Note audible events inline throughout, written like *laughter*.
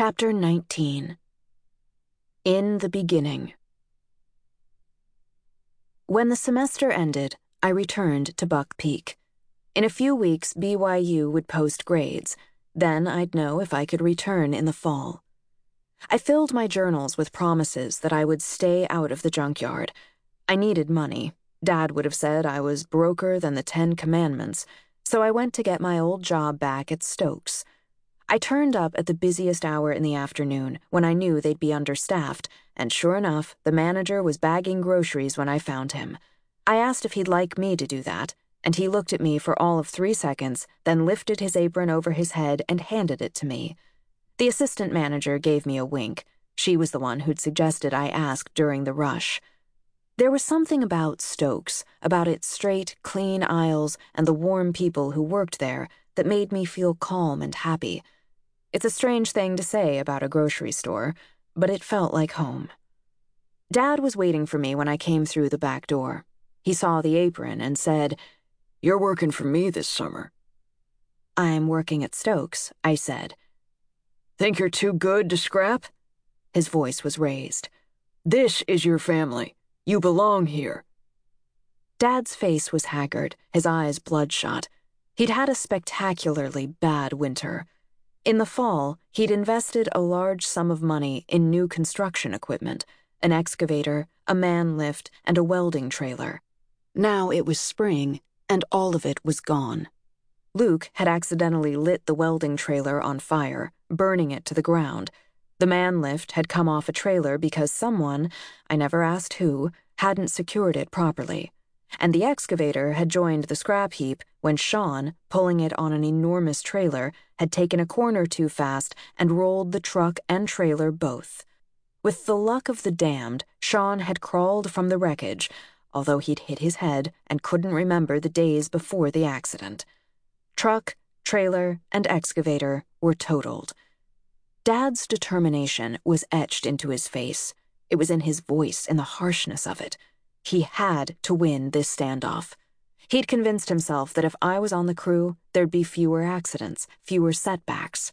Chapter 19 In the Beginning When the semester ended, I returned to Buck Peak. In a few weeks, BYU would post grades. Then I'd know if I could return in the fall. I filled my journals with promises that I would stay out of the junkyard. I needed money. Dad would have said I was broker than the Ten Commandments, so I went to get my old job back at Stokes. I turned up at the busiest hour in the afternoon when I knew they'd be understaffed, and sure enough, the manager was bagging groceries when I found him. I asked if he'd like me to do that, and he looked at me for all of three seconds, then lifted his apron over his head and handed it to me. The assistant manager gave me a wink. She was the one who'd suggested I ask during the rush. There was something about Stokes, about its straight, clean aisles and the warm people who worked there, that made me feel calm and happy. It's a strange thing to say about a grocery store, but it felt like home. Dad was waiting for me when I came through the back door. He saw the apron and said, You're working for me this summer. I'm working at Stokes, I said. Think you're too good to scrap? His voice was raised. This is your family. You belong here. Dad's face was haggard, his eyes bloodshot. He'd had a spectacularly bad winter. In the fall, he'd invested a large sum of money in new construction equipment an excavator, a man lift, and a welding trailer. Now it was spring, and all of it was gone. Luke had accidentally lit the welding trailer on fire, burning it to the ground. The man lift had come off a trailer because someone, I never asked who, hadn't secured it properly and the excavator had joined the scrap heap when Sean, pulling it on an enormous trailer, had taken a corner too fast and rolled the truck and trailer both. With the luck of the damned, Sean had crawled from the wreckage, although he'd hit his head and couldn't remember the days before the accident. Truck, trailer, and excavator were totaled. Dad's determination was etched into his face. It was in his voice, in the harshness of it. He had to win this standoff. He'd convinced himself that if I was on the crew, there'd be fewer accidents, fewer setbacks.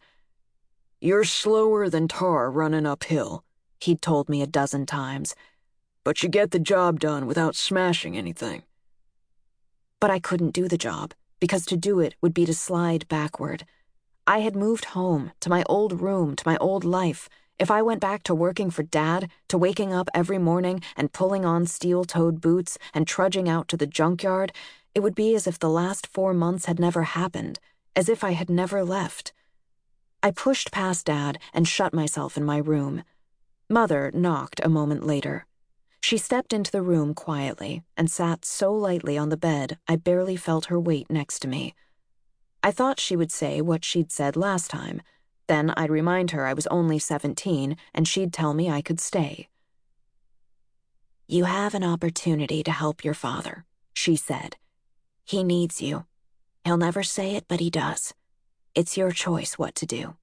You're slower than tar running uphill, he'd told me a dozen times. But you get the job done without smashing anything. But I couldn't do the job, because to do it would be to slide backward. I had moved home, to my old room, to my old life if I went back to working for Dad, to waking up every morning and pulling on steel toed boots and trudging out to the junkyard, it would be as if the last four months had never happened, as if I had never left. I pushed past Dad and shut myself in my room. Mother knocked a moment later. She stepped into the room quietly and sat so lightly on the bed I barely felt her weight next to me. I thought she would say what she'd said last time then I'd remind her I was only 17 and she'd tell me I could stay. You have an opportunity to help your father, she said. He needs you. He'll never say it, but he does. It's your choice what to do.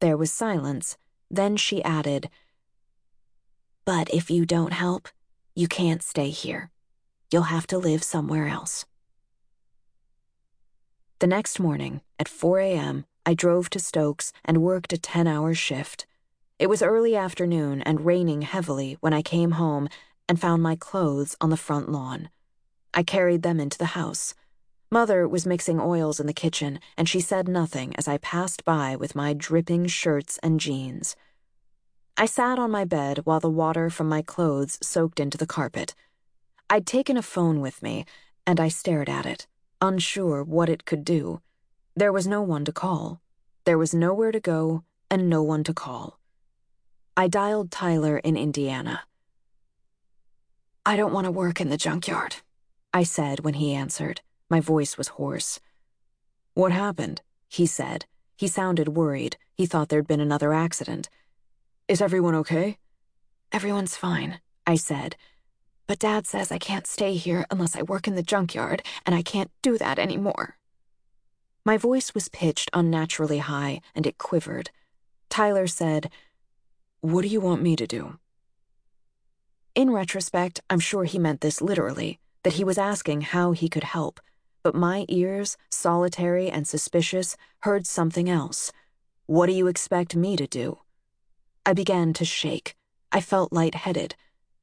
There was silence. Then she added, But if you don't help, you can't stay here. You'll have to live somewhere else. The next morning, at 4 a.m., I drove to Stokes and worked a 10 hour shift. It was early afternoon and raining heavily when I came home and found my clothes on the front lawn. I carried them into the house. Mother was mixing oils in the kitchen, and she said nothing as I passed by with my dripping shirts and jeans. I sat on my bed while the water from my clothes soaked into the carpet. I'd taken a phone with me, and I stared at it, unsure what it could do. There was no one to call. There was nowhere to go and no one to call. I dialed Tyler in Indiana. I don't want to work in the junkyard, I said when he answered. My voice was hoarse. What happened? He said. He sounded worried. He thought there'd been another accident. Is everyone okay? Everyone's fine, I said. But Dad says I can't stay here unless I work in the junkyard, and I can't do that anymore. My voice was pitched unnaturally high, and it quivered. Tyler said, What do you want me to do? In retrospect, I'm sure he meant this literally, that he was asking how he could help, but my ears, solitary and suspicious, heard something else. What do you expect me to do? I began to shake. I felt lightheaded.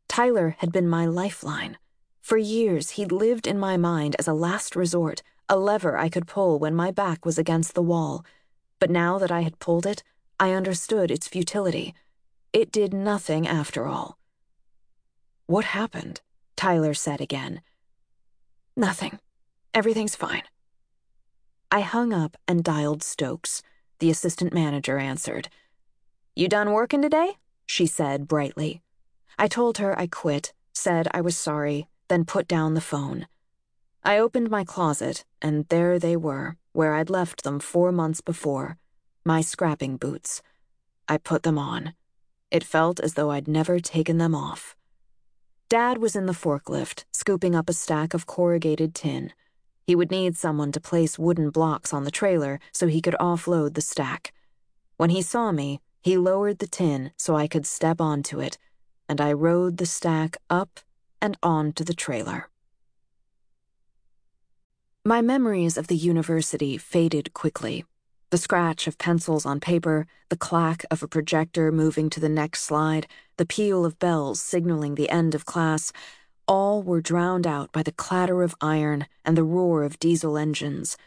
Tyler had been my lifeline. For years, he'd lived in my mind as a last resort, a lever I could pull when my back was against the wall. But now that I had pulled it, I understood its futility. It did nothing after all. What happened? Tyler said again. Nothing. Everything's fine. I hung up and dialed Stokes. The assistant manager answered. You done working today? She said brightly. I told her I quit, said I was sorry, then put down the phone. I opened my closet, and there they were, where I'd left them four months before my scrapping boots. I put them on. It felt as though I'd never taken them off. Dad was in the forklift, scooping up a stack of corrugated tin. He would need someone to place wooden blocks on the trailer so he could offload the stack. When he saw me, he lowered the tin so I could step onto it and I rode the stack up and onto the trailer. My memories of the university faded quickly. The scratch of pencils on paper, the clack of a projector moving to the next slide, the peal of bells signaling the end of class, all were drowned out by the clatter of iron and the roar of diesel engines.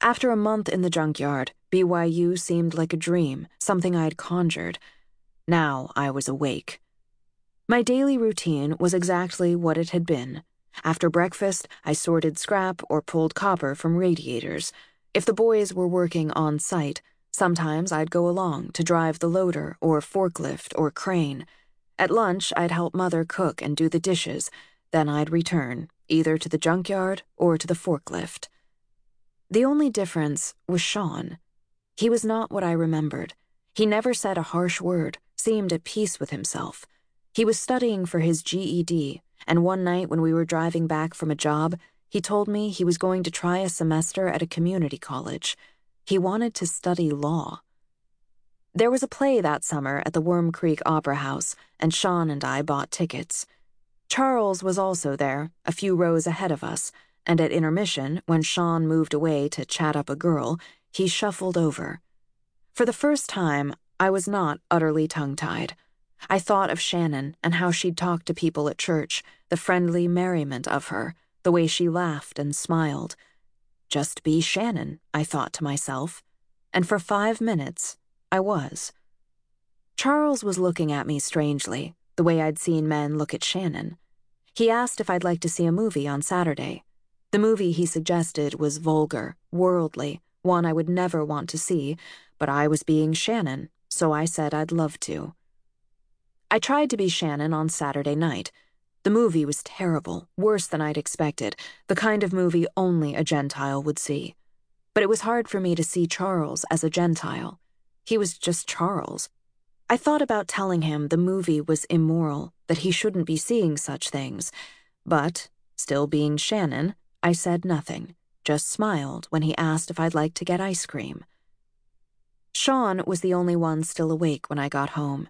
After a month in the junkyard, BYU seemed like a dream, something I'd conjured. Now I was awake. My daily routine was exactly what it had been. After breakfast, I sorted scrap or pulled copper from radiators. If the boys were working on site, sometimes I'd go along to drive the loader or forklift or crane. At lunch, I'd help Mother cook and do the dishes. Then I'd return, either to the junkyard or to the forklift. The only difference was Sean. He was not what I remembered. He never said a harsh word, seemed at peace with himself. He was studying for his GED, and one night when we were driving back from a job, he told me he was going to try a semester at a community college. He wanted to study law. There was a play that summer at the Worm Creek Opera House, and Sean and I bought tickets. Charles was also there, a few rows ahead of us, and at intermission, when Sean moved away to chat up a girl, he shuffled over. For the first time, I was not utterly tongue tied. I thought of Shannon and how she'd talk to people at church, the friendly merriment of her, the way she laughed and smiled. Just be Shannon, I thought to myself. And for five minutes, I was. Charles was looking at me strangely, the way I'd seen men look at Shannon. He asked if I'd like to see a movie on Saturday. The movie he suggested was vulgar, worldly, one I would never want to see, but I was being Shannon, so I said I'd love to. I tried to be Shannon on Saturday night. The movie was terrible, worse than I'd expected, the kind of movie only a Gentile would see. But it was hard for me to see Charles as a Gentile. He was just Charles. I thought about telling him the movie was immoral, that he shouldn't be seeing such things, but, still being Shannon, I said nothing, just smiled when he asked if I'd like to get ice cream. Sean was the only one still awake when I got home.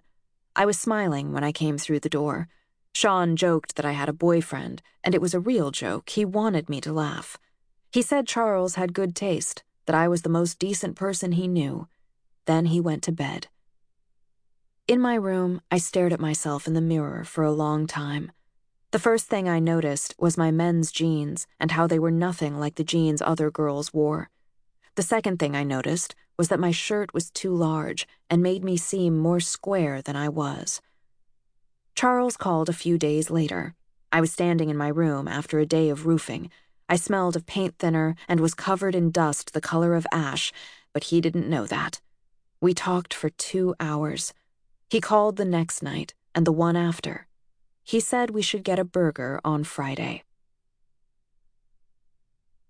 I was smiling when I came through the door. Sean joked that I had a boyfriend, and it was a real joke. He wanted me to laugh. He said Charles had good taste, that I was the most decent person he knew. Then he went to bed. In my room, I stared at myself in the mirror for a long time. The first thing I noticed was my men's jeans and how they were nothing like the jeans other girls wore. The second thing I noticed was that my shirt was too large and made me seem more square than I was. Charles called a few days later. I was standing in my room after a day of roofing. I smelled of paint thinner and was covered in dust the color of ash, but he didn't know that. We talked for two hours. He called the next night and the one after. He said we should get a burger on Friday.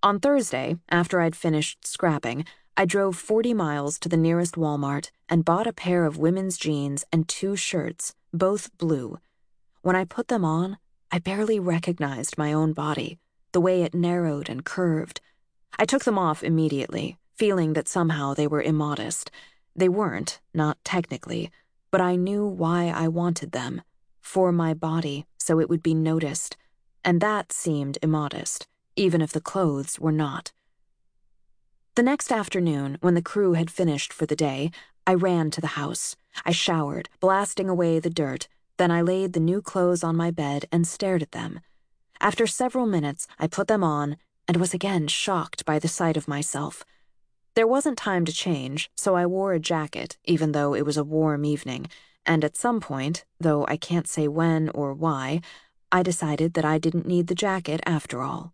On Thursday, after I'd finished scrapping, I drove 40 miles to the nearest Walmart and bought a pair of women's jeans and two shirts, both blue. When I put them on, I barely recognized my own body, the way it narrowed and curved. I took them off immediately, feeling that somehow they were immodest. They weren't, not technically, but I knew why I wanted them for my body, so it would be noticed, and that seemed immodest, even if the clothes were not. The next afternoon, when the crew had finished for the day, I ran to the house. I showered, blasting away the dirt. Then I laid the new clothes on my bed and stared at them. After several minutes, I put them on and was again shocked by the sight of myself. There wasn't time to change, so I wore a jacket, even though it was a warm evening, and at some point, though I can't say when or why, I decided that I didn't need the jacket after all.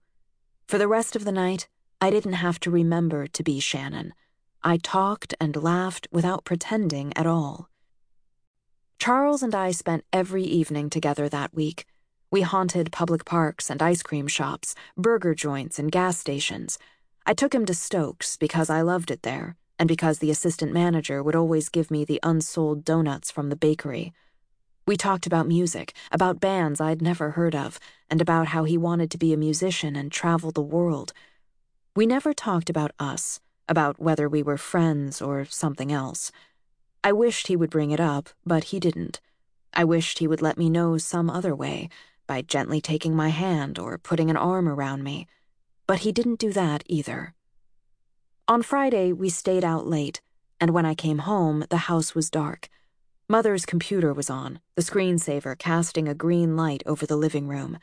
For the rest of the night, I didn't have to remember to be Shannon. I talked and laughed without pretending at all. Charles and I spent every evening together that week. We haunted public parks and ice cream shops, burger joints, and gas stations. I took him to Stokes because I loved it there, and because the assistant manager would always give me the unsold donuts from the bakery. We talked about music, about bands I'd never heard of, and about how he wanted to be a musician and travel the world. We never talked about us, about whether we were friends or something else. I wished he would bring it up, but he didn't. I wished he would let me know some other way, by gently taking my hand or putting an arm around me, but he didn't do that either. On Friday, we stayed out late, and when I came home, the house was dark. Mother's computer was on, the screensaver casting a green light over the living room.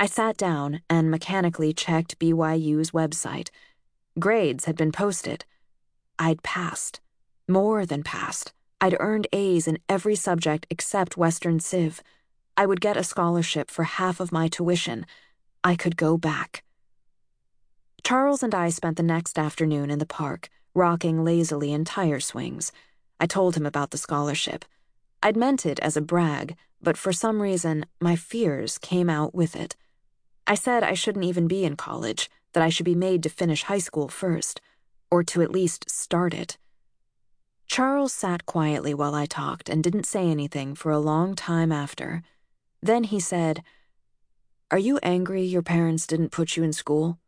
I sat down and mechanically checked BYU's website. Grades had been posted. I'd passed. More than passed. I'd earned A's in every subject except Western Civ. I would get a scholarship for half of my tuition. I could go back. Charles and I spent the next afternoon in the park, rocking lazily in tire swings. I told him about the scholarship. I'd meant it as a brag, but for some reason, my fears came out with it. I said I shouldn't even be in college, that I should be made to finish high school first, or to at least start it. Charles sat quietly while I talked and didn't say anything for a long time after. Then he said, Are you angry your parents didn't put you in school?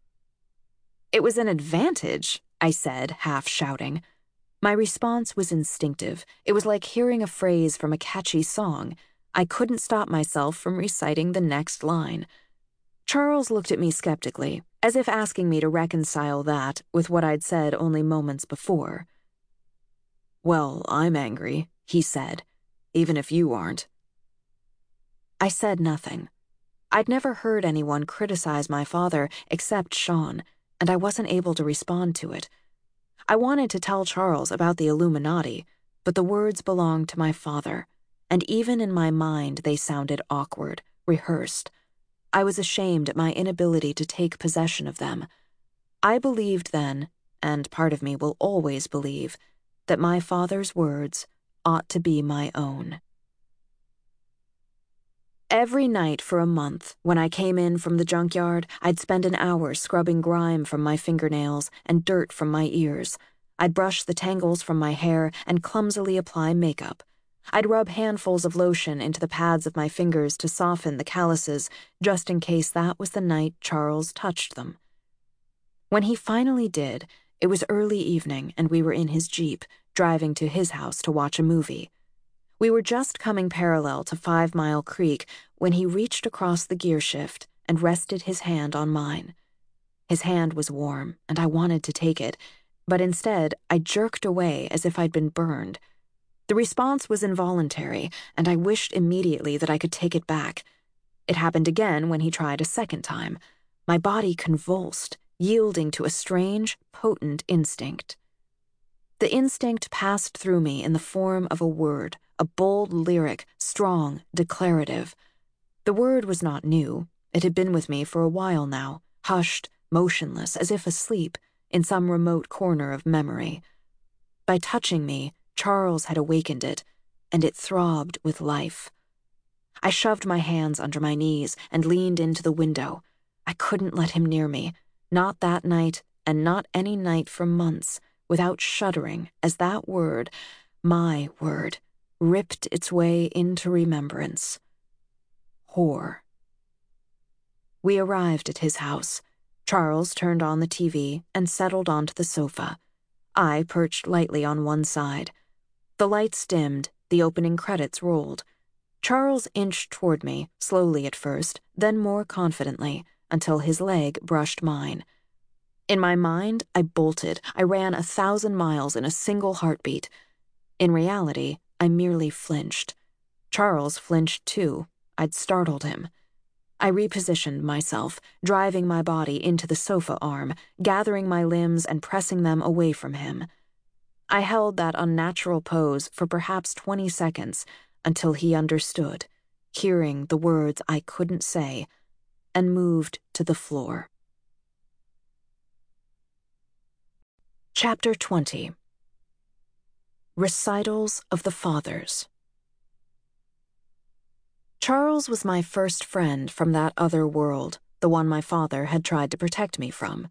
It was an advantage, I said, half shouting. My response was instinctive. It was like hearing a phrase from a catchy song. I couldn't stop myself from reciting the next line. Charles looked at me skeptically, as if asking me to reconcile that with what I'd said only moments before. Well, I'm angry, he said, even if you aren't. I said nothing. I'd never heard anyone criticize my father except Sean, and I wasn't able to respond to it. I wanted to tell Charles about the Illuminati, but the words belonged to my father, and even in my mind they sounded awkward, rehearsed. I was ashamed at my inability to take possession of them. I believed then, and part of me will always believe, that my father's words ought to be my own. Every night for a month, when I came in from the junkyard, I'd spend an hour scrubbing grime from my fingernails and dirt from my ears. I'd brush the tangles from my hair and clumsily apply makeup. I'd rub handfuls of lotion into the pads of my fingers to soften the calluses, just in case that was the night Charles touched them. When he finally did, it was early evening and we were in his Jeep, driving to his house to watch a movie. We were just coming parallel to Five Mile Creek when he reached across the gear shift and rested his hand on mine. His hand was warm, and I wanted to take it, but instead I jerked away as if I'd been burned. The response was involuntary, and I wished immediately that I could take it back. It happened again when he tried a second time. My body convulsed, yielding to a strange, potent instinct. The instinct passed through me in the form of a word, a bold lyric, strong, declarative. The word was not new. It had been with me for a while now, hushed, motionless, as if asleep, in some remote corner of memory. By touching me, Charles had awakened it, and it throbbed with life. I shoved my hands under my knees and leaned into the window. I couldn't let him near me, not that night, and not any night for months, without shuddering as that word, my word, ripped its way into remembrance. Whore. We arrived at his house. Charles turned on the TV and settled onto the sofa. I perched lightly on one side. The lights dimmed, the opening credits rolled. Charles inched toward me, slowly at first, then more confidently, until his leg brushed mine. In my mind, I bolted. I ran a thousand miles in a single heartbeat. In reality, I merely flinched. Charles flinched too. I'd startled him. I repositioned myself, driving my body into the sofa arm, gathering my limbs and pressing them away from him. I held that unnatural pose for perhaps 20 seconds until he understood, hearing the words I couldn't say, and moved to the floor. Chapter 20 Recitals of the Fathers Charles was my first friend from that other world, the one my father had tried to protect me from.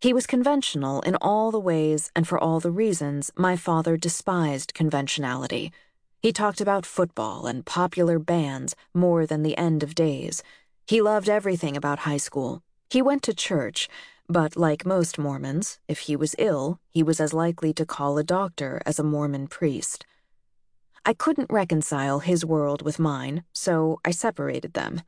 He was conventional in all the ways and for all the reasons my father despised conventionality. He talked about football and popular bands more than the end of days. He loved everything about high school. He went to church, but like most Mormons, if he was ill, he was as likely to call a doctor as a Mormon priest. I couldn't reconcile his world with mine, so I separated them.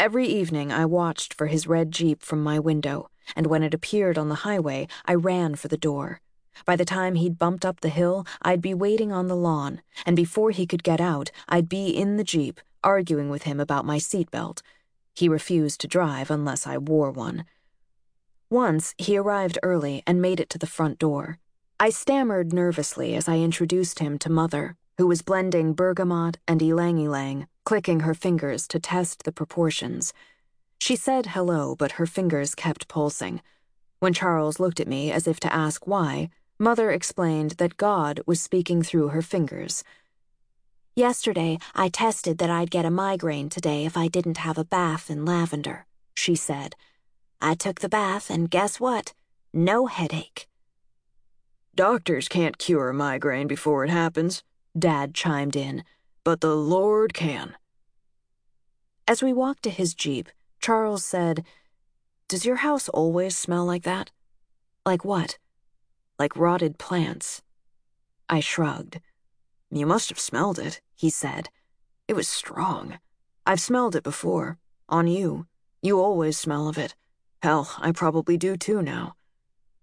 Every evening I watched for his red Jeep from my window, and when it appeared on the highway, I ran for the door. By the time he'd bumped up the hill, I'd be waiting on the lawn, and before he could get out, I'd be in the Jeep, arguing with him about my seatbelt. He refused to drive unless I wore one. Once, he arrived early and made it to the front door. I stammered nervously as I introduced him to Mother, who was blending bergamot and ylang ylang, clicking her fingers to test the proportions. She said hello, but her fingers kept pulsing. When Charles looked at me as if to ask why, Mother explained that God was speaking through her fingers. Yesterday, I tested that I'd get a migraine today if I didn't have a bath in lavender, she said. I took the bath, and guess what? No headache. Doctors can't cure a migraine before it happens, Dad chimed in, but the Lord can. As we walked to his Jeep, Charles said, Does your house always smell like that? Like what? Like rotted plants. I shrugged. You must have smelled it, he said. It was strong. I've smelled it before. On you. You always smell of it. Hell, I probably do too now.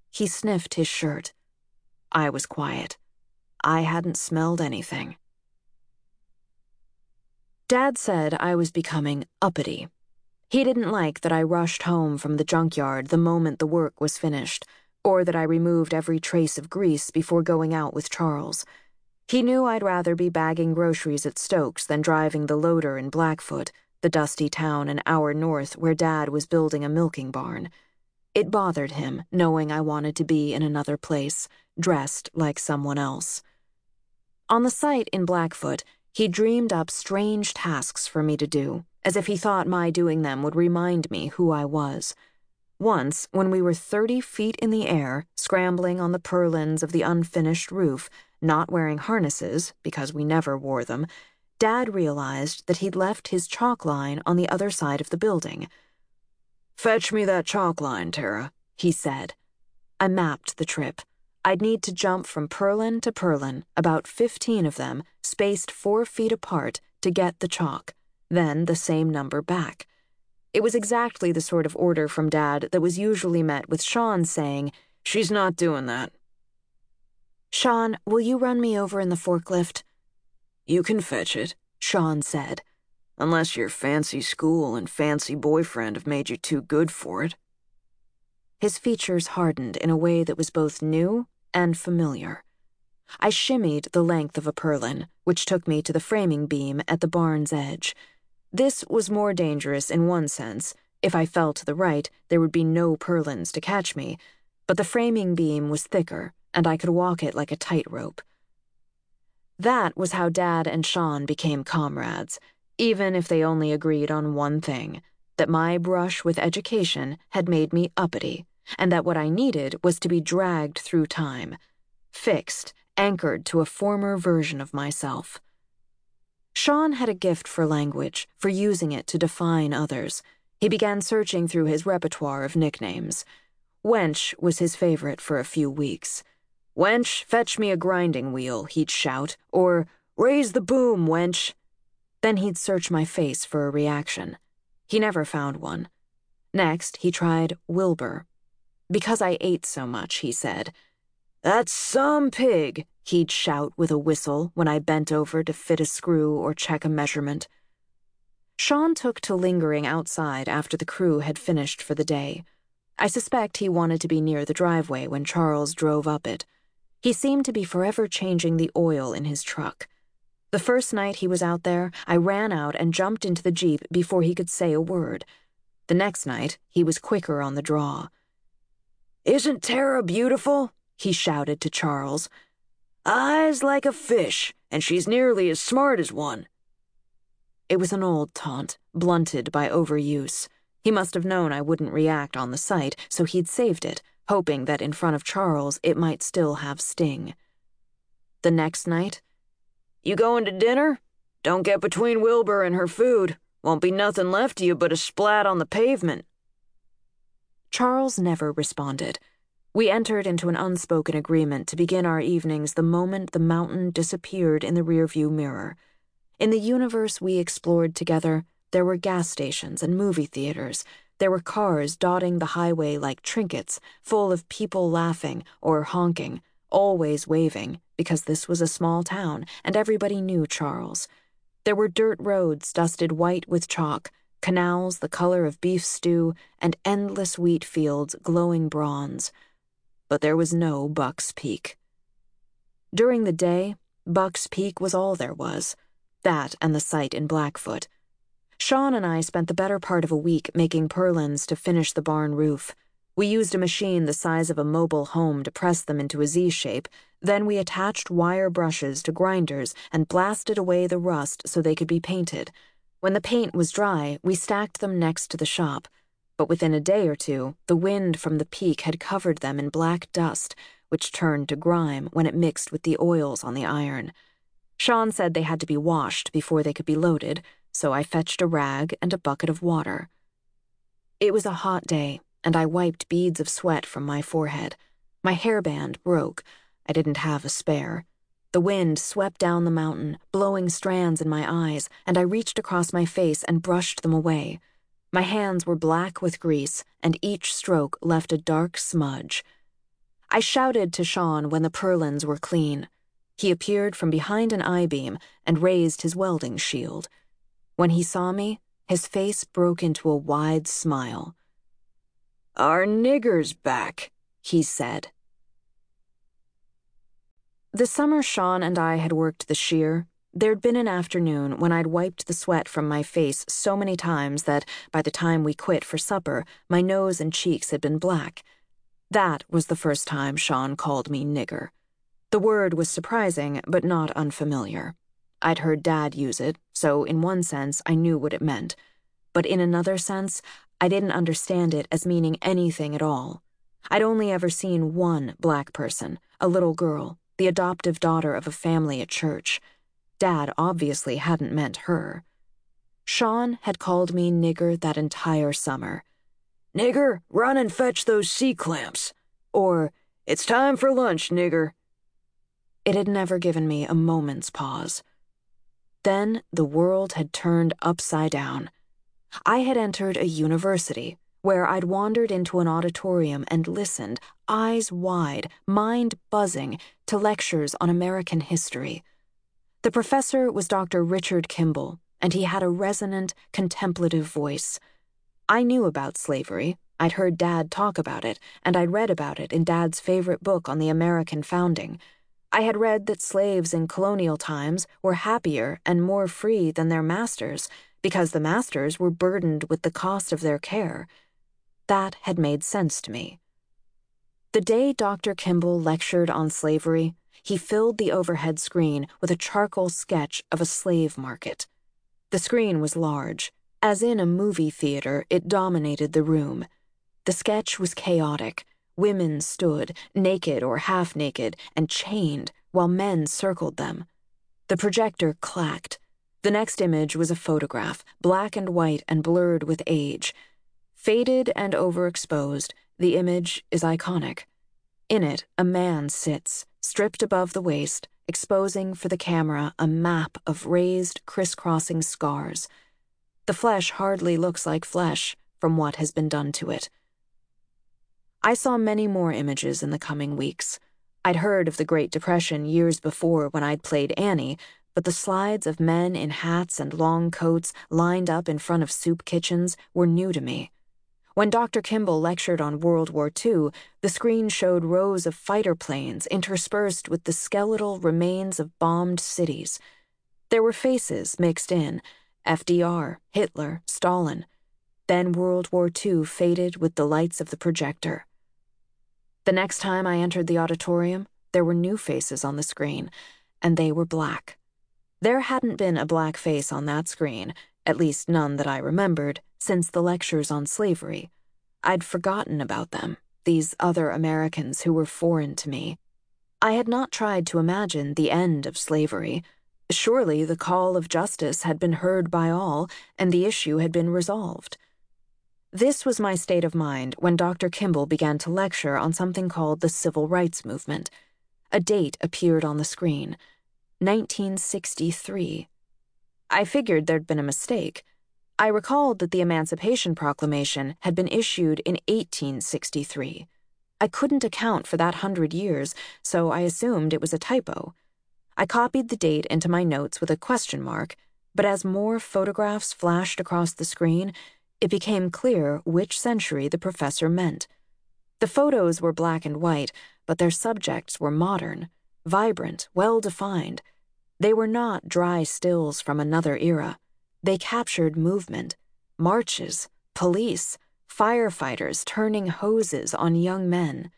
He sniffed his shirt. I was quiet. I hadn't smelled anything. Dad said I was becoming uppity. He didn't like that I rushed home from the junkyard the moment the work was finished, or that I removed every trace of grease before going out with Charles. He knew I'd rather be bagging groceries at Stokes than driving the loader in Blackfoot, the dusty town an hour north where Dad was building a milking barn. It bothered him, knowing I wanted to be in another place, dressed like someone else. On the site in Blackfoot, he dreamed up strange tasks for me to do, as if he thought my doing them would remind me who I was. Once, when we were 30 feet in the air, scrambling on the purlins of the unfinished roof, not wearing harnesses, because we never wore them, Dad realized that he'd left his chalk line on the other side of the building. Fetch me that chalk line, Tara, he said. I mapped the trip. I'd need to jump from purlin to purlin, about 15 of them, spaced four feet apart, to get the chalk, then the same number back. It was exactly the sort of order from Dad that was usually met with Sean saying, She's not doing that. Sean, will you run me over in the forklift? You can fetch it, Sean said, unless your fancy school and fancy boyfriend have made you too good for it. His features hardened in a way that was both new and familiar. I shimmied the length of a purlin, which took me to the framing beam at the barn's edge. This was more dangerous in one sense. If I fell to the right, there would be no purlins to catch me, but the framing beam was thicker, and I could walk it like a tightrope. That was how Dad and Sean became comrades, even if they only agreed on one thing that my brush with education had made me uppity and that what I needed was to be dragged through time, fixed, anchored to a former version of myself. Sean had a gift for language, for using it to define others. He began searching through his repertoire of nicknames. Wench was his favorite for a few weeks. Wench, fetch me a grinding wheel, he'd shout, or raise the boom, wench. Then he'd search my face for a reaction. He never found one. Next, he tried Wilbur. Because I ate so much, he said. That's some pig, he'd shout with a whistle when I bent over to fit a screw or check a measurement. Sean took to lingering outside after the crew had finished for the day. I suspect he wanted to be near the driveway when Charles drove up it. He seemed to be forever changing the oil in his truck. The first night he was out there, I ran out and jumped into the Jeep before he could say a word. The next night, he was quicker on the draw. Isn't Tara beautiful? he shouted to Charles. Eyes like a fish, and she's nearly as smart as one. It was an old taunt, blunted by overuse. He must have known I wouldn't react on the site, so he'd saved it, hoping that in front of Charles it might still have sting. The next night, You going to dinner? Don't get between Wilbur and her food. Won't be nothing left of you but a splat on the pavement. Charles never responded. We entered into an unspoken agreement to begin our evenings the moment the mountain disappeared in the rearview mirror. In the universe we explored together, there were gas stations and movie theaters. There were cars dotting the highway like trinkets, full of people laughing or honking, always waving, because this was a small town and everybody knew Charles. There were dirt roads dusted white with chalk, canals the color of beef stew, and endless wheat fields glowing bronze but there was no Buck's Peak. During the day, Buck's Peak was all there was that and the site in Blackfoot. Sean and I spent the better part of a week making purlins to finish the barn roof. We used a machine the size of a mobile home to press them into a Z shape, then we attached wire brushes to grinders and blasted away the rust so they could be painted. When the paint was dry, we stacked them next to the shop but within a day or two, the wind from the peak had covered them in black dust, which turned to grime when it mixed with the oils on the iron. Sean said they had to be washed before they could be loaded, so I fetched a rag and a bucket of water. It was a hot day, and I wiped beads of sweat from my forehead. My hairband broke. I didn't have a spare. The wind swept down the mountain, blowing strands in my eyes, and I reached across my face and brushed them away. My hands were black with grease, and each stroke left a dark smudge. I shouted to Sean when the purlins were clean. He appeared from behind an I beam and raised his welding shield. When he saw me, his face broke into a wide smile. Our nigger's back, he said. The summer Sean and I had worked the shear, There'd been an afternoon when I'd wiped the sweat from my face so many times that, by the time we quit for supper, my nose and cheeks had been black. That was the first time Sean called me nigger. The word was surprising, but not unfamiliar. I'd heard Dad use it, so in one sense I knew what it meant. But in another sense, I didn't understand it as meaning anything at all. I'd only ever seen one black person, a little girl, the adoptive daughter of a family at church. Dad obviously hadn't meant her. Sean had called me nigger that entire summer. Nigger, run and fetch those C clamps. Or, it's time for lunch, nigger. It had never given me a moment's pause. Then the world had turned upside down. I had entered a university where I'd wandered into an auditorium and listened, eyes wide, mind buzzing, to lectures on American history. The professor was Dr. Richard Kimball, and he had a resonant, contemplative voice. I knew about slavery. I'd heard Dad talk about it, and I'd read about it in Dad's favorite book on the American founding. I had read that slaves in colonial times were happier and more free than their masters because the masters were burdened with the cost of their care. That had made sense to me. The day Dr. Kimball lectured on slavery, he filled the overhead screen with a charcoal sketch of a slave market. The screen was large. As in a movie theater, it dominated the room. The sketch was chaotic. Women stood, naked or half naked, and chained, while men circled them. The projector clacked. The next image was a photograph, black and white and blurred with age. Faded and overexposed, the image is iconic. In it, a man sits, stripped above the waist, exposing for the camera a map of raised, crisscrossing scars. The flesh hardly looks like flesh from what has been done to it. I saw many more images in the coming weeks. I'd heard of the Great Depression years before when I'd played Annie, but the slides of men in hats and long coats lined up in front of soup kitchens were new to me. When Dr. Kimball lectured on World War II, the screen showed rows of fighter planes interspersed with the skeletal remains of bombed cities. There were faces mixed in FDR, Hitler, Stalin. Then World War II faded with the lights of the projector. The next time I entered the auditorium, there were new faces on the screen, and they were black. There hadn't been a black face on that screen, at least none that I remembered, since the lectures on slavery. I'd forgotten about them, these other Americans who were foreign to me. I had not tried to imagine the end of slavery. Surely the call of justice had been heard by all, and the issue had been resolved. This was my state of mind when Dr. Kimball began to lecture on something called the Civil Rights Movement. A date appeared on the screen 1963. I figured there'd been a mistake. I recalled that the Emancipation Proclamation had been issued in 1863. I couldn't account for that hundred years, so I assumed it was a typo. I copied the date into my notes with a question mark, but as more photographs flashed across the screen, it became clear which century the professor meant. The photos were black and white, but their subjects were modern, vibrant, well defined. They were not dry stills from another era. They captured movement, marches, police, firefighters turning hoses on young men.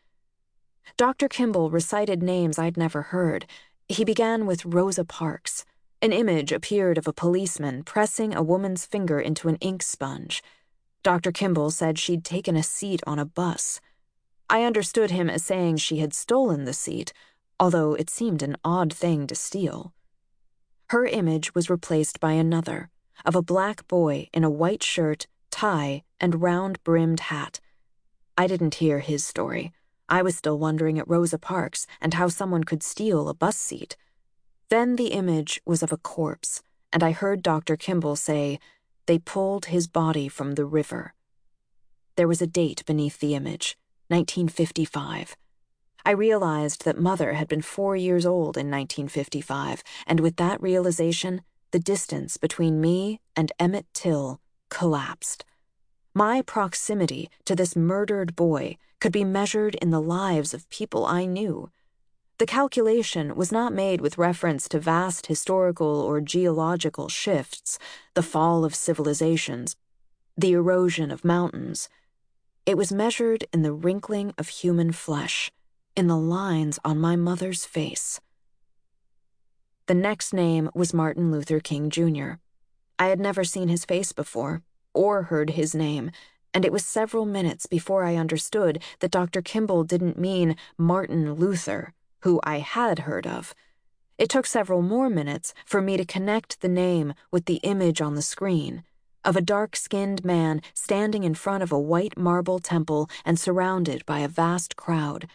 Dr. Kimball recited names I'd never heard. He began with Rosa Parks. An image appeared of a policeman pressing a woman's finger into an ink sponge. Dr. Kimball said she'd taken a seat on a bus. I understood him as saying she had stolen the seat, although it seemed an odd thing to steal. Her image was replaced by another, of a black boy in a white shirt, tie, and round brimmed hat. I didn't hear his story. I was still wondering at Rosa Parks and how someone could steal a bus seat. Then the image was of a corpse, and I heard Dr. Kimball say, They pulled his body from the river. There was a date beneath the image 1955. I realized that Mother had been four years old in 1955, and with that realization, the distance between me and Emmett Till collapsed. My proximity to this murdered boy could be measured in the lives of people I knew. The calculation was not made with reference to vast historical or geological shifts, the fall of civilizations, the erosion of mountains. It was measured in the wrinkling of human flesh, in the lines on my mother's face. The next name was Martin Luther King Jr. I had never seen his face before, or heard his name, and it was several minutes before I understood that Dr. Kimball didn't mean Martin Luther who I had heard of. It took several more minutes for me to connect the name with the image on the screen of a dark skinned man standing in front of a white marble temple and surrounded by a vast crowd.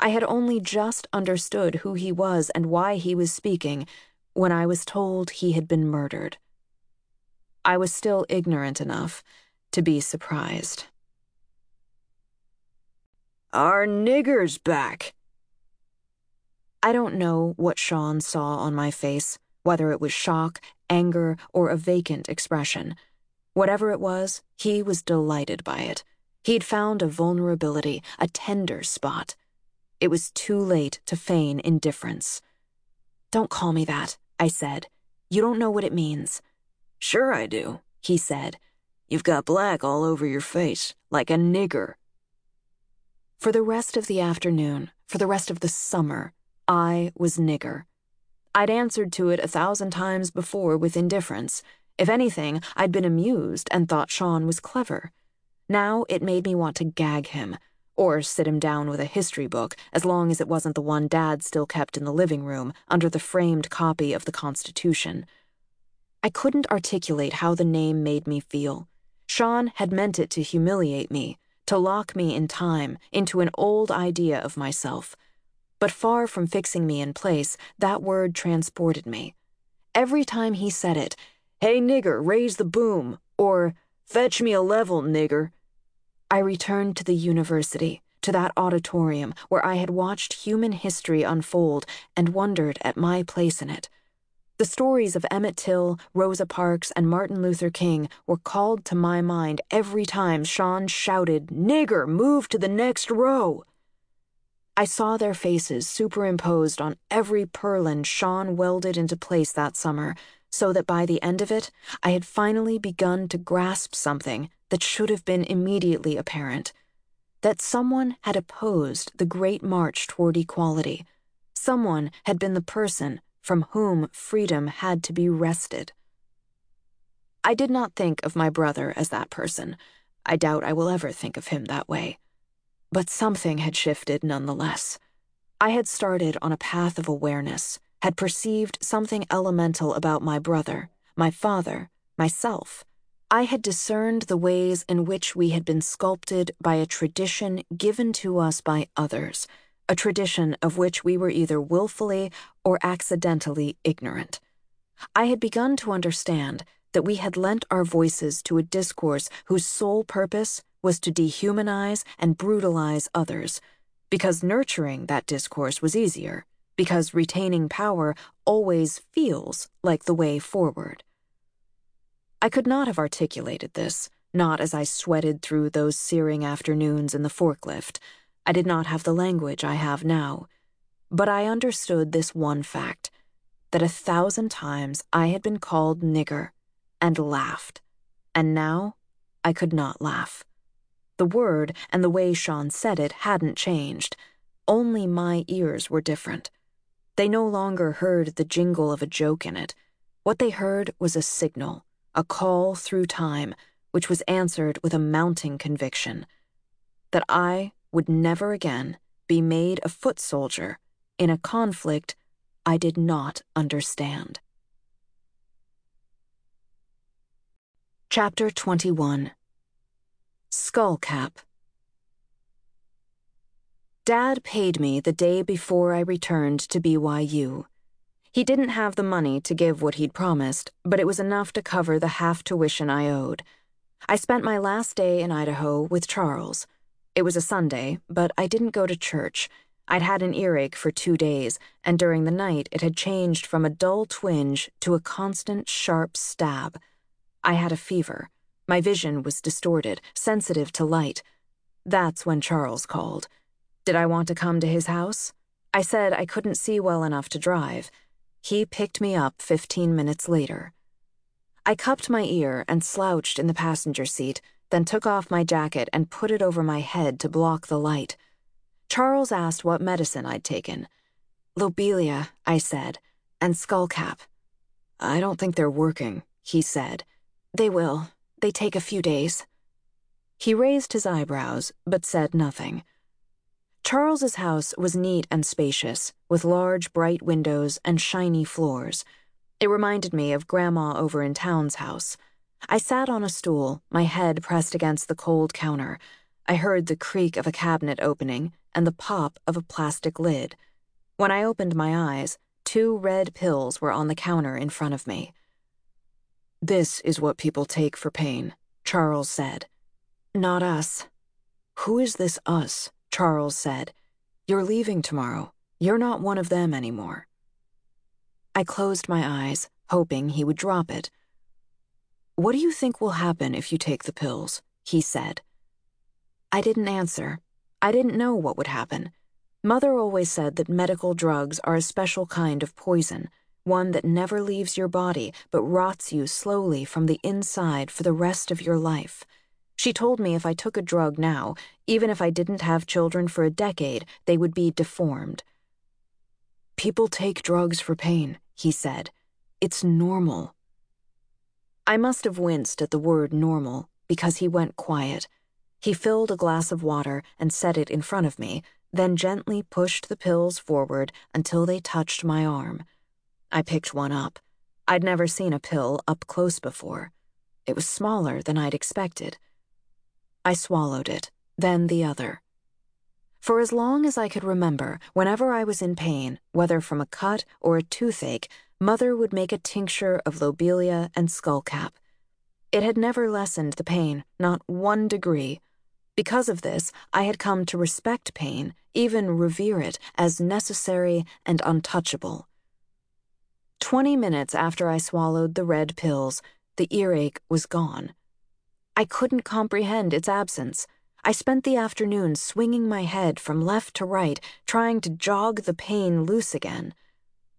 I had only just understood who he was and why he was speaking when I was told he had been murdered. I was still ignorant enough to be surprised. Our nigger's back, I don't know what Sean saw on my face, whether it was shock, anger, or a vacant expression. Whatever it was, he was delighted by it. He'd found a vulnerability, a tender spot. It was too late to feign indifference. Don't call me that, I said. You don't know what it means. Sure I do, he said. You've got black all over your face, like a nigger. For the rest of the afternoon, for the rest of the summer, I was nigger. I'd answered to it a thousand times before with indifference. If anything, I'd been amused and thought Sean was clever. Now it made me want to gag him, or sit him down with a history book, as long as it wasn't the one Dad still kept in the living room under the framed copy of the Constitution. I couldn't articulate how the name made me feel. Sean had meant it to humiliate me, to lock me in time into an old idea of myself but far from fixing me in place, that word transported me. Every time he said it, hey nigger, raise the boom, or fetch me a level, nigger, I returned to the university, to that auditorium where I had watched human history unfold and wondered at my place in it. The stories of Emmett Till, Rosa Parks, and Martin Luther King were called to my mind every time Sean shouted, Nigger, move to the next row! I saw their faces superimposed on every purlin Sean welded into place that summer, so that by the end of it, I had finally begun to grasp something that should have been immediately apparent that someone had opposed the great march toward equality. Someone had been the person from whom freedom had to be wrested. I did not think of my brother as that person. I doubt I will ever think of him that way. But something had shifted nonetheless. I had started on a path of awareness, had perceived something elemental about my brother, my father, myself. I had discerned the ways in which we had been sculpted by a tradition given to us by others a tradition of which we were either willfully or accidentally ignorant. I had begun to understand that we had lent our voices to a discourse whose sole purpose was to dehumanize and brutalize others, because nurturing that discourse was easier, because retaining power always feels like the way forward. I could not have articulated this, not as I sweated through those searing afternoons in the forklift I did not have the language I have now, but I understood this one fact that a thousand times I had been called nigger and laughed, and now I could not laugh. The word and the way Sean said it hadn't changed, only my ears were different. They no longer heard the jingle of a joke in it. What they heard was a signal, a call through time, which was answered with a mounting conviction that I would never again be made a foot soldier in a conflict I did not understand. Chapter 21 Skullcap Dad paid me the day before I returned to BYU. He didn't have the money to give what he'd promised, but it was enough to cover the half tuition I owed. I spent my last day in Idaho with Charles. It was a Sunday, but I didn't go to church. I'd had an earache for two days, and during the night it had changed from a dull twinge to a constant sharp stab. I had a fever. My vision was distorted, sensitive to light. That's when Charles called. Did I want to come to his house? I said I couldn't see well enough to drive. He picked me up 15 minutes later. I cupped my ear and slouched in the passenger seat then took off my jacket and put it over my head to block the light. Charles asked what medicine I'd taken. Lobelia, I said, and skullcap. I don't think they're working, he said. They will. They take a few days. He raised his eyebrows, but said nothing. Charles's house was neat and spacious, with large, bright windows and shiny floors. It reminded me of Grandma over in town's house. I sat on a stool, my head pressed against the cold counter. I heard the creak of a cabinet opening and the pop of a plastic lid. When I opened my eyes, two red pills were on the counter in front of me. This is what people take for pain, Charles said. Not us. Who is this us? Charles said. You're leaving tomorrow. You're not one of them anymore. I closed my eyes, hoping he would drop it. What do you think will happen if you take the pills? he said. I didn't answer. I didn't know what would happen. Mother always said that medical drugs are a special kind of poison, one that never leaves your body but rots you slowly from the inside for the rest of your life. She told me if I took a drug now, even if I didn't have children for a decade, they would be deformed. People take drugs for pain, he said. It's normal. I must have winced at the word normal because he went quiet. He filled a glass of water and set it in front of me, then gently pushed the pills forward until they touched my arm. I picked one up. I'd never seen a pill up close before. It was smaller than I'd expected. I swallowed it, then the other. For as long as I could remember, whenever I was in pain, whether from a cut or a toothache, Mother would make a tincture of lobelia and skullcap. It had never lessened the pain, not one degree, Because of this, I had come to respect pain, even revere it, as necessary and untouchable. Twenty minutes after I swallowed the red pills, the earache was gone. I couldn't comprehend its absence. I spent the afternoon swinging my head from left to right, trying to jog the pain loose again.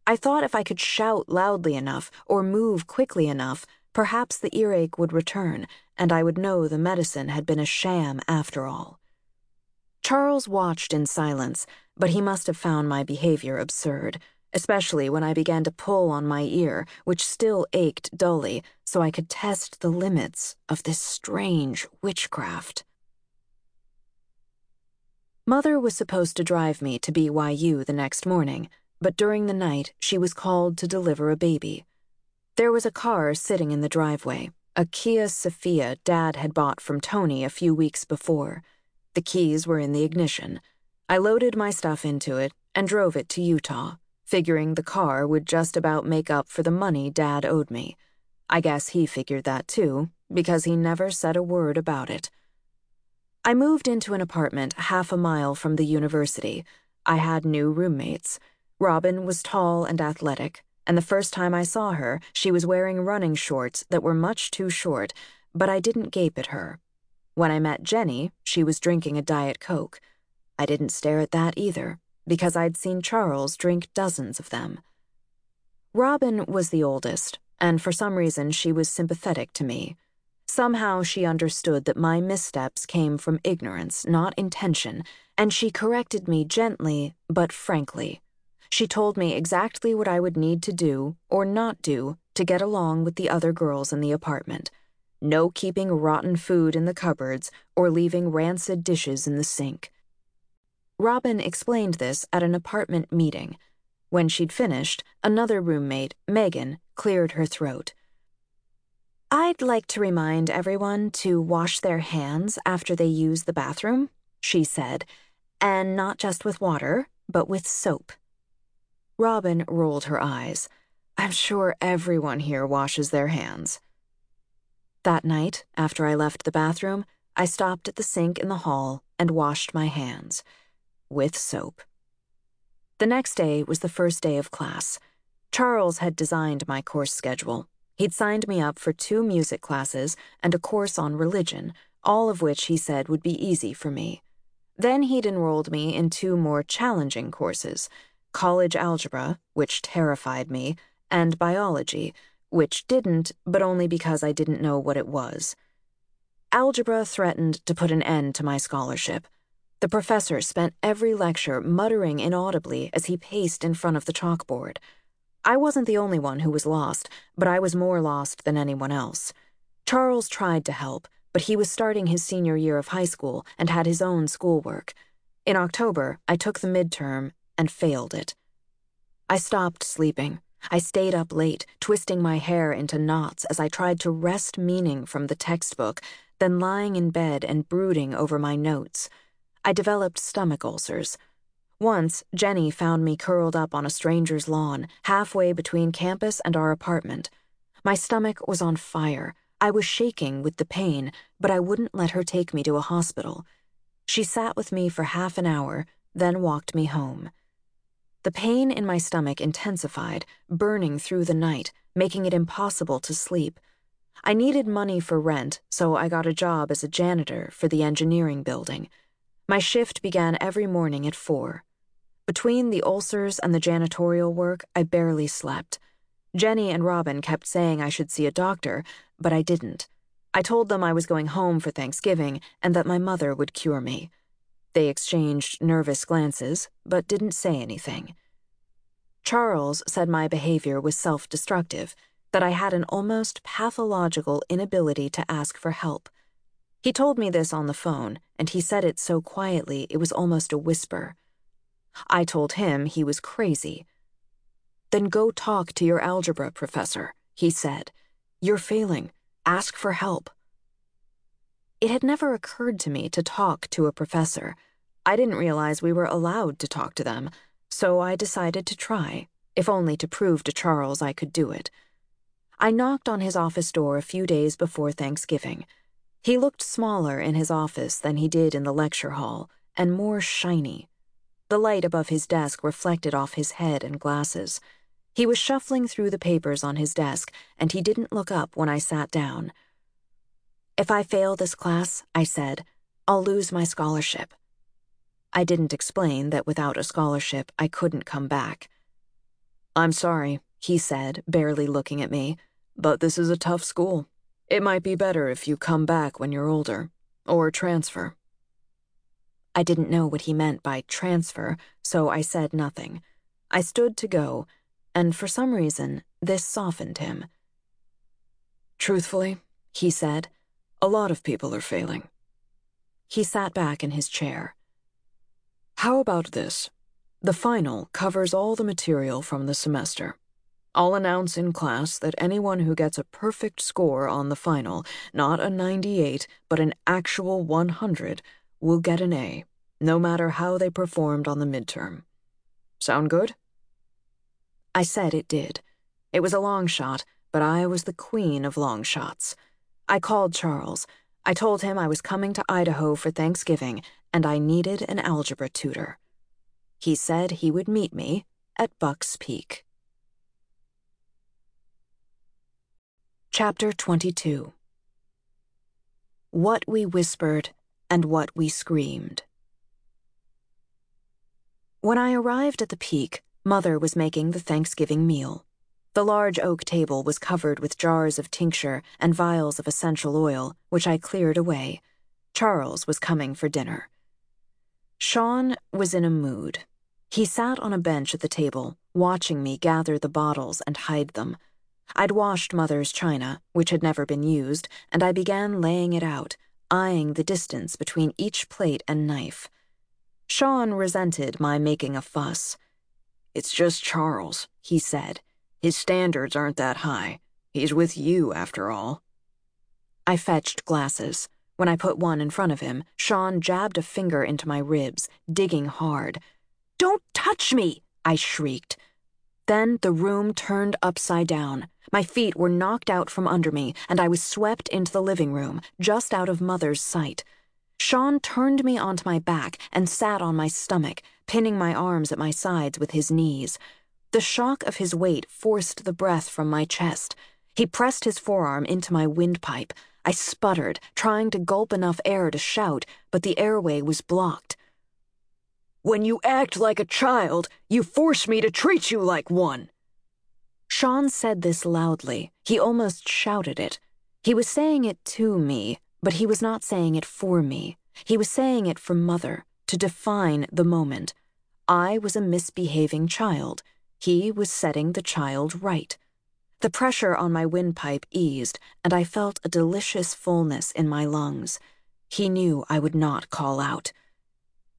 I thought if I could shout loudly enough or move quickly enough, perhaps the earache would return, and I would know the medicine had been a sham after all. Charles watched in silence, but he must have found my behavior absurd, especially when I began to pull on my ear, which still ached dully, so I could test the limits of this strange witchcraft. Mother was supposed to drive me to BYU the next morning, but during the night she was called to deliver a baby. There was a car sitting in the driveway, a Kia Sephia Dad had bought from Tony a few weeks before. The keys were in the ignition. I loaded my stuff into it and drove it to Utah, figuring the car would just about make up for the money Dad owed me. I guess he figured that too, because he never said a word about it. I moved into an apartment half a mile from the university. I had new roommates. Robin was tall and athletic, and the first time I saw her, she was wearing running shorts that were much too short, but I didn't gape at her. When I met Jenny, she was drinking a Diet Coke. I didn't stare at that either, because I'd seen Charles drink dozens of them. Robin was the oldest, and for some reason she was sympathetic to me. Somehow she understood that my missteps came from ignorance, not intention, and she corrected me gently but frankly. She told me exactly what I would need to do or not do to get along with the other girls in the apartment. No keeping rotten food in the cupboards or leaving rancid dishes in the sink. Robin explained this at an apartment meeting. When she'd finished, another roommate, Megan, cleared her throat. I'd like to remind everyone to wash their hands after they use the bathroom, she said, and not just with water, but with soap. Robin rolled her eyes. I'm sure everyone here washes their hands. That night, after I left the bathroom, I stopped at the sink in the hall and washed my hands. With soap. The next day was the first day of class. Charles had designed my course schedule. He'd signed me up for two music classes and a course on religion, all of which he said would be easy for me. Then he'd enrolled me in two more challenging courses college algebra, which terrified me, and biology, which didn't, but only because I didn't know what it was. Algebra threatened to put an end to my scholarship. The professor spent every lecture muttering inaudibly as he paced in front of the chalkboard. I wasn't the only one who was lost, but I was more lost than anyone else. Charles tried to help, but he was starting his senior year of high school and had his own schoolwork. In October, I took the midterm and failed it. I stopped sleeping. I stayed up late, twisting my hair into knots as I tried to wrest meaning from the textbook, then lying in bed and brooding over my notes. I developed stomach ulcers. Once, Jenny found me curled up on a stranger's lawn, halfway between campus and our apartment. My stomach was on fire. I was shaking with the pain, but I wouldn't let her take me to a hospital. She sat with me for half an hour, then walked me home. The pain in my stomach intensified, burning through the night, making it impossible to sleep. I needed money for rent, so I got a job as a janitor for the engineering building. My shift began every morning at four. Between the ulcers and the janitorial work, I barely slept. Jenny and Robin kept saying I should see a doctor, but I didn't. I told them I was going home for Thanksgiving and that my mother would cure me. They exchanged nervous glances, but didn't say anything. Charles said my behavior was self destructive, that I had an almost pathological inability to ask for help. He told me this on the phone, and he said it so quietly it was almost a whisper. I told him he was crazy. Then go talk to your algebra professor, he said. You're failing. Ask for help. It had never occurred to me to talk to a professor. I didn't realize we were allowed to talk to them, so I decided to try, if only to prove to Charles I could do it. I knocked on his office door a few days before Thanksgiving. He looked smaller in his office than he did in the lecture hall, and more shiny. The light above his desk reflected off his head and glasses. He was shuffling through the papers on his desk, and he didn't look up when I sat down. If I fail this class, I said, I'll lose my scholarship. I didn't explain that without a scholarship, I couldn't come back. I'm sorry, he said, barely looking at me, but this is a tough school. It might be better if you come back when you're older, or transfer. I didn't know what he meant by transfer, so I said nothing. I stood to go, and for some reason, this softened him. Truthfully, he said, a lot of people are failing. He sat back in his chair. How about this? The final covers all the material from the semester. I'll announce in class that anyone who gets a perfect score on the final, not a 98, but an actual 100, will get an A, no matter how they performed on the midterm. Sound good? I said it did. It was a long shot, but I was the queen of long shots. I called Charles. I told him I was coming to Idaho for Thanksgiving and I needed an algebra tutor. He said he would meet me at Buck's Peak. Chapter 22 What We Whispered and What We Screamed. When I arrived at the peak, Mother was making the Thanksgiving meal. The large oak table was covered with jars of tincture and vials of essential oil, which I cleared away. Charles was coming for dinner. Sean was in a mood. He sat on a bench at the table, watching me gather the bottles and hide them. I'd washed Mother's china, which had never been used, and I began laying it out, eyeing the distance between each plate and knife. Sean resented my making a fuss. It's just Charles, he said. His standards aren't that high. He's with you, after all. I fetched glasses. When I put one in front of him, Sean jabbed a finger into my ribs, digging hard. Don't touch me! I shrieked. Then the room turned upside down. My feet were knocked out from under me, and I was swept into the living room, just out of Mother's sight. Sean turned me onto my back and sat on my stomach, pinning my arms at my sides with his knees. The shock of his weight forced the breath from my chest. He pressed his forearm into my windpipe. I sputtered, trying to gulp enough air to shout, but the airway was blocked. When you act like a child, you force me to treat you like one. Sean said this loudly. He almost shouted it. He was saying it to me, but he was not saying it for me. He was saying it for Mother, to define the moment. I was a misbehaving child. He was setting the child right. The pressure on my windpipe eased, and I felt a delicious fullness in my lungs. He knew I would not call out.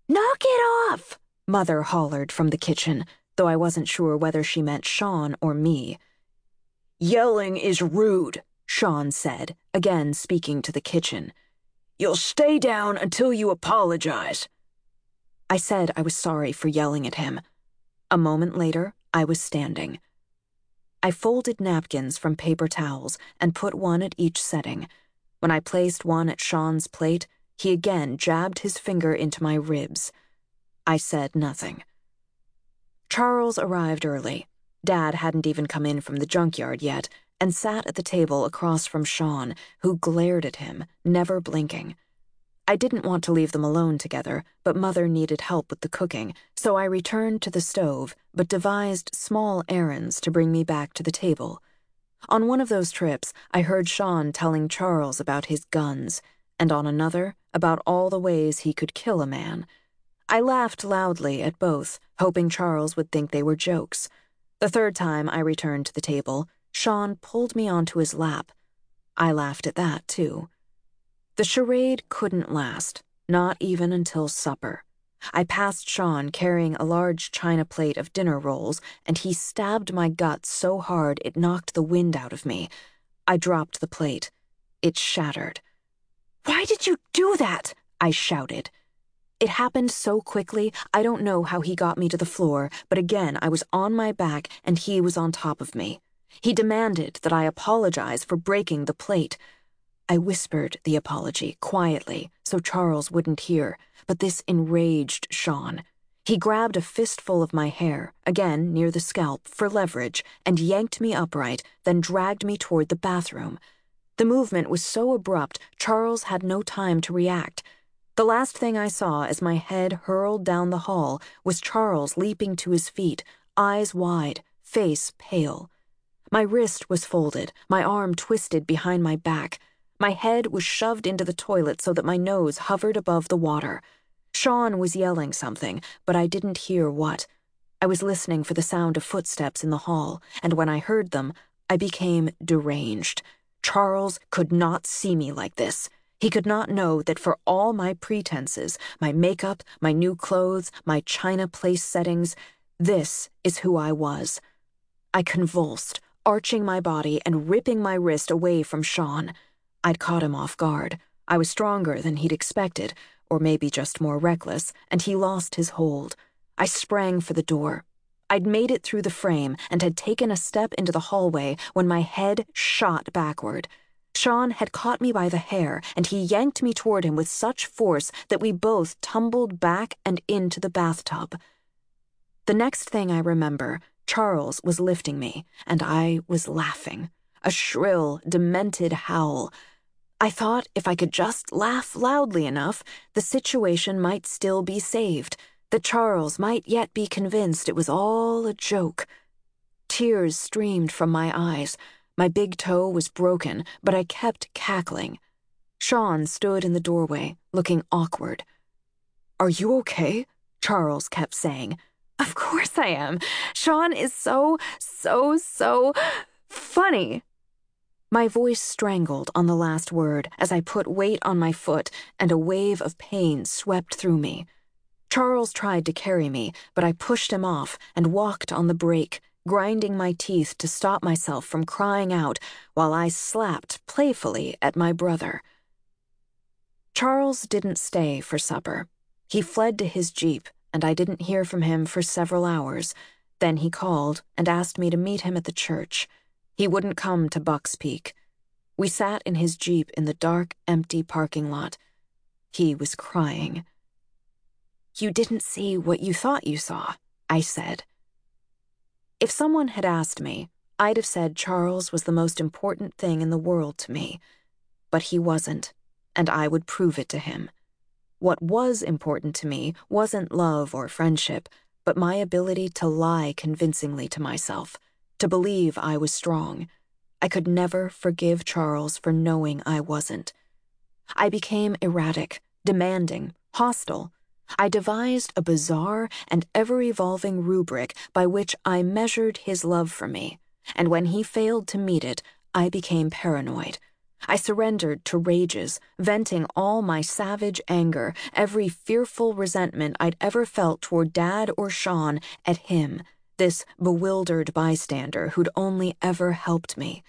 Knock it off! Mother hollered from the kitchen, though I wasn't sure whether she meant Sean or me. Yelling is rude, Sean said, again speaking to the kitchen. You'll stay down until you apologize. I said I was sorry for yelling at him. A moment later, I was standing. I folded napkins from paper towels and put one at each setting. When I placed one at Sean's plate, he again jabbed his finger into my ribs. I said nothing. Charles arrived early. Dad hadn't even come in from the junkyard yet, and sat at the table across from Sean, who glared at him, never blinking. I didn't want to leave them alone together, but Mother needed help with the cooking, so I returned to the stove, but devised small errands to bring me back to the table. On one of those trips, I heard Sean telling Charles about his guns and on another, about all the ways he could kill a man. I laughed loudly at both, hoping Charles would think they were jokes. The third time I returned to the table, Sean pulled me onto his lap. I laughed at that, too. The charade couldn't last, not even until supper. I passed Sean carrying a large china plate of dinner rolls, and he stabbed my gut so hard it knocked the wind out of me. I dropped the plate. It shattered. Why did you do that? I shouted. It happened so quickly, I don't know how he got me to the floor, but again I was on my back and he was on top of me. He demanded that I apologize for breaking the plate. I whispered the apology quietly so Charles wouldn't hear, but this enraged Sean. He grabbed a fistful of my hair, again near the scalp, for leverage, and yanked me upright, then dragged me toward the bathroom. The movement was so abrupt, Charles had no time to react. The last thing I saw as my head hurled down the hall was Charles leaping to his feet, eyes wide, face pale. My wrist was folded, my arm twisted behind my back. My head was shoved into the toilet so that my nose hovered above the water. Sean was yelling something, but I didn't hear what. I was listening for the sound of footsteps in the hall, and when I heard them, I became deranged. Charles could not see me like this. He could not know that for all my pretenses, my makeup, my new clothes, my china place settings, this is who I was. I convulsed, arching my body and ripping my wrist away from Sean. I'd caught him off guard. I was stronger than he'd expected, or maybe just more reckless, and he lost his hold. I sprang for the door. I'd made it through the frame and had taken a step into the hallway when my head shot backward. Sean had caught me by the hair, and he yanked me toward him with such force that we both tumbled back and into the bathtub. The next thing I remember, Charles was lifting me, and I was laughing. A shrill, demented howl. I thought if I could just laugh loudly enough, the situation might still be saved, that Charles might yet be convinced it was all a joke. Tears streamed from my eyes. My big toe was broken, but I kept cackling. Sean stood in the doorway, looking awkward. Are you okay? Charles kept saying. *laughs* Of course I am. Sean is so, so, so funny. My voice strangled on the last word as I put weight on my foot and a wave of pain swept through me. Charles tried to carry me, but I pushed him off and walked on the break, grinding my teeth to stop myself from crying out while I slapped playfully at my brother. Charles didn't stay for supper. He fled to his Jeep, and I didn't hear from him for several hours. Then he called and asked me to meet him at the church. He wouldn't come to Buck's Peak. We sat in his Jeep in the dark, empty parking lot. He was crying. You didn't see what you thought you saw, I said. If someone had asked me, I'd have said Charles was the most important thing in the world to me. But he wasn't, and I would prove it to him. What was important to me wasn't love or friendship, but my ability to lie convincingly to myself, to believe I was strong. I could never forgive Charles for knowing I wasn't. I became erratic, demanding, hostile. I devised a bizarre and ever evolving rubric by which I measured his love for me, and when he failed to meet it, I became paranoid. I surrendered to rages, venting all my savage anger, every fearful resentment I'd ever felt toward Dad or Sean at him, this bewildered bystander who'd only ever helped me.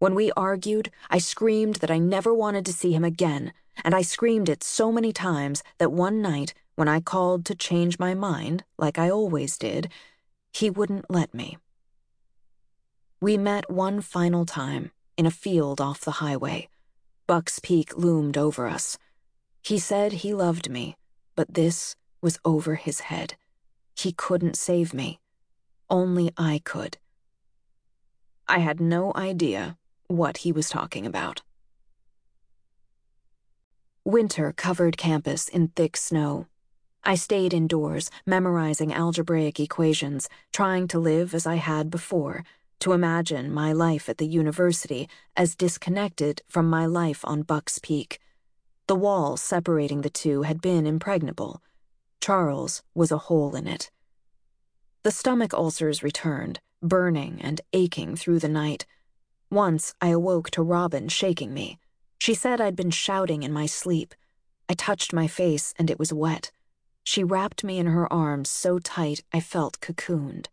When we argued, I screamed that I never wanted to see him again, and I screamed it so many times that one night, when I called to change my mind, like I always did, he wouldn't let me. We met one final time in a field off the highway. Buck's Peak loomed over us. He said he loved me, but this was over his head. He couldn't save me. Only I could. I had no idea what he was talking about. Winter covered campus in thick snow. I stayed indoors, memorizing algebraic equations, trying to live as I had before, to imagine my life at the university as disconnected from my life on Buck's Peak. The wall separating the two had been impregnable. Charles was a hole in it. The stomach ulcers returned, burning and aching through the night. Once I awoke to Robin shaking me. She said I'd been shouting in my sleep. I touched my face and it was wet. She wrapped me in her arms so tight I felt cocooned.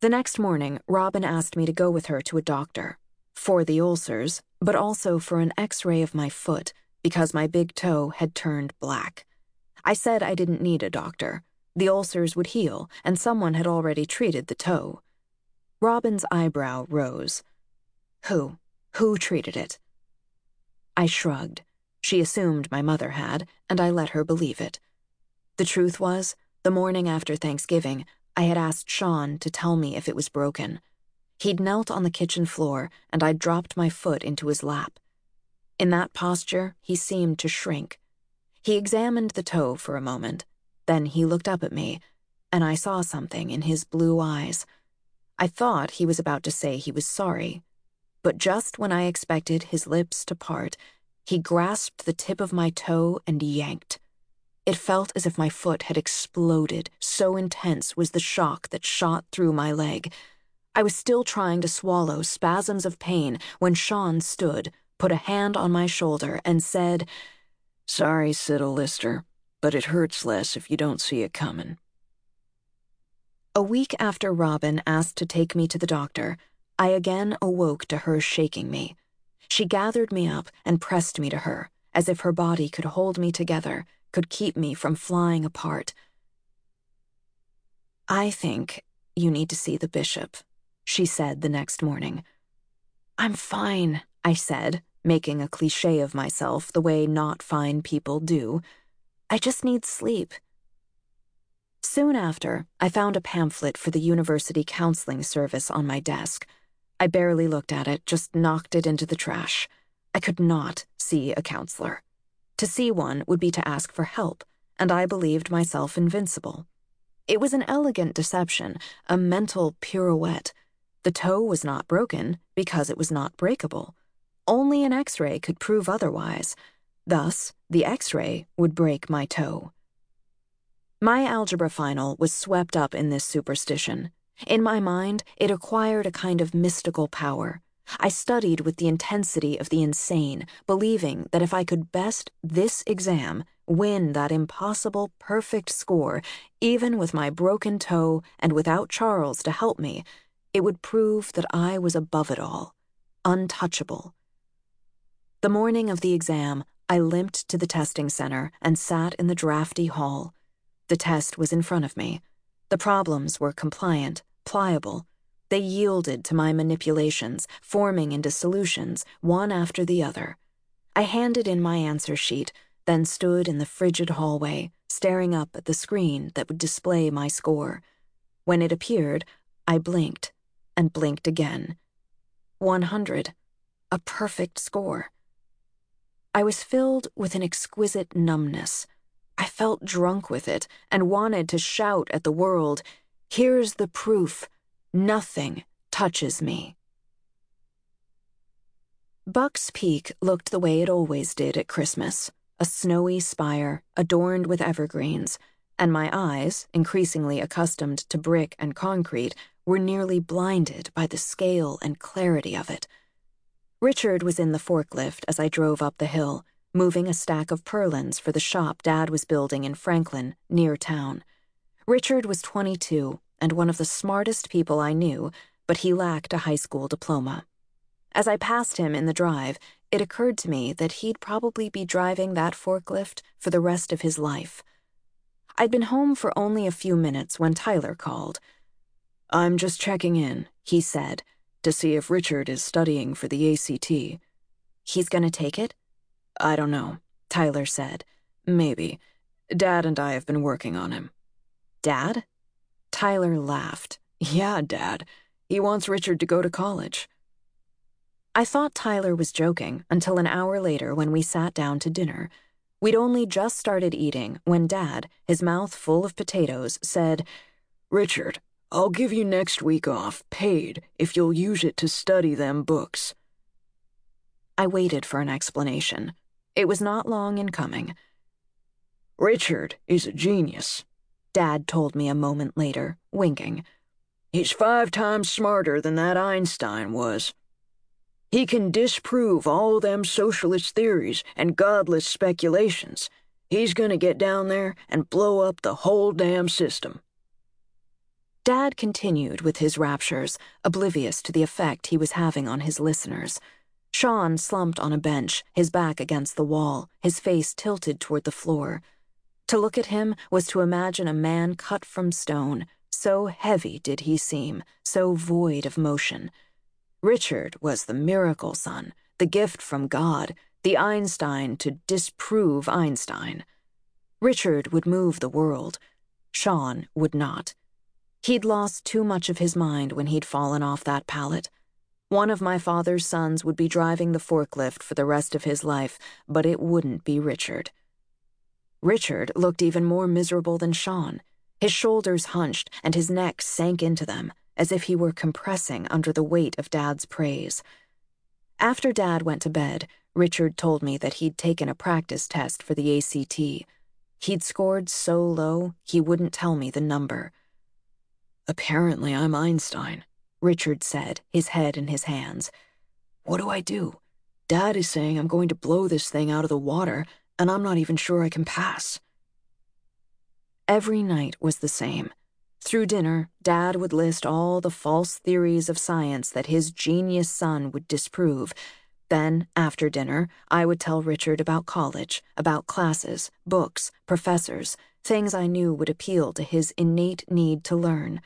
The next morning, Robin asked me to go with her to a doctor. For the ulcers, but also for an x ray of my foot, because my big toe had turned black. I said I didn't need a doctor. The ulcers would heal, and someone had already treated the toe. Robin's eyebrow rose. Who? Who treated it? I shrugged. She assumed my mother had, and I let her believe it. The truth was, the morning after Thanksgiving, I had asked Sean to tell me if it was broken. He'd knelt on the kitchen floor, and I'd dropped my foot into his lap. In that posture, he seemed to shrink. He examined the toe for a moment, then he looked up at me, and I saw something in his blue eyes. I thought he was about to say he was sorry, but just when I expected his lips to part, he grasped the tip of my toe and yanked. It felt as if my foot had exploded, so intense was the shock that shot through my leg. I was still trying to swallow spasms of pain when Sean stood, put a hand on my shoulder, and said, Sorry, Siddle Lister, but it hurts less if you don't see it coming. A week after Robin asked to take me to the doctor, I again awoke to her shaking me. She gathered me up and pressed me to her, as if her body could hold me together, could keep me from flying apart. I think you need to see the bishop, she said the next morning. I'm fine, I said, making a cliche of myself the way not fine people do. I just need sleep. Soon after, I found a pamphlet for the university counseling service on my desk. I barely looked at it, just knocked it into the trash. I could not see a counselor. To see one would be to ask for help, and I believed myself invincible. It was an elegant deception, a mental pirouette. The toe was not broken because it was not breakable. Only an x ray could prove otherwise. Thus, the x ray would break my toe. My algebra final was swept up in this superstition. In my mind, it acquired a kind of mystical power. I studied with the intensity of the insane, believing that if I could best this exam, win that impossible perfect score, even with my broken toe and without Charles to help me, it would prove that I was above it all, untouchable. The morning of the exam, I limped to the testing center and sat in the drafty hall. The test was in front of me. The problems were compliant, pliable. They yielded to my manipulations, forming into solutions, one after the other. I handed in my answer sheet, then stood in the frigid hallway, staring up at the screen that would display my score. When it appeared, I blinked and blinked again. 100. A perfect score. I was filled with an exquisite numbness. I felt drunk with it and wanted to shout at the world, Here's the proof. Nothing touches me. Buck's Peak looked the way it always did at Christmas a snowy spire adorned with evergreens, and my eyes, increasingly accustomed to brick and concrete, were nearly blinded by the scale and clarity of it. Richard was in the forklift as I drove up the hill, moving a stack of purlins for the shop Dad was building in Franklin, near town. Richard was 22 and one of the smartest people I knew, but he lacked a high school diploma. As I passed him in the drive, it occurred to me that he'd probably be driving that forklift for the rest of his life. I'd been home for only a few minutes when Tyler called. I'm just checking in, he said, to see if Richard is studying for the ACT. He's gonna take it? I don't know, Tyler said. Maybe. Dad and I have been working on him. Dad? Tyler laughed. Yeah, Dad. He wants Richard to go to college. I thought Tyler was joking until an hour later when we sat down to dinner. We'd only just started eating when Dad, his mouth full of potatoes, said, Richard, I'll give you next week off, paid, if you'll use it to study them books. I waited for an explanation. It was not long in coming. Richard is a genius, Dad told me a moment later, winking. He's five times smarter than that Einstein was. He can disprove all them socialist theories and godless speculations. He's gonna get down there and blow up the whole damn system. Dad continued with his raptures, oblivious to the effect he was having on his listeners. Sean slumped on a bench, his back against the wall, his face tilted toward the floor. To look at him was to imagine a man cut from stone, so heavy did he seem, so void of motion. Richard was the miracle son, the gift from God, the Einstein to disprove Einstein. Richard would move the world. Sean would not. He'd lost too much of his mind when he'd fallen off that pallet. One of my father's sons would be driving the forklift for the rest of his life, but it wouldn't be Richard. Richard looked even more miserable than Sean. His shoulders hunched and his neck sank into them, as if he were compressing under the weight of Dad's praise. After Dad went to bed, Richard told me that he'd taken a practice test for the ACT. He'd scored so low, he wouldn't tell me the number. Apparently, I'm Einstein, Richard said, his head in his hands. What do I do? Dad is saying I'm going to blow this thing out of the water, and I'm not even sure I can pass. Every night was the same. Through dinner, Dad would list all the false theories of science that his genius son would disprove. Then, after dinner, I would tell Richard about college, about classes, books, professors, things I knew would appeal to his innate need to learn.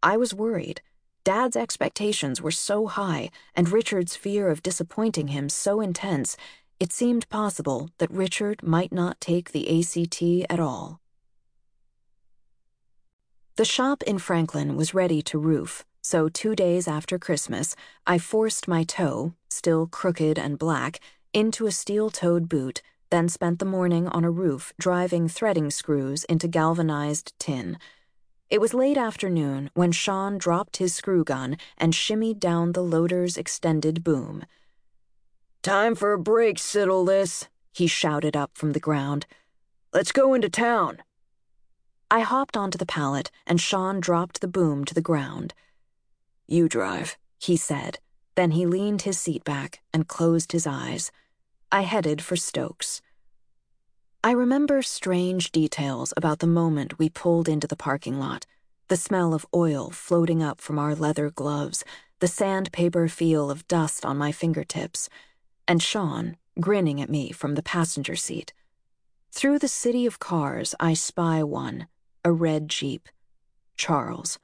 I was worried. Dad's expectations were so high, and Richard's fear of disappointing him so intense, it seemed possible that Richard might not take the ACT at all. The shop in Franklin was ready to roof, so two days after Christmas, I forced my toe, still crooked and black, into a steel toed boot, then spent the morning on a roof driving threading screws into galvanized tin. It was late afternoon when Sean dropped his screw gun and shimmied down the loader's extended boom. Time for a break, Siddle he shouted up from the ground. Let's go into town. I hopped onto the pallet, and Sean dropped the boom to the ground. You drive, he said. Then he leaned his seat back and closed his eyes. I headed for Stokes. I remember strange details about the moment we pulled into the parking lot the smell of oil floating up from our leather gloves, the sandpaper feel of dust on my fingertips, and Sean grinning at me from the passenger seat. Through the city of cars, I spy one a red Jeep. Charles.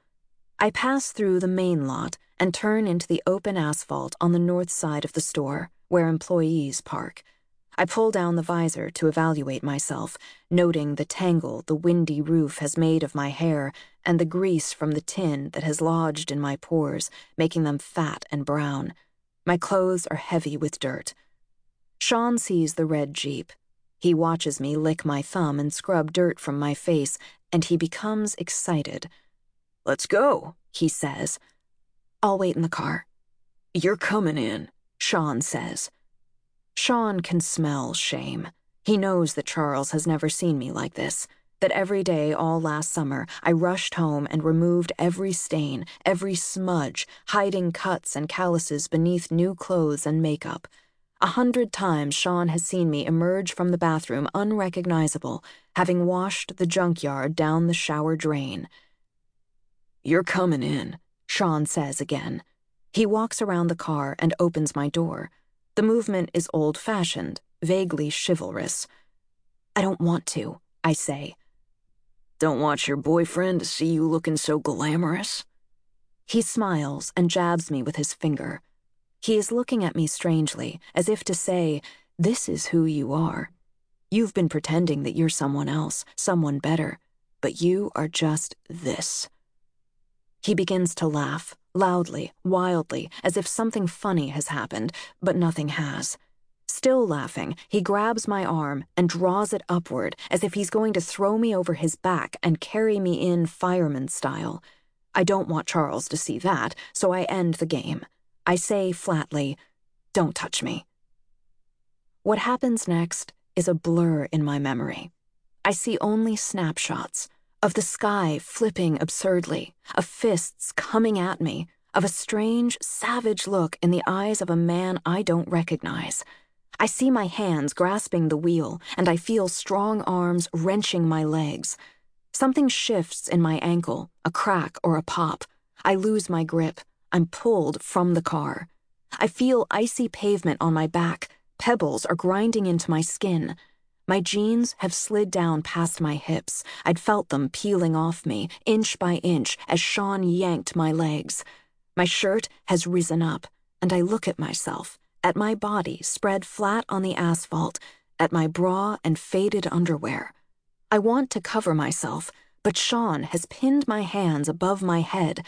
I pass through the main lot and turn into the open asphalt on the north side of the store, where employees park. I pull down the visor to evaluate myself, noting the tangle the windy roof has made of my hair and the grease from the tin that has lodged in my pores, making them fat and brown. My clothes are heavy with dirt. Sean sees the red Jeep. He watches me lick my thumb and scrub dirt from my face and he becomes excited. Let's go, he says. I'll wait in the car. You're coming in, Sean says. Sean can smell shame. He knows that Charles has never seen me like this, that every day all last summer I rushed home and removed every stain, every smudge, hiding cuts and calluses beneath new clothes and makeup. A hundred times Sean has seen me emerge from the bathroom unrecognizable, having washed the junkyard down the shower drain. You're coming in, Sean says again. He walks around the car and opens my door. The movement is old fashioned, vaguely chivalrous. I don't want to, I say. Don't want your boyfriend to see you looking so glamorous? He smiles and jabs me with his finger. He is looking at me strangely, as if to say, This is who you are. You've been pretending that you're someone else, someone better, but you are just this. He begins to laugh, loudly, wildly, as if something funny has happened, but nothing has. Still laughing, he grabs my arm and draws it upward as if he's going to throw me over his back and carry me in fireman style. I don't want Charles to see that, so I end the game. I say flatly, Don't touch me. What happens next is a blur in my memory. I see only snapshots of the sky flipping absurdly, of fists coming at me, of a strange, savage look in the eyes of a man I don't recognize. I see my hands grasping the wheel, and I feel strong arms wrenching my legs. Something shifts in my ankle, a crack or a pop. I lose my grip. I'm pulled from the car. I feel icy pavement on my back. Pebbles are grinding into my skin. My jeans have slid down past my hips. I'd felt them peeling off me, inch by inch, as Sean yanked my legs. My shirt has risen up, and I look at myself, at my body spread flat on the asphalt, at my bra and faded underwear. I want to cover myself, but Sean has pinned my hands above my head.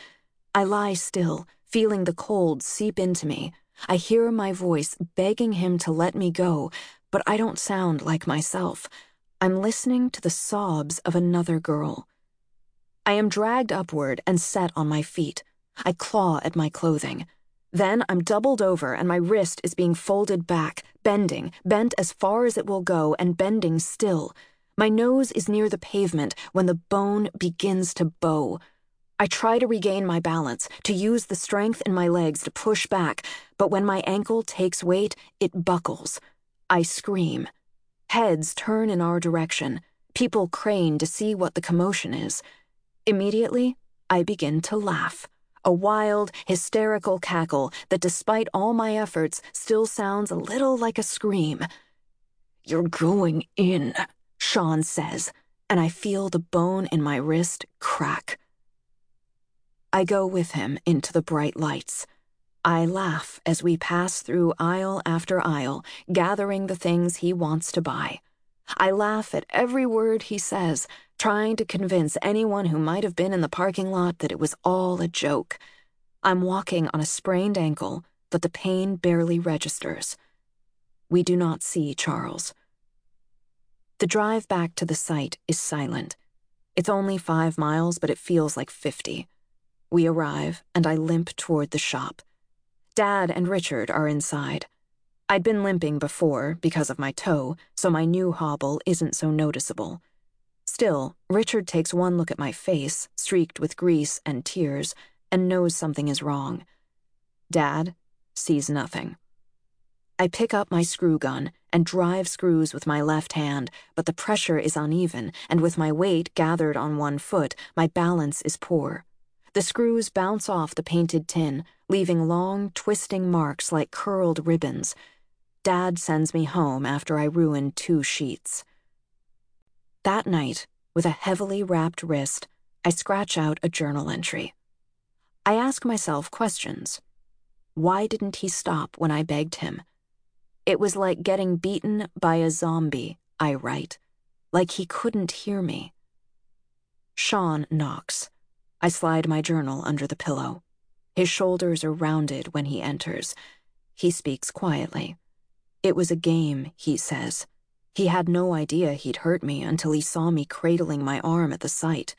I lie still, feeling the cold seep into me. I hear my voice begging him to let me go, but I don't sound like myself. I'm listening to the sobs of another girl. I am dragged upward and set on my feet. I claw at my clothing. Then I'm doubled over and my wrist is being folded back, bending, bent as far as it will go, and bending still. My nose is near the pavement when the bone begins to bow. I try to regain my balance, to use the strength in my legs to push back, but when my ankle takes weight, it buckles. I scream. Heads turn in our direction. People crane to see what the commotion is. Immediately, I begin to laugh. A wild, hysterical cackle that, despite all my efforts, still sounds a little like a scream. You're going in, Sean says, and I feel the bone in my wrist crack. I go with him into the bright lights. I laugh as we pass through aisle after aisle, gathering the things he wants to buy. I laugh at every word he says, trying to convince anyone who might have been in the parking lot that it was all a joke. I'm walking on a sprained ankle, but the pain barely registers. We do not see Charles. The drive back to the site is silent. It's only five miles, but it feels like 50. We arrive, and I limp toward the shop. Dad and Richard are inside. I'd been limping before because of my toe, so my new hobble isn't so noticeable. Still, Richard takes one look at my face, streaked with grease and tears, and knows something is wrong. Dad sees nothing. I pick up my screw gun and drive screws with my left hand, but the pressure is uneven, and with my weight gathered on one foot, my balance is poor. The screws bounce off the painted tin, leaving long, twisting marks like curled ribbons. Dad sends me home after I ruin two sheets. That night, with a heavily wrapped wrist, I scratch out a journal entry. I ask myself questions. Why didn't he stop when I begged him? It was like getting beaten by a zombie, I write, like he couldn't hear me. Sean knocks. I slide my journal under the pillow. His shoulders are rounded when he enters. He speaks quietly. It was a game, he says. He had no idea he'd hurt me until he saw me cradling my arm at the site.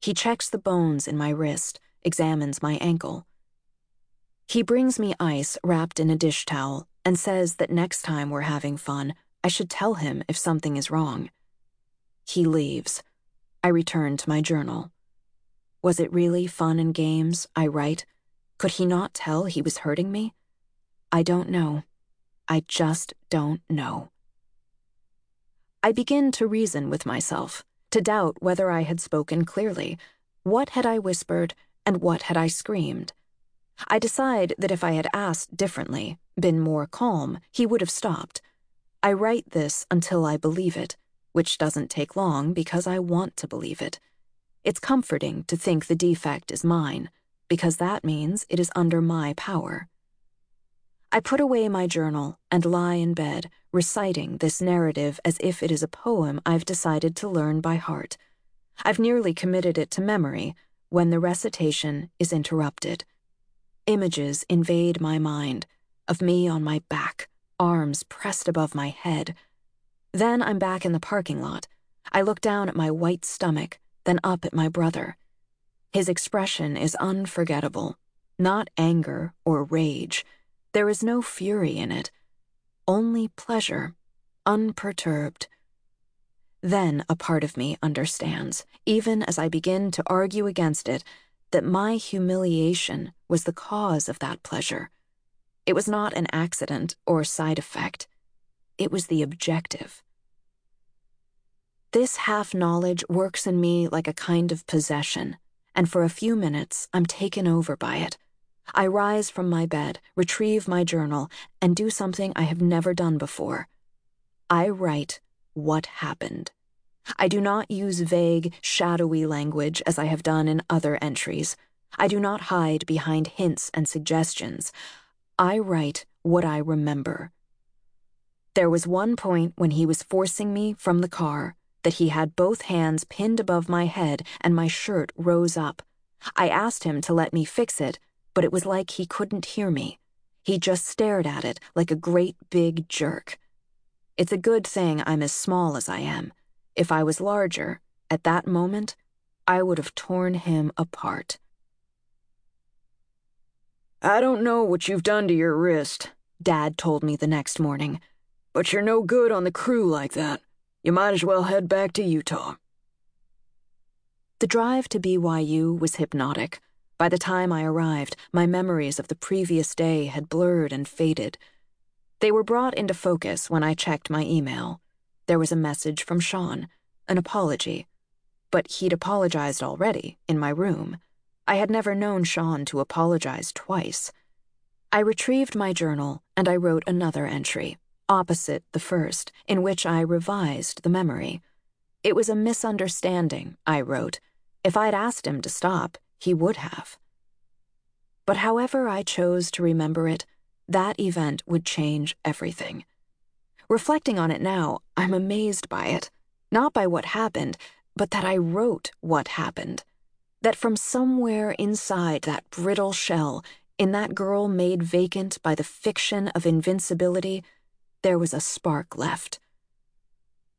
He checks the bones in my wrist, examines my ankle. He brings me ice wrapped in a dish towel and says that next time we're having fun, I should tell him if something is wrong. He leaves. I return to my journal. Was it really fun and games, I write? Could he not tell he was hurting me? I don't know. I just don't know. I begin to reason with myself, to doubt whether I had spoken clearly. What had I whispered, and what had I screamed? I decide that if I had asked differently, been more calm, he would have stopped. I write this until I believe it, which doesn't take long because I want to believe it. It's comforting to think the defect is mine, because that means it is under my power. I put away my journal and lie in bed, reciting this narrative as if it is a poem I've decided to learn by heart. I've nearly committed it to memory when the recitation is interrupted. Images invade my mind of me on my back, arms pressed above my head. Then I'm back in the parking lot. I look down at my white stomach then up at my brother. His expression is unforgettable, not anger or rage. There is no fury in it, only pleasure, unperturbed. Then a part of me understands, even as I begin to argue against it, that my humiliation was the cause of that pleasure. It was not an accident or side effect, it was the objective. This half knowledge works in me like a kind of possession, and for a few minutes I'm taken over by it. I rise from my bed, retrieve my journal, and do something I have never done before. I write what happened. I do not use vague, shadowy language as I have done in other entries. I do not hide behind hints and suggestions. I write what I remember. There was one point when he was forcing me from the car that he had both hands pinned above my head and my shirt rose up. I asked him to let me fix it, but it was like he couldn't hear me. He just stared at it like a great big jerk. It's a good thing I'm as small as I am. If I was larger, at that moment, I would have torn him apart. I don't know what you've done to your wrist, Dad told me the next morning. But you're no good on the crew like that. You might as well head back to Utah. The drive to BYU was hypnotic. By the time I arrived, my memories of the previous day had blurred and faded. They were brought into focus when I checked my email. There was a message from Sean, an apology. But he'd apologized already, in my room. I had never known Sean to apologize twice. I retrieved my journal and I wrote another entry opposite the first, in which I revised the memory. It was a misunderstanding, I wrote. If I'd asked him to stop, he would have. But however I chose to remember it, that event would change everything. Reflecting on it now, I'm amazed by it. Not by what happened, but that I wrote what happened. That from somewhere inside that brittle shell, in that girl made vacant by the fiction of invincibility, there was a spark left.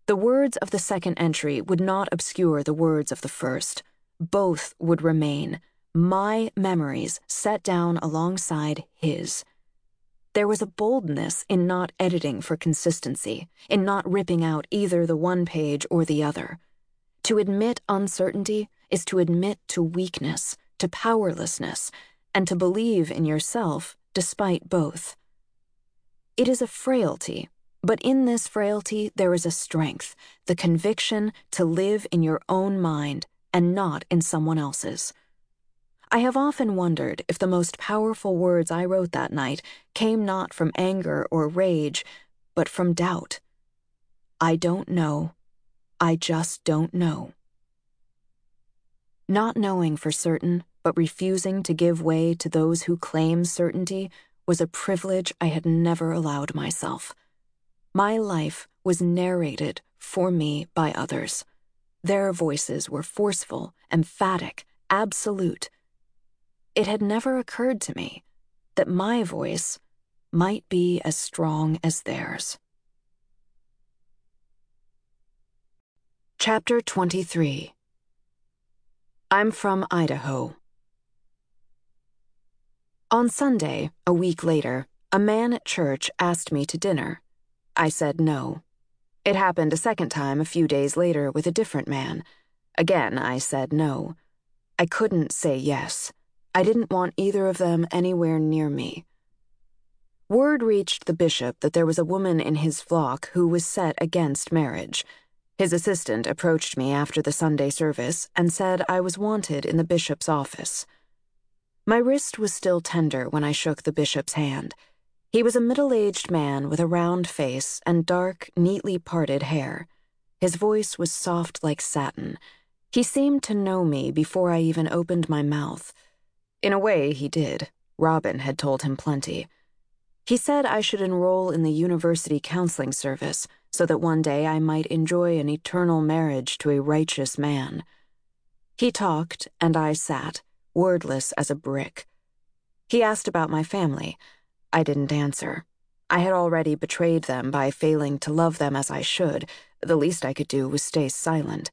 The words of the second entry would not obscure the words of the first. Both would remain, my memories set down alongside his. There was a boldness in not editing for consistency, in not ripping out either the one page or the other. To admit uncertainty is to admit to weakness, to powerlessness, and to believe in yourself despite both. It is a frailty, but in this frailty there is a strength, the conviction to live in your own mind and not in someone else's. I have often wondered if the most powerful words I wrote that night came not from anger or rage, but from doubt. I don't know. I just don't know. Not knowing for certain, but refusing to give way to those who claim certainty was a privilege I had never allowed myself. My life was narrated for me by others. Their voices were forceful, emphatic, absolute. It had never occurred to me that my voice might be as strong as theirs. Chapter 23 I'm from Idaho. On Sunday, a week later, a man at church asked me to dinner. I said no. It happened a second time a few days later with a different man. Again, I said no. I couldn't say yes. I didn't want either of them anywhere near me. Word reached the bishop that there was a woman in his flock who was set against marriage. His assistant approached me after the Sunday service and said I was wanted in the bishop's office. My wrist was still tender when I shook the bishop's hand. He was a middle aged man with a round face and dark, neatly parted hair. His voice was soft like satin. He seemed to know me before I even opened my mouth. In a way, he did. Robin had told him plenty. He said I should enroll in the university counseling service so that one day I might enjoy an eternal marriage to a righteous man. He talked, and I sat wordless as a brick. He asked about my family. I didn't answer. I had already betrayed them by failing to love them as I should. The least I could do was stay silent.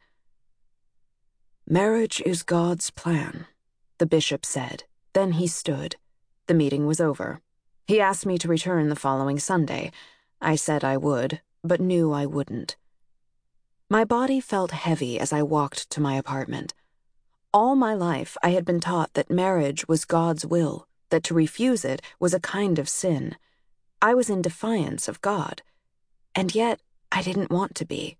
Marriage is God's plan, the bishop said. Then he stood. The meeting was over. He asked me to return the following Sunday. I said I would, but knew I wouldn't. My body felt heavy as I walked to my apartment. All my life, I had been taught that marriage was God's will, that to refuse it was a kind of sin. I was in defiance of God. And yet, I didn't want to be.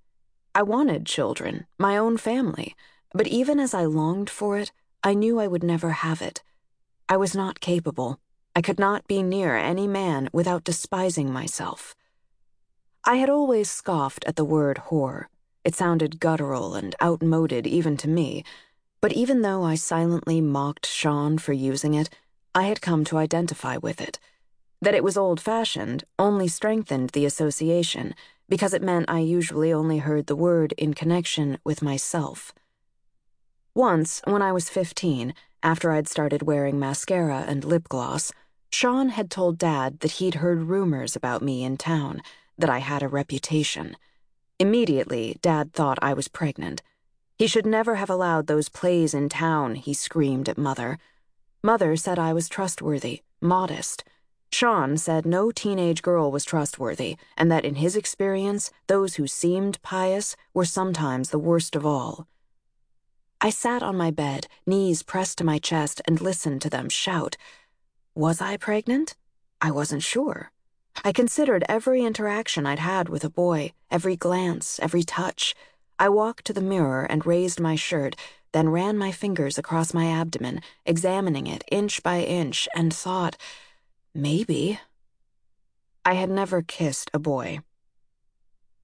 I wanted children, my own family, but even as I longed for it, I knew I would never have it. I was not capable. I could not be near any man without despising myself. I had always scoffed at the word whore. It sounded guttural and outmoded even to me but even though I silently mocked Sean for using it, I had come to identify with it. That it was old fashioned only strengthened the association because it meant I usually only heard the word in connection with myself. Once, when I was 15, after I'd started wearing mascara and lip gloss, Sean had told Dad that he'd heard rumors about me in town, that I had a reputation. Immediately, Dad thought I was pregnant. He should never have allowed those plays in town, he screamed at Mother. Mother said I was trustworthy, modest. Sean said no teenage girl was trustworthy, and that in his experience, those who seemed pious were sometimes the worst of all. I sat on my bed, knees pressed to my chest, and listened to them shout. Was I pregnant? I wasn't sure. I considered every interaction I'd had with a boy, every glance, every touch. I walked to the mirror and raised my shirt, then ran my fingers across my abdomen, examining it inch by inch, and thought, maybe. I had never kissed a boy.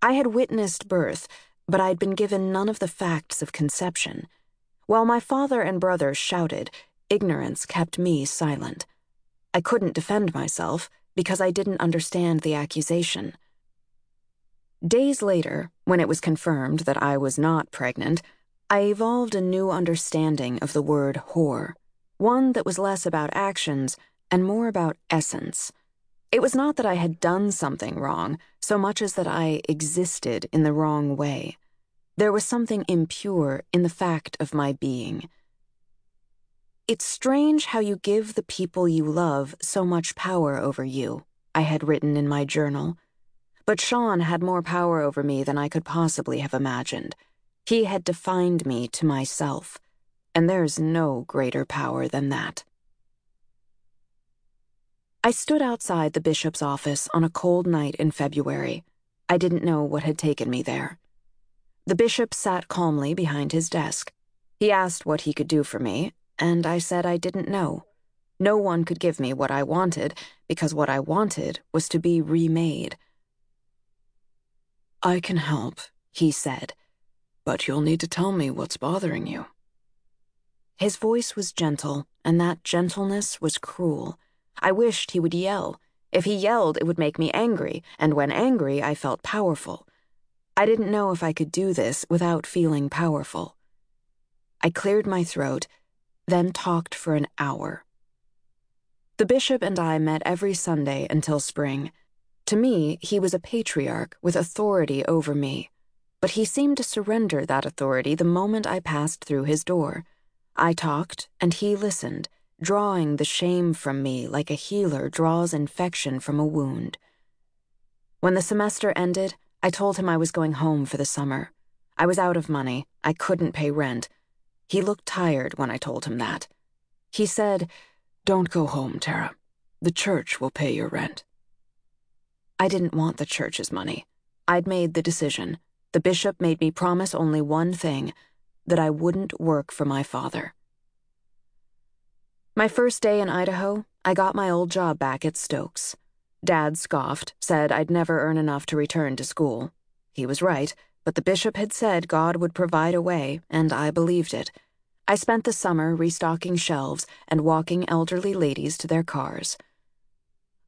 I had witnessed birth, but I'd been given none of the facts of conception. While my father and brother shouted, ignorance kept me silent. I couldn't defend myself because I didn't understand the accusation. Days later, when it was confirmed that I was not pregnant, I evolved a new understanding of the word whore, one that was less about actions and more about essence. It was not that I had done something wrong, so much as that I existed in the wrong way. There was something impure in the fact of my being. It's strange how you give the people you love so much power over you, I had written in my journal. But Sean had more power over me than I could possibly have imagined. He had defined me to myself, and there's no greater power than that. I stood outside the bishop's office on a cold night in February. I didn't know what had taken me there. The bishop sat calmly behind his desk. He asked what he could do for me, and I said I didn't know. No one could give me what I wanted, because what I wanted was to be remade. I can help, he said, but you'll need to tell me what's bothering you. His voice was gentle, and that gentleness was cruel. I wished he would yell. If he yelled, it would make me angry, and when angry, I felt powerful. I didn't know if I could do this without feeling powerful. I cleared my throat, then talked for an hour. The bishop and I met every Sunday until spring. To me, he was a patriarch with authority over me, but he seemed to surrender that authority the moment I passed through his door. I talked, and he listened, drawing the shame from me like a healer draws infection from a wound. When the semester ended, I told him I was going home for the summer. I was out of money. I couldn't pay rent. He looked tired when I told him that. He said, Don't go home, Tara. The church will pay your rent. I didn't want the church's money. I'd made the decision. The bishop made me promise only one thing that I wouldn't work for my father. My first day in Idaho, I got my old job back at Stokes. Dad scoffed, said I'd never earn enough to return to school. He was right, but the bishop had said God would provide a way, and I believed it. I spent the summer restocking shelves and walking elderly ladies to their cars.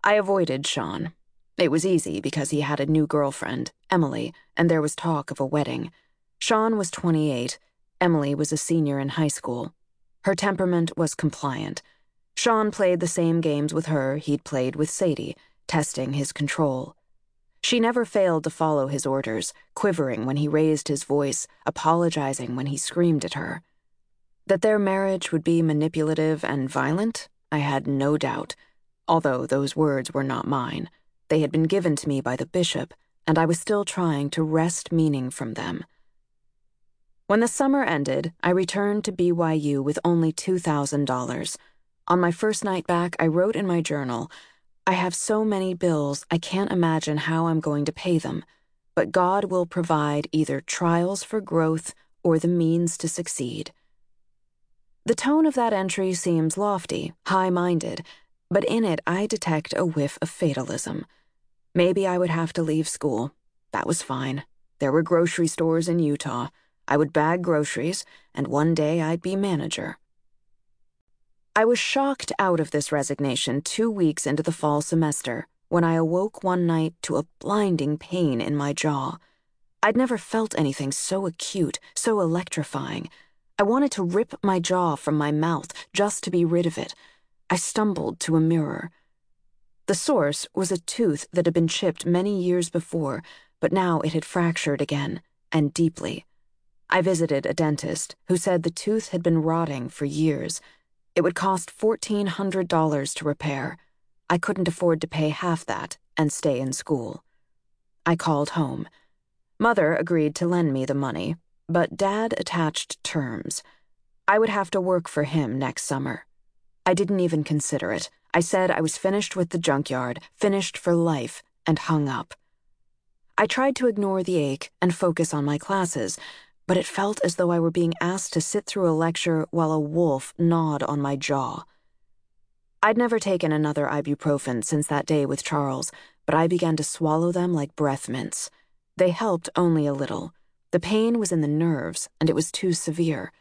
I avoided Sean. It was easy because he had a new girlfriend, Emily, and there was talk of a wedding. Sean was 28. Emily was a senior in high school. Her temperament was compliant. Sean played the same games with her he'd played with Sadie testing his control. She never failed to follow his orders, quivering when he raised his voice, apologizing when he screamed at her. That their marriage would be manipulative and violent, I had no doubt, although those words were not mine. They had been given to me by the bishop, and I was still trying to wrest meaning from them. When the summer ended, I returned to BYU with only $2,000. On my first night back, I wrote in my journal, I have so many bills, I can't imagine how I'm going to pay them, but God will provide either trials for growth or the means to succeed. The tone of that entry seems lofty, high minded, but in it I detect a whiff of fatalism. Maybe I would have to leave school. That was fine. There were grocery stores in Utah. I would bag groceries, and one day I'd be manager. I was shocked out of this resignation two weeks into the fall semester when I awoke one night to a blinding pain in my jaw. I'd never felt anything so acute, so electrifying. I wanted to rip my jaw from my mouth just to be rid of it. I stumbled to a mirror. The source was a tooth that had been chipped many years before, but now it had fractured again, and deeply. I visited a dentist who said the tooth had been rotting for years. It would cost $1,400 to repair. I couldn't afford to pay half that and stay in school. I called home. Mother agreed to lend me the money, but Dad attached terms. I would have to work for him next summer. I didn't even consider it. I said I was finished with the junkyard, finished for life, and hung up. I tried to ignore the ache and focus on my classes, but it felt as though I were being asked to sit through a lecture while a wolf gnawed on my jaw. I'd never taken another ibuprofen since that day with Charles, but I began to swallow them like breath mints. They helped only a little. The pain was in the nerves, and it was too severe.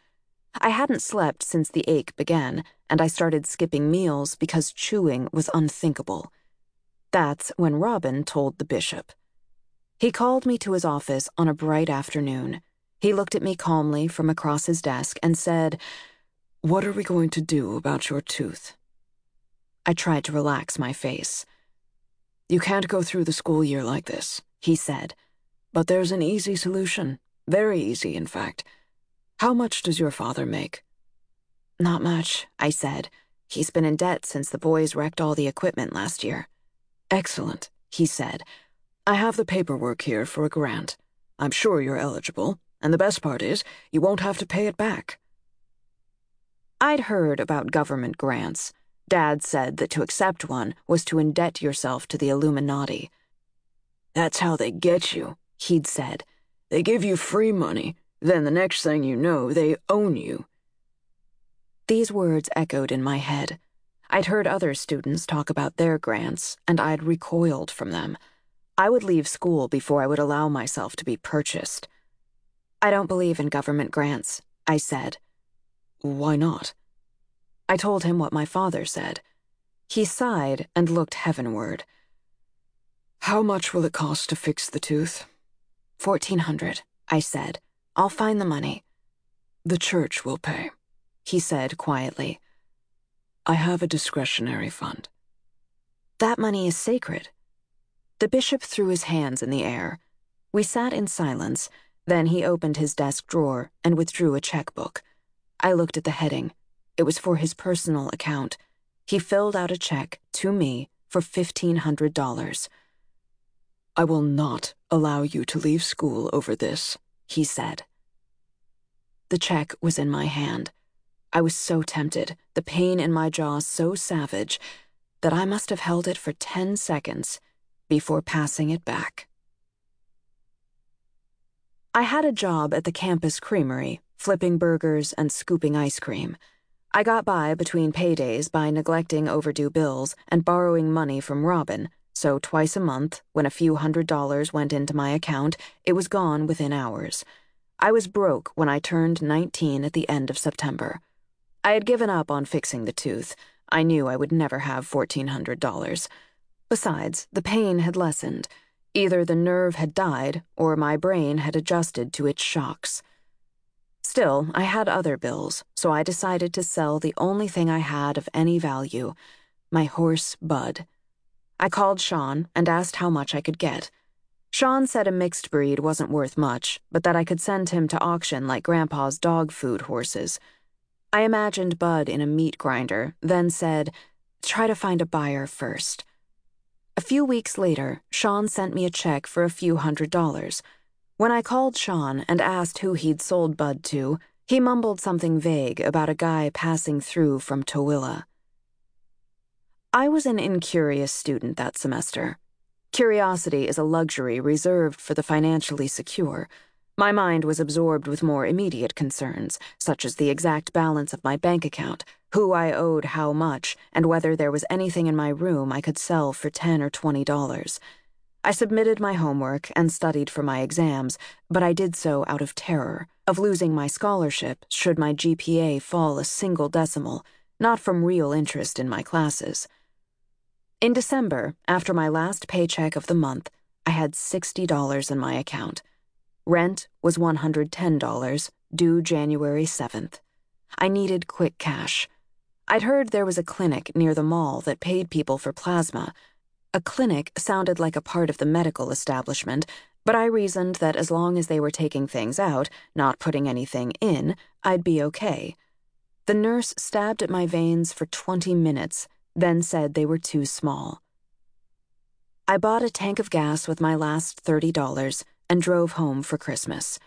I hadn't slept since the ache began, and I started skipping meals because chewing was unthinkable. That's when Robin told the bishop. He called me to his office on a bright afternoon. He looked at me calmly from across his desk and said, What are we going to do about your tooth? I tried to relax my face. You can't go through the school year like this, he said. But there's an easy solution. Very easy, in fact. How much does your father make? Not much, I said. He's been in debt since the boys wrecked all the equipment last year. Excellent, he said. I have the paperwork here for a grant. I'm sure you're eligible, and the best part is, you won't have to pay it back. I'd heard about government grants. Dad said that to accept one was to indebt yourself to the Illuminati. That's how they get you, he'd said. They give you free money, then the next thing you know, they own you. These words echoed in my head. I'd heard other students talk about their grants, and I'd recoiled from them. I would leave school before I would allow myself to be purchased. I don't believe in government grants, I said. Why not? I told him what my father said. He sighed and looked heavenward. How much will it cost to fix the tooth? Fourteen hundred, I said. I'll find the money. The church will pay, he said quietly. I have a discretionary fund. That money is sacred. The bishop threw his hands in the air. We sat in silence, then he opened his desk drawer and withdrew a checkbook. I looked at the heading. It was for his personal account. He filled out a check to me for $1,500. I will not allow you to leave school over this, he said. The check was in my hand. I was so tempted, the pain in my jaw so savage, that I must have held it for 10 seconds before passing it back. I had a job at the campus creamery, flipping burgers and scooping ice cream. I got by between paydays by neglecting overdue bills and borrowing money from Robin, so twice a month, when a few hundred dollars went into my account, it was gone within hours. I was broke when I turned 19 at the end of September. I had given up on fixing the tooth. I knew I would never have $1,400. Besides, the pain had lessened. Either the nerve had died, or my brain had adjusted to its shocks. Still, I had other bills, so I decided to sell the only thing I had of any value my horse, Bud. I called Sean and asked how much I could get. Sean said a mixed breed wasn't worth much, but that I could send him to auction like Grandpa's dog food horses. I imagined Bud in a meat grinder, then said, try to find a buyer first. A few weeks later, Sean sent me a check for a few hundred dollars. When I called Sean and asked who he'd sold Bud to, he mumbled something vague about a guy passing through from Tooele. I was an incurious student that semester. Curiosity is a luxury reserved for the financially secure. My mind was absorbed with more immediate concerns, such as the exact balance of my bank account, who I owed how much, and whether there was anything in my room I could sell for ten or twenty dollars. I submitted my homework and studied for my exams, but I did so out of terror of losing my scholarship should my GPA fall a single decimal not from real interest in my classes. In December, after my last paycheck of the month, I had $60 in my account. Rent was $110, due January 7th. I needed quick cash. I'd heard there was a clinic near the mall that paid people for plasma. A clinic sounded like a part of the medical establishment, but I reasoned that as long as they were taking things out, not putting anything in, I'd be okay. The nurse stabbed at my veins for 20 minutes, then said they were too small. I bought a tank of gas with my last $30 and drove home for Christmas.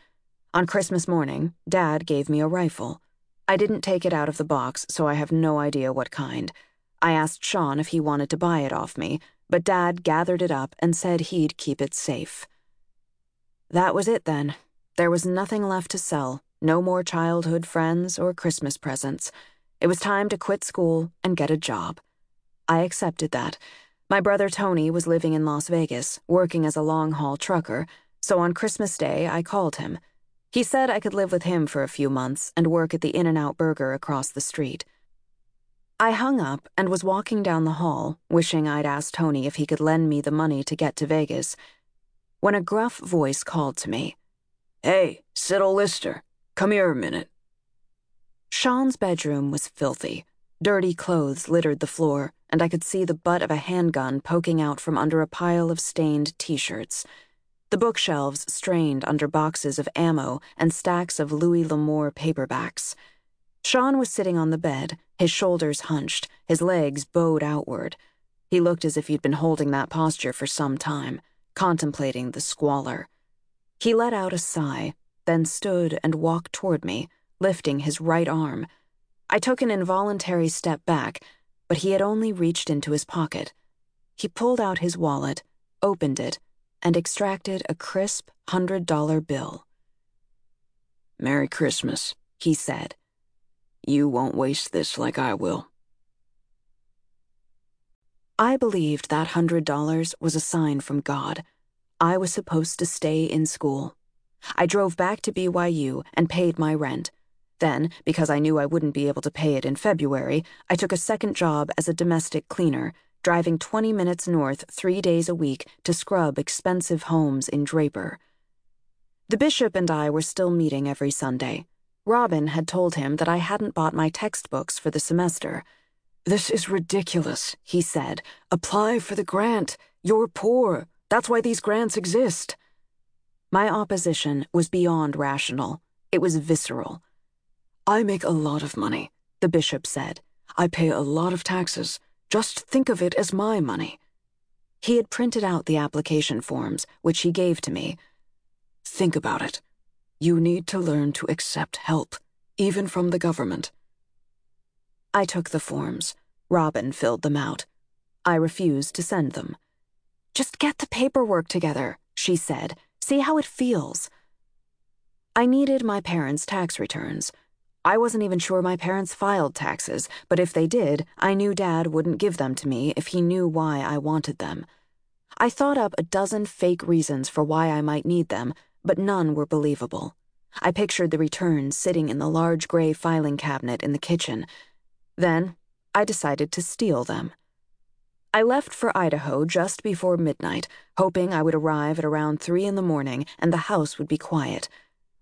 On Christmas morning, Dad gave me a rifle. I didn't take it out of the box, so I have no idea what kind. I asked Sean if he wanted to buy it off me, but Dad gathered it up and said he'd keep it safe. That was it then. There was nothing left to sell, no more childhood friends or Christmas presents. It was time to quit school and get a job. I accepted that. My brother Tony was living in Las Vegas, working as a long haul trucker, so on Christmas Day I called him. He said I could live with him for a few months and work at the In N Out Burger across the street. I hung up and was walking down the hall, wishing I'd asked Tony if he could lend me the money to get to Vegas, when a gruff voice called to me Hey, Siddle Lister, come here a minute. Sean's bedroom was filthy. Dirty clothes littered the floor, and I could see the butt of a handgun poking out from under a pile of stained t shirts. The bookshelves strained under boxes of ammo and stacks of Louis L'Amour paperbacks. Sean was sitting on the bed, his shoulders hunched, his legs bowed outward. He looked as if he'd been holding that posture for some time, contemplating the squalor. He let out a sigh, then stood and walked toward me, lifting his right arm. I took an involuntary step back, but he had only reached into his pocket. He pulled out his wallet, opened it, and extracted a crisp hundred dollar bill. Merry Christmas, he said. You won't waste this like I will. I believed that hundred dollars was a sign from God. I was supposed to stay in school. I drove back to BYU and paid my rent. Then, because I knew I wouldn't be able to pay it in February, I took a second job as a domestic cleaner driving 20 minutes north three days a week to scrub expensive homes in Draper. The bishop and I were still meeting every Sunday. Robin had told him that I hadn't bought my textbooks for the semester. This is ridiculous, he said. Apply for the grant. You're poor. That's why these grants exist. My opposition was beyond rational. It was visceral. I make a lot of money, the bishop said. I pay a lot of taxes. Just think of it as my money. He had printed out the application forms, which he gave to me. Think about it. You need to learn to accept help, even from the government. I took the forms. Robin filled them out. I refused to send them. Just get the paperwork together, she said. See how it feels. I needed my parents' tax returns. I wasn't even sure my parents filed taxes, but if they did, I knew Dad wouldn't give them to me if he knew why I wanted them. I thought up a dozen fake reasons for why I might need them, but none were believable. I pictured the returns sitting in the large gray filing cabinet in the kitchen. Then, I decided to steal them. I left for Idaho just before midnight, hoping I would arrive at around three in the morning and the house would be quiet.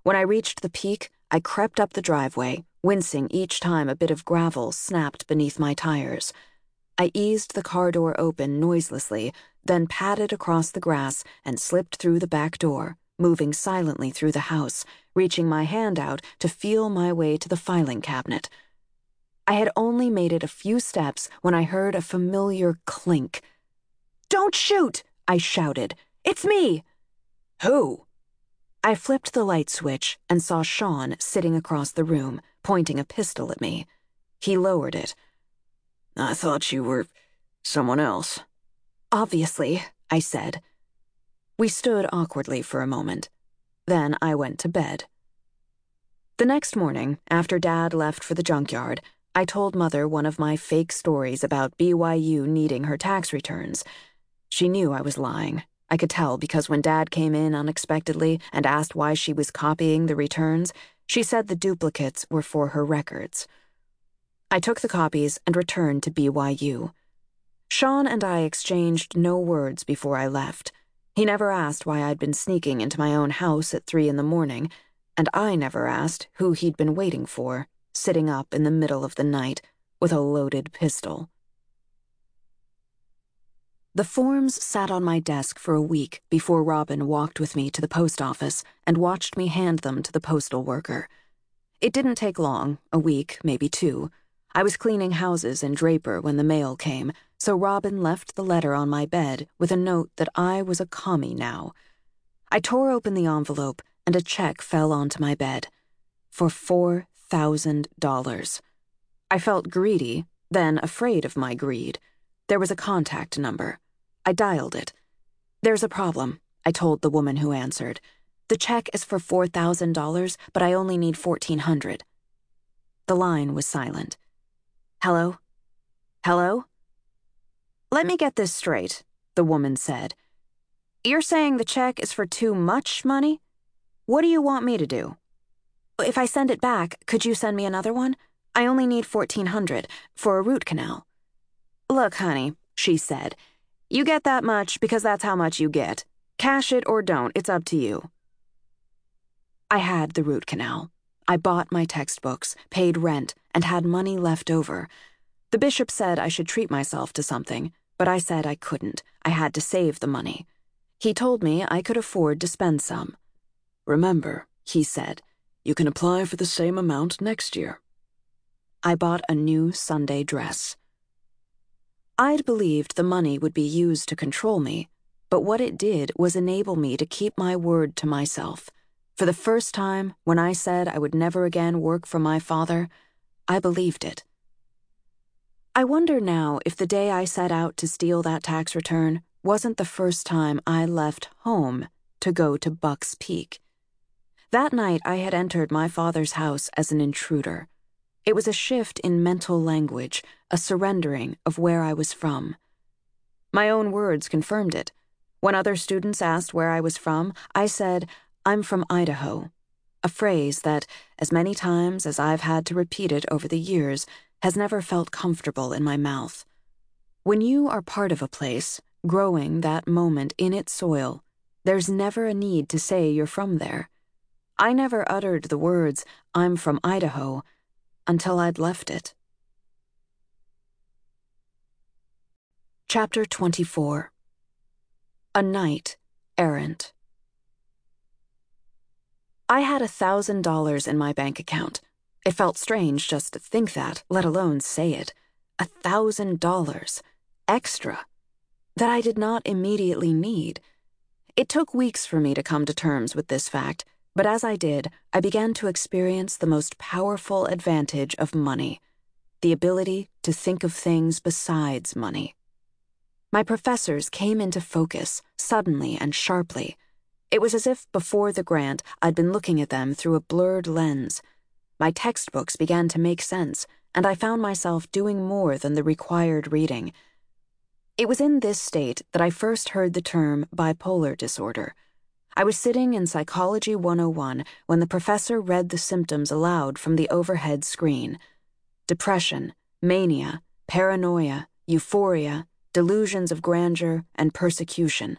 When I reached the peak, I crept up the driveway, wincing each time a bit of gravel snapped beneath my tires. I eased the car door open noiselessly, then padded across the grass and slipped through the back door, moving silently through the house, reaching my hand out to feel my way to the filing cabinet. I had only made it a few steps when I heard a familiar clink. Don't shoot! I shouted. It's me! Who? I flipped the light switch and saw Sean sitting across the room, pointing a pistol at me. He lowered it. I thought you were someone else. Obviously, I said. We stood awkwardly for a moment. Then I went to bed. The next morning, after Dad left for the junkyard, I told Mother one of my fake stories about BYU needing her tax returns. She knew I was lying, I could tell because when Dad came in unexpectedly and asked why she was copying the returns, she said the duplicates were for her records. I took the copies and returned to BYU. Sean and I exchanged no words before I left. He never asked why I'd been sneaking into my own house at three in the morning, and I never asked who he'd been waiting for, sitting up in the middle of the night with a loaded pistol. The forms sat on my desk for a week before Robin walked with me to the post office and watched me hand them to the postal worker. It didn't take long, a week, maybe two. I was cleaning houses in Draper when the mail came, so Robin left the letter on my bed with a note that I was a commie now. I tore open the envelope and a check fell onto my bed. For $4,000. I felt greedy, then afraid of my greed. There was a contact number. I dialed it. There's a problem, I told the woman who answered. The check is for $4,000, but I only need 1400 The line was silent. Hello? Hello? Let me get this straight, the woman said. You're saying the check is for too much money? What do you want me to do? If I send it back, could you send me another one? I only need 1400 for a root canal. Look, honey, she said. You get that much because that's how much you get. Cash it or don't, it's up to you. I had the root canal. I bought my textbooks, paid rent, and had money left over. The bishop said I should treat myself to something, but I said I couldn't. I had to save the money. He told me I could afford to spend some. Remember, he said, you can apply for the same amount next year. I bought a new Sunday dress. I'd believed the money would be used to control me, but what it did was enable me to keep my word to myself. For the first time, when I said I would never again work for my father, I believed it. I wonder now if the day I set out to steal that tax return wasn't the first time I left home to go to Buck's Peak. That night, I had entered my father's house as an intruder. It was a shift in mental language, a surrendering of where I was from. My own words confirmed it. When other students asked where I was from, I said, I'm from Idaho, a phrase that, as many times as I've had to repeat it over the years, has never felt comfortable in my mouth. When you are part of a place, growing that moment in its soil, there's never a need to say you're from there. I never uttered the words, I'm from Idaho, until I'd left it. Chapter 24 A Knight Errant. I had a thousand dollars in my bank account. It felt strange just to think that, let alone say it. A thousand dollars. Extra. That I did not immediately need. It took weeks for me to come to terms with this fact, but as I did, I began to experience the most powerful advantage of money the ability to think of things besides money. My professors came into focus, suddenly and sharply. It was as if before the grant I'd been looking at them through a blurred lens. My textbooks began to make sense, and I found myself doing more than the required reading. It was in this state that I first heard the term bipolar disorder. I was sitting in Psychology 101 when the professor read the symptoms aloud from the overhead screen depression, mania, paranoia, euphoria, delusions of grandeur, and persecution.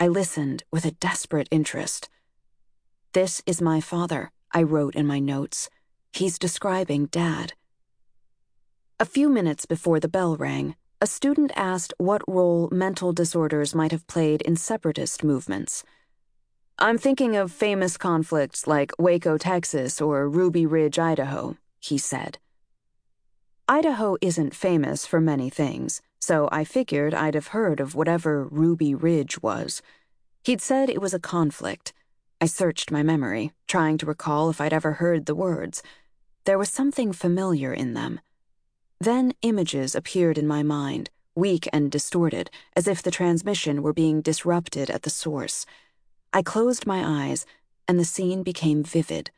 I listened with a desperate interest. This is my father. I wrote in my notes. He's describing Dad. A few minutes before the bell rang, a student asked what role mental disorders might have played in separatist movements. I'm thinking of famous conflicts like Waco, Texas, or Ruby Ridge, Idaho, he said. Idaho isn't famous for many things, so I figured I'd have heard of whatever Ruby Ridge was. He'd said it was a conflict I searched my memory, trying to recall if I'd ever heard the words. There was something familiar in them. Then images appeared in my mind, weak and distorted, as if the transmission were being disrupted at the source. I closed my eyes, and the scene became vivid.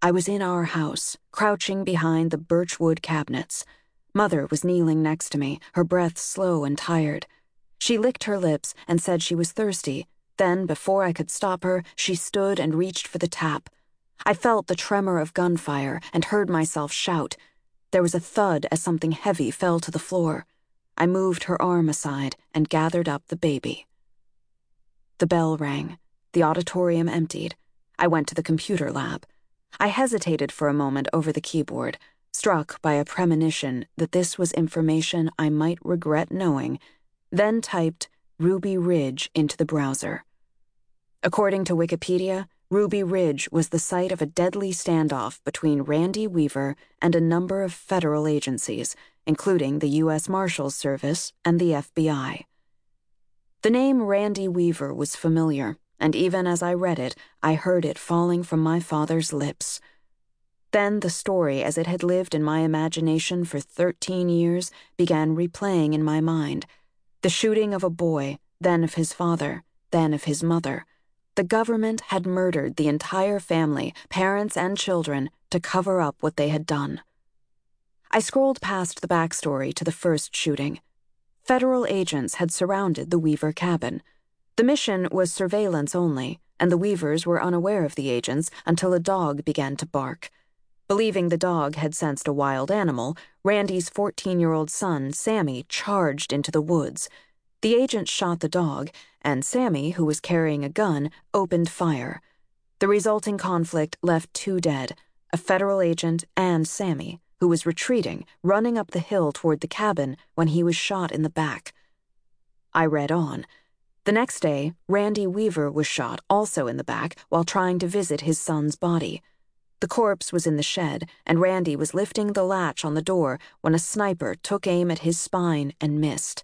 I was in our house, crouching behind the birchwood cabinets. Mother was kneeling next to me, her breath slow and tired. She licked her lips and said she was thirsty, then, before I could stop her, she stood and reached for the tap. I felt the tremor of gunfire and heard myself shout, There was a thud as something heavy fell to the floor. I moved her arm aside and gathered up the baby. The bell rang. The auditorium emptied. I went to the computer lab. I hesitated for a moment over the keyboard, struck by a premonition that this was information I might regret knowing, then typed Ruby Ridge into the browser. According to Wikipedia, Ruby Ridge was the site of a deadly standoff between Randy Weaver and a number of federal agencies, including the U.S. Marshals Service and the FBI. The name Randy Weaver was familiar, and even as I read it, I heard it falling from my father's lips. Then the story, as it had lived in my imagination for 13 years, began replaying in my mind. The shooting of a boy, then of his father, then of his mother. The government had murdered the entire family, parents and children, to cover up what they had done. I scrolled past the backstory to the first shooting. Federal agents had surrounded the Weaver cabin. The mission was surveillance only, and the Weavers were unaware of the agents until a dog began to bark. Believing the dog had sensed a wild animal, Randy's 14 year old son, Sammy, charged into the woods. The agent shot the dog, and Sammy, who was carrying a gun, opened fire. The resulting conflict left two dead a federal agent and Sammy, who was retreating, running up the hill toward the cabin when he was shot in the back. I read on. The next day, Randy Weaver was shot also in the back while trying to visit his son's body. The corpse was in the shed, and Randy was lifting the latch on the door when a sniper took aim at his spine and missed.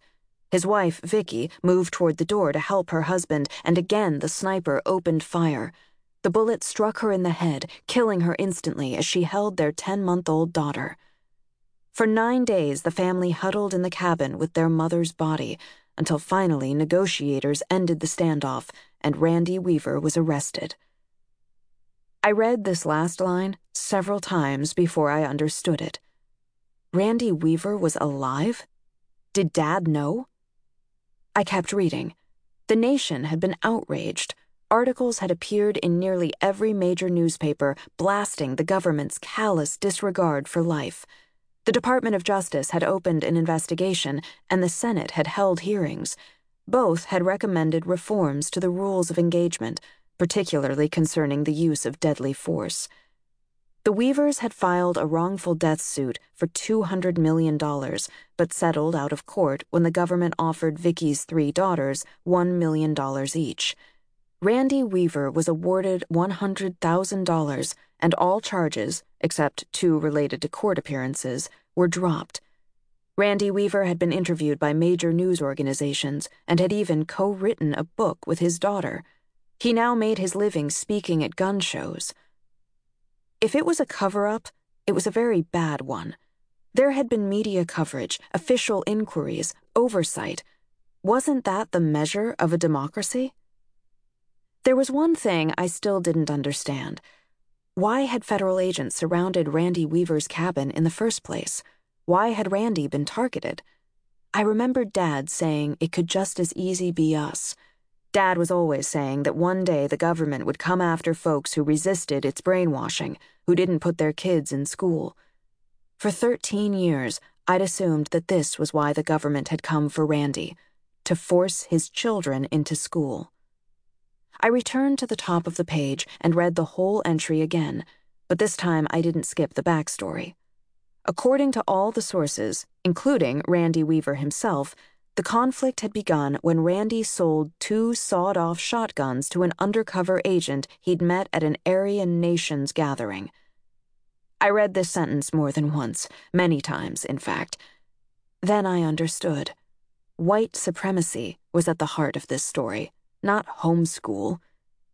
His wife, Vicky, moved toward the door to help her husband, and again the sniper opened fire. The bullet struck her in the head, killing her instantly as she held their 10 month old daughter. For nine days, the family huddled in the cabin with their mother's body until finally negotiators ended the standoff and Randy Weaver was arrested. I read this last line several times before I understood it. Randy Weaver was alive? Did Dad know? I kept reading. The nation had been outraged. Articles had appeared in nearly every major newspaper blasting the government's callous disregard for life. The Department of Justice had opened an investigation, and the Senate had held hearings. Both had recommended reforms to the rules of engagement particularly concerning the use of deadly force. The Weavers had filed a wrongful death suit for $200 million, but settled out of court when the government offered Vicky's three daughters $1 million each. Randy Weaver was awarded $100,000, and all charges, except two related to court appearances, were dropped. Randy Weaver had been interviewed by major news organizations and had even co written a book with his daughter. He now made his living speaking at gun shows. If it was a cover up, it was a very bad one. There had been media coverage, official inquiries, oversight. Wasn't that the measure of a democracy? There was one thing I still didn't understand. Why had federal agents surrounded Randy Weaver's cabin in the first place? Why had Randy been targeted? I remembered Dad saying it could just as easy be us. Dad was always saying that one day the government would come after folks who resisted its brainwashing, who didn't put their kids in school. For 13 years, I'd assumed that this was why the government had come for Randy to force his children into school. I returned to the top of the page and read the whole entry again, but this time I didn't skip the backstory. According to all the sources, including Randy Weaver himself, the conflict had begun when Randy sold two sawed off shotguns to an undercover agent he'd met at an Aryan Nations gathering. I read this sentence more than once, many times, in fact. Then I understood. White supremacy was at the heart of this story, not homeschool.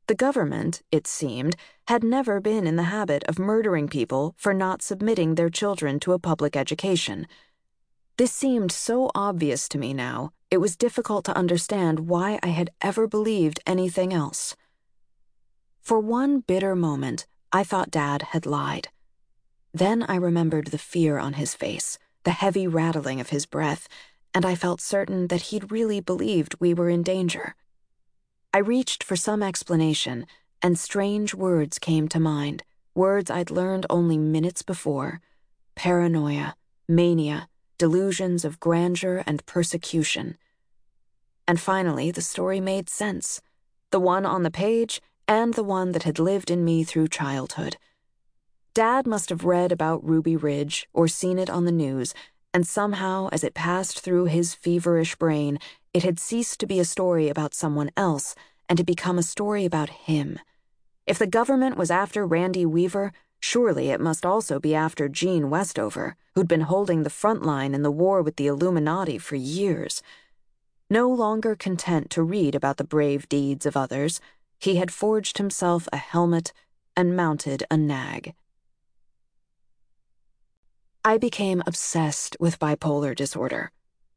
The government, it seemed, had never been in the habit of murdering people for not submitting their children to a public education. This seemed so obvious to me now, it was difficult to understand why I had ever believed anything else. For one bitter moment, I thought Dad had lied. Then I remembered the fear on his face, the heavy rattling of his breath, and I felt certain that he'd really believed we were in danger. I reached for some explanation, and strange words came to mind, words I'd learned only minutes before. paranoia, mania, delusions of grandeur and persecution. And finally, the story made sense the one on the page and the one that had lived in me through childhood. Dad must have read about Ruby Ridge or seen it on the news, and somehow, as it passed through his feverish brain, it had ceased to be a story about someone else and had become a story about him. If the government was after Randy Weaver, surely it must also be after Gene Westover, who'd been holding the front line in the war with the Illuminati for years. No longer content to read about the brave deeds of others, he had forged himself a helmet and mounted a nag. I became obsessed with bipolar disorder.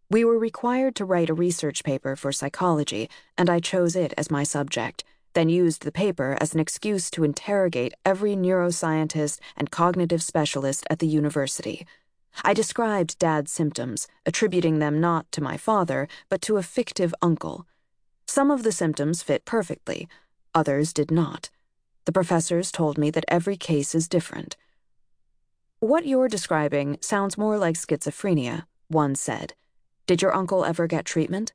We were required to write a research paper for psychology, and I chose it as my subject, then used the paper as an excuse to interrogate every neuroscientist and cognitive specialist at the university. I described Dad's symptoms, attributing them not to my father, but to a fictive uncle. Some of the symptoms fit perfectly, others did not. The professors told me that every case is different. What you're describing sounds more like schizophrenia, one said. Did your uncle ever get treatment?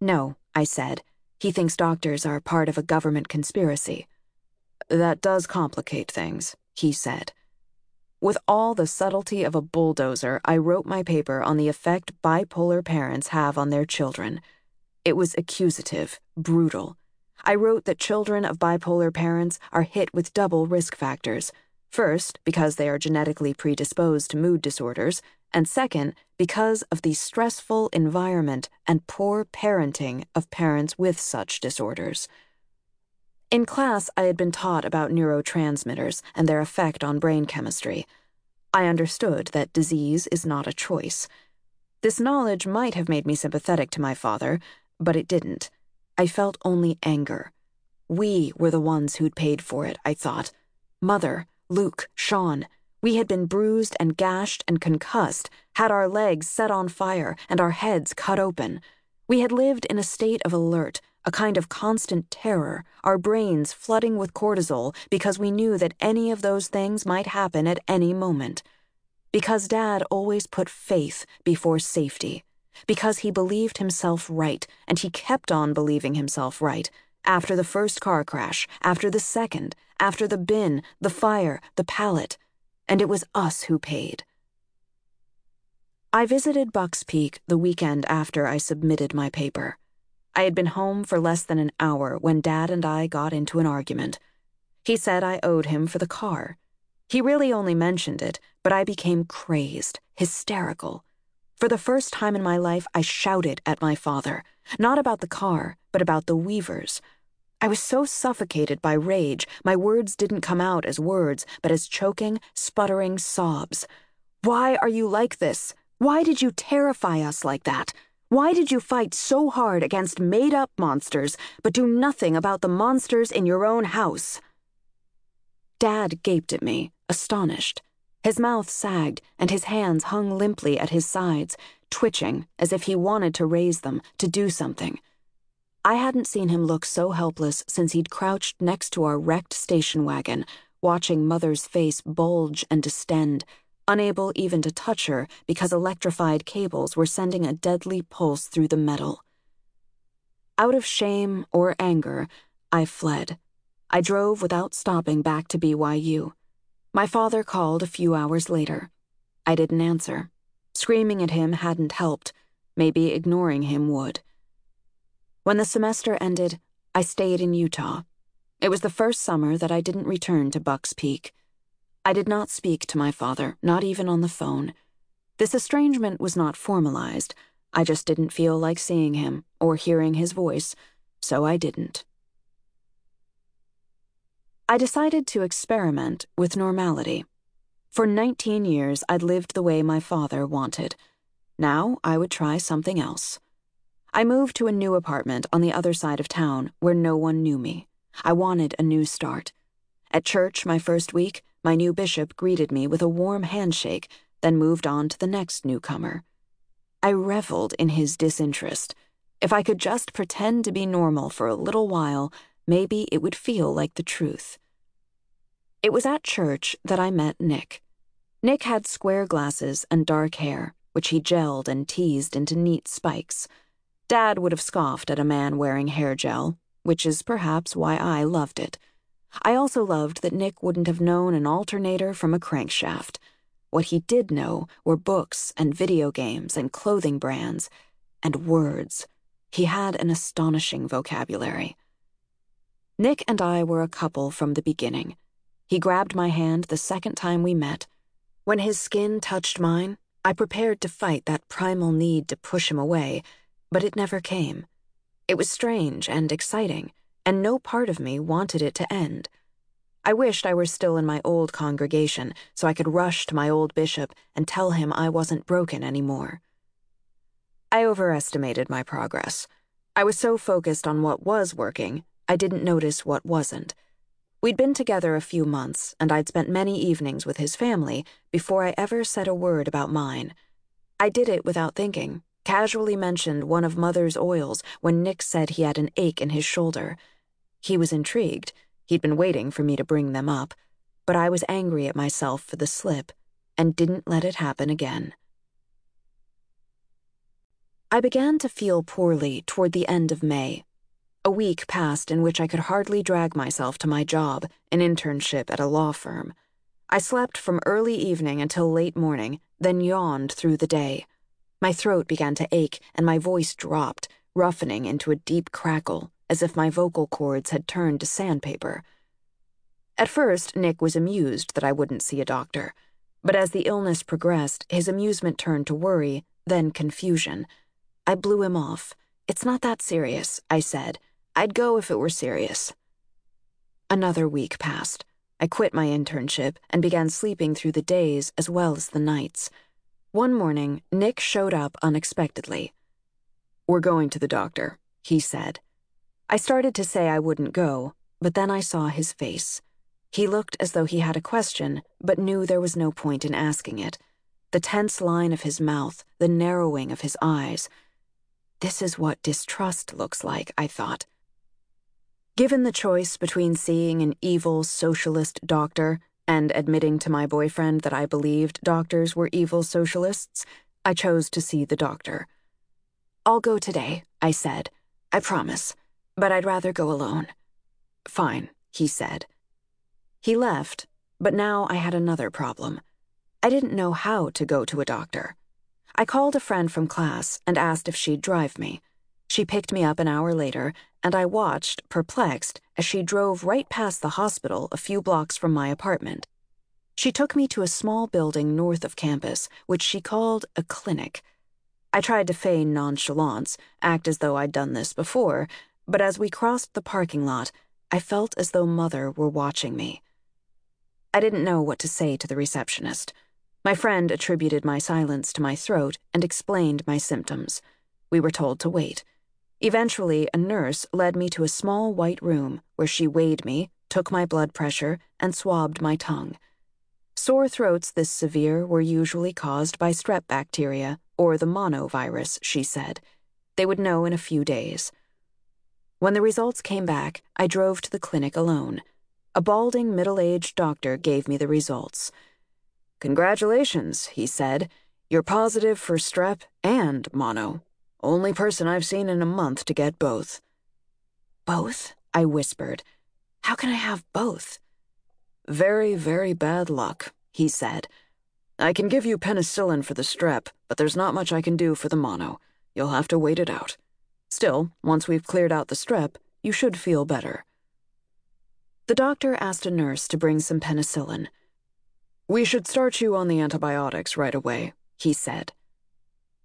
No, I said. He thinks doctors are part of a government conspiracy. That does complicate things, he said. With all the subtlety of a bulldozer, I wrote my paper on the effect bipolar parents have on their children. It was accusative, brutal. I wrote that children of bipolar parents are hit with double risk factors First, because they are genetically predisposed to mood disorders, and second, because of the stressful environment and poor parenting of parents with such disorders. In class, I had been taught about neurotransmitters and their effect on brain chemistry. I understood that disease is not a choice. This knowledge might have made me sympathetic to my father, but it didn't. I felt only anger. We were the ones who'd paid for it, I thought. Mother, Luke, Sean. We had been bruised and gashed and concussed, had our legs set on fire, and our heads cut open. We had lived in a state of alert, a kind of constant terror, our brains flooding with cortisol because we knew that any of those things might happen at any moment. Because Dad always put faith before safety. Because he believed himself right, and he kept on believing himself right after the first car crash, after the second, after the bin, the fire, the pallet, and it was us who paid. I visited Buck's Peak the weekend after I submitted my paper. I had been home for less than an hour when Dad and I got into an argument. He said I owed him for the car. He really only mentioned it, but I became crazed, hysterical. For the first time in my life, I shouted at my father, not about the car, but about the Weavers. I was so suffocated by rage, my words didn't come out as words, but as choking, sputtering sobs. Why are you like this? Why did you terrify us like that? Why did you fight so hard against made up monsters, but do nothing about the monsters in your own house? Dad gaped at me, astonished. His mouth sagged, and his hands hung limply at his sides, twitching as if he wanted to raise them, to do something. I hadn't seen him look so helpless since he'd crouched next to our wrecked station wagon, watching Mother's face bulge and distend, unable even to touch her because electrified cables were sending a deadly pulse through the metal. Out of shame or anger, I fled. I drove without stopping back to BYU. My father called a few hours later. I didn't answer. Screaming at him hadn't helped. Maybe ignoring him would. When the semester ended, I stayed in Utah. It was the first summer that I didn't return to Buck's Peak. I did not speak to my father, not even on the phone. This estrangement was not formalized. I just didn't feel like seeing him or hearing his voice, so I didn't. I decided to experiment with normality. For 19 years, I'd lived the way my father wanted. Now I would try something else. I moved to a new apartment on the other side of town where no one knew me. I wanted a new start. At church, my first week, my new bishop greeted me with a warm handshake, then moved on to the next newcomer. I reveled in his disinterest. If I could just pretend to be normal for a little while, maybe it would feel like the truth. It was at church that I met Nick. Nick had square glasses and dark hair, which he gelled and teased into neat spikes. Dad would have scoffed at a man wearing hair gel, which is perhaps why I loved it. I also loved that Nick wouldn't have known an alternator from a crankshaft. What he did know were books and video games and clothing brands and words. He had an astonishing vocabulary. Nick and I were a couple from the beginning. He grabbed my hand the second time we met. When his skin touched mine, I prepared to fight that primal need to push him away, but it never came. It was strange and exciting, and no part of me wanted it to end. I wished I were still in my old congregation so I could rush to my old bishop and tell him I wasn't broken anymore. I overestimated my progress. I was so focused on what was working, I didn't notice what wasn't. We'd been together a few months, and I'd spent many evenings with his family before I ever said a word about mine. I did it without thinking, casually mentioned one of Mother's oils when Nick said he had an ache in his shoulder. He was intrigued He'd been waiting for me to bring them up, but I was angry at myself for the slip and didn't let it happen again. I began to feel poorly toward the end of May. A week passed in which I could hardly drag myself to my job, an internship at a law firm. I slept from early evening until late morning, then yawned through the day. My throat began to ache and my voice dropped, roughening into a deep crackle as if my vocal cords had turned to sandpaper. At first, Nick was amused that I wouldn't see a doctor, but as the illness progressed, his amusement turned to worry, then confusion. I blew him off. It's not that serious, I said. I'd go if it were serious. Another week passed. I quit my internship and began sleeping through the days as well as the nights. One morning, Nick showed up unexpectedly. We're going to the doctor, he said. I started to say I wouldn't go, but then I saw his face. He looked as though he had a question, but knew there was no point in asking it. The tense line of his mouth, the narrowing of his eyes. This is what distrust looks like, I thought. Given the choice between seeing an evil socialist doctor and admitting to my boyfriend that I believed doctors were evil socialists, I chose to see the doctor. I'll go today, I said. I promise but I'd rather go alone. Fine, he said. He left, but now I had another problem. I didn't know how to go to a doctor. I called a friend from class and asked if she'd drive me. She picked me up an hour later, and I watched, perplexed, as she drove right past the hospital a few blocks from my apartment. She took me to a small building north of campus, which she called a clinic. I tried to feign nonchalance, act as though I'd done this before, but as we crossed the parking lot, I felt as though Mother were watching me. I didn't know what to say to the receptionist. My friend attributed my silence to my throat and explained my symptoms. We were told to wait. Eventually, a nurse led me to a small white room where she weighed me, took my blood pressure, and swabbed my tongue. Sore throats this severe were usually caused by strep bacteria or the monovirus, she said. They would know in a few days. When the results came back, I drove to the clinic alone. A balding, middle aged doctor gave me the results. Congratulations, he said. You're positive for strep and mono. Only person I've seen in a month to get both. Both? I whispered. How can I have both? Very, very bad luck, he said. I can give you penicillin for the strep, but there's not much I can do for the mono. You'll have to wait it out. Still, once we've cleared out the strep, you should feel better. The doctor asked a nurse to bring some penicillin. We should start you on the antibiotics right away, he said.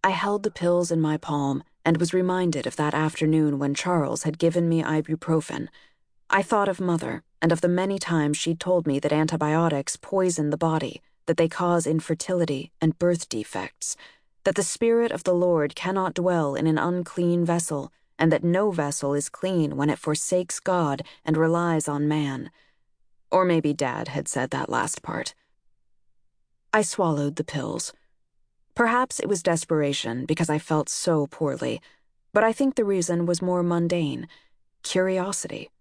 I held the pills in my palm and was reminded of that afternoon when Charles had given me ibuprofen. I thought of Mother and of the many times she'd told me that antibiotics poison the body, that they cause infertility and birth defects that the Spirit of the Lord cannot dwell in an unclean vessel, and that no vessel is clean when it forsakes God and relies on man. Or maybe Dad had said that last part. I swallowed the pills. Perhaps it was desperation because I felt so poorly, but I think the reason was more mundane curiosity.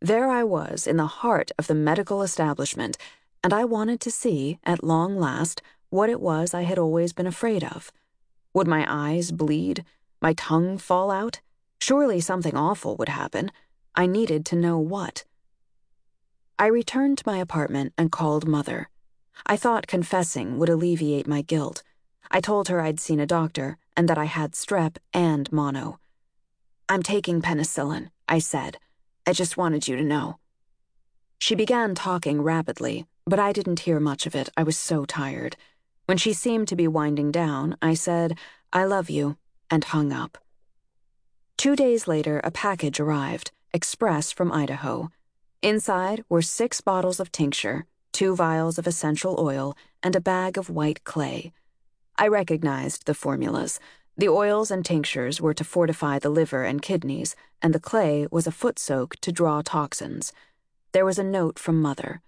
There I was in the heart of the medical establishment, and I wanted to see, at long last, what it was I had always been afraid of. Would my eyes bleed? My tongue fall out? Surely something awful would happen. I needed to know what. I returned to my apartment and called Mother. I thought confessing would alleviate my guilt. I told her I'd seen a doctor and that I had strep and mono. I'm taking penicillin, I said. I just wanted you to know. She began talking rapidly, but I didn't hear much of it. I was so tired. When she seemed to be winding down, I said, I love you, and hung up. Two days later, a package arrived, express from Idaho. Inside were six bottles of tincture, two vials of essential oil, and a bag of white clay. I recognized the formulas. The oils and tinctures were to fortify the liver and kidneys, and the clay was a foot soak to draw toxins. There was a note from Mother.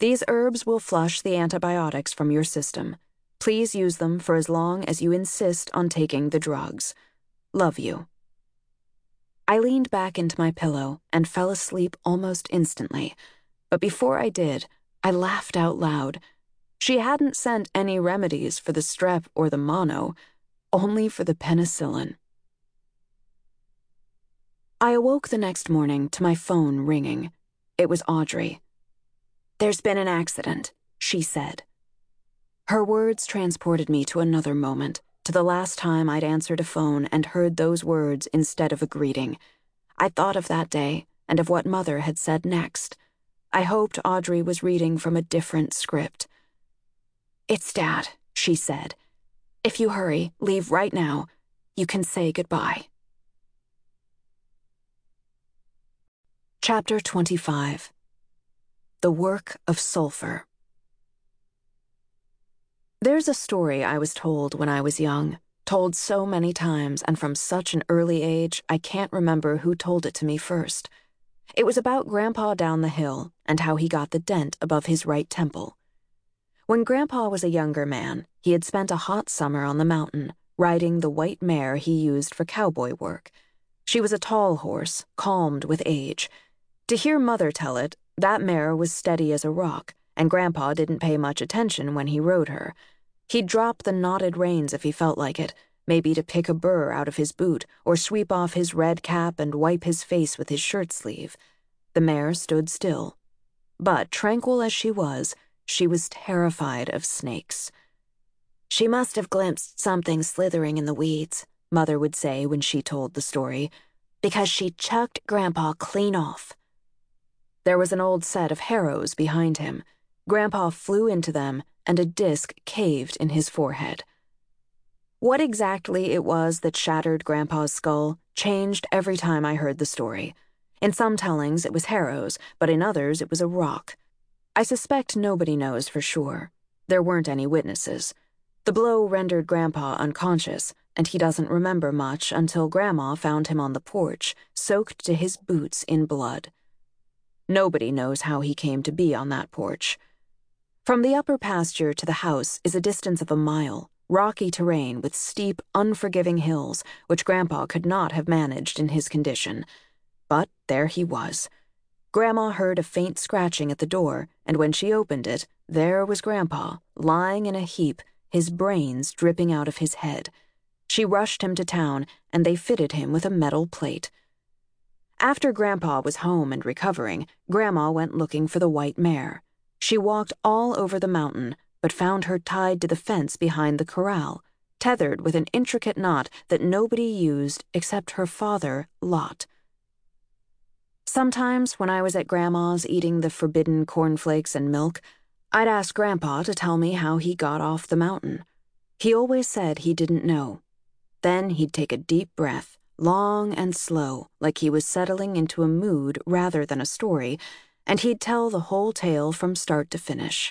These herbs will flush the antibiotics from your system. Please use them for as long as you insist on taking the drugs. Love you. I leaned back into my pillow and fell asleep almost instantly. But before I did, I laughed out loud. She hadn't sent any remedies for the strep or the mono, only for the penicillin. I awoke the next morning to my phone ringing. It was Audrey. There's been an accident, she said. Her words transported me to another moment, to the last time I'd answered a phone and heard those words instead of a greeting. I thought of that day and of what Mother had said next. I hoped Audrey was reading from a different script. It's Dad, she said. If you hurry, leave right now. You can say goodbye. Chapter 25 The Work of Sulfur. There's a story I was told when I was young, told so many times and from such an early age I can't remember who told it to me first. It was about Grandpa down the hill and how he got the dent above his right temple. When Grandpa was a younger man, he had spent a hot summer on the mountain, riding the white mare he used for cowboy work. She was a tall horse, calmed with age. To hear Mother tell it, that mare was steady as a rock, and Grandpa didn't pay much attention when he rode her. He'd drop the knotted reins if he felt like it, maybe to pick a burr out of his boot or sweep off his red cap and wipe his face with his shirt sleeve. The mare stood still. But, tranquil as she was, she was terrified of snakes. She must have glimpsed something slithering in the weeds, Mother would say when she told the story, because she chucked Grandpa clean off. There was an old set of harrows behind him. Grandpa flew into them and a disc caved in his forehead. What exactly it was that shattered Grandpa's skull changed every time I heard the story. In some tellings, it was Harrow's, but in others, it was a rock. I suspect nobody knows for sure. There weren't any witnesses. The blow rendered Grandpa unconscious, and he doesn't remember much until Grandma found him on the porch, soaked to his boots in blood. Nobody knows how he came to be on that porch. From the upper pasture to the house is a distance of a mile, rocky terrain with steep, unforgiving hills, which Grandpa could not have managed in his condition. But there he was. Grandma heard a faint scratching at the door, and when she opened it, there was Grandpa, lying in a heap, his brains dripping out of his head. She rushed him to town, and they fitted him with a metal plate. After Grandpa was home and recovering, Grandma went looking for the white mare. She walked all over the mountain, but found her tied to the fence behind the corral, tethered with an intricate knot that nobody used except her father, Lot. Sometimes, when I was at Grandma's eating the forbidden cornflakes and milk, I'd ask Grandpa to tell me how he got off the mountain. He always said he didn't know. Then he'd take a deep breath, long and slow, like he was settling into a mood rather than a story, and he'd tell the whole tale from start to finish.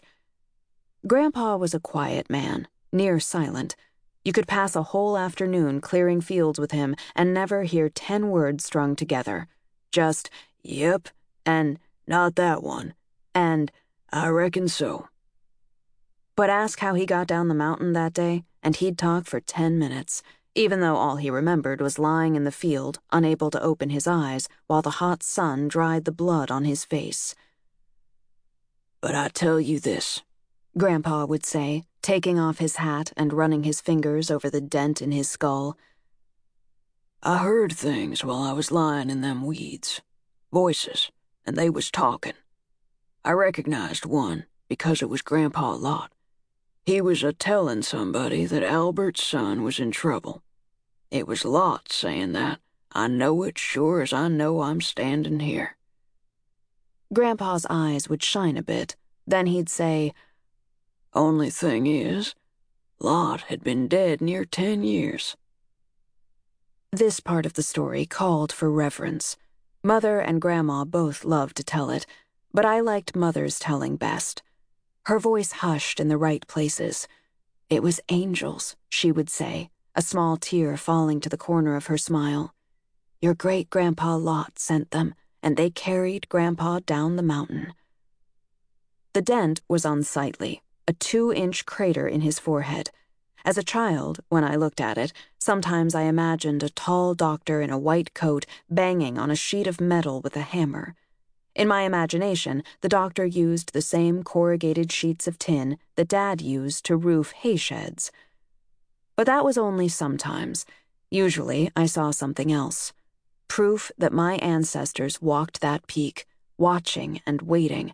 Grandpa was a quiet man, near silent. You could pass a whole afternoon clearing fields with him and never hear ten words strung together. Just, yep, and not that one, and I reckon so. But ask how he got down the mountain that day, and he'd talk for ten minutes even though all he remembered was lying in the field, unable to open his eyes, while the hot sun dried the blood on his face. But I tell you this, Grandpa would say, taking off his hat and running his fingers over the dent in his skull. I heard things while I was lying in them weeds. Voices, and they was talking. I recognized one because it was Grandpa Lot. He was a telling somebody that Albert's son was in trouble. It was Lot saying that. I know it sure as I know I'm standing here. Grandpa's eyes would shine a bit. Then he'd say, Only thing is, Lot had been dead near ten years. This part of the story called for reverence. Mother and Grandma both loved to tell it, but I liked Mother's telling best. Her voice hushed in the right places. It was angels, she would say, a small tear falling to the corner of her smile. Your great grandpa Lot sent them, and they carried Grandpa down the mountain. The dent was unsightly, a two inch crater in his forehead. As a child, when I looked at it, sometimes I imagined a tall doctor in a white coat banging on a sheet of metal with a hammer. In my imagination, the doctor used the same corrugated sheets of tin that Dad used to roof hay sheds. But that was only sometimes. Usually, I saw something else proof that my ancestors walked that peak, watching and waiting,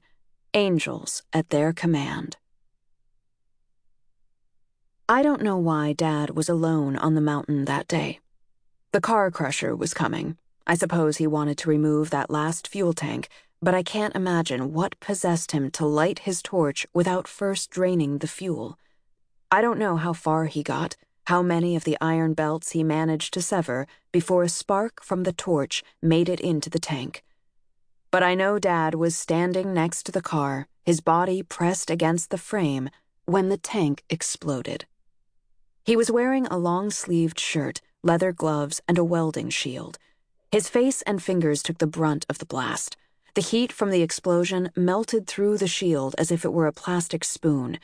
angels at their command. I don't know why Dad was alone on the mountain that day. The car crusher was coming. I suppose he wanted to remove that last fuel tank but I can't imagine what possessed him to light his torch without first draining the fuel. I don't know how far he got, how many of the iron belts he managed to sever before a spark from the torch made it into the tank. But I know Dad was standing next to the car, his body pressed against the frame, when the tank exploded. He was wearing a long sleeved shirt, leather gloves, and a welding shield. His face and fingers took the brunt of the blast. The heat from the explosion melted through the shield as if it were a plastic spoon.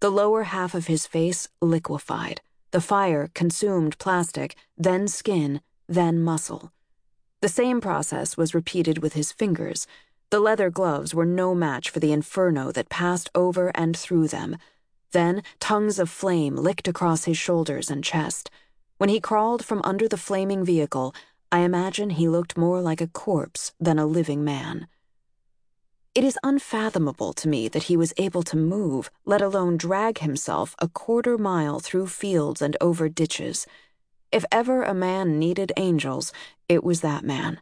The lower half of his face liquefied. The fire consumed plastic, then skin, then muscle. The same process was repeated with his fingers. The leather gloves were no match for the inferno that passed over and through them. Then tongues of flame licked across his shoulders and chest. When he crawled from under the flaming vehicle, I imagine he looked more like a corpse than a living man. It is unfathomable to me that he was able to move, let alone drag himself a quarter mile through fields and over ditches. If ever a man needed angels, it was that man.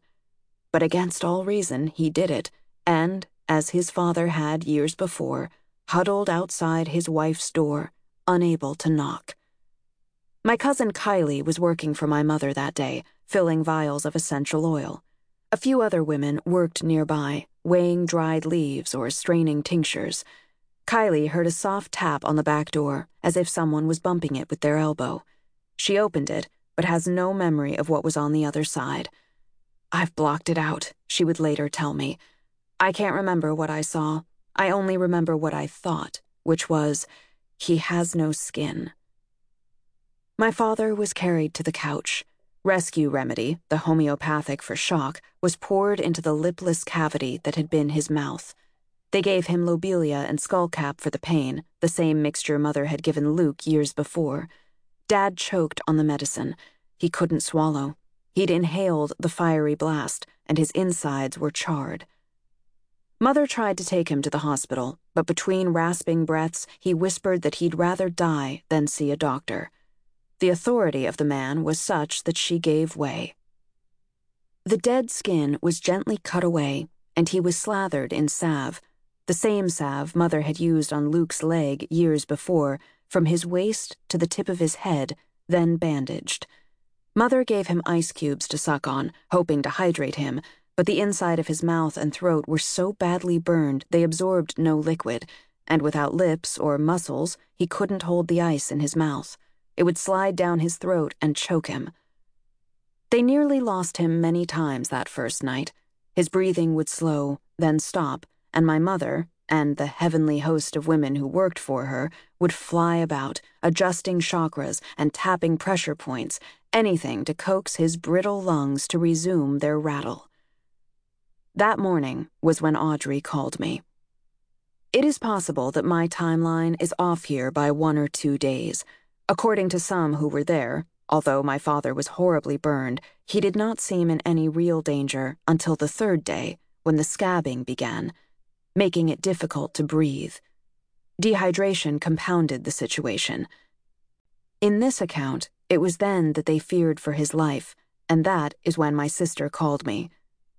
But against all reason, he did it, and, as his father had years before, huddled outside his wife's door, unable to knock. My cousin Kylie was working for my mother that day, filling vials of essential oil. A few other women worked nearby, weighing dried leaves or straining tinctures. Kylie heard a soft tap on the back door, as if someone was bumping it with their elbow. She opened it, but has no memory of what was on the other side. I've blocked it out, she would later tell me. I can't remember what I saw. I only remember what I thought, which was, he has no skin. My father was carried to the couch. Rescue remedy, the homeopathic for shock, was poured into the lipless cavity that had been his mouth. They gave him lobelia and skullcap for the pain, the same mixture Mother had given Luke years before. Dad choked on the medicine. He couldn't swallow. He'd inhaled the fiery blast, and his insides were charred. Mother tried to take him to the hospital, but between rasping breaths, he whispered that he'd rather die than see a doctor. The authority of the man was such that she gave way. The dead skin was gently cut away, and he was slathered in salve, the same salve Mother had used on Luke's leg years before, from his waist to the tip of his head, then bandaged. Mother gave him ice cubes to suck on, hoping to hydrate him, but the inside of his mouth and throat were so badly burned they absorbed no liquid, and without lips or muscles, he couldn't hold the ice in his mouth. It would slide down his throat and choke him. They nearly lost him many times that first night. His breathing would slow, then stop, and my mother, and the heavenly host of women who worked for her, would fly about, adjusting chakras and tapping pressure points, anything to coax his brittle lungs to resume their rattle. That morning was when Audrey called me. It is possible that my timeline is off here by one or two days. According to some who were there, although my father was horribly burned, he did not seem in any real danger until the third day, when the scabbing began, making it difficult to breathe. Dehydration compounded the situation. In this account, it was then that they feared for his life, and that is when my sister called me.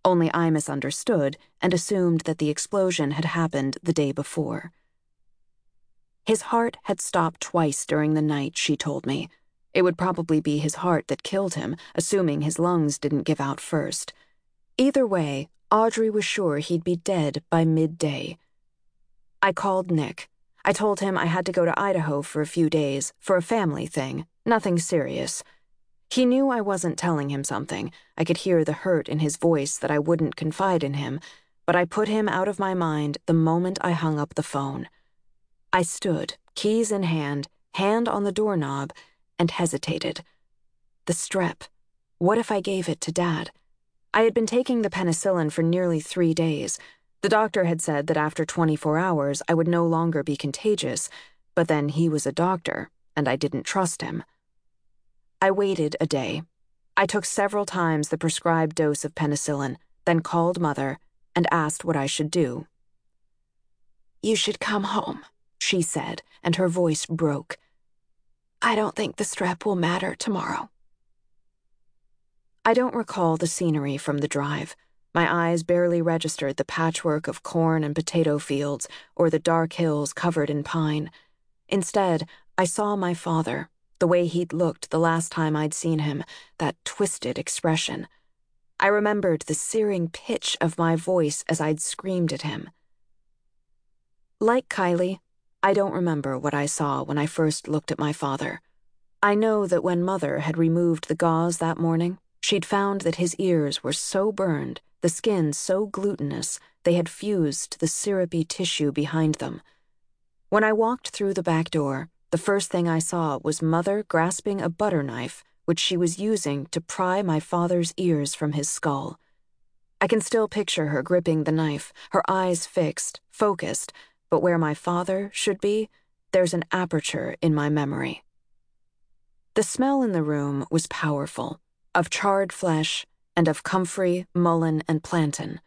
Only I misunderstood and assumed that the explosion had happened the day before. His heart had stopped twice during the night, she told me. It would probably be his heart that killed him, assuming his lungs didn't give out first. Either way, Audrey was sure he'd be dead by midday. I called Nick. I told him I had to go to Idaho for a few days, for a family thing, nothing serious. He knew I wasn't telling him something. I could hear the hurt in his voice that I wouldn't confide in him, but I put him out of my mind the moment I hung up the phone. I stood, keys in hand, hand on the doorknob, and hesitated. The strep. What if I gave it to Dad? I had been taking the penicillin for nearly three days. The doctor had said that after 24 hours I would no longer be contagious, but then he was a doctor, and I didn't trust him. I waited a day. I took several times the prescribed dose of penicillin, then called Mother and asked what I should do. You should come home, she said, and her voice broke. I don't think the strep will matter tomorrow. I don't recall the scenery from the drive. My eyes barely registered the patchwork of corn and potato fields or the dark hills covered in pine. Instead, I saw my father, the way he'd looked the last time I'd seen him, that twisted expression. I remembered the searing pitch of my voice as I'd screamed at him. Like Kylie, I don't remember what I saw when I first looked at my father. I know that when Mother had removed the gauze that morning, she'd found that his ears were so burned, the skin so glutinous, they had fused to the syrupy tissue behind them. When I walked through the back door, the first thing I saw was Mother grasping a butter knife, which she was using to pry my father's ears from his skull. I can still picture her gripping the knife, her eyes fixed, focused, but where my father should be, there's an aperture in my memory. The smell in the room was powerful of charred flesh and of comfrey, mullein, and plantain.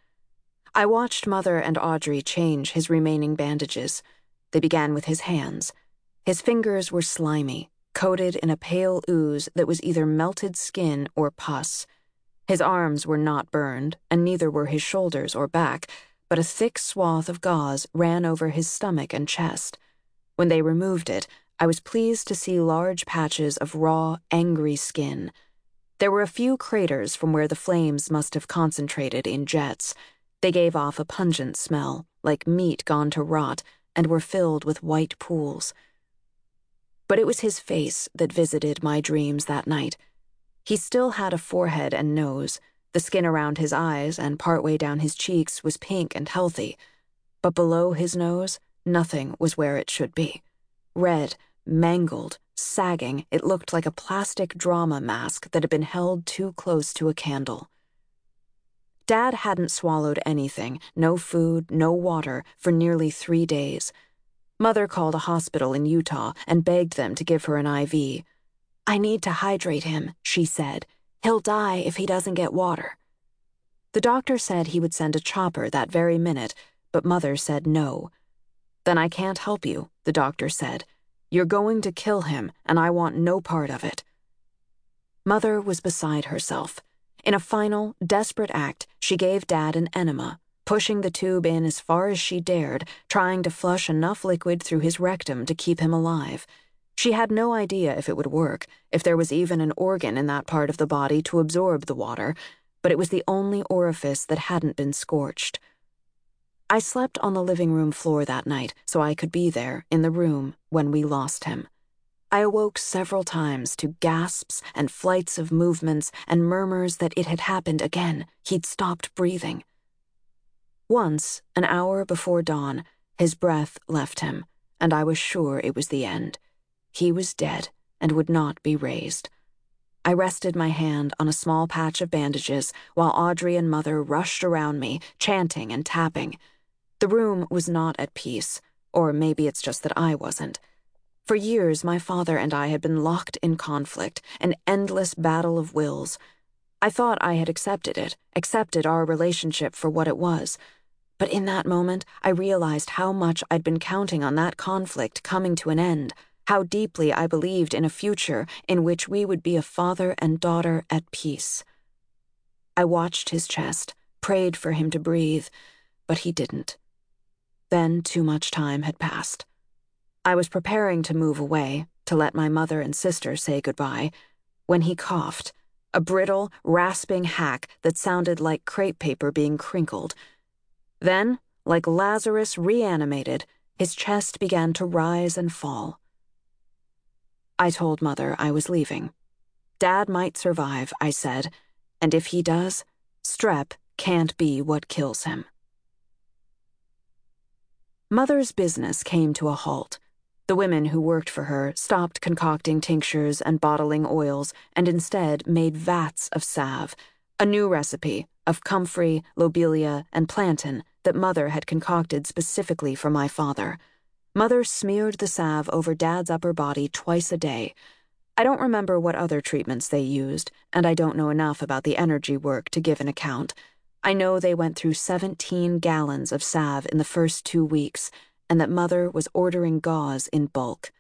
I watched Mother and Audrey change his remaining bandages. They began with his hands. His fingers were slimy, coated in a pale ooze that was either melted skin or pus. His arms were not burned, and neither were his shoulders or back, but a thick swath of gauze ran over his stomach and chest. When they removed it, I was pleased to see large patches of raw, angry skin. There were a few craters from where the flames must have concentrated in jets. They gave off a pungent smell, like meat gone to rot, and were filled with white pools. But it was his face that visited my dreams that night. He still had a forehead and nose. The skin around his eyes and partway down his cheeks was pink and healthy. But below his nose, nothing was where it should be. Red, mangled, sagging, it looked like a plastic drama mask that had been held too close to a candle. Dad hadn't swallowed anything, no food, no water, for nearly three days. Mother called a hospital in Utah and begged them to give her an IV. I need to hydrate him, she said. He'll die if he doesn't get water. The doctor said he would send a chopper that very minute, but Mother said no. Then I can't help you, the doctor said. You're going to kill him, and I want no part of it. Mother was beside herself. In a final, desperate act, she gave Dad an enema pushing the tube in as far as she dared, trying to flush enough liquid through his rectum to keep him alive. She had no idea if it would work, if there was even an organ in that part of the body to absorb the water, but it was the only orifice that hadn't been scorched. I slept on the living room floor that night so I could be there, in the room, when we lost him. I awoke several times to gasps and flights of movements and murmurs that it had happened again. He'd stopped breathing. Once, an hour before dawn, his breath left him, and I was sure it was the end. He was dead and would not be raised. I rested my hand on a small patch of bandages while Audrey and Mother rushed around me, chanting and tapping. The room was not at peace, or maybe it's just that I wasn't. For years, my father and I had been locked in conflict, an endless battle of wills. I thought I had accepted it, accepted our relationship for what it was. But in that moment, I realized how much I'd been counting on that conflict coming to an end, how deeply I believed in a future in which we would be a father and daughter at peace. I watched his chest, prayed for him to breathe, but he didn't. Then too much time had passed. I was preparing to move away, to let my mother and sister say goodbye, when he coughed, a brittle, rasping hack that sounded like crepe paper being crinkled. Then, like Lazarus reanimated, his chest began to rise and fall. I told Mother I was leaving. Dad might survive, I said, and if he does, strep can't be what kills him. Mother's business came to a halt. The women who worked for her stopped concocting tinctures and bottling oils and instead made vats of salve, a new recipe of comfrey, lobelia, and plantain that Mother had concocted specifically for my father. Mother smeared the salve over Dad's upper body twice a day. I don't remember what other treatments they used, and I don't know enough about the energy work to give an account. I know they went through 17 gallons of salve in the first two weeks and that Mother was ordering gauze in bulk.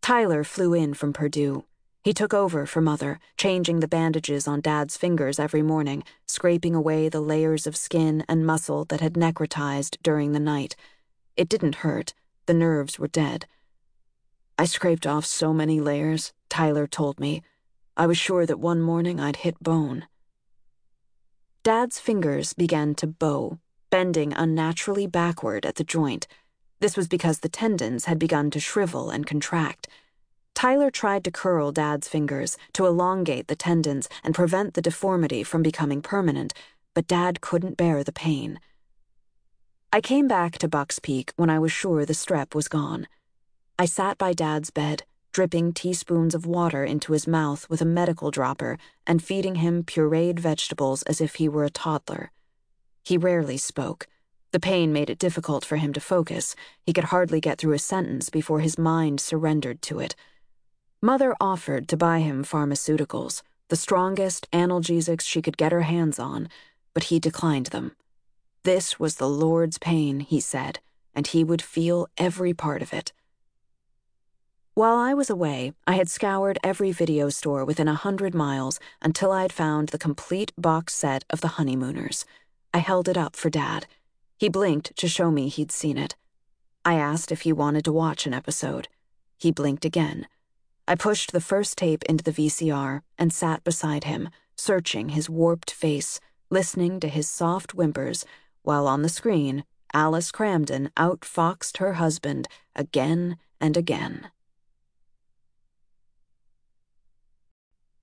Tyler flew in from Purdue. He took over for Mother, changing the bandages on Dad's fingers every morning, scraping away the layers of skin and muscle that had necrotized during the night. It didn't hurt, the nerves were dead. I scraped off so many layers, Tyler told me. I was sure that one morning I'd hit bone. Dad's fingers began to bow bending unnaturally backward at the joint. This was because the tendons had begun to shrivel and contract. Tyler tried to curl Dad's fingers to elongate the tendons and prevent the deformity from becoming permanent, but Dad couldn't bear the pain. I came back to Buck's Peak when I was sure the strep was gone. I sat by Dad's bed, dripping teaspoons of water into his mouth with a medical dropper and feeding him pureed vegetables as if he were a toddler. He rarely spoke. The pain made it difficult for him to focus. He could hardly get through a sentence before his mind surrendered to it. Mother offered to buy him pharmaceuticals, the strongest analgesics she could get her hands on, but he declined them. This was the Lord's pain, he said, and he would feel every part of it. While I was away, I had scoured every video store within a hundred miles until I had found the complete box set of The Honeymooners. I held it up for Dad. He blinked to show me he'd seen it. I asked if he wanted to watch an episode. He blinked again. I pushed the first tape into the VCR and sat beside him, searching his warped face, listening to his soft whimpers, while on the screen, Alice Kramden outfoxed her husband again and again.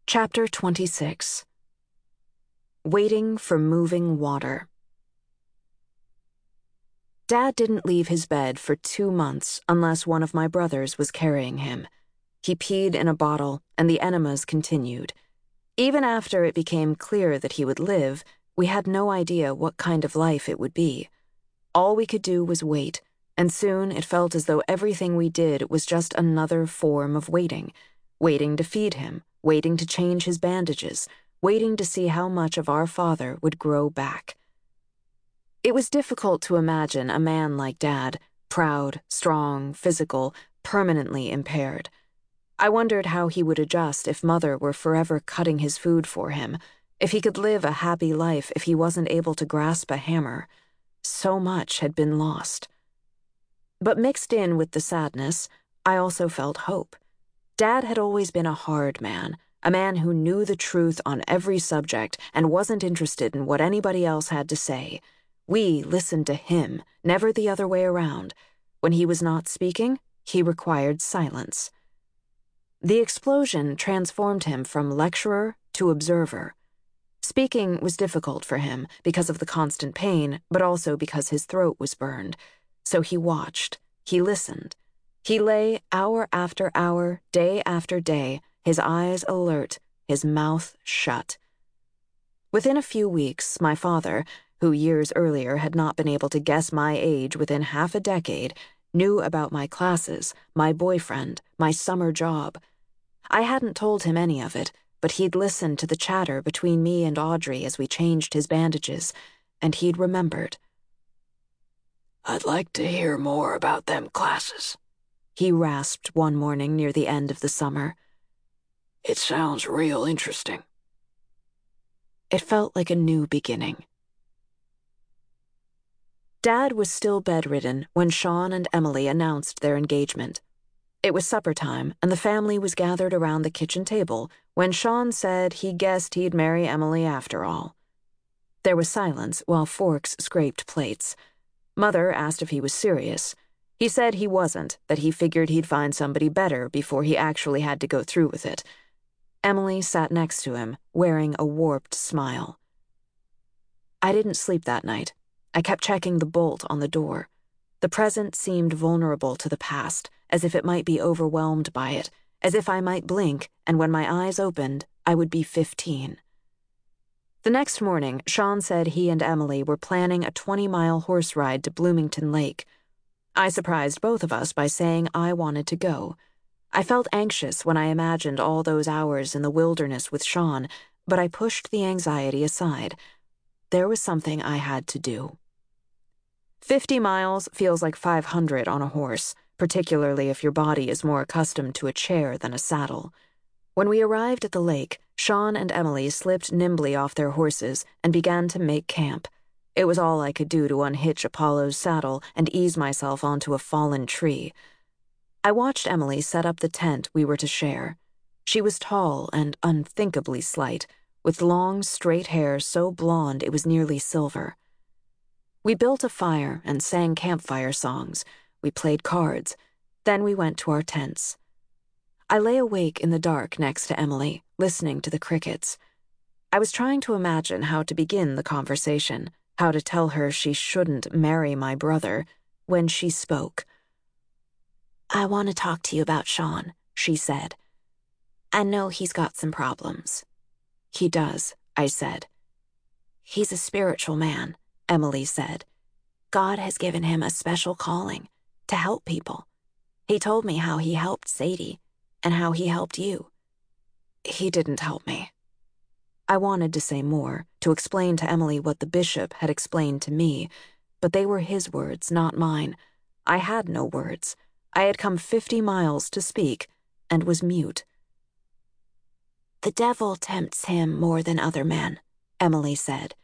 Chapter 26 Waiting for moving water. Dad didn't leave his bed for two months unless one of my brothers was carrying him. He peed in a bottle, and the enemas continued. Even after it became clear that he would live, we had no idea what kind of life it would be. All we could do was wait, and soon it felt as though everything we did was just another form of waiting waiting to feed him, waiting to change his bandages waiting to see how much of our father would grow back. It was difficult to imagine a man like Dad, proud, strong, physical, permanently impaired. I wondered how he would adjust if Mother were forever cutting his food for him, if he could live a happy life if he wasn't able to grasp a hammer. So much had been lost. But mixed in with the sadness, I also felt hope. Dad had always been a hard man, a man who knew the truth on every subject and wasn't interested in what anybody else had to say. We listened to him, never the other way around. When he was not speaking, he required silence. The explosion transformed him from lecturer to observer. Speaking was difficult for him because of the constant pain, but also because his throat was burned. So he watched, he listened. He lay hour after hour, day after day, his eyes alert, his mouth shut. Within a few weeks, my father, who years earlier had not been able to guess my age within half a decade, knew about my classes, my boyfriend, my summer job. I hadn't told him any of it, but he'd listened to the chatter between me and Audrey as we changed his bandages, and he'd remembered. I'd like to hear more about them classes, he rasped one morning near the end of the summer. It sounds real interesting. It felt like a new beginning. Dad was still bedridden when Sean and Emily announced their engagement. It was supper time, and the family was gathered around the kitchen table when Sean said he guessed he'd marry Emily after all. There was silence while forks scraped plates. Mother asked if he was serious. He said he wasn't, that he figured he'd find somebody better before he actually had to go through with it. Emily sat next to him, wearing a warped smile. I didn't sleep that night. I kept checking the bolt on the door. The present seemed vulnerable to the past, as if it might be overwhelmed by it, as if I might blink, and when my eyes opened, I would be 15. The next morning, Sean said he and Emily were planning a 20 mile horse ride to Bloomington Lake. I surprised both of us by saying I wanted to go. I felt anxious when I imagined all those hours in the wilderness with Sean, but I pushed the anxiety aside. There was something I had to do. Fifty miles feels like 500 on a horse, particularly if your body is more accustomed to a chair than a saddle. When we arrived at the lake, Sean and Emily slipped nimbly off their horses and began to make camp. It was all I could do to unhitch Apollo's saddle and ease myself onto a fallen tree. I watched Emily set up the tent we were to share. She was tall and unthinkably slight, with long, straight hair so blonde it was nearly silver. We built a fire and sang campfire songs. We played cards. Then we went to our tents. I lay awake in the dark next to Emily, listening to the crickets. I was trying to imagine how to begin the conversation, how to tell her she shouldn't marry my brother, when she spoke. I want to talk to you about Sean, she said. I know he's got some problems. He does, I said. He's a spiritual man, Emily said. God has given him a special calling to help people. He told me how he helped Sadie and how he helped you. He didn't help me. I wanted to say more, to explain to Emily what the bishop had explained to me, but they were his words, not mine. I had no words. I had come fifty miles to speak and was mute. The devil tempts him more than other men, Emily said.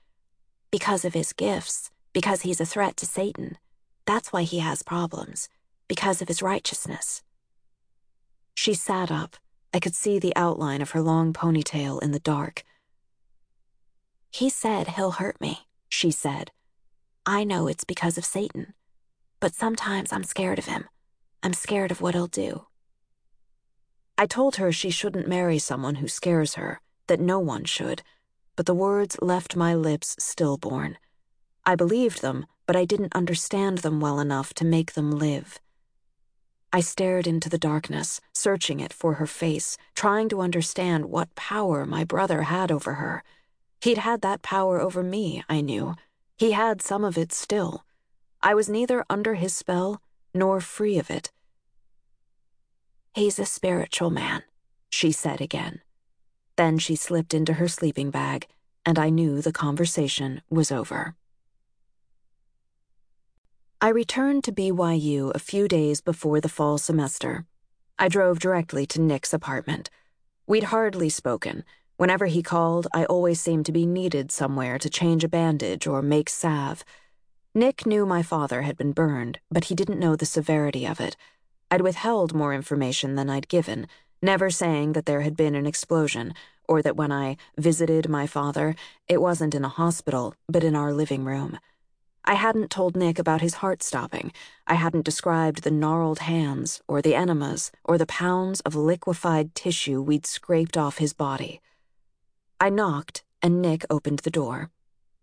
Because of his gifts, because he's a threat to Satan. That's why he has problems, because of his righteousness. She sat up. I could see the outline of her long ponytail in the dark. He said he'll hurt me, she said. I know it's because of Satan, but sometimes I'm scared of him. I'm scared of what he'll do. I told her she shouldn't marry someone who scares her, that no one should, but the words left my lips stillborn. I believed them, but I didn't understand them well enough to make them live. I stared into the darkness, searching it for her face, trying to understand what power my brother had over her. He'd had that power over me, I knew. He had some of it still. I was neither under his spell nor free of it. He's a spiritual man, she said again. Then she slipped into her sleeping bag, and I knew the conversation was over. I returned to BYU a few days before the fall semester. I drove directly to Nick's apartment. We'd hardly spoken. Whenever he called, I always seemed to be needed somewhere to change a bandage or make salve. Nick knew my father had been burned, but he didn't know the severity of it. I'd withheld more information than I'd given, never saying that there had been an explosion, or that when I visited my father, it wasn't in a hospital, but in our living room. I hadn't told Nick about his heart stopping. I hadn't described the gnarled hands, or the enemas, or the pounds of liquefied tissue we'd scraped off his body. I knocked, and Nick opened the door.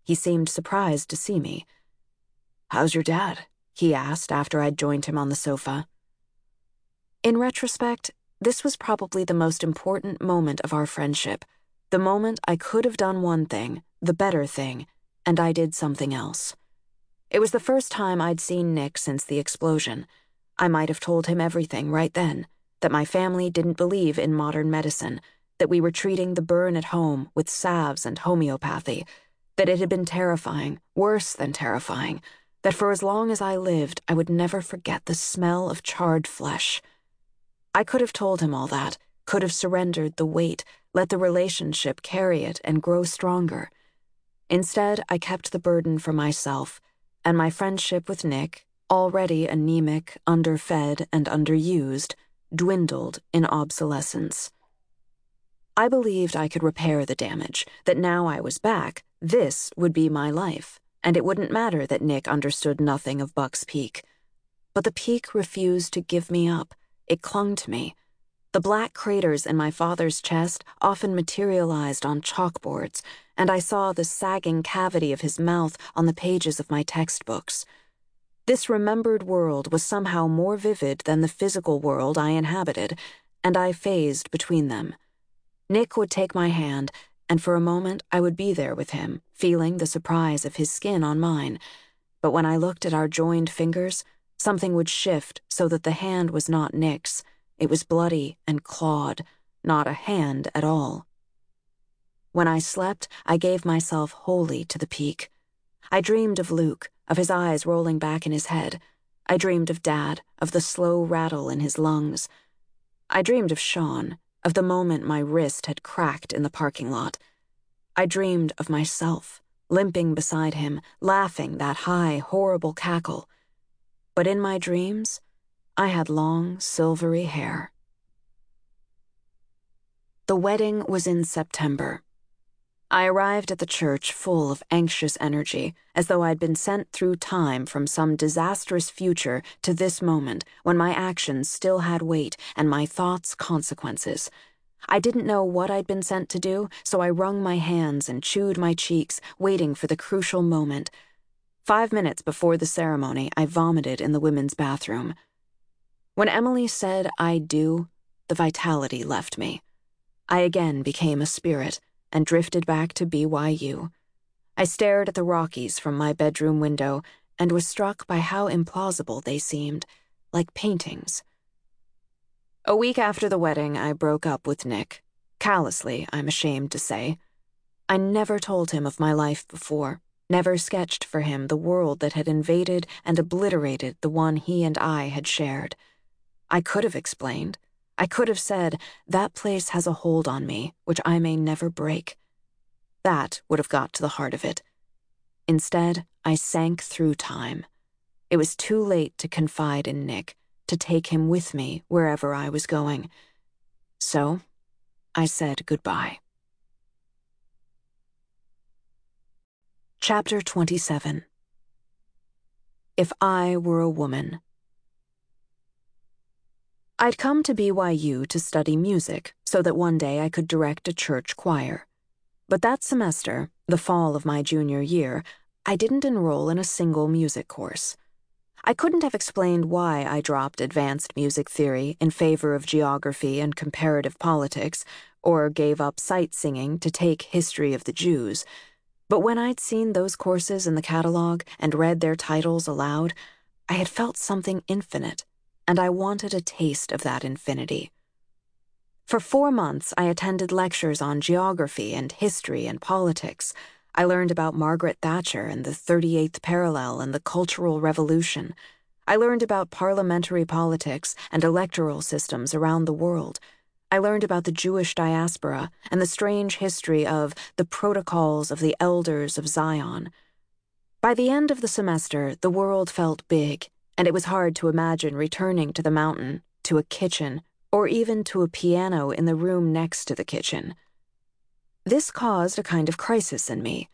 He seemed surprised to see me. How's your dad? he asked after I'd joined him on the sofa. In retrospect, this was probably the most important moment of our friendship, the moment I could have done one thing, the better thing, and I did something else. It was the first time I'd seen Nick since the explosion. I might have told him everything right then that my family didn't believe in modern medicine, that we were treating the burn at home with salves and homeopathy, that it had been terrifying, worse than terrifying, that for as long as I lived, I would never forget the smell of charred flesh. I could have told him all that, could have surrendered the weight, let the relationship carry it and grow stronger. Instead, I kept the burden for myself, and my friendship with Nick, already anemic, underfed, and underused, dwindled in obsolescence. I believed I could repair the damage, that now I was back, this would be my life, and it wouldn't matter that Nick understood nothing of Buck's Peak. But the peak refused to give me up. It clung to me. The black craters in my father's chest often materialized on chalkboards, and I saw the sagging cavity of his mouth on the pages of my textbooks. This remembered world was somehow more vivid than the physical world I inhabited, and I phased between them. Nick would take my hand, and for a moment I would be there with him, feeling the surprise of his skin on mine. But when I looked at our joined fingers, something would shift so that the hand was not Nick's. It was bloody and clawed, not a hand at all. When I slept, I gave myself wholly to the peak. I dreamed of Luke of his eyes rolling back in his head. I dreamed of Dad, of the slow rattle in his lungs. I dreamed of Sean, of the moment my wrist had cracked in the parking lot. I dreamed of myself, limping beside him, laughing that high, horrible cackle. But in my dreams, I had long, silvery hair. The wedding was in September. I arrived at the church full of anxious energy, as though I'd been sent through time from some disastrous future to this moment when my actions still had weight and my thoughts consequences. I didn't know what I'd been sent to do, so I wrung my hands and chewed my cheeks, waiting for the crucial moment. Five minutes before the ceremony, I vomited in the women's bathroom. When Emily said I do, the vitality left me. I again became a spirit and drifted back to BYU. I stared at the Rockies from my bedroom window and was struck by how implausible they seemed, like paintings. A week after the wedding, I broke up with Nick. Callously, I'm ashamed to say. I never told him of my life before, never sketched for him the world that had invaded and obliterated the one he and I had shared. I could have explained. I could have said, That place has a hold on me, which I may never break. That would have got to the heart of it. Instead, I sank through time. It was too late to confide in Nick, to take him with me wherever I was going. So, I said goodbye. Chapter 27 If I Were a Woman I'd come to BYU to study music so that one day I could direct a church choir. But that semester, the fall of my junior year, I didn't enroll in a single music course. I couldn't have explained why I dropped advanced music theory in favor of geography and comparative politics, or gave up sight singing to take history of the Jews. But when I'd seen those courses in the catalog and read their titles aloud, I had felt something infinite and I wanted a taste of that infinity. For four months, I attended lectures on geography and history and politics. I learned about Margaret Thatcher and the 38th parallel and the Cultural Revolution. I learned about parliamentary politics and electoral systems around the world. I learned about the Jewish diaspora and the strange history of the protocols of the elders of Zion. By the end of the semester, the world felt big and it was hard to imagine returning to the mountain, to a kitchen, or even to a piano in the room next to the kitchen. This caused a kind of crisis in me.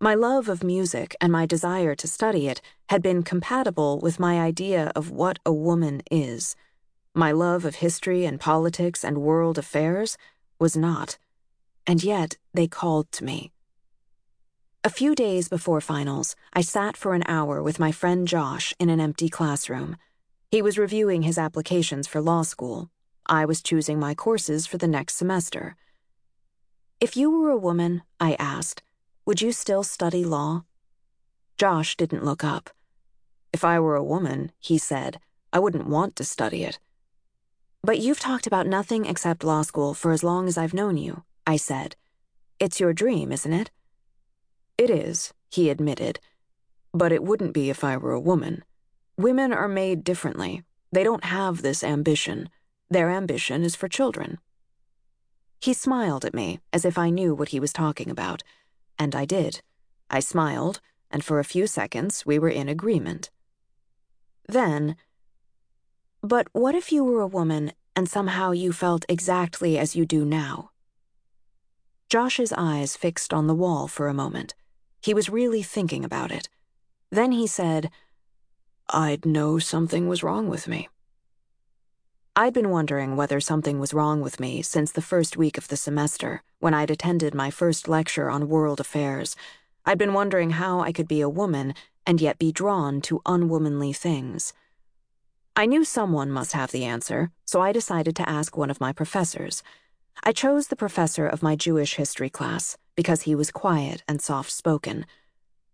My love of music and my desire to study it had been compatible with my idea of what a woman is. My love of history and politics and world affairs was not. And yet they called to me. A few days before finals, I sat for an hour with my friend Josh in an empty classroom. He was reviewing his applications for law school. I was choosing my courses for the next semester. If you were a woman, I asked, would you still study law? Josh didn't look up. If I were a woman, he said, I wouldn't want to study it. But you've talked about nothing except law school for as long as I've known you, I said. It's your dream, isn't it? It is, he admitted. But it wouldn't be if I were a woman. Women are made differently. They don't have this ambition. Their ambition is for children. He smiled at me as if I knew what he was talking about, and I did. I smiled, and for a few seconds we were in agreement. Then, but what if you were a woman and somehow you felt exactly as you do now? Josh's eyes fixed on the wall for a moment. He was really thinking about it. Then he said, I'd know something was wrong with me. I'd been wondering whether something was wrong with me since the first week of the semester, when I'd attended my first lecture on world affairs. I'd been wondering how I could be a woman and yet be drawn to unwomanly things. I knew someone must have the answer, so I decided to ask one of my professors. I chose the professor of my Jewish history class because he was quiet and soft spoken.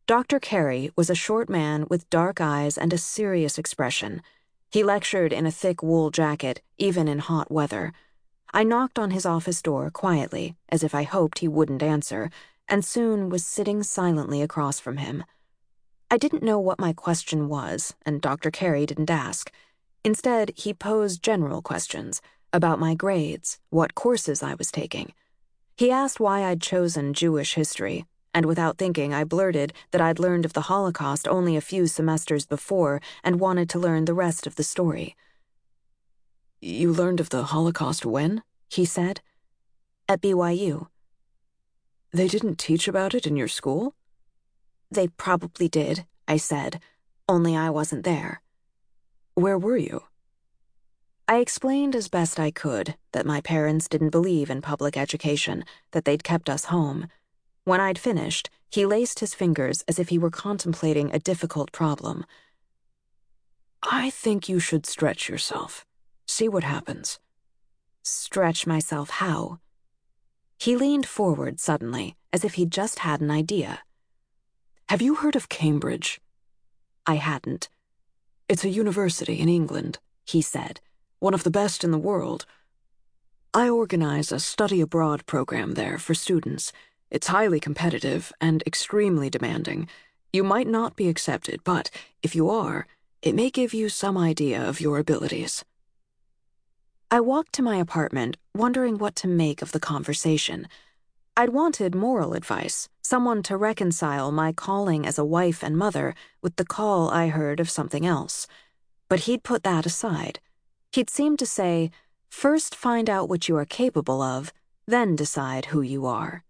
Dr. Kerry was a short man with dark eyes and a serious expression. He lectured in a thick wool jacket, even in hot weather. I knocked on his office door quietly, as if I hoped he wouldn't answer, and soon was sitting silently across from him. I didn't know what my question was, and Dr. Kerry didn't ask. Instead, he posed general questions about my grades, what courses I was taking. He asked why I'd chosen Jewish history, and without thinking, I blurted that I'd learned of the Holocaust only a few semesters before and wanted to learn the rest of the story. You learned of the Holocaust when? he said. At BYU. They didn't teach about it in your school? They probably did, I said, only I wasn't there. Where were you? I explained as best I could that my parents didn't believe in public education, that they'd kept us home. When I'd finished, he laced his fingers as if he were contemplating a difficult problem. I think you should stretch yourself. See what happens. Stretch myself how? He leaned forward suddenly, as if he'd just had an idea. Have you heard of Cambridge? I hadn't. It's a university in England, he said, one of the best in the world. I organize a study abroad program there for students. It's highly competitive and extremely demanding. You might not be accepted, but if you are, it may give you some idea of your abilities. I walked to my apartment, wondering what to make of the conversation. I'd wanted moral advice, someone to reconcile my calling as a wife and mother with the call I heard of something else. But he'd put that aside. He'd seemed to say, first find out what you are capable of, then decide who you are.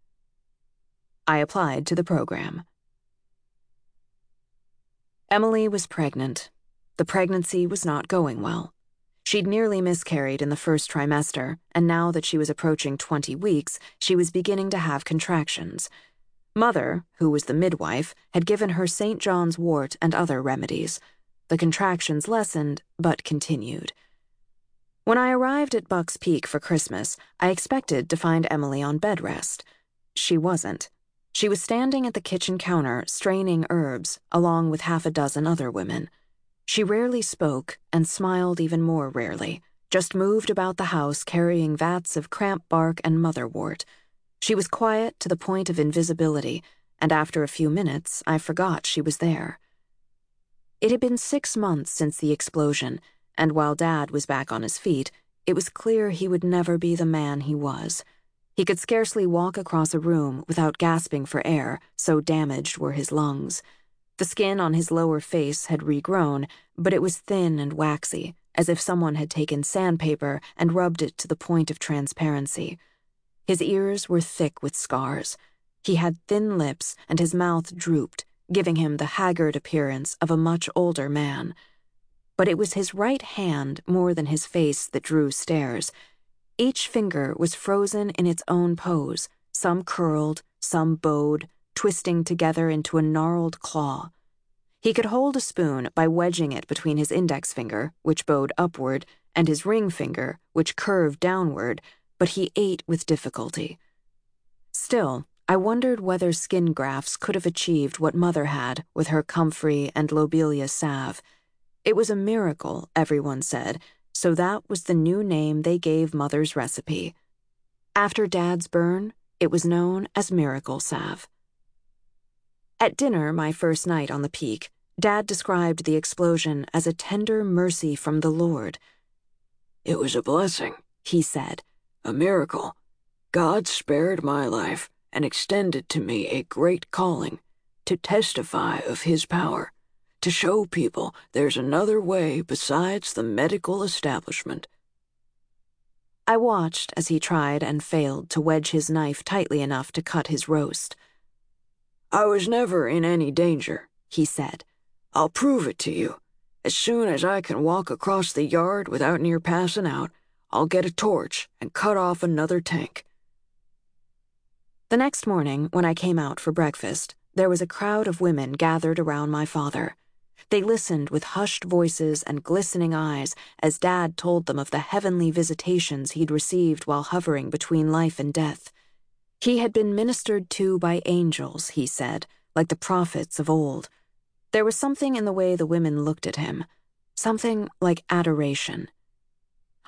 I applied to the program. Emily was pregnant. The pregnancy was not going well. She'd nearly miscarried in the first trimester, and now that she was approaching 20 weeks, she was beginning to have contractions. Mother, who was the midwife, had given her St. John's wort and other remedies. The contractions lessened, but continued. When I arrived at Buck's Peak for Christmas, I expected to find Emily on bed rest. She wasn't. She was standing at the kitchen counter, straining herbs, along with half a dozen other women. She rarely spoke and smiled even more rarely, just moved about the house carrying vats of cramp bark and motherwort. She was quiet to the point of invisibility, and after a few minutes, I forgot she was there. It had been six months since the explosion, and while Dad was back on his feet, it was clear he would never be the man he was. He could scarcely walk across a room without gasping for air, so damaged were his lungs. The skin on his lower face had regrown, but it was thin and waxy, as if someone had taken sandpaper and rubbed it to the point of transparency. His ears were thick with scars. He had thin lips, and his mouth drooped, giving him the haggard appearance of a much older man. But it was his right hand more than his face that drew stares. Each finger was frozen in its own pose, some curled, some bowed, twisting together into a gnarled claw. He could hold a spoon by wedging it between his index finger, which bowed upward, and his ring finger, which curved downward, but he ate with difficulty. Still, I wondered whether skin grafts could have achieved what Mother had with her comfrey and lobelia salve. It was a miracle, everyone said, so that was the new name they gave Mother's recipe. After Dad's burn, it was known as Miracle Salve. At dinner, my first night on the peak, Dad described the explosion as a tender mercy from the Lord. It was a blessing, he said, a miracle. God spared my life and extended to me a great calling to testify of His power, to show people there's another way besides the medical establishment. I watched as he tried and failed to wedge his knife tightly enough to cut his roast. I was never in any danger, he said. I'll prove it to you. As soon as I can walk across the yard without near passing out, I'll get a torch and cut off another tank. The next morning, when I came out for breakfast, there was a crowd of women gathered around my father. They listened with hushed voices and glistening eyes as Dad told them of the heavenly visitations he'd received while hovering between life and death. He had been ministered to by angels, he said, like the prophets of old. There was something in the way the women looked at him, something like adoration.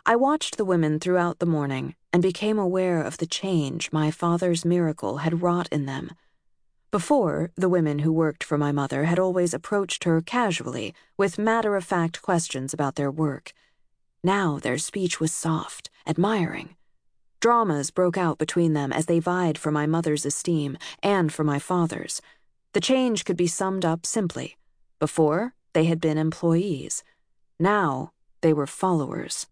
I watched the women throughout the morning and became aware of the change my father's miracle had wrought in them. Before, the women who worked for my mother had always approached her casually with matter of fact questions about their work. Now their speech was soft, admiring. Dramas broke out between them as they vied for my mother's esteem and for my father's. The change could be summed up simply. Before, they had been employees. Now, they were followers.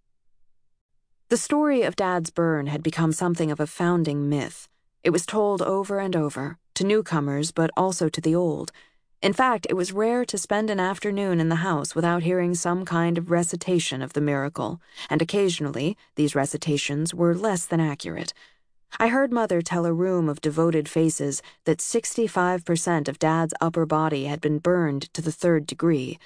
The story of Dad's burn had become something of a founding myth. It was told over and over, to newcomers, but also to the old. In fact, it was rare to spend an afternoon in the house without hearing some kind of recitation of the miracle, and occasionally these recitations were less than accurate. I heard Mother tell a room of devoted faces that 65% of Dad's upper body had been burned to the third degree.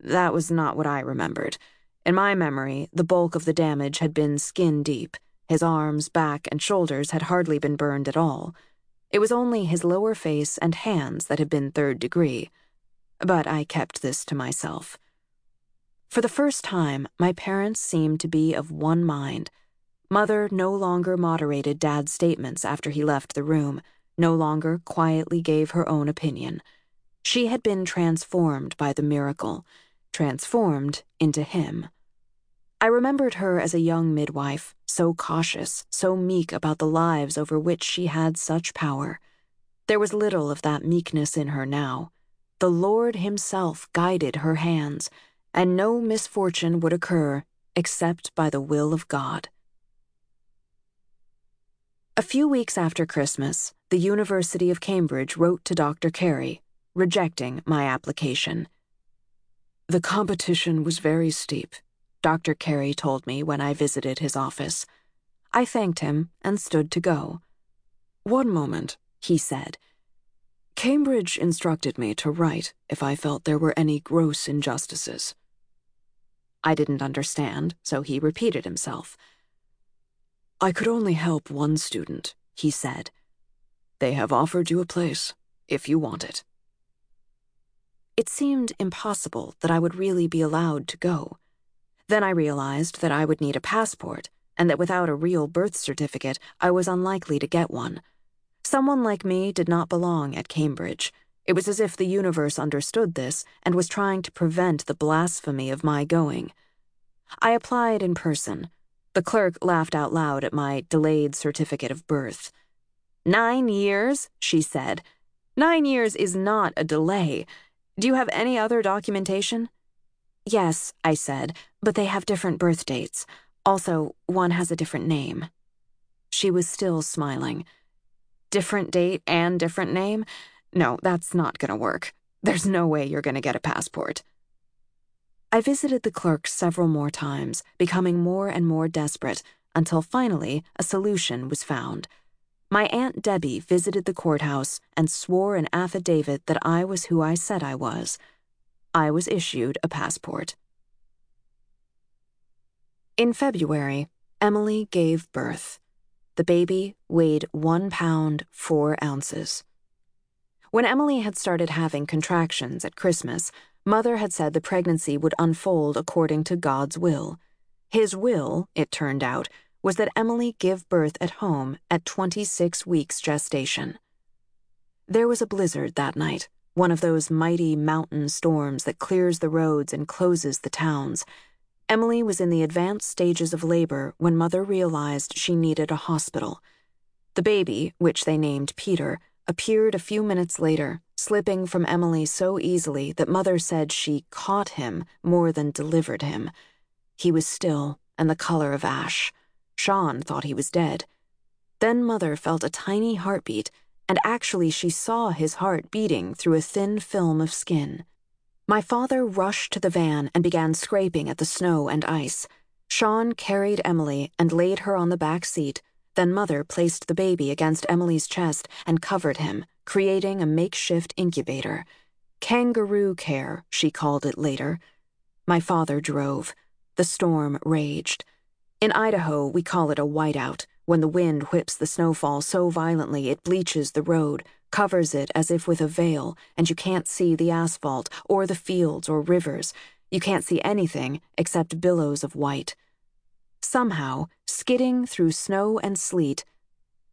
That was not what I remembered. In my memory, the bulk of the damage had been skin deep. His arms, back, and shoulders had hardly been burned at all. It was only his lower face and hands that had been third degree. But I kept this to myself. For the first time, my parents seemed to be of one mind. Mother no longer moderated Dad's statements after he left the room, no longer quietly gave her own opinion. She had been transformed by the miracle transformed into him. I remembered her as a young midwife, so cautious, so meek about the lives over which she had such power. There was little of that meekness in her now. The Lord Himself guided her hands, and no misfortune would occur except by the will of God. A few weeks after Christmas, the University of Cambridge wrote to Dr. Kerry, rejecting my application. The competition was very steep, Dr. Kerry told me when I visited his office. I thanked him and stood to go. One moment, he said. Cambridge instructed me to write if I felt there were any gross injustices. I didn't understand, so he repeated himself. I could only help one student, he said. They have offered you a place, if you want it. It seemed impossible that I would really be allowed to go. Then I realized that I would need a passport, and that without a real birth certificate, I was unlikely to get one. Someone like me did not belong at Cambridge. It was as if the universe understood this and was trying to prevent the blasphemy of my going. I applied in person. The clerk laughed out loud at my delayed certificate of birth. Nine years, she said. Nine years is not a delay. Do you have any other documentation? Yes, I said, but they have different birth dates. Also, one has a different name. She was still smiling. Different date and different name? No, that's not gonna work. There's no way you're gonna get a passport. I visited the clerk several more times, becoming more and more desperate, until finally a solution was found. My Aunt Debbie visited the courthouse and swore an affidavit that I was who I said I was. I was issued a passport. In February, Emily gave birth. The baby weighed one pound, four ounces. When Emily had started having contractions at Christmas, Mother had said the pregnancy would unfold according to God's will. His will, it turned out, was that Emily give birth at home at 26 weeks gestation. There was a blizzard that night, one of those mighty mountain storms that clears the roads and closes the towns. Emily was in the advanced stages of labor when Mother realized she needed a hospital. The baby, which they named Peter, appeared a few minutes later, slipping from Emily so easily that Mother said she caught him more than delivered him. He was still and the color of ash. Sean thought he was dead. Then Mother felt a tiny heartbeat, and actually she saw his heart beating through a thin film of skin. My father rushed to the van and began scraping at the snow and ice. Sean carried Emily and laid her on the back seat then Mother placed the baby against Emily's chest and covered him, creating a makeshift incubator. Kangaroo care, she called it later. My father drove. The storm raged. In Idaho, we call it a whiteout, when the wind whips the snowfall so violently it bleaches the road, covers it as if with a veil, and you can't see the asphalt, or the fields, or rivers. You can't see anything except billows of white. Somehow, skidding through snow and sleet,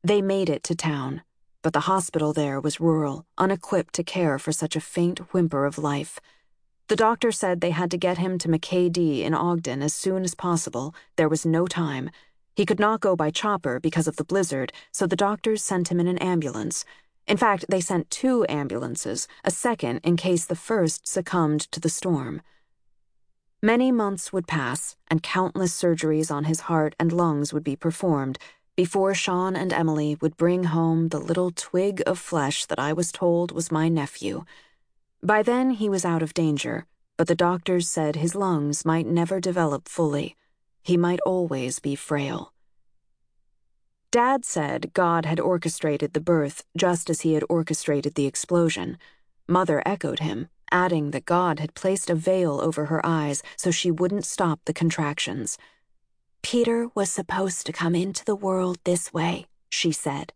they made it to town, but the hospital there was rural, unequipped to care for such a faint whimper of life. The doctor said they had to get him to McKay-Dee in Ogden as soon as possible. There was no time. He could not go by chopper because of the blizzard, so the doctors sent him in an ambulance. In fact, they sent two ambulances, a second in case the first succumbed to the storm. Many months would pass, and countless surgeries on his heart and lungs would be performed before Sean and Emily would bring home the little twig of flesh that I was told was my nephew. By then, he was out of danger, but the doctors said his lungs might never develop fully. He might always be frail. Dad said God had orchestrated the birth just as he had orchestrated the explosion. Mother echoed him adding that God had placed a veil over her eyes so she wouldn't stop the contractions. Peter was supposed to come into the world this way, she said.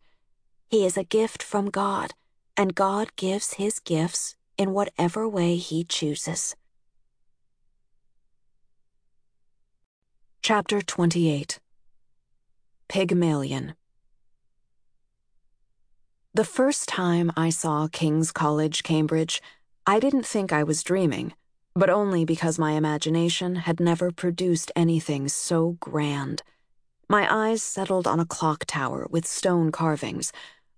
He is a gift from God, and God gives his gifts in whatever way he chooses. Chapter 28 Pygmalion The first time I saw King's College, Cambridge, I didn't think I was dreaming, but only because my imagination had never produced anything so grand. My eyes settled on a clock tower with stone carvings.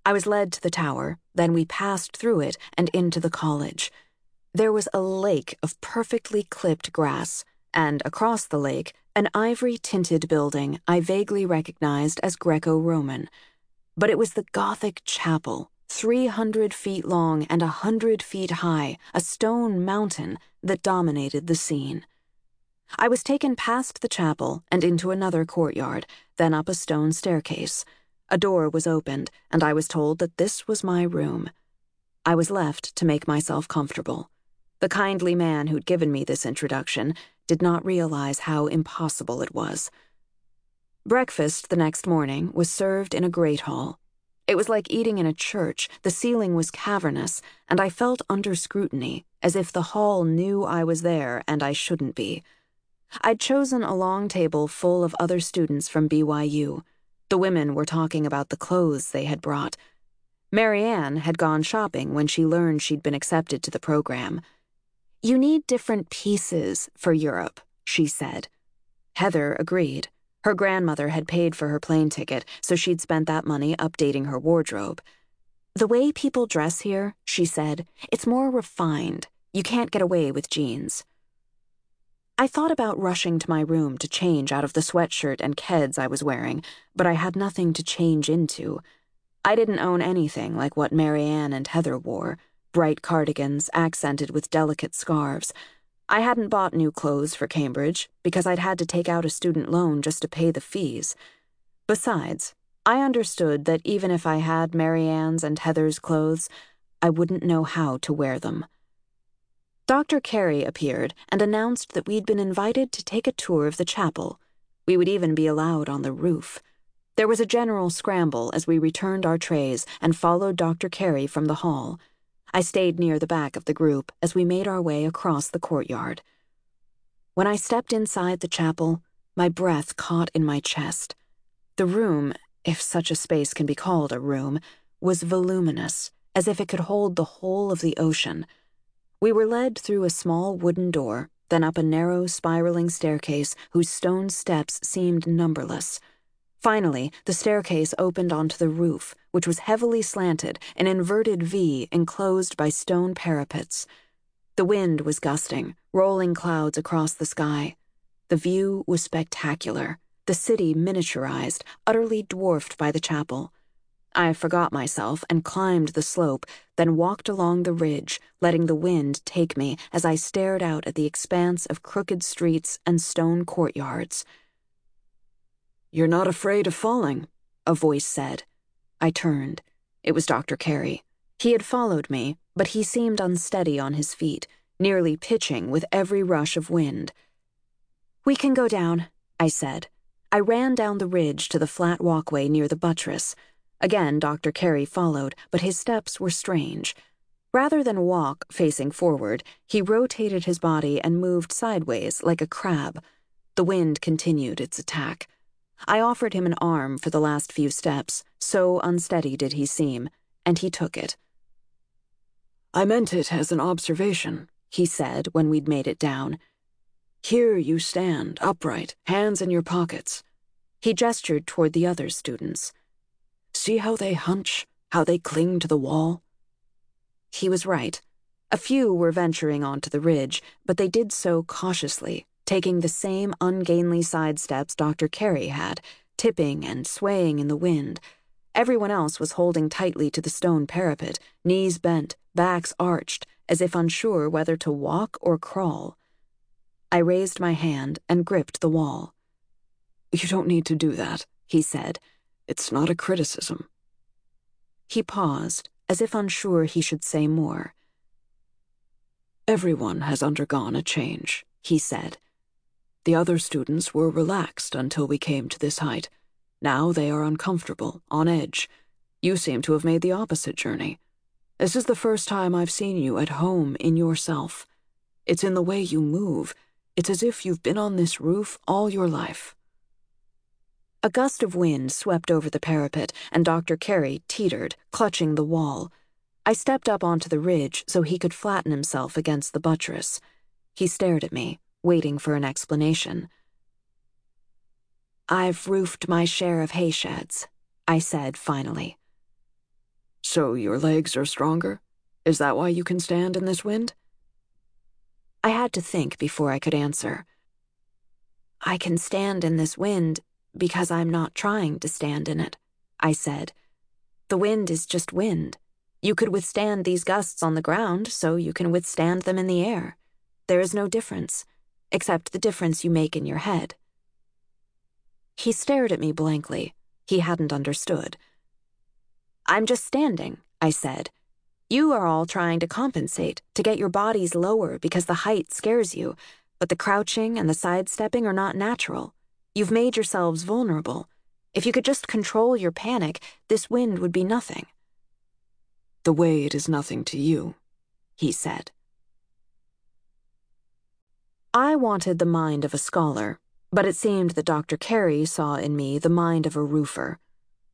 I was led to the tower, then we passed through it and into the college. There was a lake of perfectly clipped grass, and across the lake, an ivory tinted building I vaguely recognized as Greco Roman. But it was the Gothic chapel 300 feet long and a 100 feet high, a stone mountain that dominated the scene. I was taken past the chapel and into another courtyard, then up a stone staircase. A door was opened, and I was told that this was my room. I was left to make myself comfortable. The kindly man who'd given me this introduction did not realize how impossible it was. Breakfast the next morning was served in a great hall. It was like eating in a church. The ceiling was cavernous, and I felt under scrutiny, as if the hall knew I was there and I shouldn't be. I'd chosen a long table full of other students from BYU. The women were talking about the clothes they had brought. Marianne had gone shopping when she learned she'd been accepted to the program. You need different pieces for Europe, she said. Heather agreed. Her grandmother had paid for her plane ticket, so she'd spent that money updating her wardrobe. The way people dress here, she said, it's more refined. You can't get away with jeans. I thought about rushing to my room to change out of the sweatshirt and keds I was wearing, but I had nothing to change into. I didn't own anything like what Marianne and Heather wore bright cardigans accented with delicate scarves. I hadn't bought new clothes for Cambridge because I'd had to take out a student loan just to pay the fees. Besides, I understood that even if I had Marianne's and Heather's clothes, I wouldn't know how to wear them. Dr. Kerry appeared and announced that we'd been invited to take a tour of the chapel. We would even be allowed on the roof. There was a general scramble as we returned our trays and followed Dr. Kerry from the hall. I stayed near the back of the group as we made our way across the courtyard. When I stepped inside the chapel, my breath caught in my chest. The room, if such a space can be called a room, was voluminous, as if it could hold the whole of the ocean. We were led through a small wooden door, then up a narrow, spiraling staircase whose stone steps seemed numberless. Finally, the staircase opened onto the roof, which was heavily slanted, an inverted V enclosed by stone parapets. The wind was gusting, rolling clouds across the sky. The view was spectacular, the city miniaturized, utterly dwarfed by the chapel. I forgot myself and climbed the slope, then walked along the ridge, letting the wind take me as I stared out at the expanse of crooked streets and stone courtyards. You're not afraid of falling, a voice said. I turned. It was Dr. Kerry. He had followed me, but he seemed unsteady on his feet, nearly pitching with every rush of wind. We can go down, I said. I ran down the ridge to the flat walkway near the buttress. Again, Dr. Kerry followed, but his steps were strange. Rather than walk facing forward, he rotated his body and moved sideways like a crab. The wind continued its attack. I offered him an arm for the last few steps, so unsteady did he seem, and he took it. I meant it as an observation, he said when we'd made it down. Here you stand, upright, hands in your pockets. He gestured toward the other students. See how they hunch, how they cling to the wall? He was right. A few were venturing onto the ridge, but they did so cautiously, taking the same ungainly sidesteps Dr. Kerry had, tipping and swaying in the wind. Everyone else was holding tightly to the stone parapet, knees bent, backs arched, as if unsure whether to walk or crawl. I raised my hand and gripped the wall. You don't need to do that, he said. It's not a criticism. He paused, as if unsure he should say more. Everyone has undergone a change, he said. The other students were relaxed until we came to this height. Now they are uncomfortable, on edge. You seem to have made the opposite journey. This is the first time I've seen you at home in yourself. It's in the way you move. It's as if you've been on this roof all your life. A gust of wind swept over the parapet, and Dr. Kerry teetered, clutching the wall. I stepped up onto the ridge so he could flatten himself against the buttress. He stared at me, waiting for an explanation. I've roofed my share of hay sheds, I said finally. So your legs are stronger? Is that why you can stand in this wind? I had to think before I could answer. I can stand in this wind because I'm not trying to stand in it, I said. The wind is just wind. You could withstand these gusts on the ground, so you can withstand them in the air. There is no difference except the difference you make in your head. He stared at me blankly. He hadn't understood. I'm just standing, I said. You are all trying to compensate, to get your bodies lower because the height scares you, but the crouching and the sidestepping are not natural. You've made yourselves vulnerable. If you could just control your panic, this wind would be nothing. The way it is nothing to you, he said. I wanted the mind of a scholar, but it seemed that Dr. Kerry saw in me the mind of a roofer.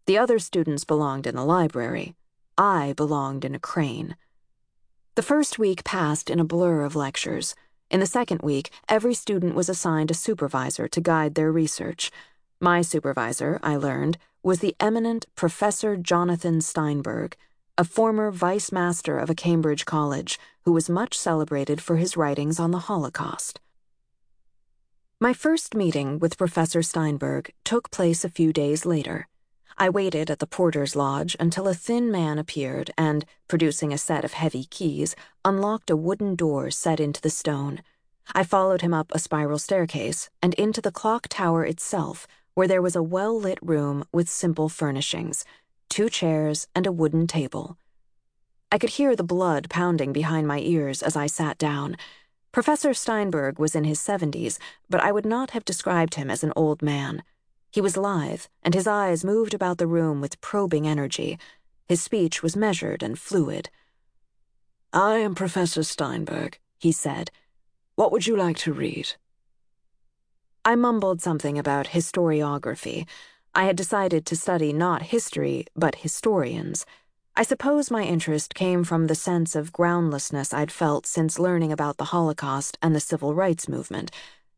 The other students belonged in the library. I belonged in a crane. The first week passed in a blur of lectures. In the second week, every student was assigned a supervisor to guide their research. My supervisor, I learned, was the eminent Professor Jonathan Steinberg, a former vice master of a Cambridge college who was much celebrated for his writings on the Holocaust. My first meeting with Professor Steinberg took place a few days later. I waited at the porter's lodge until a thin man appeared and, producing a set of heavy keys, unlocked a wooden door set into the stone. I followed him up a spiral staircase and into the clock tower itself, where there was a well lit room with simple furnishings two chairs and a wooden table. I could hear the blood pounding behind my ears as I sat down. Professor Steinberg was in his 70s, but I would not have described him as an old man. He was lithe, and his eyes moved about the room with probing energy. His speech was measured and fluid. I am Professor Steinberg, he said. What would you like to read? I mumbled something about historiography. I had decided to study not history, but historians. I suppose my interest came from the sense of groundlessness I'd felt since learning about the Holocaust and the Civil Rights Movement,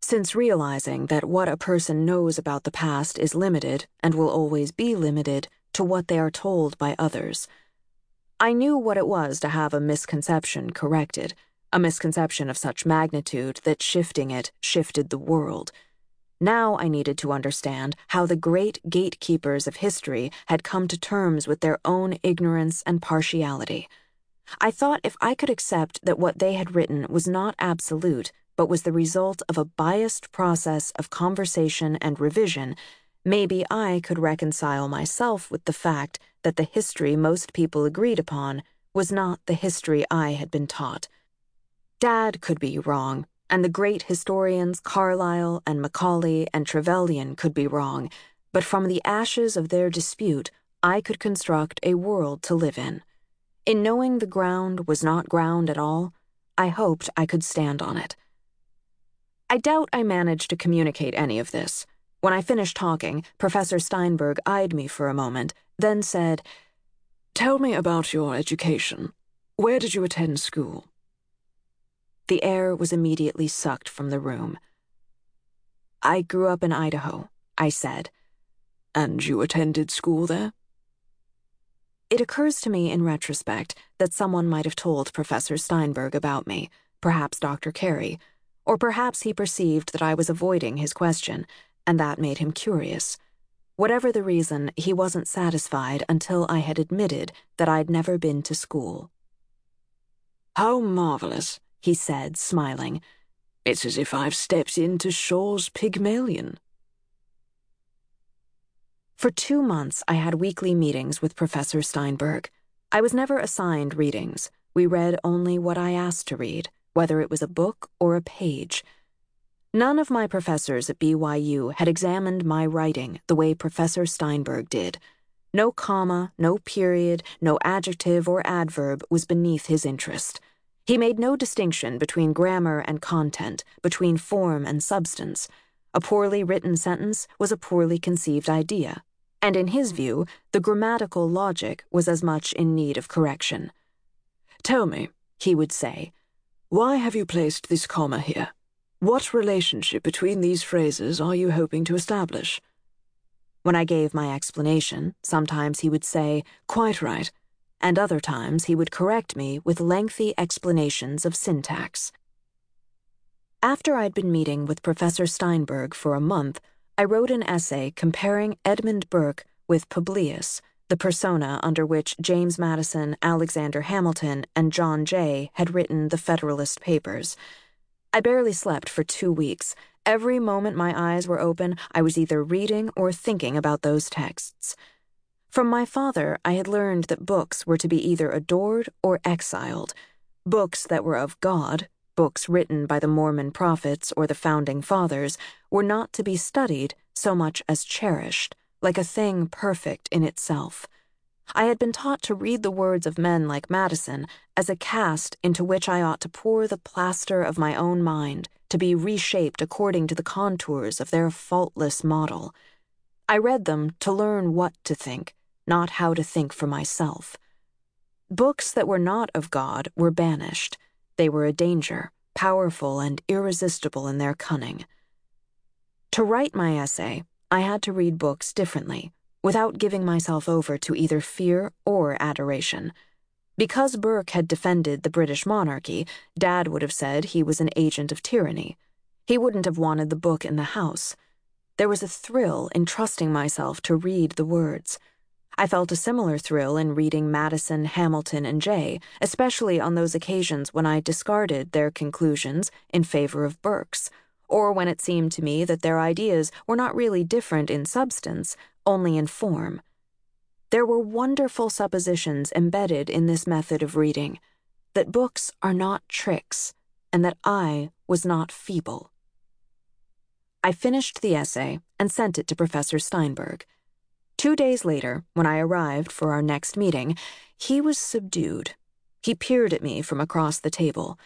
since realizing that what a person knows about the past is limited, and will always be limited, to what they are told by others. I knew what it was to have a misconception corrected, a misconception of such magnitude that shifting it shifted the world. Now I needed to understand how the great gatekeepers of history had come to terms with their own ignorance and partiality. I thought if I could accept that what they had written was not absolute, but was the result of a biased process of conversation and revision, maybe I could reconcile myself with the fact that the history most people agreed upon was not the history I had been taught. Dad could be wrong, and the great historians Carlyle and Macaulay and Trevelyan could be wrong, but from the ashes of their dispute, I could construct a world to live in. In knowing the ground was not ground at all, I hoped I could stand on it. I doubt I managed to communicate any of this. When I finished talking, Professor Steinberg eyed me for a moment, then said, Tell me about your education. Where did you attend school? The air was immediately sucked from the room. I grew up in Idaho, I said. And you attended school there? It occurs to me in retrospect that someone might have told Professor Steinberg about me, perhaps Dr. Kerry, or perhaps he perceived that I was avoiding his question and that made him curious. Whatever the reason, he wasn't satisfied until I had admitted that I'd never been to school. How marvelous, he said, smiling. It's as if I've stepped into Shaw's Pygmalion. For two months, I had weekly meetings with Professor Steinberg. I was never assigned readings. We read only what I asked to read, whether it was a book or a page. None of my professors at BYU had examined my writing the way Professor Steinberg did. No comma, no period, no adjective or adverb was beneath his interest. He made no distinction between grammar and content, between form and substance. A poorly written sentence was a poorly conceived idea, and in his view, the grammatical logic was as much in need of correction. Tell me, he would say, why have you placed this comma here? What relationship between these phrases are you hoping to establish? When I gave my explanation, sometimes he would say, Quite right, and other times he would correct me with lengthy explanations of syntax. After I'd been meeting with Professor Steinberg for a month, I wrote an essay comparing Edmund Burke with Publius, the persona under which James Madison, Alexander Hamilton, and John Jay had written the Federalist Papers. I barely slept for two weeks. Every moment my eyes were open, I was either reading or thinking about those texts. From my father, I had learned that books were to be either adored or exiled. Books that were of God, books written by the Mormon prophets or the founding fathers, were not to be studied so much as cherished, like a thing perfect in itself. I had been taught to read the words of men like Madison as a cast into which I ought to pour the plaster of my own mind to be reshaped according to the contours of their faultless model. I read them to learn what to think, not how to think for myself. Books that were not of God were banished. They were a danger, powerful and irresistible in their cunning. To write my essay, I had to read books differently without giving myself over to either fear or adoration. Because Burke had defended the British monarchy, Dad would have said he was an agent of tyranny. He wouldn't have wanted the book in the house. There was a thrill in trusting myself to read the words. I felt a similar thrill in reading Madison, Hamilton, and Jay, especially on those occasions when I discarded their conclusions in favor of Burke's, or when it seemed to me that their ideas were not really different in substance, only in form. There were wonderful suppositions embedded in this method of reading that books are not tricks, and that I was not feeble. I finished the essay and sent it to Professor Steinberg. Two days later, when I arrived for our next meeting, he was subdued. He peered at me from across the table.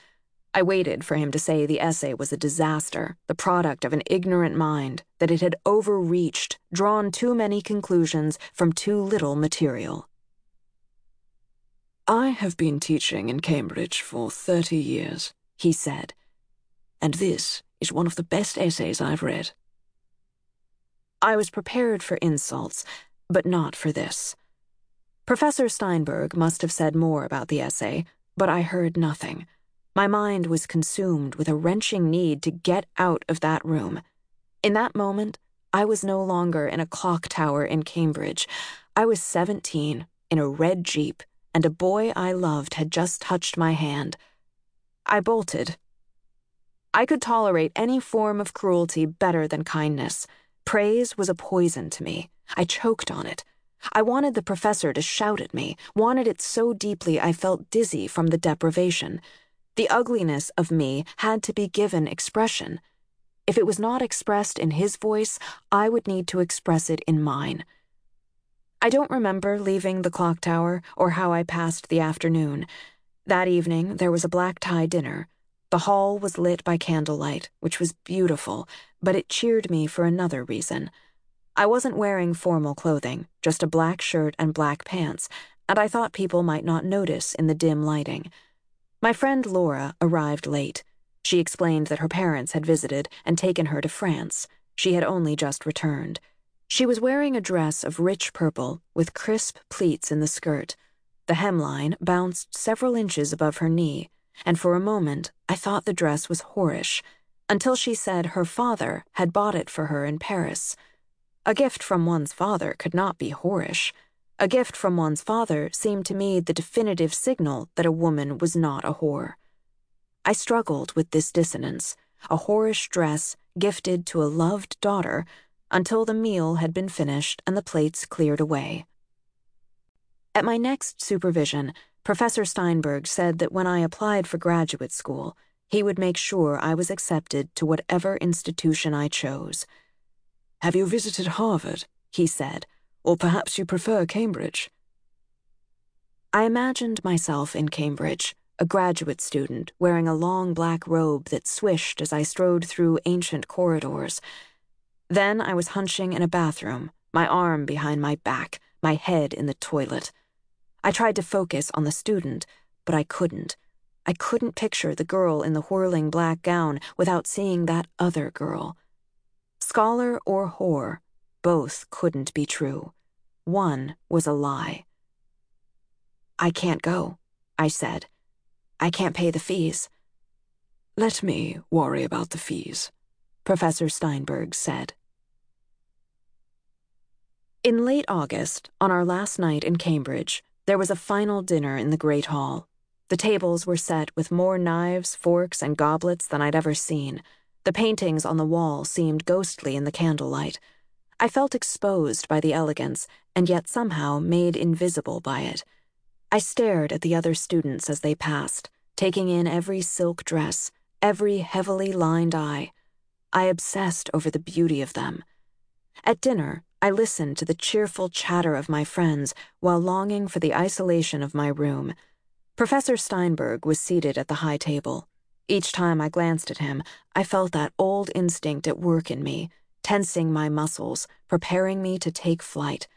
I waited for him to say the essay was a disaster, the product of an ignorant mind, that it had overreached, drawn too many conclusions from too little material. I have been teaching in Cambridge for 30 years, he said, and this is one of the best essays I've read. I was prepared for insults, but not for this. Professor Steinberg must have said more about the essay, but I heard nothing. My mind was consumed with a wrenching need to get out of that room. In that moment, I was no longer in a clock tower in Cambridge. I was 17, in a red Jeep, and a boy I loved had just touched my hand. I bolted. I could tolerate any form of cruelty better than kindness. Praise was a poison to me. I choked on it. I wanted the professor to shout at me, wanted it so deeply I felt dizzy from the deprivation. The ugliness of me had to be given expression. If it was not expressed in his voice, I would need to express it in mine. I don't remember leaving the clock tower or how I passed the afternoon. That evening, there was a black tie dinner. The hall was lit by candlelight, which was beautiful, but it cheered me for another reason. I wasn't wearing formal clothing, just a black shirt and black pants, and I thought people might not notice in the dim lighting. My friend Laura arrived late. She explained that her parents had visited and taken her to France. She had only just returned. She was wearing a dress of rich purple with crisp pleats in the skirt. The hemline bounced several inches above her knee, and for a moment I thought the dress was whorish, until she said her father had bought it for her in Paris. A gift from one's father could not be whorish. A gift from one's father seemed to me the definitive signal that a woman was not a whore. I struggled with this dissonance, a whorish dress gifted to a loved daughter, until the meal had been finished and the plates cleared away. At my next supervision, Professor Steinberg said that when I applied for graduate school, he would make sure I was accepted to whatever institution I chose. Have you visited Harvard? he said, or perhaps you prefer Cambridge? I imagined myself in Cambridge, a graduate student wearing a long black robe that swished as I strode through ancient corridors. Then I was hunching in a bathroom, my arm behind my back, my head in the toilet. I tried to focus on the student, but I couldn't. I couldn't picture the girl in the whirling black gown without seeing that other girl. Scholar or whore, both couldn't be true. One was a lie. I can't go, I said. I can't pay the fees. Let me worry about the fees, Professor Steinberg said. In late August, on our last night in Cambridge, there was a final dinner in the Great Hall. The tables were set with more knives, forks, and goblets than I'd ever seen. The paintings on the wall seemed ghostly in the candlelight. I felt exposed by the elegance, and yet somehow made invisible by it. I stared at the other students as they passed, taking in every silk dress, every heavily lined eye. I obsessed over the beauty of them. At dinner, I listened to the cheerful chatter of my friends while longing for the isolation of my room. Professor Steinberg was seated at the high table. Each time I glanced at him, I felt that old instinct at work in me, tensing my muscles, preparing me to take flight.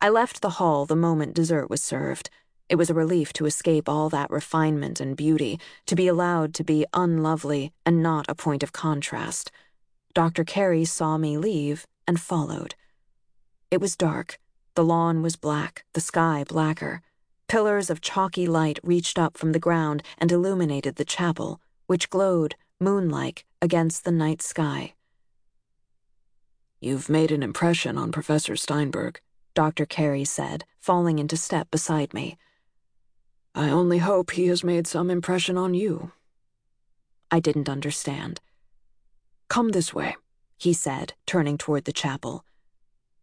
I left the hall the moment dessert was served. It was a relief to escape all that refinement and beauty, to be allowed to be unlovely and not a point of contrast. Dr. Kerry saw me leave and followed. It was dark. The lawn was black, the sky blacker. Pillars of chalky light reached up from the ground and illuminated the chapel, which glowed, moonlike, against the night sky. You've made an impression on Professor Steinberg, Dr. Kerry said, falling into step beside me. I only hope he has made some impression on you. I didn't understand. Come this way, he said, turning toward the chapel.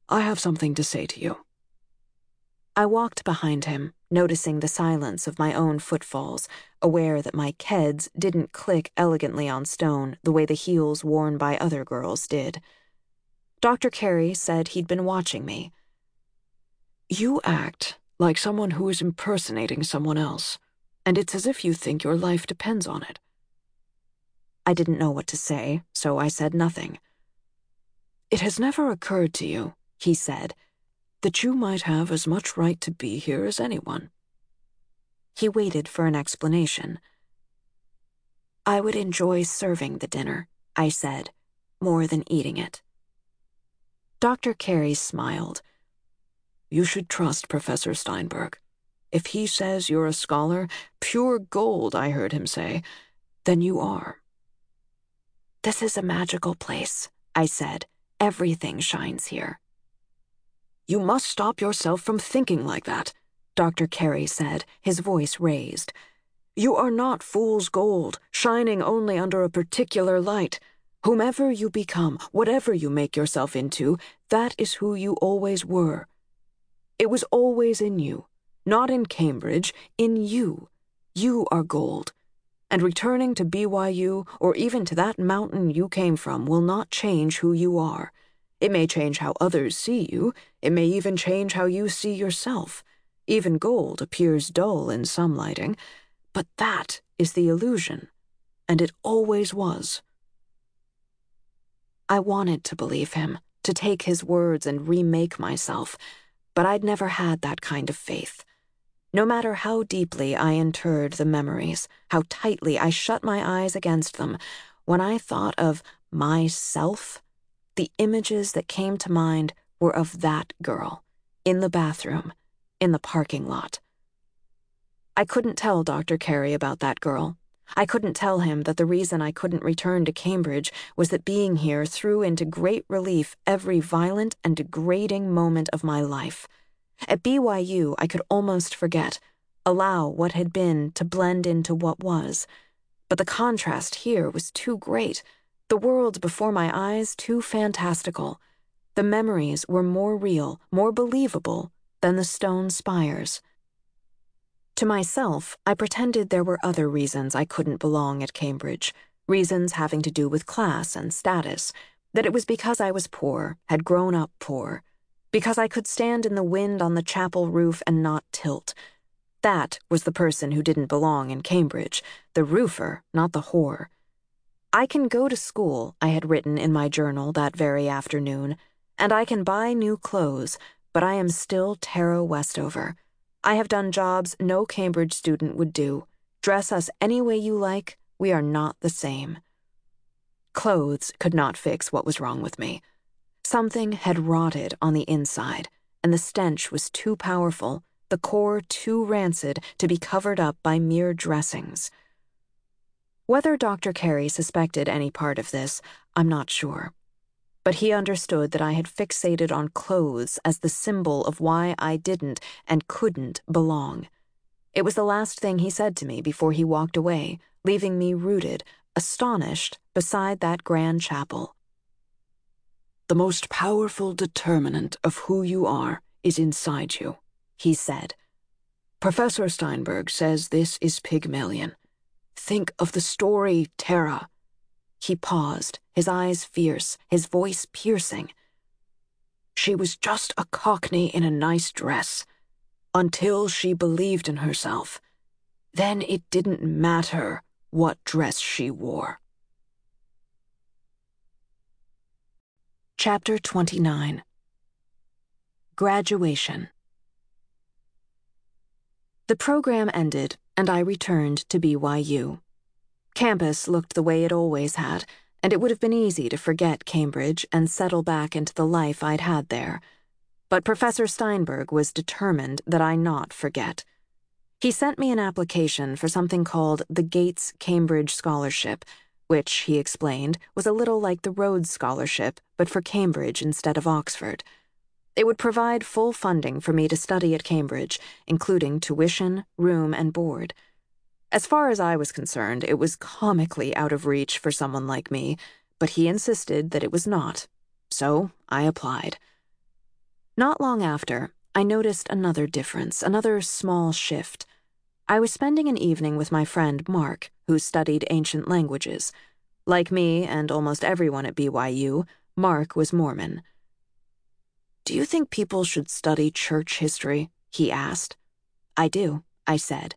I have something to say to you. I walked behind him, noticing the silence of my own footfalls, aware that my keds didn't click elegantly on stone the way the heels worn by other girls did. Dr. Kerry said he'd been watching me. You act like someone who is impersonating someone else, and it's as if you think your life depends on it. I didn't know what to say, so I said nothing. It has never occurred to you, he said, that you might have as much right to be here as anyone. He waited for an explanation. I would enjoy serving the dinner, I said, more than eating it. Dr. Kerry smiled. You should trust Professor Steinberg. If he says you're a scholar, pure gold, I heard him say, then you are. This is a magical place, I said. Everything shines here. You must stop yourself from thinking like that, Dr. Kerry said, his voice raised. You are not fool's gold, shining only under a particular light. Whomever you become, whatever you make yourself into, that is who you always were. It was always in you, not in Cambridge, in you. You are gold. And returning to BYU or even to that mountain you came from will not change who you are. It may change how others see you, it may even change how you see yourself. Even gold appears dull in some lighting, but that is the illusion, and it always was. I wanted to believe him, to take his words and remake myself, but I'd never had that kind of faith. No matter how deeply I interred the memories, how tightly I shut my eyes against them, when I thought of myself, the images that came to mind were of that girl, in the bathroom, in the parking lot. I couldn't tell Dr. Kerry about that girl, I couldn't tell him that the reason I couldn't return to Cambridge was that being here threw into great relief every violent and degrading moment of my life. At BYU, I could almost forget, allow what had been to blend into what was. But the contrast here was too great, the world before my eyes too fantastical. The memories were more real, more believable than the stone spires. To myself, I pretended there were other reasons I couldn't belong at Cambridge, reasons having to do with class and status, that it was because I was poor, had grown up poor, because I could stand in the wind on the chapel roof and not tilt. That was the person who didn't belong in Cambridge, the roofer, not the whore. I can go to school, I had written in my journal that very afternoon, and I can buy new clothes, but I am still Tara Westover. I have done jobs no Cambridge student would do. Dress us any way you like, we are not the same. Clothes could not fix what was wrong with me. Something had rotted on the inside, and the stench was too powerful, the core too rancid to be covered up by mere dressings. Whether Dr. Kerry suspected any part of this, I'm not sure but he understood that I had fixated on clothes as the symbol of why I didn't and couldn't belong. It was the last thing he said to me before he walked away, leaving me rooted, astonished, beside that grand chapel. The most powerful determinant of who you are is inside you, he said. Professor Steinberg says this is Pygmalion. Think of the story, Tara. He paused, his eyes fierce, his voice piercing. She was just a cockney in a nice dress. Until she believed in herself. Then it didn't matter what dress she wore. Chapter 29 Graduation The program ended, and I returned to BYU. Campus looked the way it always had, and it would have been easy to forget Cambridge and settle back into the life I'd had there. But Professor Steinberg was determined that I not forget. He sent me an application for something called the Gates Cambridge Scholarship, which, he explained, was a little like the Rhodes Scholarship, but for Cambridge instead of Oxford. It would provide full funding for me to study at Cambridge, including tuition, room, and board. As far as I was concerned, it was comically out of reach for someone like me, but he insisted that it was not. So I applied. Not long after, I noticed another difference, another small shift. I was spending an evening with my friend Mark, who studied ancient languages. Like me and almost everyone at BYU, Mark was Mormon. Do you think people should study church history? he asked. I do, I said.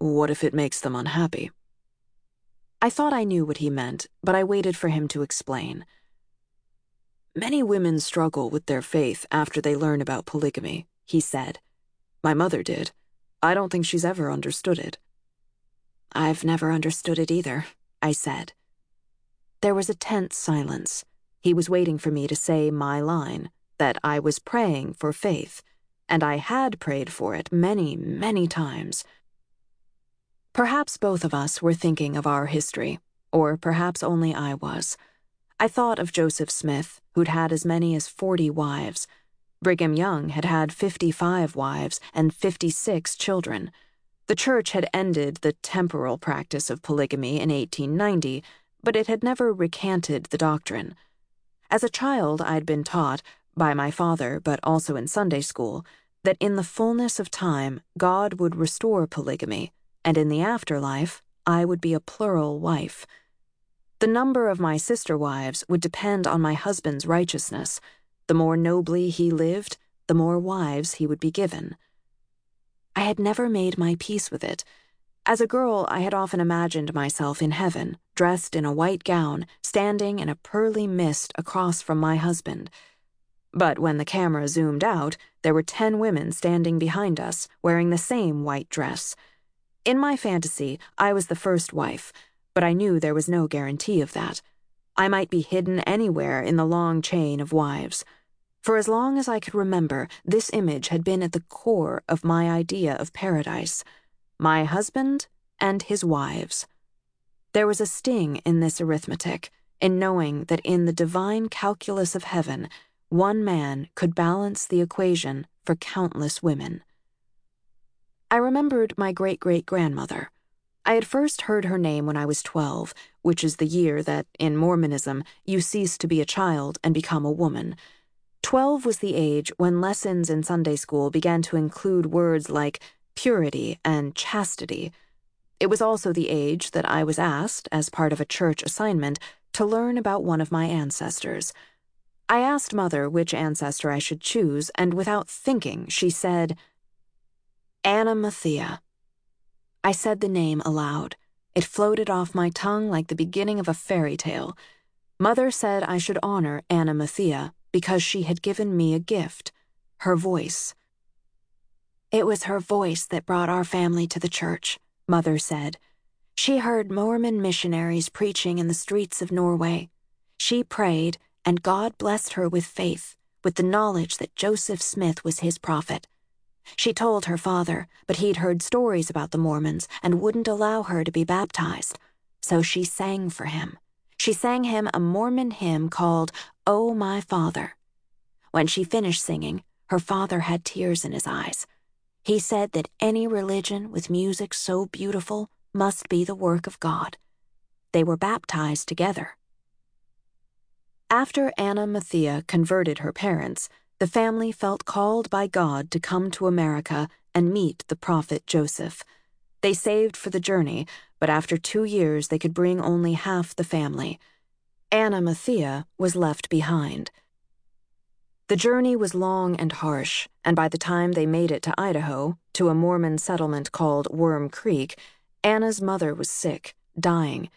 What if it makes them unhappy? I thought I knew what he meant, but I waited for him to explain. Many women struggle with their faith after they learn about polygamy, he said. My mother did. I don't think she's ever understood it. I've never understood it either, I said. There was a tense silence. He was waiting for me to say my line that I was praying for faith, and I had prayed for it many, many times. Perhaps both of us were thinking of our history, or perhaps only I was. I thought of Joseph Smith, who'd had as many as 40 wives. Brigham Young had had 55 wives and 56 children. The church had ended the temporal practice of polygamy in 1890, but it had never recanted the doctrine. As a child, I'd been taught, by my father, but also in Sunday school, that in the fullness of time, God would restore polygamy, and in the afterlife, I would be a plural wife. The number of my sister wives would depend on my husband's righteousness. The more nobly he lived, the more wives he would be given. I had never made my peace with it. As a girl, I had often imagined myself in heaven, dressed in a white gown, standing in a pearly mist across from my husband. But when the camera zoomed out, there were ten women standing behind us, wearing the same white dress. In my fantasy, I was the first wife but I knew there was no guarantee of that. I might be hidden anywhere in the long chain of wives. For as long as I could remember, this image had been at the core of my idea of paradise my husband and his wives. There was a sting in this arithmetic, in knowing that in the divine calculus of heaven, one man could balance the equation for countless women. I remembered my great great grandmother. I had first heard her name when I was 12, which is the year that, in Mormonism, you cease to be a child and become a woman. 12 was the age when lessons in Sunday school began to include words like purity and chastity. It was also the age that I was asked, as part of a church assignment, to learn about one of my ancestors. I asked Mother which ancestor I should choose, and without thinking, she said, Arimathea. I said the name aloud. It floated off my tongue like the beginning of a fairy tale. Mother said I should honor Arimathea because she had given me a gift her voice. It was her voice that brought our family to the church, Mother said. She heard Mormon missionaries preaching in the streets of Norway. She prayed, and God blessed her with faith, with the knowledge that Joseph Smith was his prophet. She told her father, but he'd heard stories about the Mormons and wouldn't allow her to be baptized. So she sang for him. She sang him a Mormon hymn called Oh My Father. When she finished singing, her father had tears in his eyes. He said that any religion with music so beautiful must be the work of God. They were baptized together. After Arimathea converted her parents, the family felt called by God to come to America and meet the prophet Joseph. They saved for the journey, but after two years they could bring only half the family. Anna Mathia was left behind. The journey was long and harsh, and by the time they made it to Idaho, to a Mormon settlement called Worm Creek, Anna's mother was sick, dying,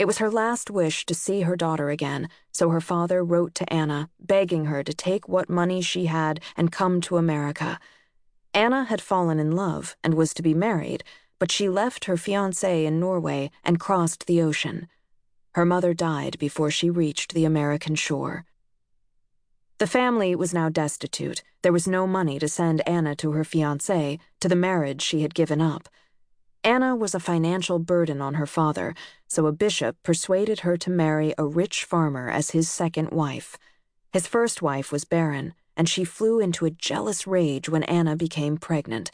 it was her last wish to see her daughter again, so her father wrote to Anna, begging her to take what money she had and come to America. Anna had fallen in love and was to be married, but she left her fiance in Norway and crossed the ocean. Her mother died before she reached the American shore. The family was now destitute. There was no money to send Anna to her fiance, to the marriage she had given up. Anna was a financial burden on her father, so a bishop persuaded her to marry a rich farmer as his second wife. His first wife was barren, and she flew into a jealous rage when Anna became pregnant.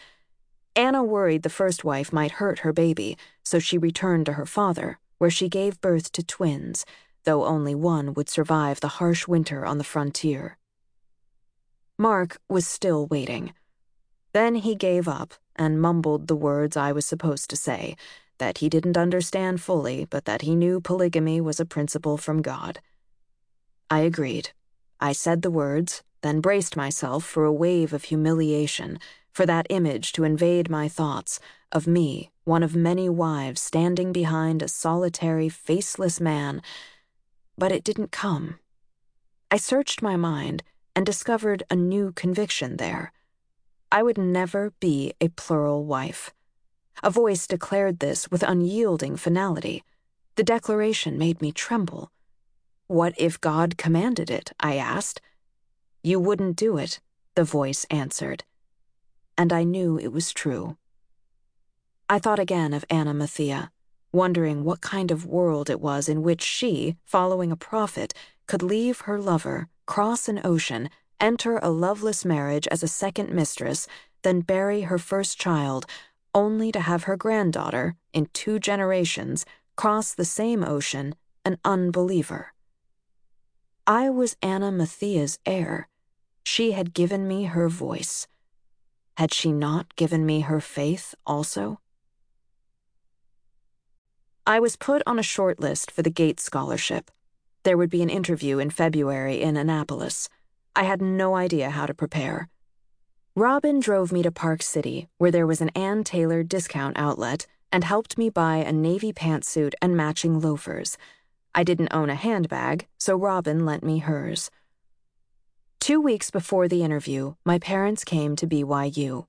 Anna worried the first wife might hurt her baby, so she returned to her father, where she gave birth to twins, though only one would survive the harsh winter on the frontier. Mark was still waiting. Then he gave up and mumbled the words I was supposed to say that he didn't understand fully, but that he knew polygamy was a principle from God. I agreed. I said the words, then braced myself for a wave of humiliation, for that image to invade my thoughts of me, one of many wives, standing behind a solitary, faceless man. But it didn't come. I searched my mind and discovered a new conviction there. I would never be a plural wife. A voice declared this with unyielding finality. The declaration made me tremble. What if God commanded it? I asked. You wouldn't do it, the voice answered. And I knew it was true. I thought again of Anna Mathia, wondering what kind of world it was in which she, following a prophet, could leave her lover, cross an ocean, enter a loveless marriage as a second mistress, then bury her first child, only to have her granddaughter, in two generations, cross the same ocean, an unbeliever. I was Arimathea's heir. She had given me her voice. Had she not given me her faith also? I was put on a short list for the Gates Scholarship. There would be an interview in February in Annapolis. I had no idea how to prepare. Robin drove me to Park City, where there was an Ann Taylor discount outlet, and helped me buy a navy pantsuit and matching loafers. I didn't own a handbag, so Robin lent me hers. Two weeks before the interview, my parents came to BYU.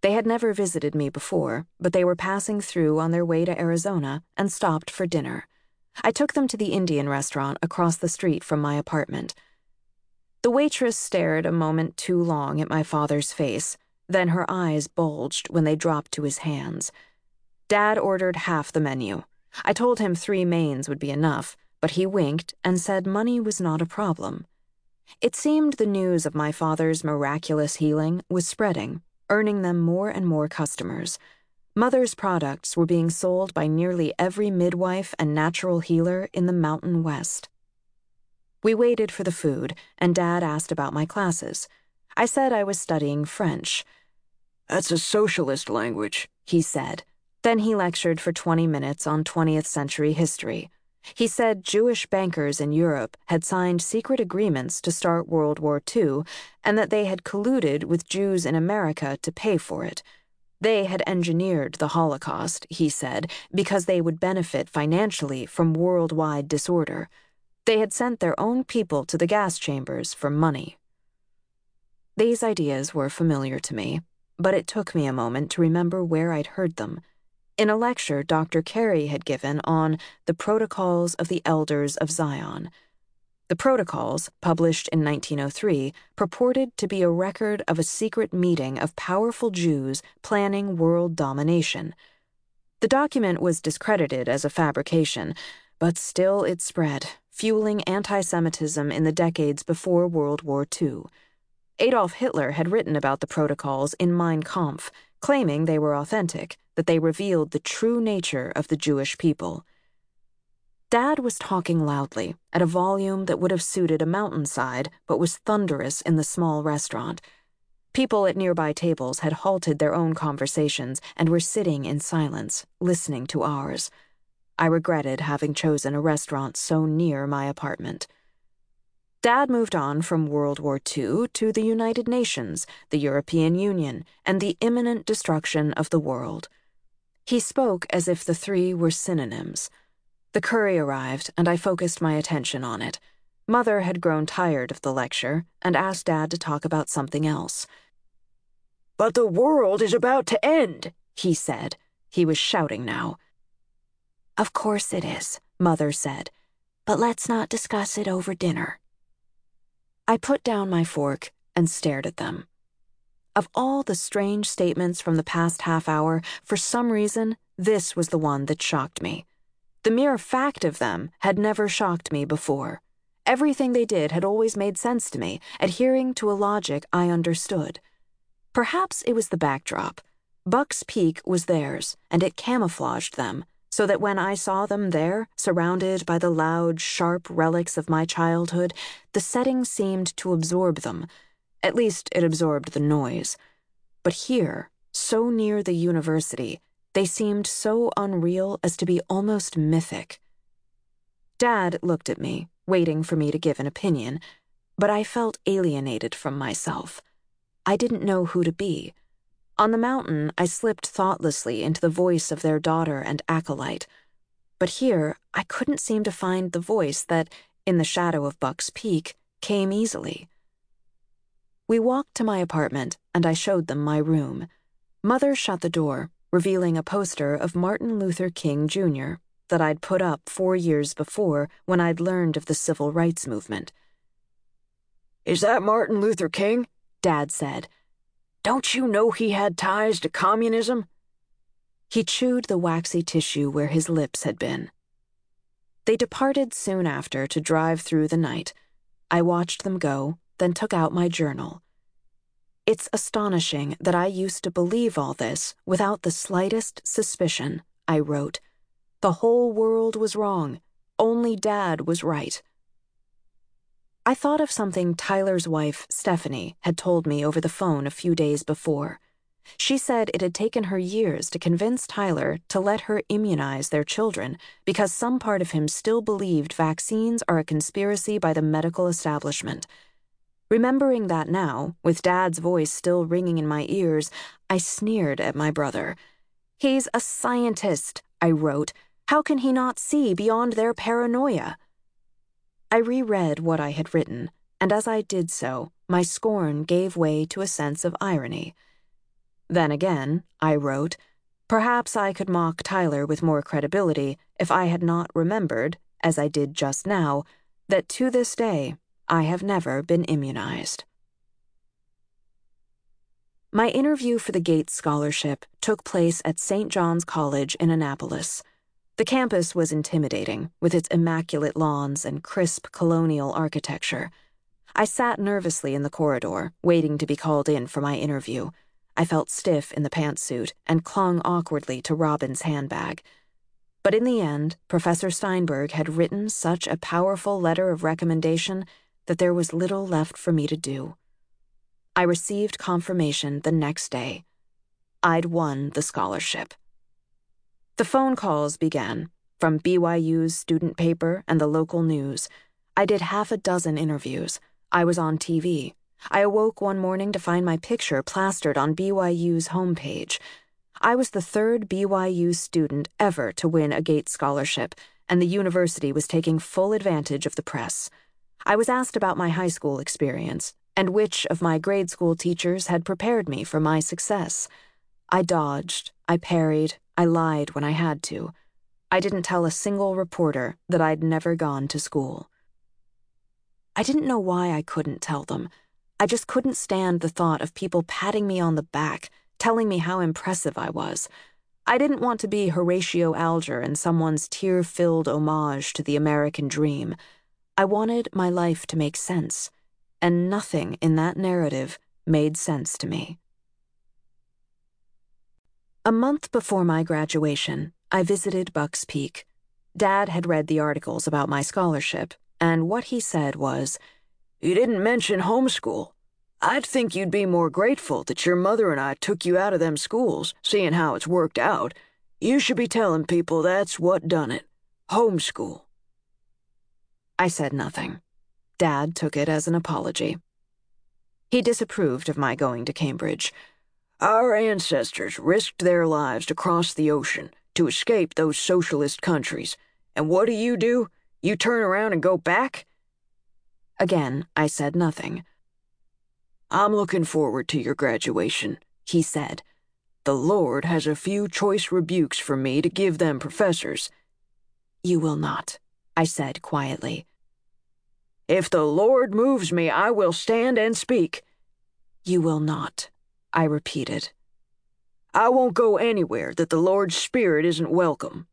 They had never visited me before, but they were passing through on their way to Arizona and stopped for dinner. I took them to the Indian restaurant across the street from my apartment. The waitress stared a moment too long at my father's face, then her eyes bulged when they dropped to his hands. Dad ordered half the menu. I told him three mains would be enough, but he winked and said money was not a problem. It seemed the news of my father's miraculous healing was spreading, earning them more and more customers. Mother's products were being sold by nearly every midwife and natural healer in the Mountain West. We waited for the food, and Dad asked about my classes. I said I was studying French. That's a socialist language, he said. Then he lectured for 20 minutes on 20th century history. He said Jewish bankers in Europe had signed secret agreements to start World War II and that they had colluded with Jews in America to pay for it. They had engineered the Holocaust, he said, because they would benefit financially from worldwide disorder. They had sent their own people to the gas chambers for money. These ideas were familiar to me, but it took me a moment to remember where I'd heard them. In a lecture Dr. Kerry had given on the Protocols of the Elders of Zion. The protocols, published in 1903, purported to be a record of a secret meeting of powerful Jews planning world domination. The document was discredited as a fabrication, but still it spread, fueling anti Semitism in the decades before World War II. Adolf Hitler had written about the protocols in Mein Kampf, claiming they were authentic, that they revealed the true nature of the Jewish people. Dad was talking loudly, at a volume that would have suited a mountainside, but was thunderous in the small restaurant. People at nearby tables had halted their own conversations and were sitting in silence, listening to ours. I regretted having chosen a restaurant so near my apartment. Dad moved on from World War II to the United Nations, the European Union, and the imminent destruction of the world. He spoke as if the three were synonyms. The curry arrived, and I focused my attention on it. Mother had grown tired of the lecture and asked Dad to talk about something else. But the world is about to end, he said. He was shouting now. Of course it is, Mother said, but let's not discuss it over dinner. I put down my fork and stared at them. Of all the strange statements from the past half hour, for some reason, this was the one that shocked me. The mere fact of them had never shocked me before. Everything they did had always made sense to me, adhering to a logic I understood. Perhaps it was the backdrop. Buck's Peak was theirs, and it camouflaged them so that when I saw them there, surrounded by the loud, sharp relics of my childhood, the setting seemed to absorb them. At least it absorbed the noise. But here, so near the university, they seemed so unreal as to be almost mythic. Dad looked at me, waiting for me to give an opinion, but I felt alienated from myself. I didn't know who to be. On the mountain, I slipped thoughtlessly into the voice of their daughter and acolyte. But here, I couldn't seem to find the voice that, in the shadow of Buck's Peak, came easily. We walked to my apartment, and I showed them my room. Mother shut the door, revealing a poster of Martin Luther King Jr. that I'd put up four years before when I'd learned of the civil rights movement. Is that Martin Luther King? Dad said. Don't you know he had ties to communism? He chewed the waxy tissue where his lips had been. They departed soon after to drive through the night. I watched them go, then took out my journal. It's astonishing that I used to believe all this without the slightest suspicion, I wrote. The whole world was wrong. Only Dad was right. I thought of something Tyler's wife, Stephanie, had told me over the phone a few days before. She said it had taken her years to convince Tyler to let her immunize their children because some part of him still believed vaccines are a conspiracy by the medical establishment. Remembering that now, with Dad's voice still ringing in my ears, I sneered at my brother. He's a scientist, I wrote. How can he not see beyond their paranoia? I reread what I had written, and as I did so, my scorn gave way to a sense of irony. Then again, I wrote, perhaps I could mock Tyler with more credibility if I had not remembered, as I did just now, that to this day I have never been immunized. My interview for the Gates Scholarship took place at St. John's College in Annapolis. The campus was intimidating, with its immaculate lawns and crisp colonial architecture. I sat nervously in the corridor, waiting to be called in for my interview. I felt stiff in the pantsuit and clung awkwardly to Robin's handbag. But in the end, Professor Steinberg had written such a powerful letter of recommendation that there was little left for me to do. I received confirmation the next day. I'd won the scholarship. The phone calls began, from BYU's student paper and the local news. I did half a dozen interviews. I was on TV. I awoke one morning to find my picture plastered on BYU's homepage. I was the third BYU student ever to win a Gates Scholarship, and the university was taking full advantage of the press. I was asked about my high school experience and which of my grade school teachers had prepared me for my success. I dodged, I parried, I lied when I had to. I didn't tell a single reporter that I'd never gone to school. I didn't know why I couldn't tell them. I just couldn't stand the thought of people patting me on the back, telling me how impressive I was. I didn't want to be Horatio Alger in someone's tear filled homage to the American dream. I wanted my life to make sense, and nothing in that narrative made sense to me. A month before my graduation, I visited Buck's Peak. Dad had read the articles about my scholarship, and what he said was, you didn't mention homeschool. I'd think you'd be more grateful that your mother and I took you out of them schools, seeing how it's worked out. You should be telling people that's what done it. Homeschool. I said nothing. Dad took it as an apology. He disapproved of my going to Cambridge. Our ancestors risked their lives to cross the ocean to escape those socialist countries. And what do you do? You turn around and go back? Again, I said nothing. I'm looking forward to your graduation, he said. The Lord has a few choice rebukes for me to give them professors. You will not, I said quietly. If the Lord moves me, I will stand and speak. You will not, I repeated. I won't go anywhere that the Lord's Spirit isn't welcome.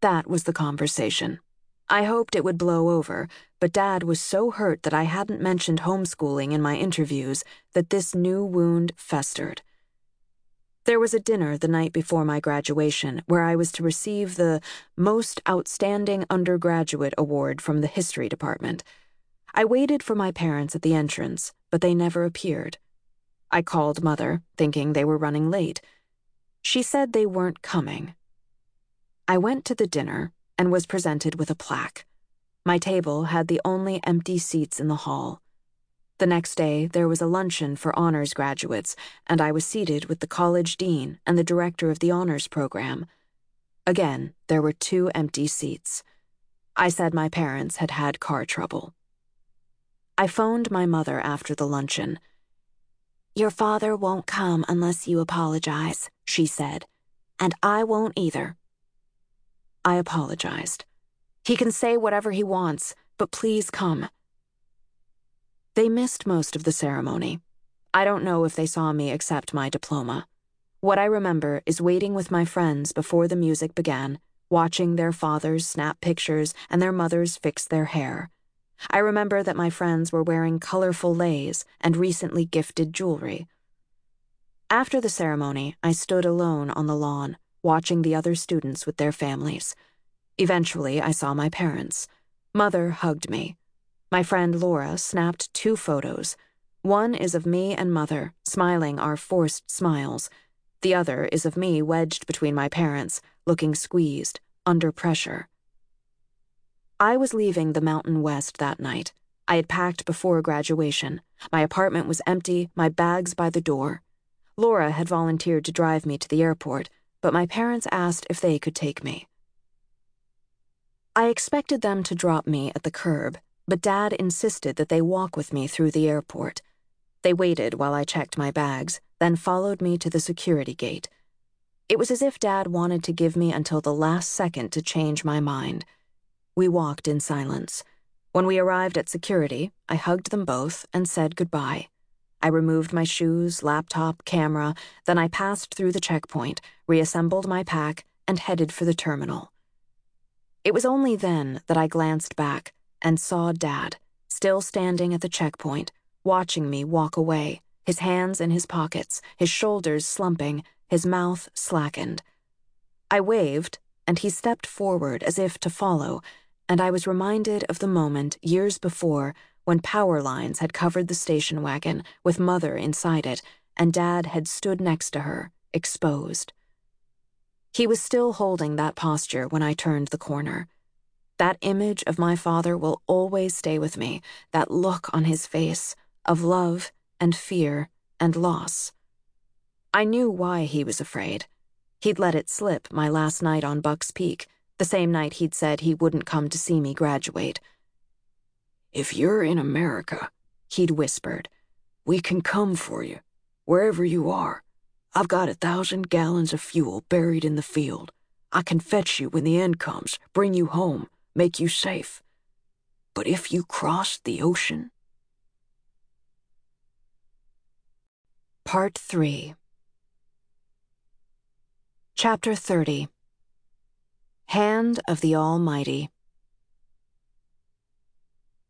That was the conversation. I hoped it would blow over, but Dad was so hurt that I hadn't mentioned homeschooling in my interviews that this new wound festered. There was a dinner the night before my graduation where I was to receive the Most Outstanding Undergraduate Award from the History Department. I waited for my parents at the entrance, but they never appeared. I called Mother, thinking they were running late. She said they weren't coming. I went to the dinner and was presented with a plaque. My table had the only empty seats in the hall. The next day, there was a luncheon for honors graduates, and I was seated with the college dean and the director of the honors program. Again, there were two empty seats. I said my parents had had car trouble. I phoned my mother after the luncheon. Your father won't come unless you apologize, she said, and I won't either. I apologized. He can say whatever he wants, but please come. They missed most of the ceremony. I don't know if they saw me accept my diploma. What I remember is waiting with my friends before the music began, watching their fathers snap pictures and their mothers fix their hair. I remember that my friends were wearing colorful leis and recently gifted jewelry. After the ceremony, I stood alone on the lawn, watching the other students with their families. Eventually, I saw my parents. Mother hugged me. My friend Laura snapped two photos. One is of me and Mother, smiling our forced smiles. The other is of me wedged between my parents, looking squeezed, under pressure. I was leaving the Mountain West that night. I had packed before graduation. My apartment was empty, my bags by the door. Laura had volunteered to drive me to the airport, but my parents asked if they could take me. I expected them to drop me at the curb, but Dad insisted that they walk with me through the airport. They waited while I checked my bags, then followed me to the security gate. It was as if Dad wanted to give me until the last second to change my mind. We walked in silence. When we arrived at security, I hugged them both and said goodbye. I removed my shoes, laptop, camera, then I passed through the checkpoint, reassembled my pack, and headed for the terminal. It was only then that I glanced back and saw Dad, still standing at the checkpoint, watching me walk away, his hands in his pockets, his shoulders slumping, his mouth slackened. I waved, and he stepped forward as if to follow, and I was reminded of the moment years before when power lines had covered the station wagon with Mother inside it, and Dad had stood next to her, exposed. He was still holding that posture when I turned the corner. That image of my father will always stay with me, that look on his face of love and fear and loss. I knew why he was afraid. He'd let it slip my last night on Buck's Peak, the same night he'd said he wouldn't come to see me graduate. If you're in America, he'd whispered, we can come for you, wherever you are. I've got a thousand gallons of fuel buried in the field. I can fetch you when the end comes, bring you home make you safe. But if you cross the ocean. Part 3 Chapter 30 Hand of the Almighty.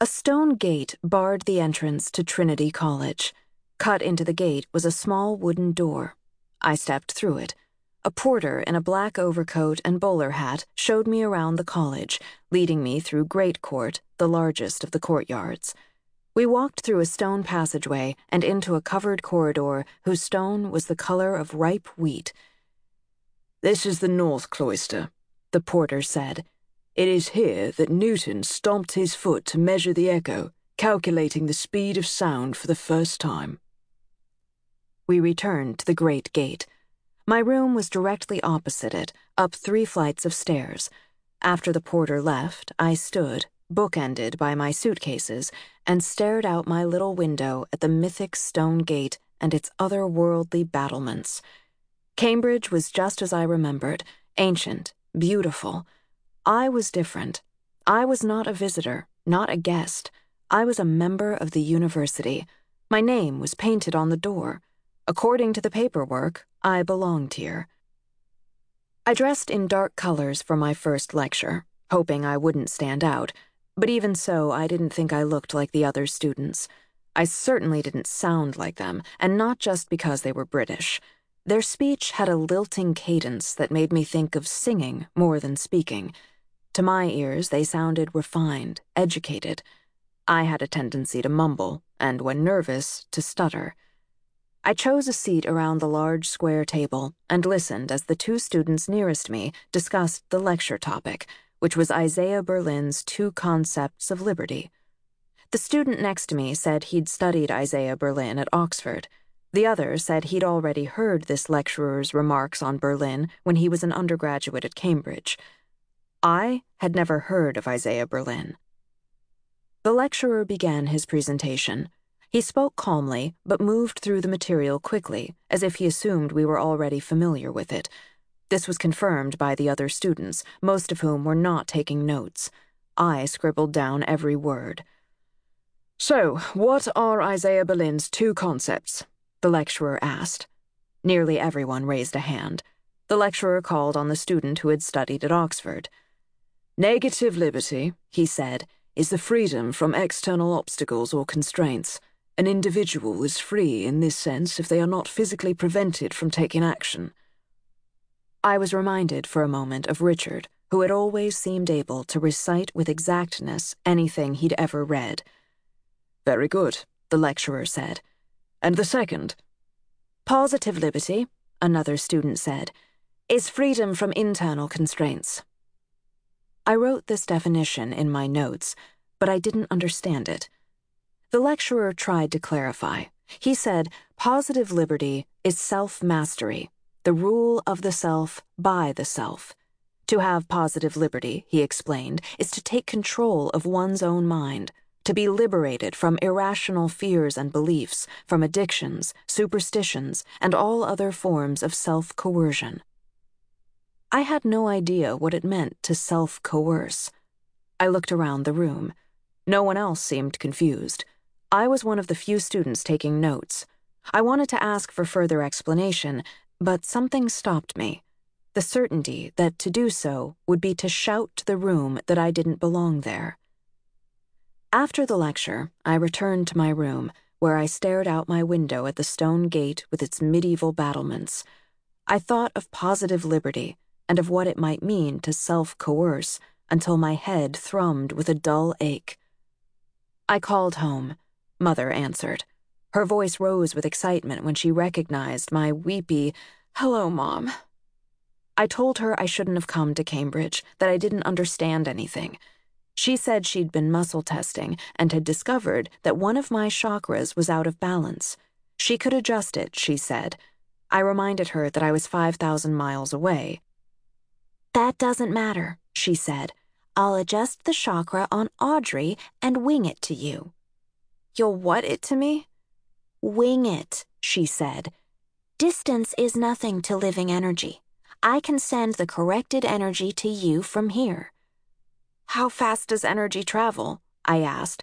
A stone gate barred the entrance to Trinity College. Cut into the gate was a small wooden door. I stepped through it. A porter in a black overcoat and bowler hat showed me around the college, leading me through Great Court, the largest of the courtyards. We walked through a stone passageway and into a covered corridor whose stone was the color of ripe wheat. This is the North Cloister, the porter said. It is here that Newton stomped his foot to measure the echo, calculating the speed of sound for the first time. We returned to the great gate. My room was directly opposite it, up three flights of stairs. After the porter left, I stood, bookended by my suitcases, and stared out my little window at the mythic stone gate and its otherworldly battlements. Cambridge was just as I remembered ancient, beautiful. I was different. I was not a visitor, not a guest. I was a member of the university. My name was painted on the door. According to the paperwork, I belonged here. I dressed in dark colors for my first lecture, hoping I wouldn't stand out, but even so, I didn't think I looked like the other students. I certainly didn't sound like them, and not just because they were British. Their speech had a lilting cadence that made me think of singing more than speaking. To my ears, they sounded refined, educated. I had a tendency to mumble, and when nervous, to stutter. I chose a seat around the large square table and listened as the two students nearest me discussed the lecture topic, which was Isaiah Berlin's Two Concepts of Liberty. The student next to me said he'd studied Isaiah Berlin at Oxford. The other said he'd already heard this lecturer's remarks on Berlin when he was an undergraduate at Cambridge. I had never heard of Isaiah Berlin. The lecturer began his presentation. He spoke calmly, but moved through the material quickly, as if he assumed we were already familiar with it. This was confirmed by the other students, most of whom were not taking notes. I scribbled down every word. So, what are Isaiah Berlin's two concepts? The lecturer asked. Nearly everyone raised a hand. The lecturer called on the student who had studied at Oxford. Negative liberty, he said, is the freedom from external obstacles or constraints. An individual is free in this sense if they are not physically prevented from taking action. I was reminded for a moment of Richard, who had always seemed able to recite with exactness anything he'd ever read. Very good, the lecturer said. And the second? Positive liberty, another student said, is freedom from internal constraints. I wrote this definition in my notes, but I didn't understand it. The lecturer tried to clarify. He said positive liberty is self mastery, the rule of the self by the self. To have positive liberty, he explained, is to take control of one's own mind, to be liberated from irrational fears and beliefs, from addictions, superstitions, and all other forms of self coercion. I had no idea what it meant to self coerce. I looked around the room. No one else seemed confused. I was one of the few students taking notes. I wanted to ask for further explanation, but something stopped me. The certainty that to do so would be to shout to the room that I didn't belong there. After the lecture, I returned to my room, where I stared out my window at the stone gate with its medieval battlements. I thought of positive liberty and of what it might mean to self coerce until my head thrummed with a dull ache. I called home. Mother answered. Her voice rose with excitement when she recognized my weepy, Hello, Mom. I told her I shouldn't have come to Cambridge, that I didn't understand anything. She said she'd been muscle testing and had discovered that one of my chakras was out of balance. She could adjust it, she said. I reminded her that I was 5,000 miles away. That doesn't matter, she said. I'll adjust the chakra on Audrey and wing it to you. You'll what it to me? Wing it, she said. Distance is nothing to living energy. I can send the corrected energy to you from here. How fast does energy travel? I asked.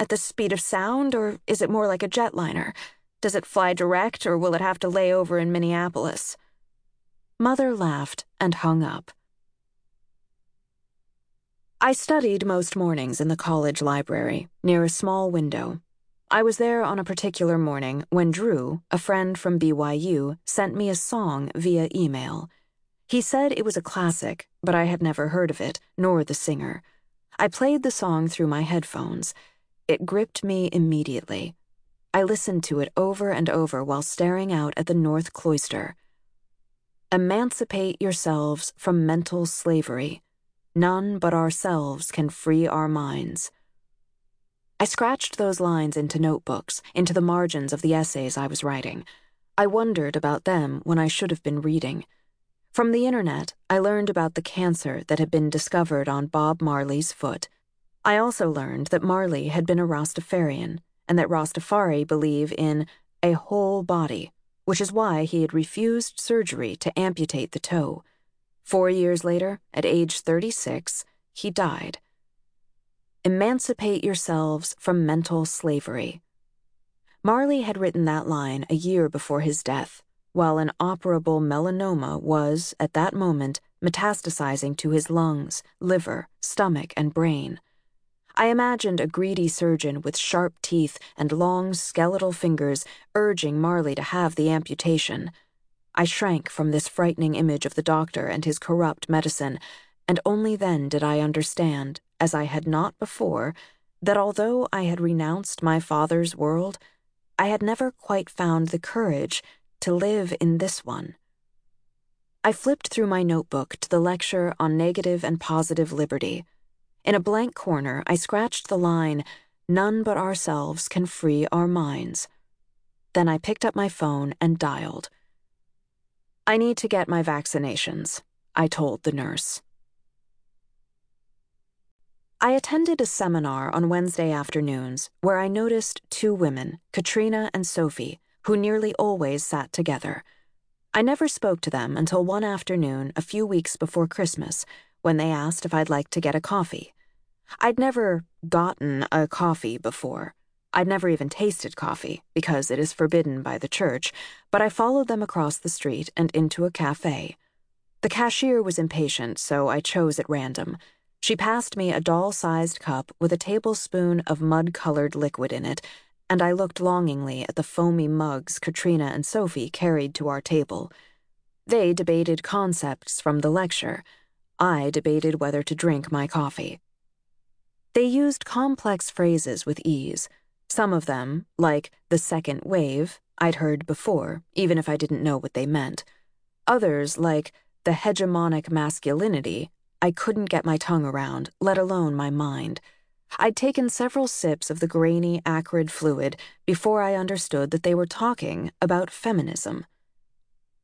At the speed of sound, or is it more like a jetliner? Does it fly direct, or will it have to lay over in Minneapolis? Mother laughed and hung up. I studied most mornings in the college library, near a small window, I was there on a particular morning when Drew, a friend from BYU, sent me a song via email. He said it was a classic, but I had never heard of it, nor the singer. I played the song through my headphones. It gripped me immediately. I listened to it over and over while staring out at the North Cloister. Emancipate yourselves from mental slavery. None but ourselves can free our minds. I scratched those lines into notebooks, into the margins of the essays I was writing. I wondered about them when I should have been reading. From the internet, I learned about the cancer that had been discovered on Bob Marley's foot. I also learned that Marley had been a Rastafarian, and that Rastafari believe in a whole body, which is why he had refused surgery to amputate the toe. Four years later, at age 36, he died. Emancipate yourselves from mental slavery. Marley had written that line a year before his death, while an operable melanoma was, at that moment, metastasizing to his lungs, liver, stomach, and brain. I imagined a greedy surgeon with sharp teeth and long skeletal fingers urging Marley to have the amputation. I shrank from this frightening image of the doctor and his corrupt medicine, and only then did I understand as I had not before, that although I had renounced my father's world, I had never quite found the courage to live in this one. I flipped through my notebook to the lecture on negative and positive liberty. In a blank corner, I scratched the line, None but ourselves can free our minds. Then I picked up my phone and dialed. I need to get my vaccinations, I told the nurse. I attended a seminar on Wednesday afternoons where I noticed two women, Katrina and Sophie, who nearly always sat together. I never spoke to them until one afternoon a few weeks before Christmas when they asked if I'd like to get a coffee. I'd never gotten a coffee before. I'd never even tasted coffee because it is forbidden by the church, but I followed them across the street and into a cafe. The cashier was impatient, so I chose at random. She passed me a doll sized cup with a tablespoon of mud colored liquid in it, and I looked longingly at the foamy mugs Katrina and Sophie carried to our table. They debated concepts from the lecture. I debated whether to drink my coffee. They used complex phrases with ease. Some of them, like the second wave, I'd heard before, even if I didn't know what they meant. Others, like the hegemonic masculinity, I couldn't get my tongue around, let alone my mind. I'd taken several sips of the grainy, acrid fluid before I understood that they were talking about feminism.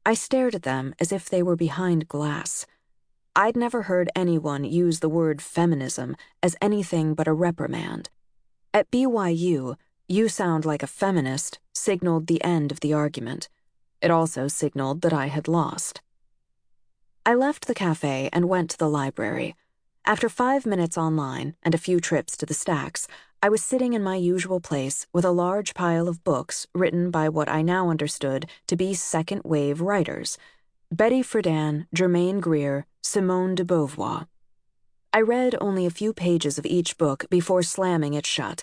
I stared at them as if they were behind glass. I'd never heard anyone use the word feminism as anything but a reprimand. At BYU, you sound like a feminist signaled the end of the argument. It also signaled that I had lost. I left the cafe and went to the library. After five minutes online and a few trips to the stacks, I was sitting in my usual place with a large pile of books written by what I now understood to be second wave writers Betty Friedan, Germaine Greer, Simone de Beauvoir. I read only a few pages of each book before slamming it shut.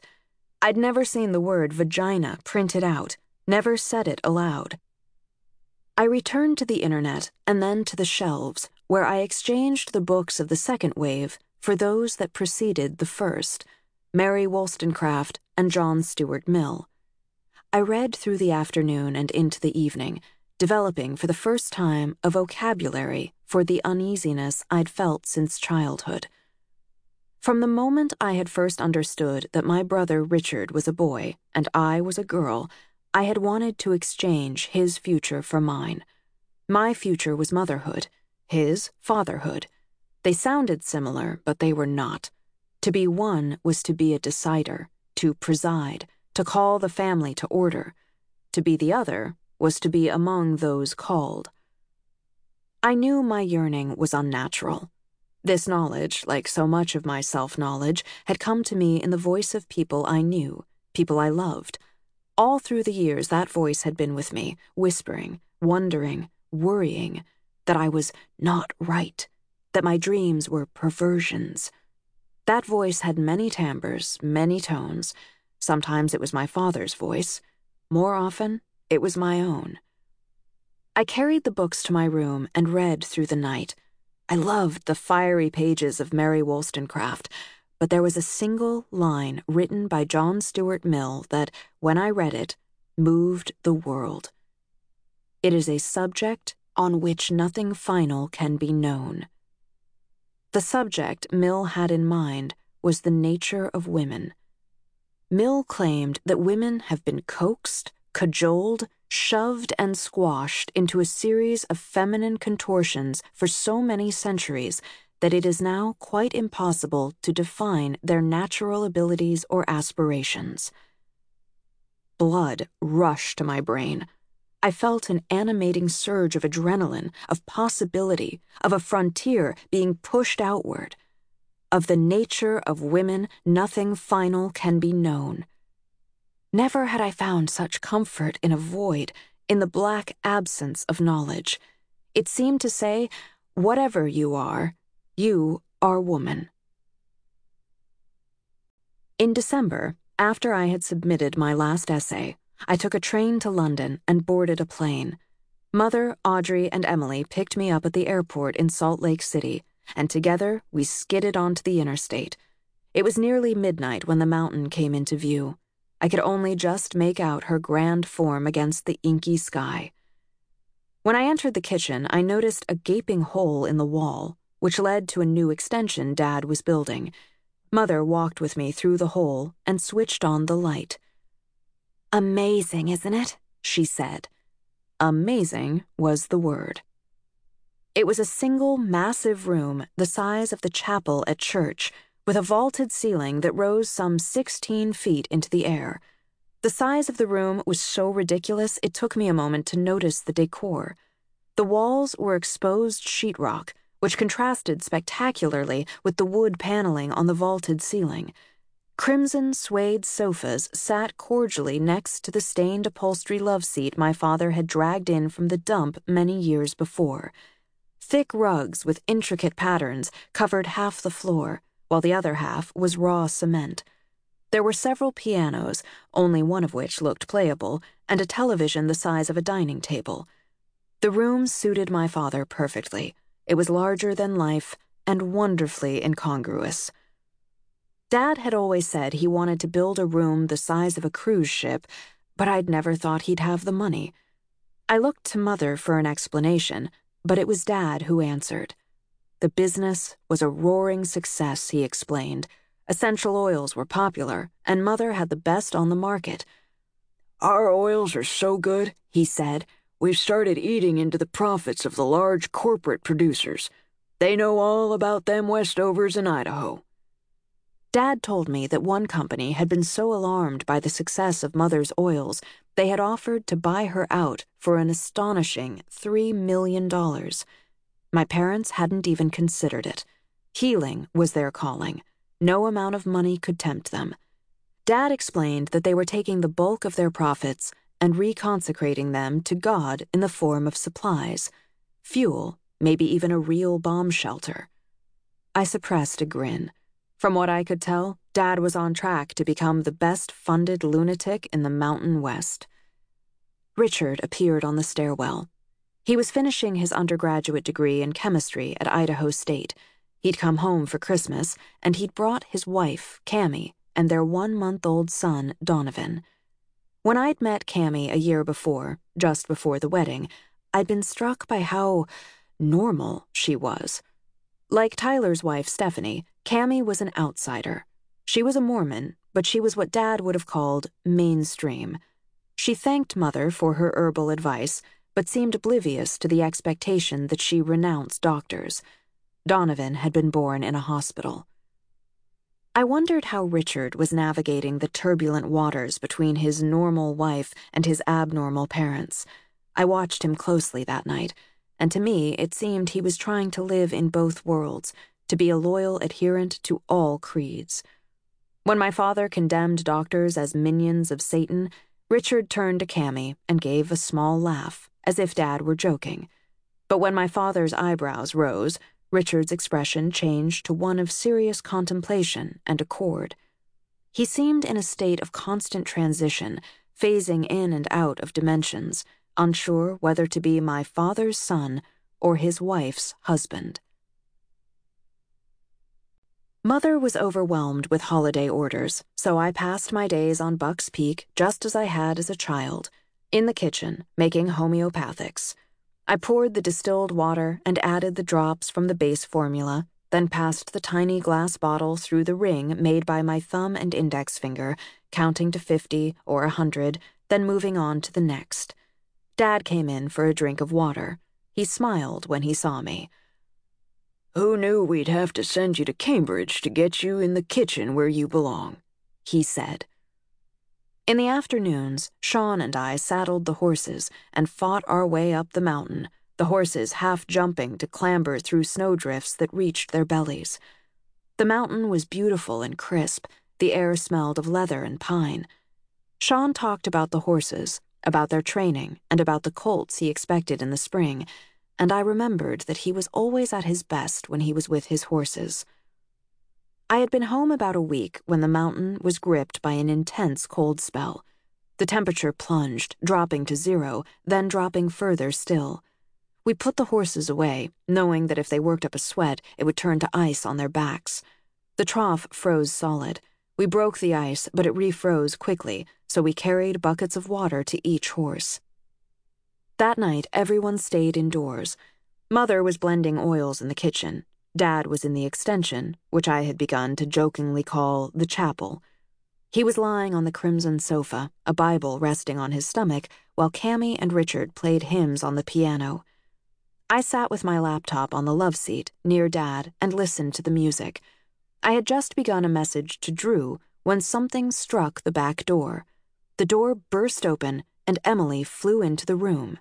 I'd never seen the word vagina printed out, never said it aloud. I returned to the internet and then to the shelves, where I exchanged the books of the second wave for those that preceded the first Mary Wollstonecraft and John Stuart Mill. I read through the afternoon and into the evening, developing for the first time a vocabulary for the uneasiness I'd felt since childhood. From the moment I had first understood that my brother Richard was a boy and I was a girl, I had wanted to exchange his future for mine. My future was motherhood, his fatherhood. They sounded similar, but they were not. To be one was to be a decider, to preside, to call the family to order. To be the other was to be among those called. I knew my yearning was unnatural. This knowledge, like so much of my self knowledge, had come to me in the voice of people I knew, people I loved all through the years, that voice had been with me, whispering, wondering, worrying that I was not right, that my dreams were perversions. That voice had many timbres, many tones. Sometimes it was my father's voice. More often, it was my own. I carried the books to my room and read through the night. I loved the fiery pages of Mary Wollstonecraft, but there was a single line written by John Stuart Mill that, when I read it, moved the world. It is a subject on which nothing final can be known. The subject Mill had in mind was the nature of women. Mill claimed that women have been coaxed, cajoled, shoved, and squashed into a series of feminine contortions for so many centuries that it is now quite impossible to define their natural abilities or aspirations. Blood rushed to my brain. I felt an animating surge of adrenaline, of possibility, of a frontier being pushed outward. Of the nature of women, nothing final can be known. Never had I found such comfort in a void, in the black absence of knowledge. It seemed to say, whatever you are, you are woman. In December, after I had submitted my last essay, I took a train to London and boarded a plane. Mother, Audrey, and Emily picked me up at the airport in Salt Lake City, and together we skidded onto the interstate. It was nearly midnight when the mountain came into view. I could only just make out her grand form against the inky sky. When I entered the kitchen, I noticed a gaping hole in the wall, which led to a new extension Dad was building. Mother walked with me through the hole and switched on the light. Amazing, isn't it? she said. Amazing was the word. It was a single massive room the size of the chapel at church, with a vaulted ceiling that rose some 16 feet into the air. The size of the room was so ridiculous it took me a moment to notice the decor. The walls were exposed sheetrock, which contrasted spectacularly with the wood paneling on the vaulted ceiling. Crimson suede sofas sat cordially next to the stained upholstery love seat my father had dragged in from the dump many years before. Thick rugs with intricate patterns covered half the floor, while the other half was raw cement. There were several pianos, only one of which looked playable, and a television the size of a dining table. The room suited my father perfectly. It was larger than life and wonderfully incongruous. Dad had always said he wanted to build a room the size of a cruise ship, but I'd never thought he'd have the money. I looked to Mother for an explanation, but it was Dad who answered. The business was a roaring success, he explained Essential oils were popular, and Mother had the best on the market. Our oils are so good, he said, we've started eating into the profits of the large corporate producers. They know all about them Westovers in Idaho. Dad told me that one company had been so alarmed by the success of Mother's oils, they had offered to buy her out for an astonishing $3 million. My parents hadn't even considered it. Healing was their calling. No amount of money could tempt them. Dad explained that they were taking the bulk of their profits and reconsecrating them to God in the form of supplies, fuel, maybe even a real bomb shelter. I suppressed a grin. From what I could tell, Dad was on track to become the best funded lunatic in the Mountain West. Richard appeared on the stairwell. He was finishing his undergraduate degree in chemistry at Idaho State He'd come home for Christmas, and he'd brought his wife, Cammy, and their one month old son, Donovan. When I'd met Cammy a year before, just before the wedding, I'd been struck by how normal she was. Like Tyler's wife, Stephanie, Cammy was an outsider. She was a Mormon, but she was what Dad would have called mainstream. She thanked Mother for her herbal advice, but seemed oblivious to the expectation that she renounce doctors. Donovan had been born in a hospital. I wondered how Richard was navigating the turbulent waters between his normal wife and his abnormal parents. I watched him closely that night, and to me it seemed he was trying to live in both worlds, to be a loyal adherent to all creeds. When my father condemned doctors as minions of Satan, Richard turned to Cammy and gave a small laugh, as if Dad were joking. But when my father's eyebrows rose, Richard's expression changed to one of serious contemplation and accord. He seemed in a state of constant transition, phasing in and out of dimensions, unsure whether to be my father's son or his wife's husband. Mother was overwhelmed with holiday orders, so I passed my days on Buck's Peak just as I had as a child, in the kitchen, making homeopathics. I poured the distilled water and added the drops from the base formula, then passed the tiny glass bottle through the ring made by my thumb and index finger, counting to 50 or a 100, then moving on to the next. Dad came in for a drink of water. He smiled when he saw me. Who knew we'd have to send you to Cambridge to get you in the kitchen where you belong? He said. In the afternoons, Sean and I saddled the horses and fought our way up the mountain, the horses half jumping to clamber through snowdrifts that reached their bellies. The mountain was beautiful and crisp, the air smelled of leather and pine. Sean talked about the horses, about their training, and about the colts he expected in the spring, and I remembered that he was always at his best when he was with his horses. I had been home about a week when the mountain was gripped by an intense cold spell. The temperature plunged, dropping to zero, then dropping further still. We put the horses away, knowing that if they worked up a sweat, it would turn to ice on their backs. The trough froze solid. We broke the ice, but it refroze quickly, so we carried buckets of water to each horse. That night, everyone stayed indoors. Mother was blending oils in the kitchen. Dad was in the extension, which I had begun to jokingly call the chapel. He was lying on the crimson sofa, a Bible resting on his stomach, while Cammy and Richard played hymns on the piano. I sat with my laptop on the love seat, near Dad, and listened to the music. I had just begun a message to Drew when something struck the back door. The door burst open, and Emily flew into the room.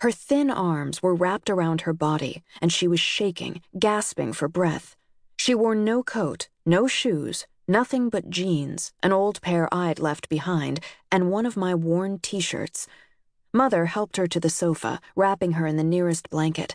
Her thin arms were wrapped around her body, and she was shaking, gasping for breath. She wore no coat, no shoes, nothing but jeans, an old pair I'd left behind, and one of my worn t shirts. Mother helped her to the sofa, wrapping her in the nearest blanket.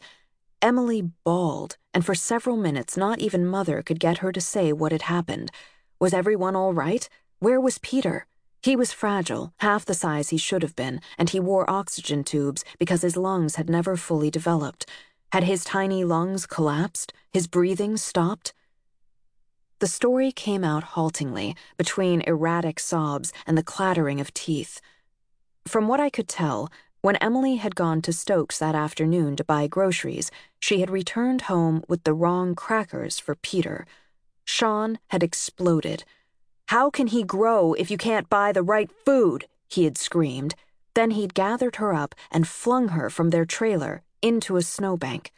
Emily bawled, and for several minutes, not even Mother could get her to say what had happened. Was everyone all right? Where was Peter? He was fragile, half the size he should have been, and he wore oxygen tubes because his lungs had never fully developed. Had his tiny lungs collapsed? His breathing stopped? The story came out haltingly, between erratic sobs and the clattering of teeth. From what I could tell, when Emily had gone to Stokes that afternoon to buy groceries, she had returned home with the wrong crackers for Peter. Sean had exploded. How can he grow if you can't buy the right food? he had screamed. Then he'd gathered her up and flung her from their trailer into a snowbank.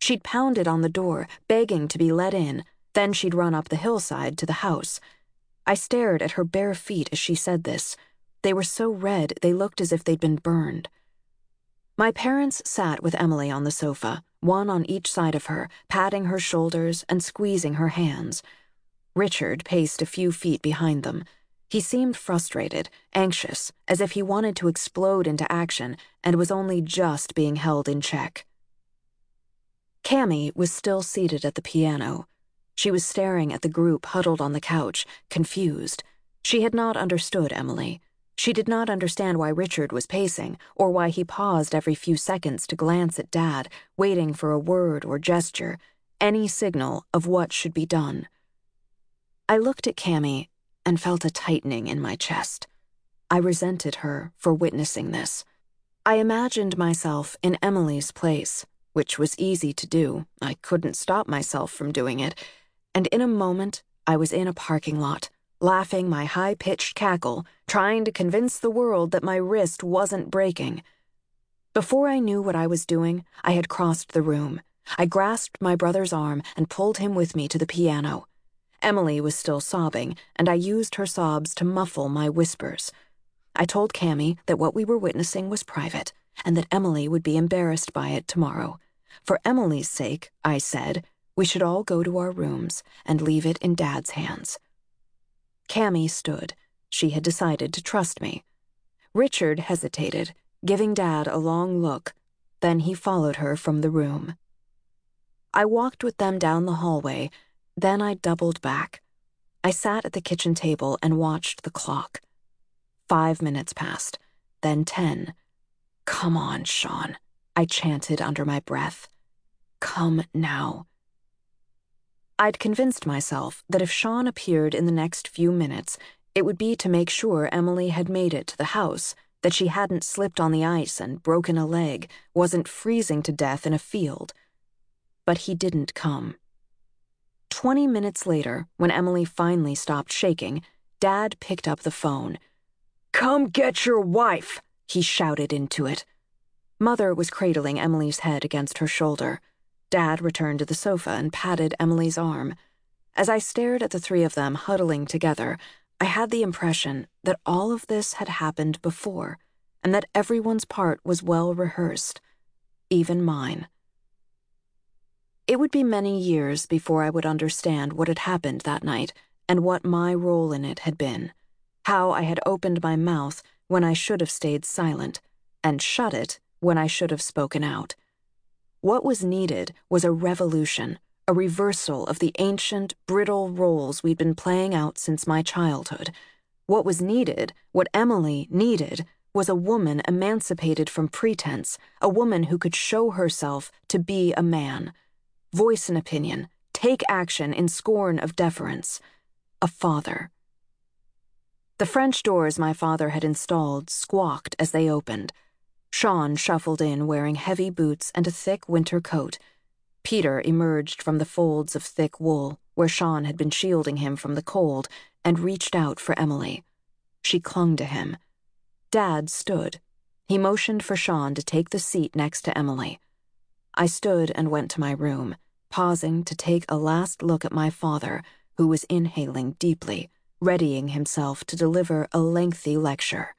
She'd pounded on the door, begging to be let in. Then she'd run up the hillside to the house. I stared at her bare feet as she said this. They were so red they looked as if they'd been burned. My parents sat with Emily on the sofa, one on each side of her, patting her shoulders and squeezing her hands. Richard paced a few feet behind them. He seemed frustrated, anxious, as if he wanted to explode into action and was only just being held in check. Cammy was still seated at the piano. She was staring at the group huddled on the couch, confused. She had not understood Emily. She did not understand why Richard was pacing, or why he paused every few seconds to glance at Dad, waiting for a word or gesture, any signal of what should be done. I looked at Cammy and felt a tightening in my chest. I resented her for witnessing this. I imagined myself in Emily's place, which was easy to do. I couldn't stop myself from doing it. And in a moment, I was in a parking lot, laughing my high pitched cackle, trying to convince the world that my wrist wasn't breaking. Before I knew what I was doing, I had crossed the room. I grasped my brother's arm and pulled him with me to the piano. Emily was still sobbing, and I used her sobs to muffle my whispers. I told Cammy that what we were witnessing was private, and that Emily would be embarrassed by it tomorrow. For Emily's sake, I said, we should all go to our rooms and leave it in Dad's hands. Cammy stood. She had decided to trust me. Richard hesitated, giving Dad a long look. Then he followed her from the room. I walked with them down the hallway then I doubled back. I sat at the kitchen table and watched the clock. Five minutes passed, then ten. Come on, Sean, I chanted under my breath. Come now. I'd convinced myself that if Sean appeared in the next few minutes, it would be to make sure Emily had made it to the house, that she hadn't slipped on the ice and broken a leg, wasn't freezing to death in a field. But he didn't come. Twenty minutes later, when Emily finally stopped shaking, Dad picked up the phone. Come get your wife, he shouted into it. Mother was cradling Emily's head against her shoulder. Dad returned to the sofa and patted Emily's arm. As I stared at the three of them huddling together, I had the impression that all of this had happened before, and that everyone's part was well rehearsed, even mine. It would be many years before I would understand what had happened that night and what my role in it had been. How I had opened my mouth when I should have stayed silent, and shut it when I should have spoken out. What was needed was a revolution, a reversal of the ancient, brittle roles we'd been playing out since my childhood. What was needed, what Emily needed, was a woman emancipated from pretense, a woman who could show herself to be a man voice an opinion, take action in scorn of deference. A father. The French doors my father had installed squawked as they opened. Sean shuffled in wearing heavy boots and a thick winter coat. Peter emerged from the folds of thick wool, where Sean had been shielding him from the cold, and reached out for Emily. She clung to him. Dad stood. He motioned for Sean to take the seat next to Emily. I stood and went to my room, pausing to take a last look at my father, who was inhaling deeply readying himself to deliver a lengthy lecture.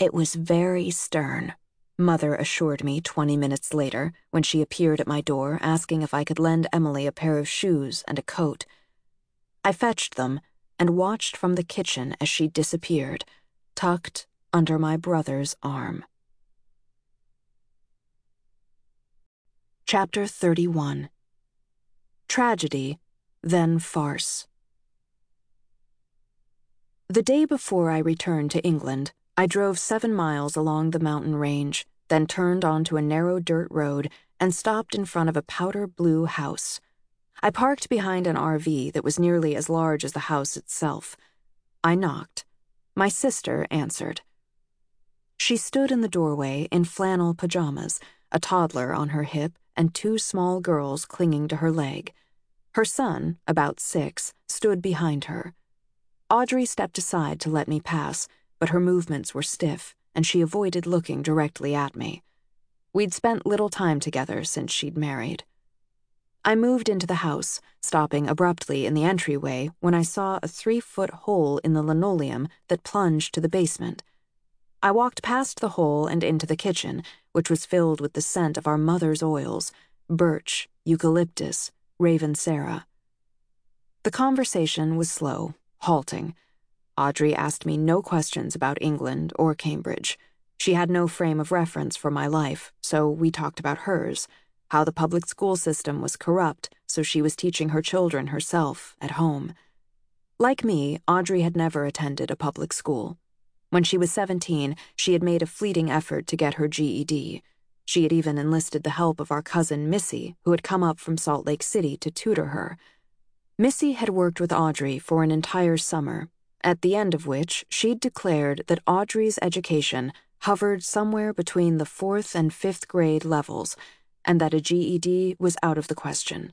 It was very stern, Mother assured me 20 minutes later when she appeared at my door asking if I could lend Emily a pair of shoes and a coat. I fetched them and watched from the kitchen as she disappeared, tucked under my brother's arm. Chapter 31 Tragedy, then Farce. The day before I returned to England, I drove seven miles along the mountain range, then turned onto a narrow dirt road and stopped in front of a powder blue house. I parked behind an RV that was nearly as large as the house itself. I knocked. My sister answered. She stood in the doorway in flannel pajamas, a toddler on her hip, and two small girls clinging to her leg. Her son, about six, stood behind her. Audrey stepped aside to let me pass, but her movements were stiff, and she avoided looking directly at me. We'd spent little time together since she'd married. I moved into the house, stopping abruptly in the entryway when I saw a three foot hole in the linoleum that plunged to the basement. I walked past the hole and into the kitchen, which was filled with the scent of our mother's oils birch, eucalyptus, raven ravensara. The conversation was slow halting. Audrey asked me no questions about England or Cambridge. She had no frame of reference for my life, so we talked about hers how the public school system was corrupt, so she was teaching her children herself at home. Like me, Audrey had never attended a public school. When she was 17, she had made a fleeting effort to get her GED. She had even enlisted the help of our cousin Missy, who had come up from Salt Lake City to tutor her. Missy had worked with Audrey for an entire summer, at the end of which she'd declared that Audrey's education hovered somewhere between the fourth and fifth grade levels, and that a GED was out of the question.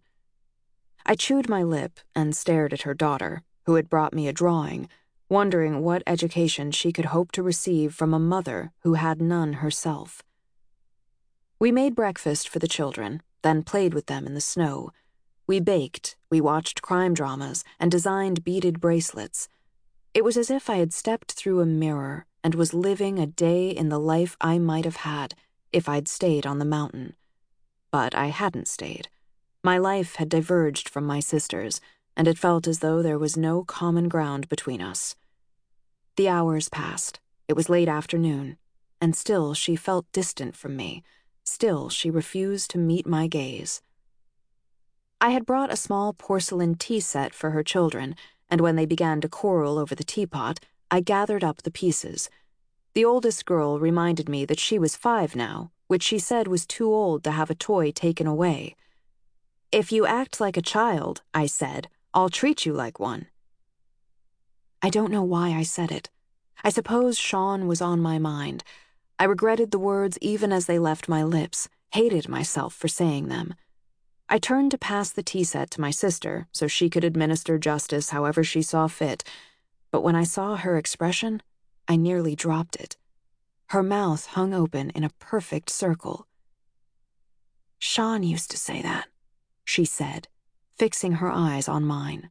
I chewed my lip and stared at her daughter, who had brought me a drawing, wondering what education she could hope to receive from a mother who had none herself. We made breakfast for the children, then played with them in the snow. We baked, we watched crime dramas, and designed beaded bracelets. It was as if I had stepped through a mirror and was living a day in the life I might have had if I'd stayed on the mountain. But I hadn't stayed. My life had diverged from my sister's, and it felt as though there was no common ground between us. The hours passed. It was late afternoon, and still she felt distant from me. Still she refused to meet my gaze. I had brought a small porcelain tea set for her children, and when they began to quarrel over the teapot, I gathered up the pieces. The oldest girl reminded me that she was five now, which she said was too old to have a toy taken away. If you act like a child, I said, I'll treat you like one. I don't know why I said it. I suppose Sean was on my mind. I regretted the words even as they left my lips, hated myself for saying them. I turned to pass the tea set to my sister so she could administer justice however she saw fit, but when I saw her expression, I nearly dropped it. Her mouth hung open in a perfect circle. Sean used to say that, she said, fixing her eyes on mine.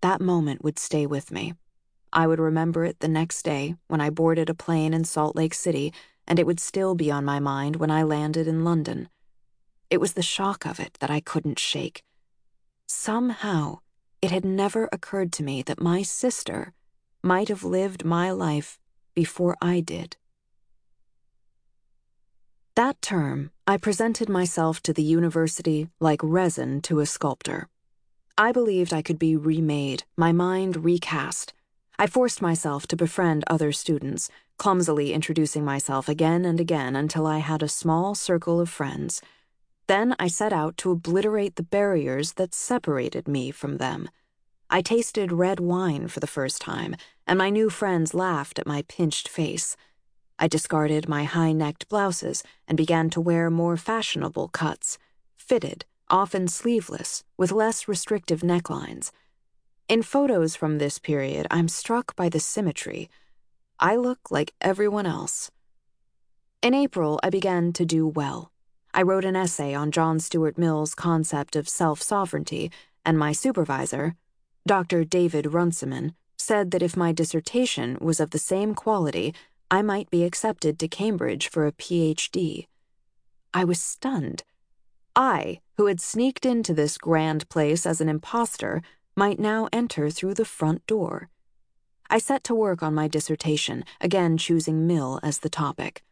That moment would stay with me. I would remember it the next day when I boarded a plane in Salt Lake City, and it would still be on my mind when I landed in London. It was the shock of it that I couldn't shake. Somehow, it had never occurred to me that my sister might have lived my life before I did. That term, I presented myself to the university like resin to a sculptor. I believed I could be remade, my mind recast. I forced myself to befriend other students, clumsily introducing myself again and again until I had a small circle of friends. Then I set out to obliterate the barriers that separated me from them. I tasted red wine for the first time, and my new friends laughed at my pinched face. I discarded my high necked blouses and began to wear more fashionable cuts, fitted, often sleeveless, with less restrictive necklines. In photos from this period, I'm struck by the symmetry. I look like everyone else. In April, I began to do well. I wrote an essay on John Stuart Mill's concept of self sovereignty, and my supervisor, Dr. David Runciman, said that if my dissertation was of the same quality, I might be accepted to Cambridge for a PhD. I was stunned. I, who had sneaked into this grand place as an impostor, might now enter through the front door. I set to work on my dissertation, again choosing Mill as the topic.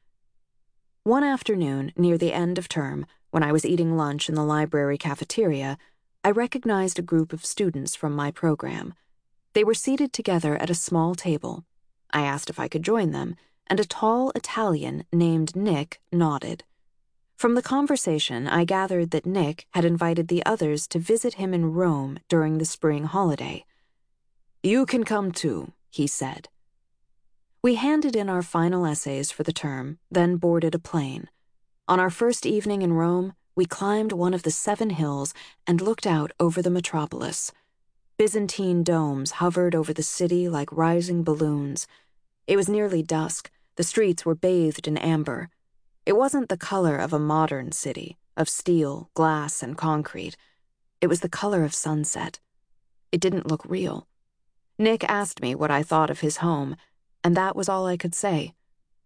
One afternoon, near the end of term, when I was eating lunch in the library cafeteria, I recognized a group of students from my program. They were seated together at a small table. I asked if I could join them, and a tall Italian named Nick nodded. From the conversation, I gathered that Nick had invited the others to visit him in Rome during the spring holiday. You can come too, he said. We handed in our final essays for the term, then boarded a plane. On our first evening in Rome, we climbed one of the seven hills and looked out over the metropolis. Byzantine domes hovered over the city like rising balloons. It was nearly dusk. The streets were bathed in amber. It wasn't the color of a modern city, of steel, glass, and concrete. It was the color of sunset. It didn't look real. Nick asked me what I thought of his home, and that was all I could say.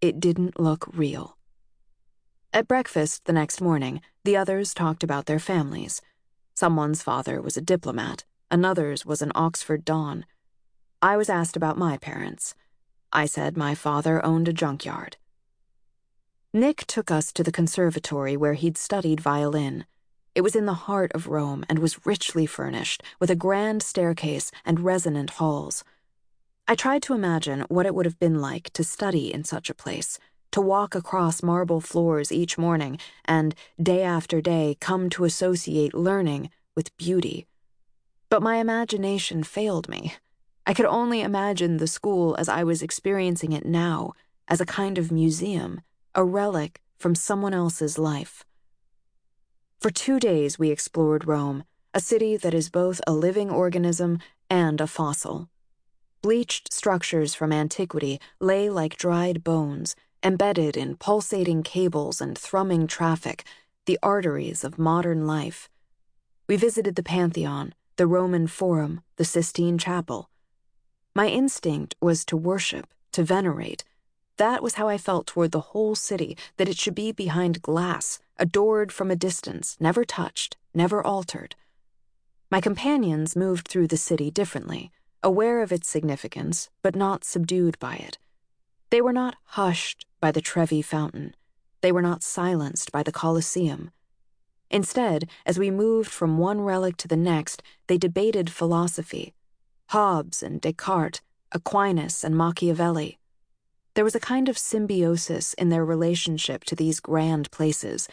It didn't look real. At breakfast the next morning, the others talked about their families. Someone's father was a diplomat, another's was an Oxford Don. I was asked about my parents. I said my father owned a junkyard. Nick took us to the conservatory where he'd studied violin. It was in the heart of Rome and was richly furnished, with a grand staircase and resonant halls. I tried to imagine what it would have been like to study in such a place to walk across marble floors each morning and, day after day, come to associate learning with beauty. But my imagination failed me. I could only imagine the school as I was experiencing it now, as a kind of museum, a relic from someone else's life. For two days, we explored Rome, a city that is both a living organism and a fossil. Bleached structures from antiquity lay like dried bones embedded in pulsating cables and thrumming traffic, the arteries of modern life. We visited the Pantheon, the Roman Forum, the Sistine Chapel. My instinct was to worship, to venerate. That was how I felt toward the whole city, that it should be behind glass, adored from a distance, never touched, never altered. My companions moved through the city differently, aware of its significance, but not subdued by it. They were not hushed by the Trevi Fountain. They were not silenced by the Colosseum. Instead, as we moved from one relic to the next, they debated philosophy Hobbes and Descartes, Aquinas and Machiavelli. There was a kind of symbiosis in their relationship to these grand places.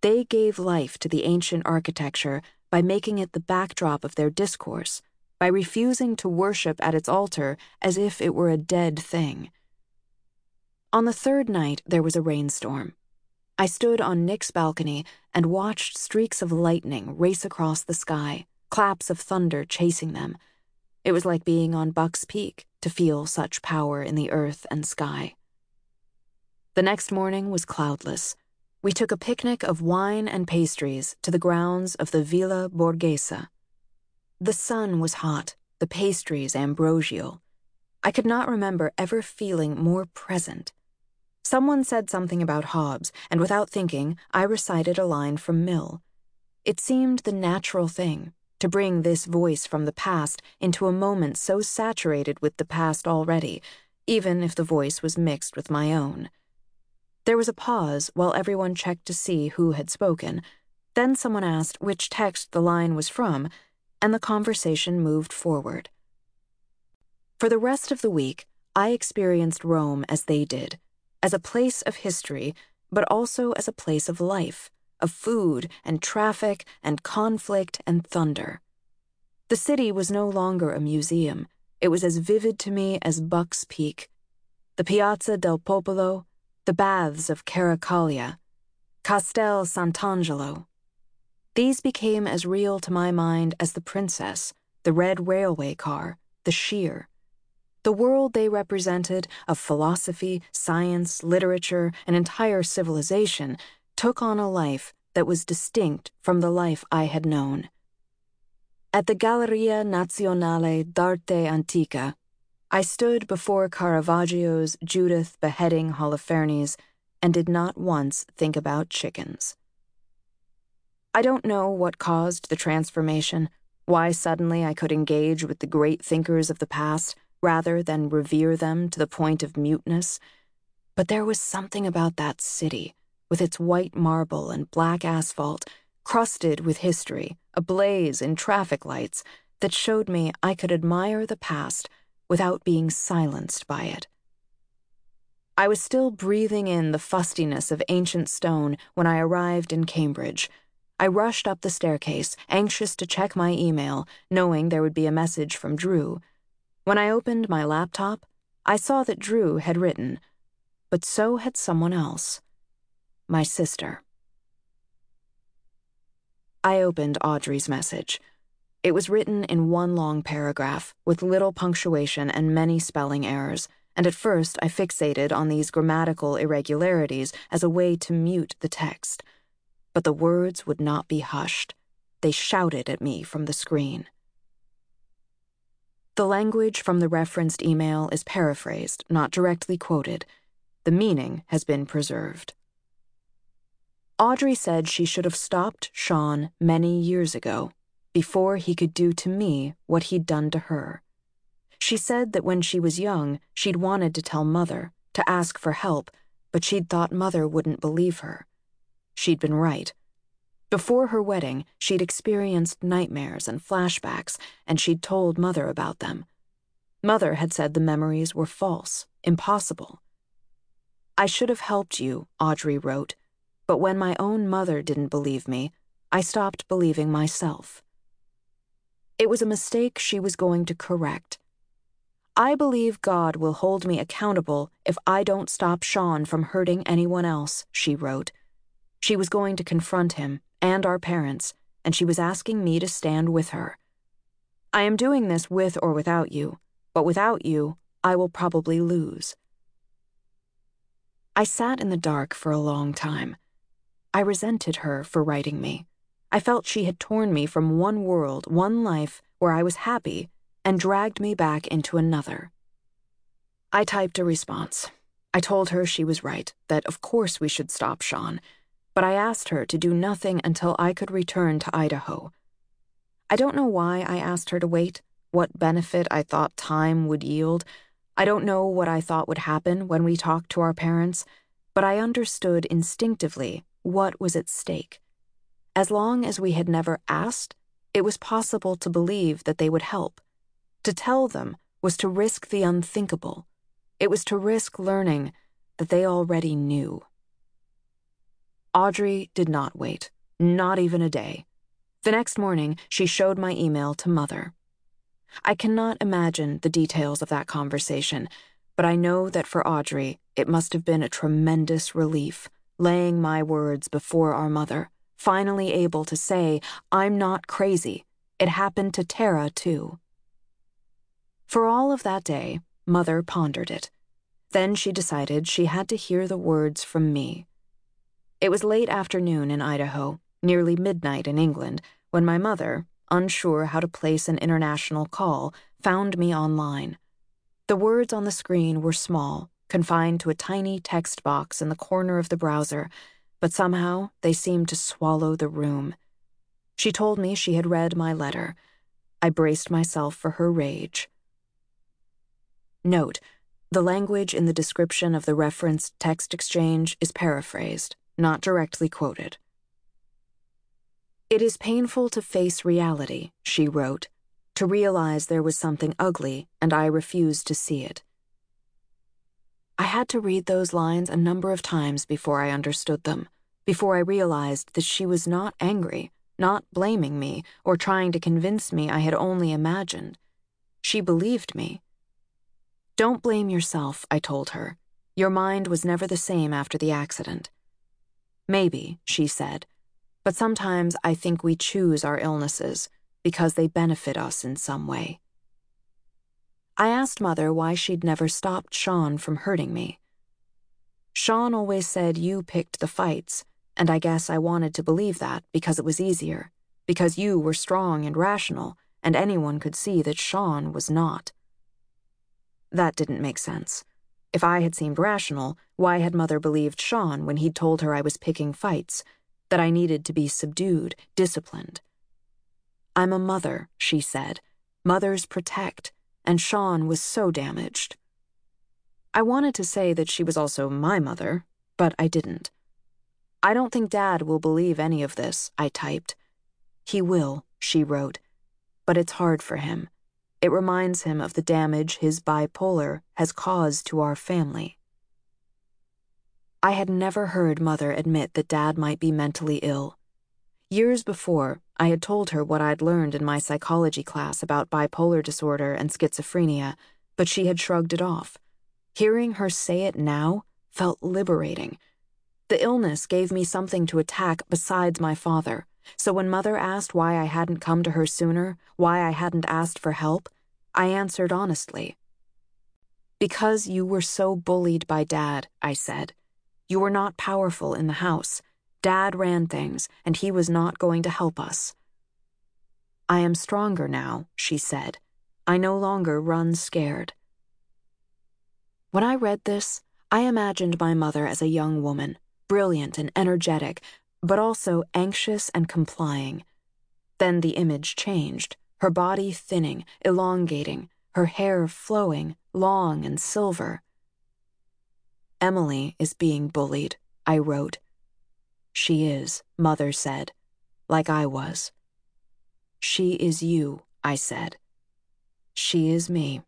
They gave life to the ancient architecture by making it the backdrop of their discourse, by refusing to worship at its altar as if it were a dead thing. On the third night, there was a rainstorm. I stood on Nick's balcony and watched streaks of lightning race across the sky, claps of thunder chasing them. It was like being on Buck's Peak to feel such power in the earth and sky. The next morning was cloudless. We took a picnic of wine and pastries to the grounds of the Villa Borghese. The sun was hot, the pastries ambrosial. I could not remember ever feeling more present. Someone said something about Hobbes, and without thinking, I recited a line from Mill. It seemed the natural thing to bring this voice from the past into a moment so saturated with the past already, even if the voice was mixed with my own. There was a pause while everyone checked to see who had spoken. Then someone asked which text the line was from, and the conversation moved forward. For the rest of the week, I experienced Rome as they did as a place of history, but also as a place of life, of food and traffic and conflict and thunder. The city was no longer a museum. It was as vivid to me as Buck's Peak, the Piazza del Popolo, the baths of Caracalla, Castel Sant'Angelo. These became as real to my mind as the princess, the red railway car, the shear. The world they represented of philosophy, science, literature, an entire civilization took on a life that was distinct from the life I had known. At the Galleria Nazionale d'Arte Antica, I stood before Caravaggio's Judith beheading Holofernes and did not once think about chickens. I don't know what caused the transformation, why suddenly I could engage with the great thinkers of the past rather than revere them to the point of muteness, but there was something about that city, with its white marble and black asphalt, crusted with history ablaze in traffic lights, that showed me I could admire the past without being silenced by it. I was still breathing in the fustiness of ancient stone when I arrived in Cambridge. I rushed up the staircase, anxious to check my email, knowing there would be a message from Drew. When I opened my laptop, I saw that Drew had written, but so had someone else my sister. I opened Audrey's message. It was written in one long paragraph, with little punctuation and many spelling errors, and at first I fixated on these grammatical irregularities as a way to mute the text. But the words would not be hushed. They shouted at me from the screen. The language from the referenced email is paraphrased, not directly quoted. The meaning has been preserved. Audrey said she should have stopped Sean many years ago, before he could do to me what he'd done to her. She said that when she was young, she'd wanted to tell Mother, to ask for help, but she'd thought Mother wouldn't believe her. She'd been right. Before her wedding, she'd experienced nightmares and flashbacks, and she'd told Mother about them. Mother had said the memories were false, impossible. I should have helped you, Audrey wrote but when my own mother didn't believe me, I stopped believing myself. It was a mistake she was going to correct. I believe God will hold me accountable if I don't stop Sean from hurting anyone else, she wrote. She was going to confront him and our parents, and she was asking me to stand with her. I am doing this with or without you, but without you, I will probably lose. I sat in the dark for a long time. I resented her for writing me. I felt she had torn me from one world, one life, where I was happy, and dragged me back into another. I typed a response. I told her she was right, that of course we should stop Sean, but I asked her to do nothing until I could return to Idaho. I don't know why I asked her to wait, what benefit I thought time would yield. I don't know what I thought would happen when we talked to our parents, but I understood instinctively what was at stake. As long as we had never asked, it was possible to believe that they would help. To tell them was to risk the unthinkable. It was to risk learning that they already knew. Audrey did not wait, not even a day. The next morning, she showed my email to Mother. I cannot imagine the details of that conversation, but I know that for Audrey, it must have been a tremendous relief laying my words before our mother, finally able to say, I'm not crazy. It happened to Tara, too. For all of that day, Mother pondered it. Then she decided she had to hear the words from me. It was late afternoon in Idaho, nearly midnight in England, when my mother, unsure how to place an international call, found me online. The words on the screen were small, confined to a tiny text box in the corner of the browser, but somehow they seemed to swallow the room. She told me she had read my letter. I braced myself for her rage. Note, the language in the description of the referenced text exchange is paraphrased, not directly quoted. It is painful to face reality, she wrote, to realize there was something ugly and I refused to see it. I had to read those lines a number of times before I understood them. before I realized that she was not angry, not blaming me, or trying to convince me I had only imagined. She believed me. Don't blame yourself, I told her. Your mind was never the same after the accident. Maybe, she said, but sometimes I think we choose our illnesses because they benefit us in some way. I asked Mother why she'd never stopped Sean from hurting me. Sean always said you picked the fights, and I guess I wanted to believe that because it was easier, because you were strong and rational, and anyone could see that Sean was not. That didn't make sense. If I had seemed rational, why had Mother believed Sean when he'd told her I was picking fights, that I needed to be subdued, disciplined? I'm a mother, she said. Mothers protect, and Sean was so damaged. I wanted to say that she was also my mother, but I didn't. I don't think Dad will believe any of this, I typed. He will, she wrote, but it's hard for him. It reminds him of the damage his bipolar has caused to our family. I had never heard Mother admit that Dad might be mentally ill. Years before, I had told her what I'd learned in my psychology class about bipolar disorder and schizophrenia, but she had shrugged it off. Hearing her say it now felt liberating. The illness gave me something to attack besides my father, so when Mother asked why I hadn't come to her sooner, why I hadn't asked for help, I answered honestly. Because you were so bullied by Dad, I said. You were not powerful in the house. Dad ran things, and he was not going to help us. I am stronger now, she said. I no longer run scared. When I read this, I imagined my mother as a young woman, brilliant and energetic, but also anxious and complying. Then the image changed, her body thinning, elongating, her hair flowing, long and silver. Emily is being bullied, I wrote. She is, Mother said, like I was. She is you, I said. She is me,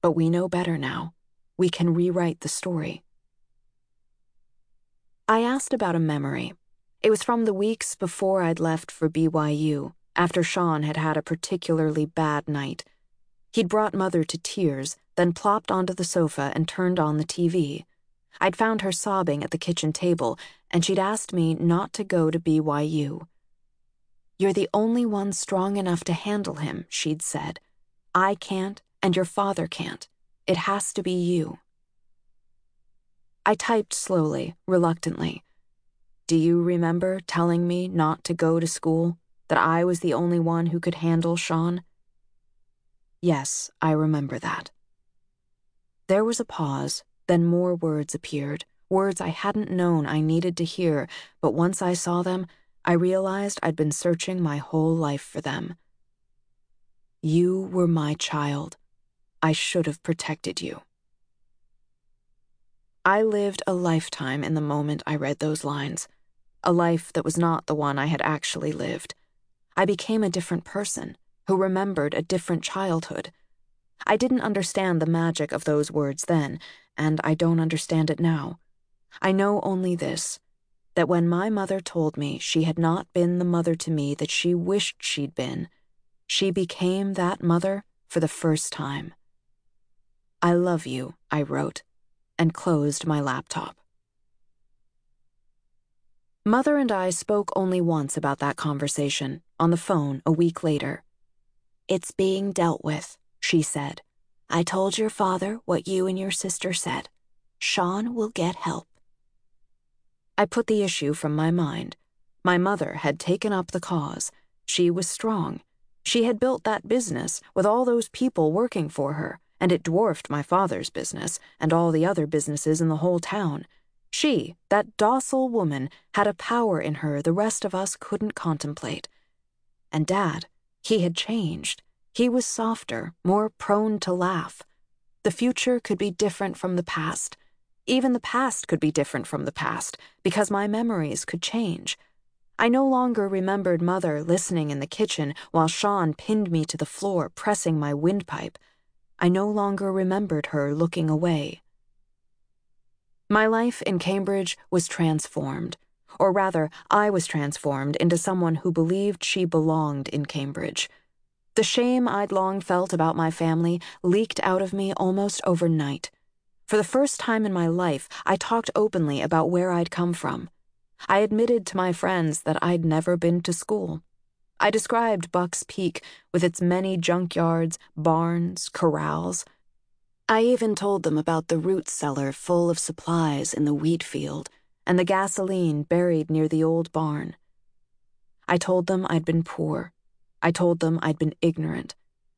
but we know better now. We can rewrite the story. I asked about a memory. It was from the weeks before I'd left for BYU, after Sean had had a particularly bad night. He'd brought Mother to tears, then plopped onto the sofa and turned on the TV. I'd found her sobbing at the kitchen table, and she'd asked me not to go to BYU. You're the only one strong enough to handle him, she'd said. I can't, and your father can't. It has to be you. I typed slowly, reluctantly. Do you remember telling me not to go to school? That I was the only one who could handle Sean? Yes, I remember that. There was a pause, then more words appeared, words I hadn't known I needed to hear, but once I saw them, I realized I'd been searching my whole life for them. You were my child. I should have protected you. I lived a lifetime in the moment I read those lines, a life that was not the one I had actually lived. I became a different person who remembered a different childhood. I didn't understand the magic of those words then, and I don't understand it now. I know only this that when my mother told me she had not been the mother to me that she wished she'd been, she became that mother for the first time. I love you, I wrote, and closed my laptop. Mother and I spoke only once about that conversation, on the phone a week later. It's being dealt with, she said. I told your father what you and your sister said. Sean will get help. I put the issue from my mind. My mother had taken up the cause. She was strong. She had built that business with all those people working for her and it dwarfed my father's business and all the other businesses in the whole town. She, that docile woman, had a power in her the rest of us couldn't contemplate. And Dad, he had changed. He was softer, more prone to laugh. The future could be different from the past. Even the past could be different from the past, because my memories could change. I no longer remembered Mother listening in the kitchen while Sean pinned me to the floor, pressing my windpipe. I no longer remembered her looking away. My life in Cambridge was transformed. Or rather, I was transformed into someone who believed she belonged in Cambridge. The shame I'd long felt about my family leaked out of me almost overnight. For the first time in my life, I talked openly about where I'd come from. I admitted to my friends that I'd never been to school. I described Buck's Peak with its many junkyards, barns, corrals. I even told them about the root cellar full of supplies in the wheat field and the gasoline buried near the old barn. I told them I'd been poor. I told them I'd been ignorant.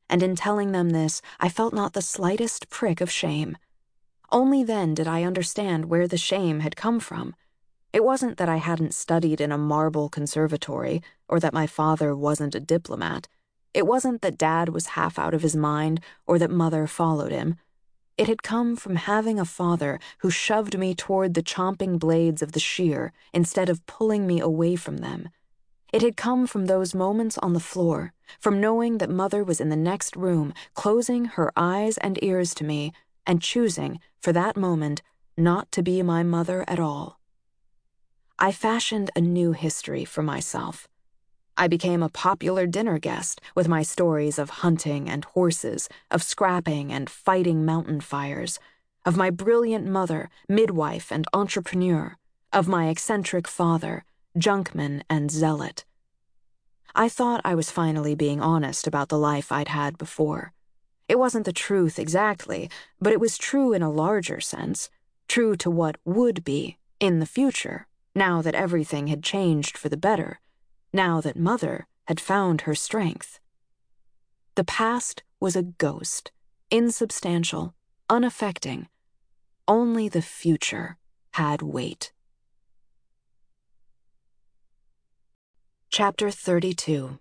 And in telling them this, I felt not the slightest prick of shame. Only then did I understand where the shame had come from. It wasn't that I hadn't studied in a marble conservatory, or that my father wasn't a diplomat. It wasn't that dad was half out of his mind, or that mother followed him. It had come from having a father who shoved me toward the chomping blades of the shear instead of pulling me away from them. It had come from those moments on the floor, from knowing that mother was in the next room, closing her eyes and ears to me, and choosing, for that moment, not to be my mother at all. I fashioned a new history for myself. I became a popular dinner guest with my stories of hunting and horses, of scrapping and fighting mountain fires, of my brilliant mother, midwife and entrepreneur, of my eccentric father, junkman and zealot. I thought I was finally being honest about the life I'd had before. It wasn't the truth exactly, but it was true in a larger sense, true to what would be in the future, now that everything had changed for the better now that Mother had found her strength. The past was a ghost, insubstantial, unaffecting. Only the future had weight. Chapter 32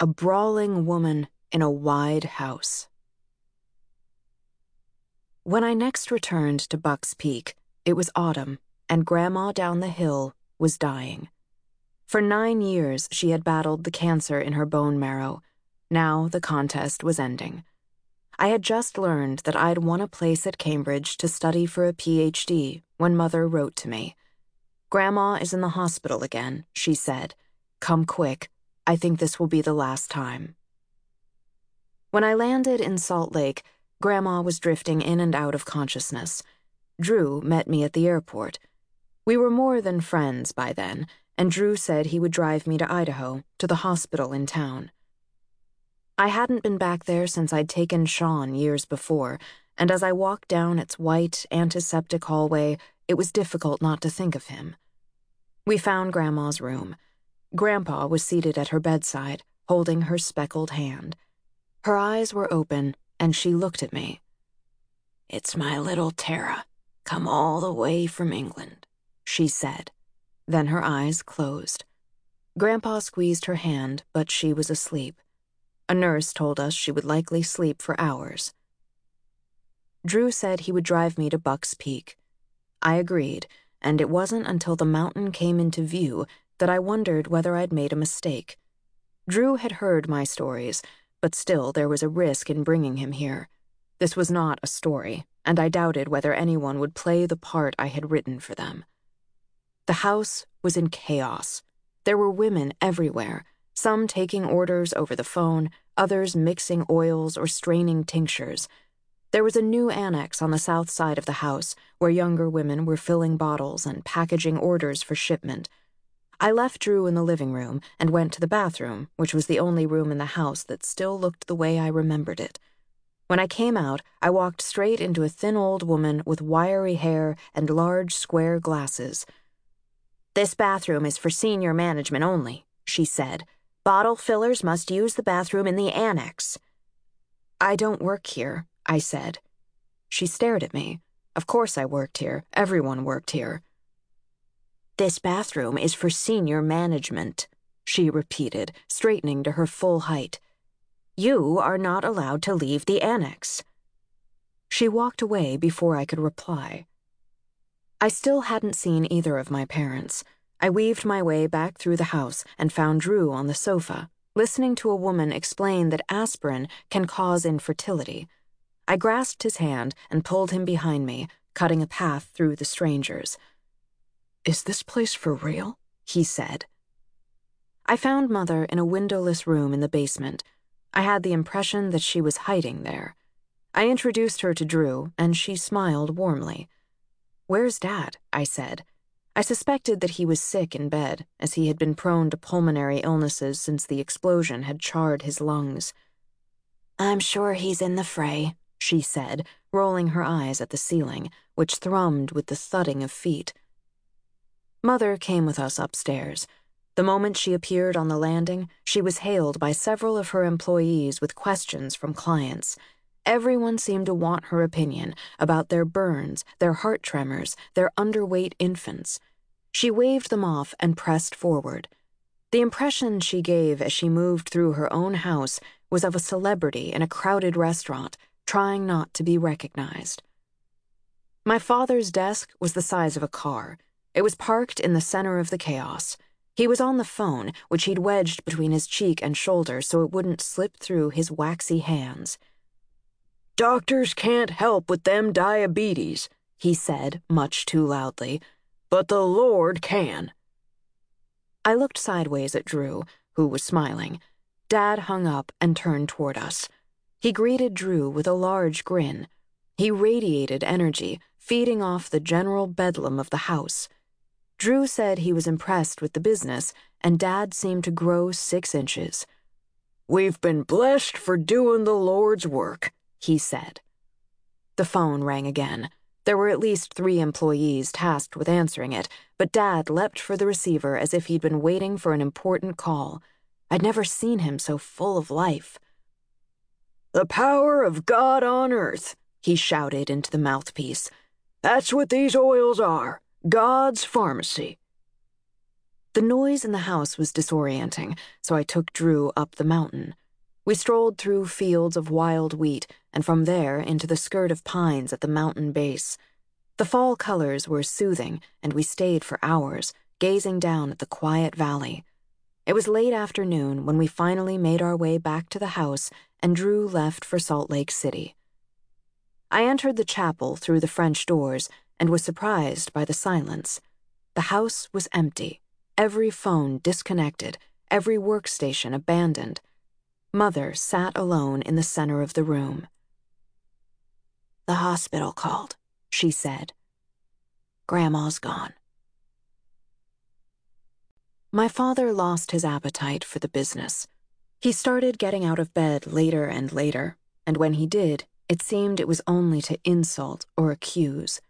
A Brawling Woman in a Wide House. When I next returned to Buck's Peak, it was autumn, and Grandma down the hill was dying. For nine years, she had battled the cancer in her bone marrow. Now the contest was ending. I had just learned that I'd won a place at Cambridge to study for a PhD when Mother wrote to me. Grandma is in the hospital again, she said. Come quick. I think this will be the last time. When I landed in Salt Lake, Grandma was drifting in and out of consciousness. Drew met me at the airport. We were more than friends by then and Drew said he would drive me to Idaho, to the hospital in town. I hadn't been back there since I'd taken Sean years before, and as I walked down its white, antiseptic hallway, it was difficult not to think of him. We found Grandma's room. Grandpa was seated at her bedside, holding her speckled hand. Her eyes were open, and she looked at me. It's my little Tara, come all the way from England, she said. Then her eyes closed. Grandpa squeezed her hand, but she was asleep. A nurse told us she would likely sleep for hours. Drew said he would drive me to Buck's Peak. I agreed, and it wasn't until the mountain came into view that I wondered whether I'd made a mistake. Drew had heard my stories, but still there was a risk in bringing him here. This was not a story, and I doubted whether anyone would play the part I had written for them. The house was in chaos. There were women everywhere, some taking orders over the phone, others mixing oils or straining tinctures. There was a new annex on the south side of the house where younger women were filling bottles and packaging orders for shipment. I left Drew in the living room and went to the bathroom, which was the only room in the house that still looked the way I remembered it. When I came out, I walked straight into a thin old woman with wiry hair and large square glasses. This bathroom is for senior management only, she said. Bottle fillers must use the bathroom in the annex. I don't work here, I said. She stared at me. Of course I worked here. Everyone worked here. This bathroom is for senior management, she repeated, straightening to her full height. You are not allowed to leave the annex. She walked away before I could reply. I still hadn't seen either of my parents. I weaved my way back through the house and found Drew on the sofa, listening to a woman explain that aspirin can cause infertility. I grasped his hand and pulled him behind me, cutting a path through the strangers. Is this place for real? he said. I found Mother in a windowless room in the basement. I had the impression that she was hiding there. I introduced her to Drew, and she smiled warmly. Where's Dad? I said. I suspected that he was sick in bed, as he had been prone to pulmonary illnesses since the explosion had charred his lungs. I'm sure he's in the fray, she said, rolling her eyes at the ceiling, which thrummed with the thudding of feet. Mother came with us upstairs. The moment she appeared on the landing, she was hailed by several of her employees with questions from clients. Everyone seemed to want her opinion about their burns, their heart tremors, their underweight infants. She waved them off and pressed forward. The impression she gave as she moved through her own house was of a celebrity in a crowded restaurant, trying not to be recognized. My father's desk was the size of a car. It was parked in the center of the chaos. He was on the phone, which he'd wedged between his cheek and shoulder so it wouldn't slip through his waxy hands. Doctors can't help with them diabetes, he said, much too loudly, but the Lord can. I looked sideways at Drew, who was smiling. Dad hung up and turned toward us. He greeted Drew with a large grin. He radiated energy, feeding off the general bedlam of the house. Drew said he was impressed with the business, and Dad seemed to grow six inches. We've been blessed for doing the Lord's work, he said. The phone rang again. There were at least three employees tasked with answering it, but Dad leapt for the receiver as if he'd been waiting for an important call. I'd never seen him so full of life. The power of God on earth, he shouted into the mouthpiece. That's what these oils are God's pharmacy. The noise in the house was disorienting, so I took Drew up the mountain. We strolled through fields of wild wheat and from there into the skirt of pines at the mountain base. The fall colors were soothing, and we stayed for hours, gazing down at the quiet valley. It was late afternoon when we finally made our way back to the house and Drew left for Salt Lake City. I entered the chapel through the French doors and was surprised by the silence. The house was empty, every phone disconnected, every workstation abandoned. Mother sat alone in the center of the room. The hospital called, she said. Grandma's gone. My father lost his appetite for the business. He started getting out of bed later and later, and when he did, it seemed it was only to insult or accuse.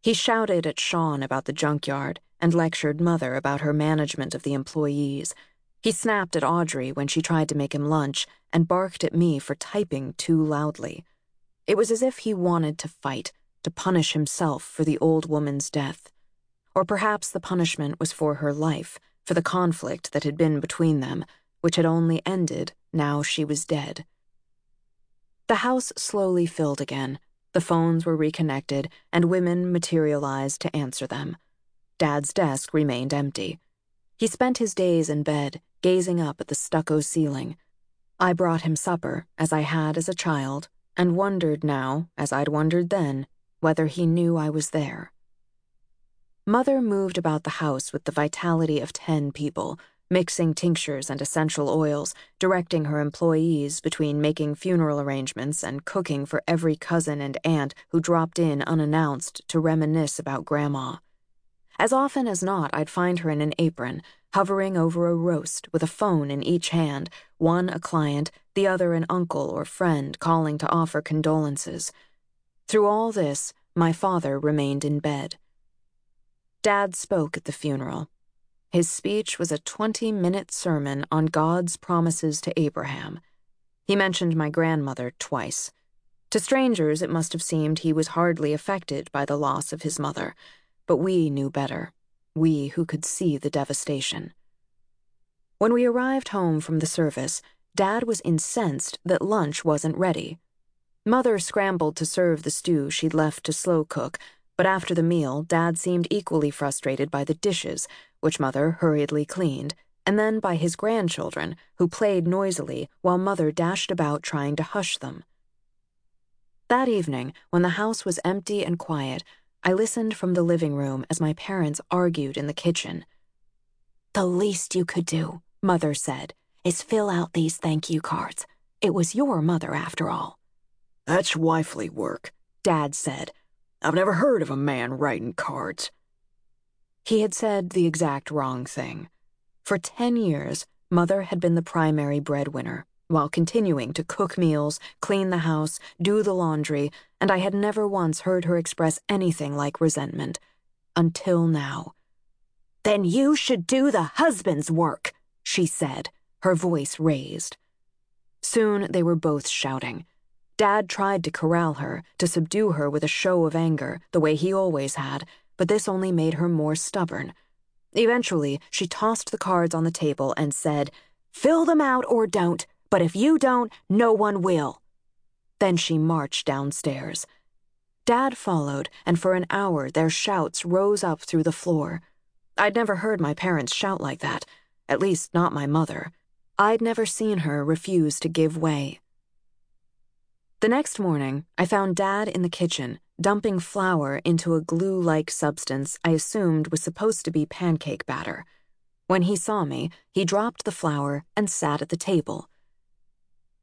He shouted at Sean about the junkyard and lectured Mother about her management of the employees. He snapped at Audrey when she tried to make him lunch and barked at me for typing too loudly. It was as if he wanted to fight, to punish himself for the old woman's death. Or perhaps the punishment was for her life for the conflict that had been between them, which had only ended now she was dead. The house slowly filled again. The phones were reconnected, and women materialized to answer them. Dad's desk remained empty. He spent his days in bed, gazing up at the stucco ceiling. I brought him supper, as I had as a child, and wondered now, as I'd wondered then, whether he knew I was there. Mother moved about the house with the vitality of ten people, mixing tinctures and essential oils, directing her employees between making funeral arrangements and cooking for every cousin and aunt who dropped in unannounced to reminisce about Grandma. As often as not, I'd find her in an apron, hovering over a roast with a phone in each hand, one a client, the other an uncle or friend calling to offer condolences. Through all this, my father remained in bed. Dad spoke at the funeral. His speech was a 20 minute sermon on God's promises to Abraham. He mentioned my grandmother twice. To strangers, it must have seemed he was hardly affected by the loss of his mother, but we knew better, we who could see the devastation. When we arrived home from the service, Dad was incensed that lunch wasn't ready. Mother scrambled to serve the stew she'd left to slow cook but after the meal, Dad seemed equally frustrated by the dishes, which Mother hurriedly cleaned, and then by his grandchildren, who played noisily while Mother dashed about trying to hush them. That evening, when the house was empty and quiet, I listened from the living room as my parents argued in the kitchen. The least you could do, Mother said, is fill out these thank you cards. It was your mother, after all. That's wifely work, Dad said. I've never heard of a man writing cards. He had said the exact wrong thing. For ten years, Mother had been the primary breadwinner, while continuing to cook meals, clean the house, do the laundry, and I had never once heard her express anything like resentment. Until now. Then you should do the husband's work, she said, her voice raised. Soon they were both shouting. Dad tried to corral her, to subdue her with a show of anger, the way he always had, but this only made her more stubborn. Eventually, she tossed the cards on the table and said, Fill them out or don't, but if you don't, no one will. Then she marched downstairs. Dad followed, and for an hour their shouts rose up through the floor. I'd never heard my parents shout like that, at least not my mother. I'd never seen her refuse to give way. The next morning, I found Dad in the kitchen, dumping flour into a glue like substance I assumed was supposed to be pancake batter. When he saw me, he dropped the flour and sat at the table.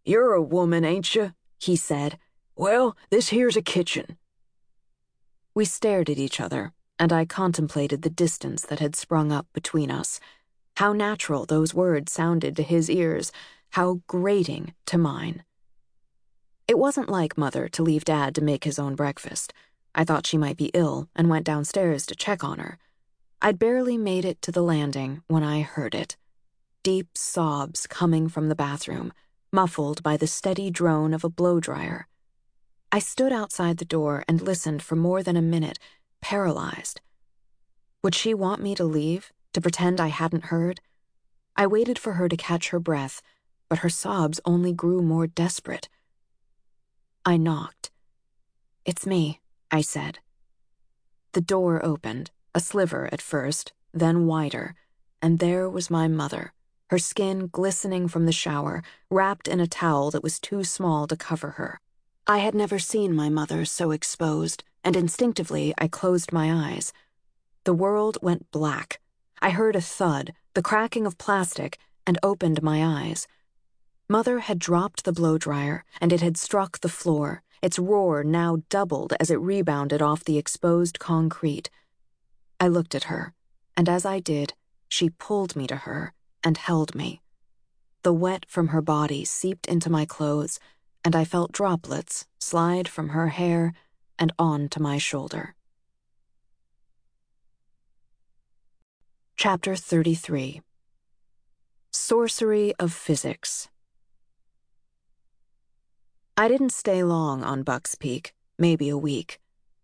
You're a woman, ain't you? he said. Well, this here's a kitchen. We stared at each other, and I contemplated the distance that had sprung up between us. How natural those words sounded to his ears, how grating to mine. It wasn't like Mother to leave Dad to make his own breakfast. I thought she might be ill and went downstairs to check on her. I'd barely made it to the landing when I heard it. Deep sobs coming from the bathroom, muffled by the steady drone of a blow dryer. I stood outside the door and listened for more than a minute, paralyzed. Would she want me to leave, to pretend I hadn't heard? I waited for her to catch her breath, but her sobs only grew more desperate. I knocked. It's me, I said. The door opened, a sliver at first, then wider, and there was my mother, her skin glistening from the shower, wrapped in a towel that was too small to cover her. I had never seen my mother so exposed, and instinctively I closed my eyes. The world went black. I heard a thud, the cracking of plastic, and opened my eyes. Mother had dropped the blow dryer, and it had struck the floor, its roar now doubled as it rebounded off the exposed concrete. I looked at her, and as I did, she pulled me to her and held me. The wet from her body seeped into my clothes, and I felt droplets slide from her hair and on to my shoulder. Chapter 33 Sorcery of Physics I didn't stay long on Buck's Peak, maybe a week.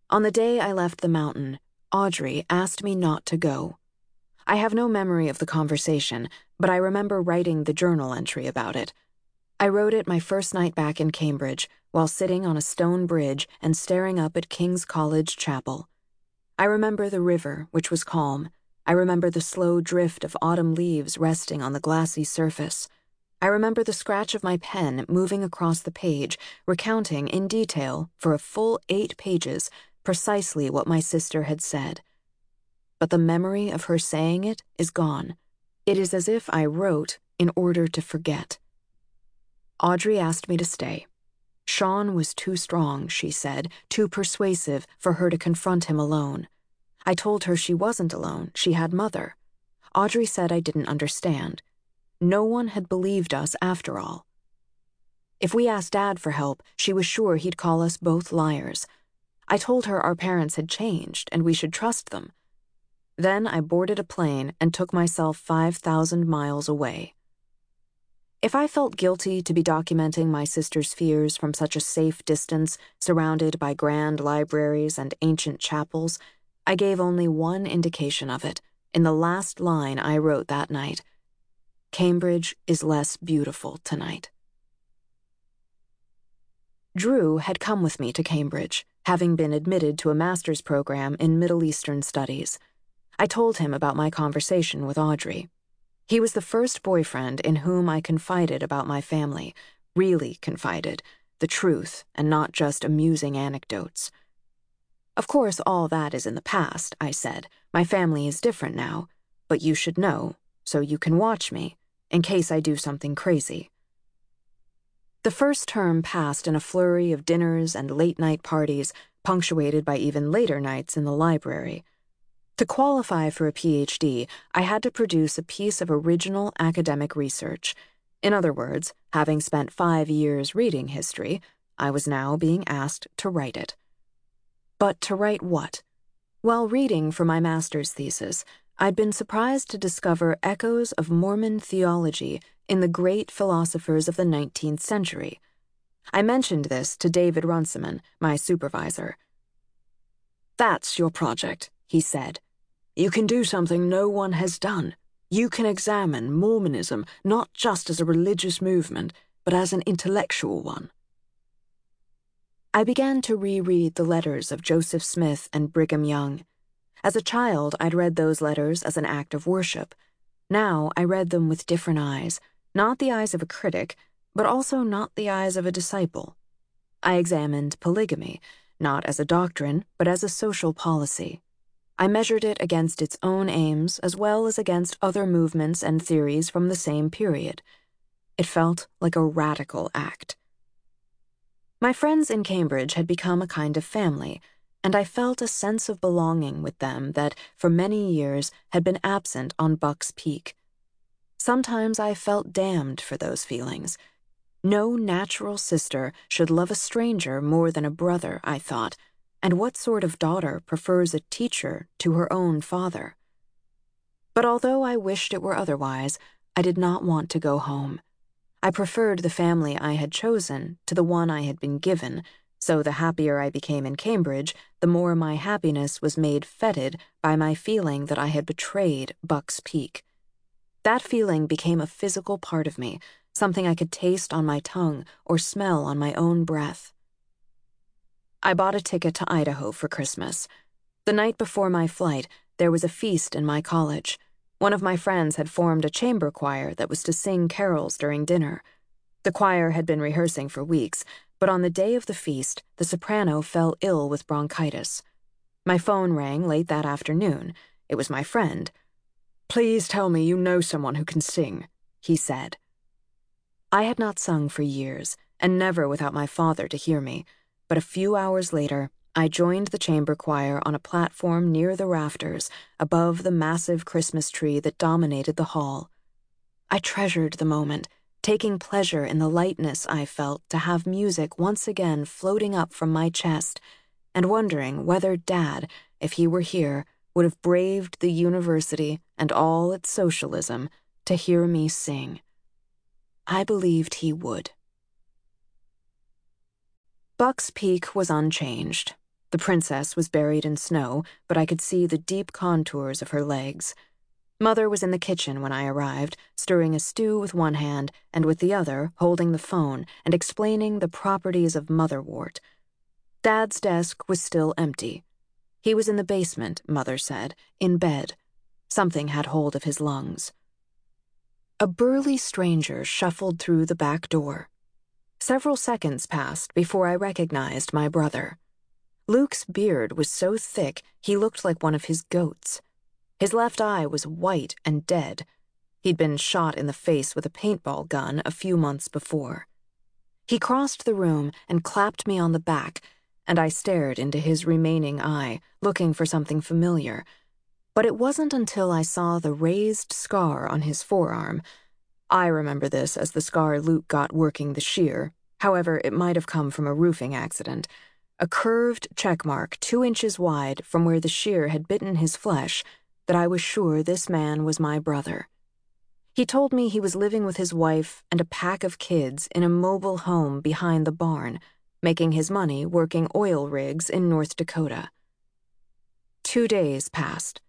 On the day I left the mountain, Audrey asked me not to go. I have no memory of the conversation, but I remember writing the journal entry about it. I wrote it my first night back in Cambridge while sitting on a stone bridge and staring up at King's College Chapel. I remember the river, which was calm. I remember the slow drift of autumn leaves resting on the glassy surface. I remember the scratch of my pen moving across the page, recounting in detail, for a full eight pages, precisely what my sister had said. But the memory of her saying it is gone. It is as if I wrote in order to forget. Audrey asked me to stay. Sean was too strong, she said, too persuasive for her to confront him alone. I told her she wasn't alone, she had mother. Audrey said I didn't understand. No one had believed us after all. If we asked Dad for help, she was sure he'd call us both liars. I told her our parents had changed and we should trust them. Then I boarded a plane and took myself 5,000 miles away. If I felt guilty to be documenting my sister's fears from such a safe distance, surrounded by grand libraries and ancient chapels, I gave only one indication of it in the last line I wrote that night. Cambridge is less beautiful tonight. Drew had come with me to Cambridge, having been admitted to a master's program in Middle Eastern Studies. I told him about my conversation with Audrey. He was the first boyfriend in whom I confided about my family, really confided, the truth and not just amusing anecdotes. Of course, all that is in the past, I said. My family is different now, but you should know, so you can watch me, in case I do something crazy. The first term passed in a flurry of dinners and late night parties, punctuated by even later nights in the library. To qualify for a PhD, I had to produce a piece of original academic research. In other words, having spent five years reading history, I was now being asked to write it. But to write what? While reading for my master's thesis, I'd been surprised to discover echoes of Mormon theology in the great philosophers of the 19th century. I mentioned this to David Runciman, my supervisor. That's your project, he said. You can do something no one has done. You can examine Mormonism not just as a religious movement, but as an intellectual one. I began to reread the letters of Joseph Smith and Brigham Young. As a child, I'd read those letters as an act of worship. Now I read them with different eyes, not the eyes of a critic, but also not the eyes of a disciple. I examined polygamy, not as a doctrine, but as a social policy. I measured it against its own aims as well as against other movements and theories from the same period. It felt like a radical act. My friends in Cambridge had become a kind of family, and I felt a sense of belonging with them that, for many years, had been absent on Buck's Peak. Sometimes I felt damned for those feelings. No natural sister should love a stranger more than a brother, I thought, and what sort of daughter prefers a teacher to her own father? But although I wished it were otherwise, I did not want to go home. I preferred the family I had chosen to the one I had been given, so the happier I became in Cambridge, the more my happiness was made fetid by my feeling that I had betrayed Buck's Peak. That feeling became a physical part of me, something I could taste on my tongue or smell on my own breath. I bought a ticket to Idaho for Christmas. The night before my flight, there was a feast in my college. One of my friends had formed a chamber choir that was to sing carols during dinner. The choir had been rehearsing for weeks, but on the day of the feast, the soprano fell ill with bronchitis. My phone rang late that afternoon. It was my friend. Please tell me you know someone who can sing, he said. I had not sung for years, and never without my father to hear me, but a few hours later, I joined the chamber choir on a platform near the rafters, above the massive Christmas tree that dominated the hall. I treasured the moment, taking pleasure in the lightness I felt to have music once again floating up from my chest, and wondering whether Dad, if he were here, would have braved the university and all its socialism to hear me sing. I believed he would. Buck's Peak was unchanged. The princess was buried in snow, but I could see the deep contours of her legs. Mother was in the kitchen when I arrived, stirring a stew with one hand and with the other holding the phone and explaining the properties of motherwort. Dad's desk was still empty. He was in the basement, Mother said, in bed. Something had hold of his lungs. A burly stranger shuffled through the back door. Several seconds passed before I recognized my brother. Luke's beard was so thick he looked like one of his goats. His left eye was white and dead. He'd been shot in the face with a paintball gun a few months before. He crossed the room and clapped me on the back, and I stared into his remaining eye, looking for something familiar. But it wasn't until I saw the raised scar on his forearm. I remember this as the scar Luke got working the shear. However, it might have come from a roofing accident a curved check mark two inches wide from where the shear had bitten his flesh, that I was sure this man was my brother. He told me he was living with his wife and a pack of kids in a mobile home behind the barn, making his money working oil rigs in North Dakota. Two days passed.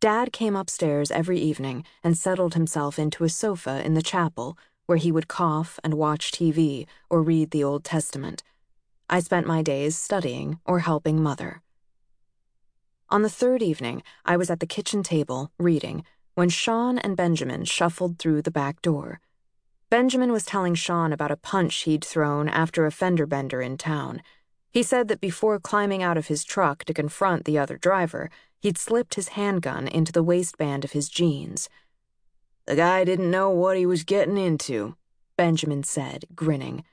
Dad came upstairs every evening and settled himself into a sofa in the chapel where he would cough and watch TV or read the Old Testament. I spent my days studying or helping Mother. On the third evening, I was at the kitchen table, reading, when Sean and Benjamin shuffled through the back door. Benjamin was telling Sean about a punch he'd thrown after a fender bender in town. He said that before climbing out of his truck to confront the other driver, he'd slipped his handgun into the waistband of his jeans. The guy didn't know what he was getting into, Benjamin said, grinning.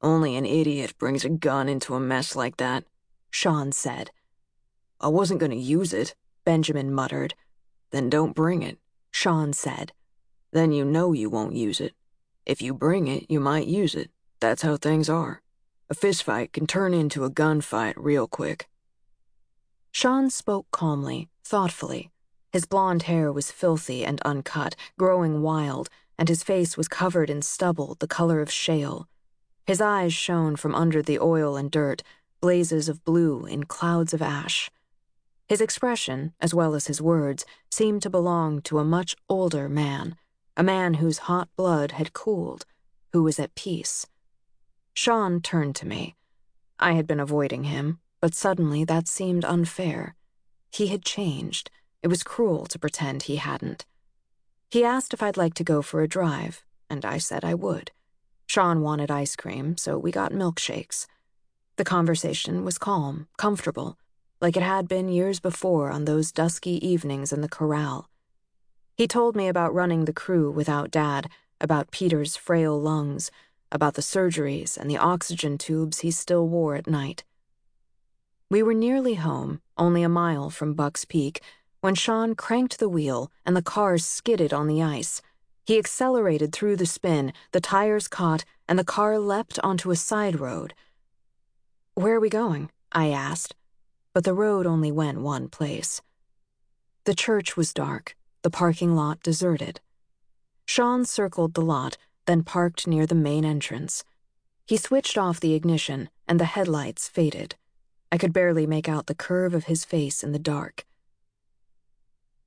Only an idiot brings a gun into a mess like that, Sean said. I wasn't going to use it, Benjamin muttered. Then don't bring it, Sean said. Then you know you won't use it. If you bring it, you might use it. That's how things are. A fistfight can turn into a gunfight real quick. Sean spoke calmly, thoughtfully. His blond hair was filthy and uncut, growing wild, and his face was covered in stubble the color of shale. His eyes shone from under the oil and dirt, blazes of blue in clouds of ash. His expression, as well as his words, seemed to belong to a much older man, a man whose hot blood had cooled, who was at peace. Sean turned to me. I had been avoiding him, but suddenly that seemed unfair. He had changed. It was cruel to pretend he hadn't. He asked if I'd like to go for a drive, and I said I would. Sean wanted ice cream, so we got milkshakes. The conversation was calm, comfortable, like it had been years before on those dusky evenings in the corral. He told me about running the crew without Dad, about Peter's frail lungs, about the surgeries and the oxygen tubes he still wore at night. We were nearly home, only a mile from Buck's Peak, when Sean cranked the wheel and the car skidded on the ice. He accelerated through the spin, the tires caught, and the car leapt onto a side road. Where are we going? I asked, but the road only went one place. The church was dark, the parking lot deserted. Sean circled the lot, then parked near the main entrance. He switched off the ignition, and the headlights faded. I could barely make out the curve of his face in the dark.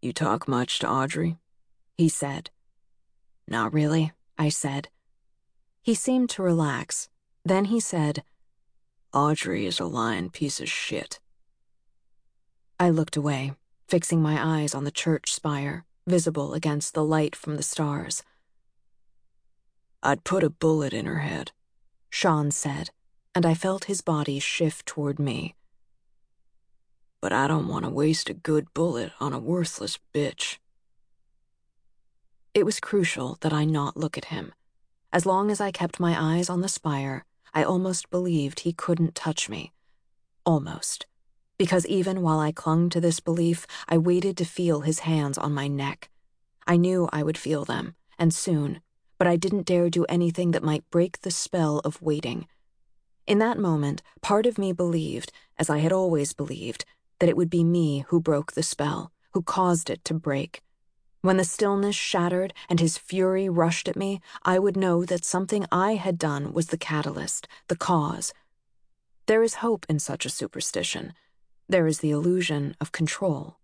You talk much to Audrey? He said. Not really, I said. He seemed to relax. Then he said, Audrey is a lying piece of shit. I looked away, fixing my eyes on the church spire, visible against the light from the stars. I'd put a bullet in her head, Sean said, and I felt his body shift toward me. But I don't want to waste a good bullet on a worthless bitch. It was crucial that I not look at him. As long as I kept my eyes on the spire, I almost believed he couldn't touch me. Almost. Because even while I clung to this belief, I waited to feel his hands on my neck. I knew I would feel them, and soon, but I didn't dare do anything that might break the spell of waiting. In that moment, part of me believed, as I had always believed, that it would be me who broke the spell, who caused it to break. When the stillness shattered and his fury rushed at me, I would know that something I had done was the catalyst, the cause. There is hope in such a superstition. There is the illusion of control.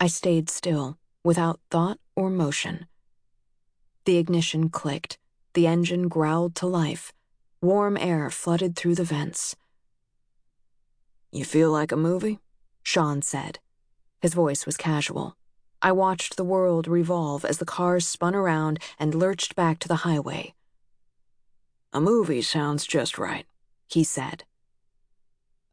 I stayed still, without thought or motion. The ignition clicked. The engine growled to life. Warm air flooded through the vents. You feel like a movie? Sean said. His voice was casual. I watched the world revolve as the cars spun around and lurched back to the highway. A movie sounds just right, he said.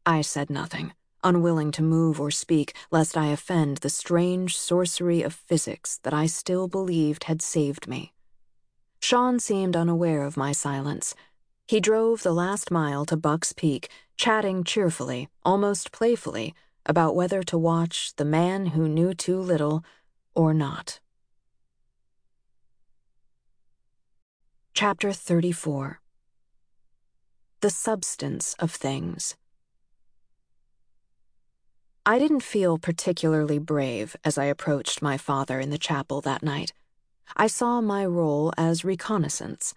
I said nothing, unwilling to move or speak lest I offend the strange sorcery of physics that I still believed had saved me. Sean seemed unaware of my silence. He drove the last mile to Buck's Peak, chatting cheerfully, almost playfully, about whether to watch The Man Who Knew Too Little or not. Chapter 34 The Substance of Things I didn't feel particularly brave as I approached my father in the chapel that night. I saw my role as reconnaissance.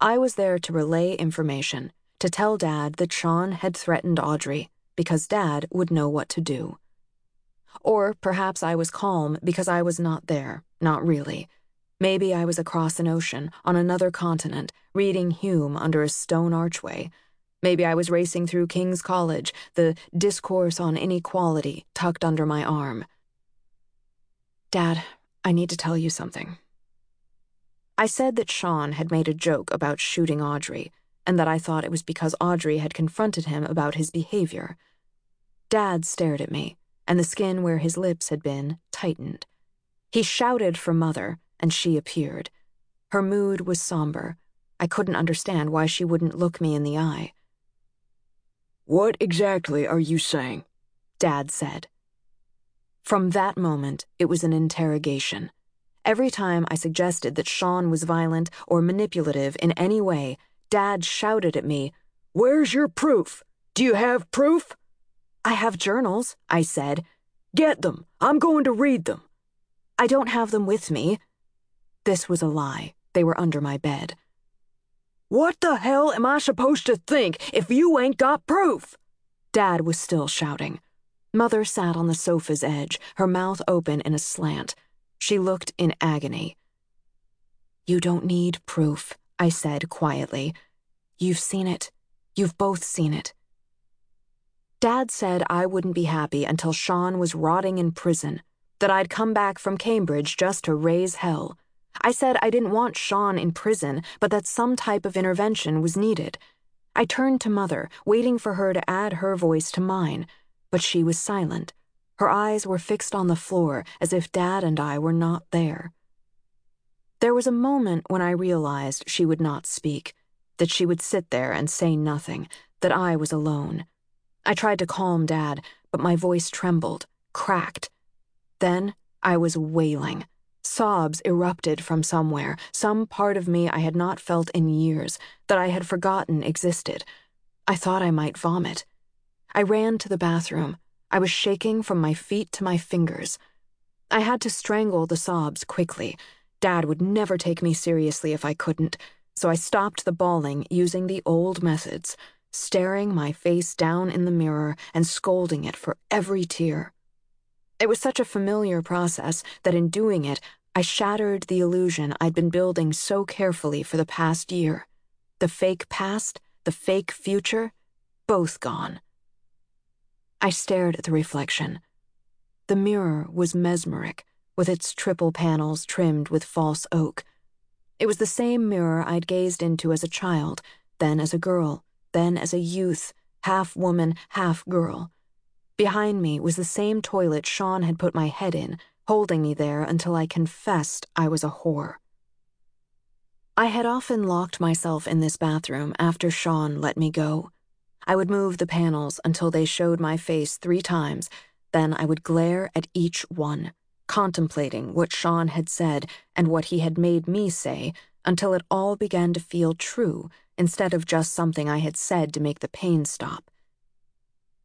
I was there to relay information, to tell Dad that Sean had threatened Audrey, because Dad would know what to do. Or perhaps I was calm because I was not there, not really. Maybe I was across an ocean, on another continent, reading Hume under a stone archway. Maybe I was racing through King's College, the Discourse on Inequality tucked under my arm. Dad, I need to tell you something. I said that Sean had made a joke about shooting Audrey. and that I thought it was because Audrey had confronted him about his behavior. Dad stared at me, and the skin where his lips had been tightened. He shouted for Mother, and she appeared. Her mood was somber. I couldn't understand why she wouldn't look me in the eye. What exactly are you saying? Dad said. From that moment, it was an interrogation. Every time I suggested that Sean was violent or manipulative in any way, Dad shouted at me, Where's your proof? Do you have proof? I have journals, I said. Get them. I'm going to read them. I don't have them with me. This was a lie. They were under my bed. What the hell am I supposed to think if you ain't got proof? Dad was still shouting. Mother sat on the sofa's edge, her mouth open in a slant. She looked in agony. You don't need proof, I said quietly. You've seen it. You've both seen it. Dad said I wouldn't be happy until Sean was rotting in prison, that I'd come back from Cambridge just to raise hell. I said I didn't want Sean in prison, but that some type of intervention was needed. I turned to Mother, waiting for her to add her voice to mine, but she was silent. Her eyes were fixed on the floor as if Dad and I were not there. There was a moment when I realized she would not speak, that she would sit there and say nothing, that I was alone. I tried to calm Dad, but my voice trembled, cracked. Then I was wailing. Sobs erupted from somewhere, some part of me I had not felt in years, that I had forgotten existed. I thought I might vomit. I ran to the bathroom. I was shaking from my feet to my fingers. I had to strangle the sobs quickly. Dad would never take me seriously if I couldn't, so I stopped the bawling using the old methods, staring my face down in the mirror and scolding it for every tear. It was such a familiar process that in doing it, I shattered the illusion I'd been building so carefully for the past year. The fake past, the fake future, both gone. I stared at the reflection. The mirror was mesmeric, with its triple panels trimmed with false oak. It was the same mirror I'd gazed into as a child, then as a girl, then as a youth, half woman, half girl. Behind me was the same toilet Sean had put my head in, holding me there until I confessed I was a whore. I had often locked myself in this bathroom after Sean let me go. I would move the panels until they showed my face three times, then I would glare at each one, contemplating what Sean had said and what he had made me say until it all began to feel true instead of just something I had said to make the pain stop.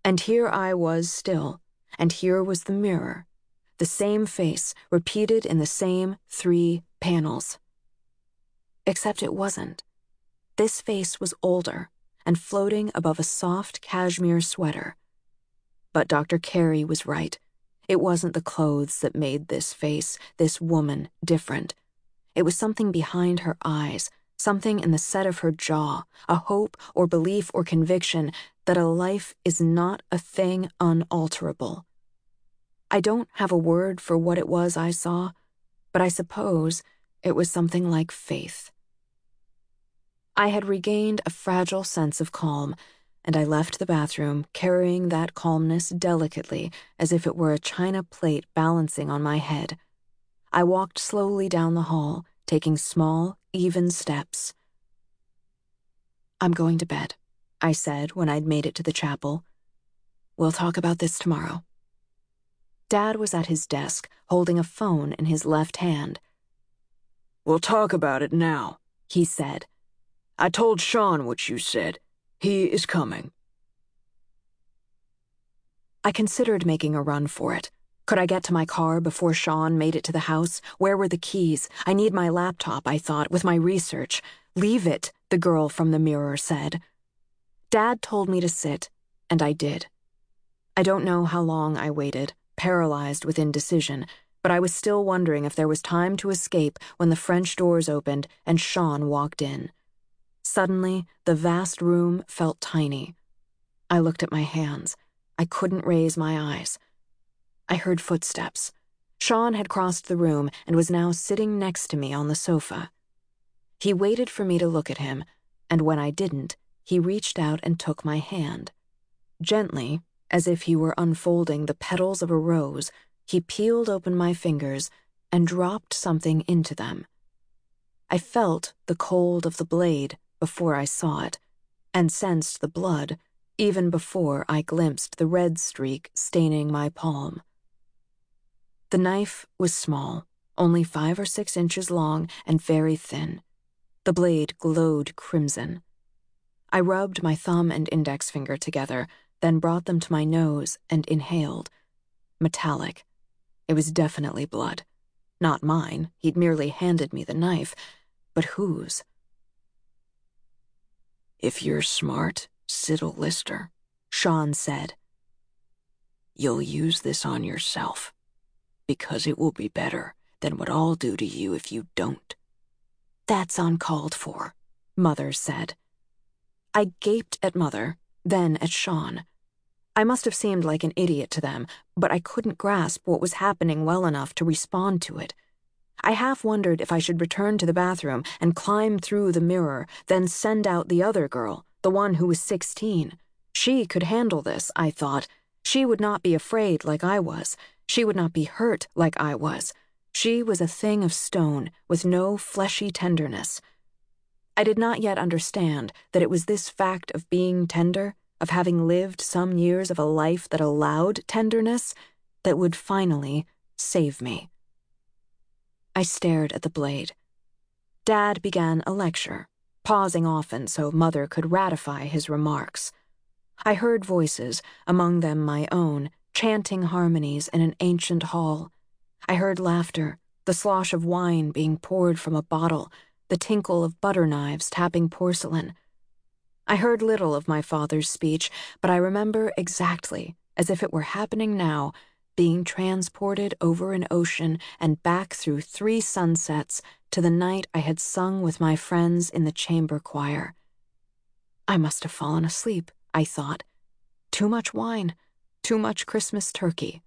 And here I was still, and here was the mirror, the same face repeated in the same three panels. Except it wasn't. This face was older and floating above a soft cashmere sweater. But Dr. Kerry was right. It wasn't the clothes that made this face, this woman, different. It was something behind her eyes, something in the set of her jaw, a hope or belief or conviction that a life is not a thing unalterable. I don't have a word for what it was I saw, but I suppose it was something like faith. I had regained a fragile sense of calm, and I left the bathroom carrying that calmness delicately as if it were a china plate balancing on my head. I walked slowly down the hall, taking small, even steps. I'm going to bed, I said when I'd made it to the chapel. We'll talk about this tomorrow. Dad was at his desk, holding a phone in his left hand. We'll talk about it now, he said I told Sean what you said. He is coming. I considered making a run for it. Could I get to my car before Sean made it to the house? Where were the keys? I need my laptop, I thought, with my research. Leave it, the girl from the mirror said. Dad told me to sit, and I did. I don't know how long I waited, paralyzed with indecision, but I was still wondering if there was time to escape when the French doors opened and Sean walked in. Suddenly, the vast room felt tiny. I looked at my hands. I couldn't raise my eyes. I heard footsteps. Sean had crossed the room and was now sitting next to me on the sofa. He waited for me to look at him, and when I didn't, he reached out and took my hand. Gently, as if he were unfolding the petals of a rose, he peeled open my fingers and dropped something into them. I felt the cold of the blade before I saw it, and sensed the blood even before I glimpsed the red streak staining my palm. The knife was small, only five or six inches long and very thin. The blade glowed crimson. I rubbed my thumb and index finger together, then brought them to my nose and inhaled. Metallic. It was definitely blood. Not mine, he'd merely handed me the knife, but whose? If you're smart, Siddle Lister, Sean said, you'll use this on yourself, because it will be better than what I'll do to you if you don't. That's uncalled for, Mother said. I gaped at Mother, then at Sean. I must have seemed like an idiot to them, but I couldn't grasp what was happening well enough to respond to it. I half wondered if I should return to the bathroom and climb through the mirror, then send out the other girl, the one who was 16. She could handle this, I thought. She would not be afraid like I was. She would not be hurt like I was. She was a thing of stone with no fleshy tenderness. I did not yet understand that it was this fact of being tender, of having lived some years of a life that allowed tenderness, that would finally save me. I stared at the blade. Dad began a lecture, pausing often so Mother could ratify his remarks. I heard voices, among them my own, chanting harmonies in an ancient hall. I heard laughter, the slosh of wine being poured from a bottle, the tinkle of butter knives tapping porcelain. I heard little of my father's speech, but I remember exactly, as if it were happening now, being transported over an ocean and back through three sunsets to the night I had sung with my friends in the chamber choir. I must have fallen asleep, I thought. Too much wine, too much Christmas turkey.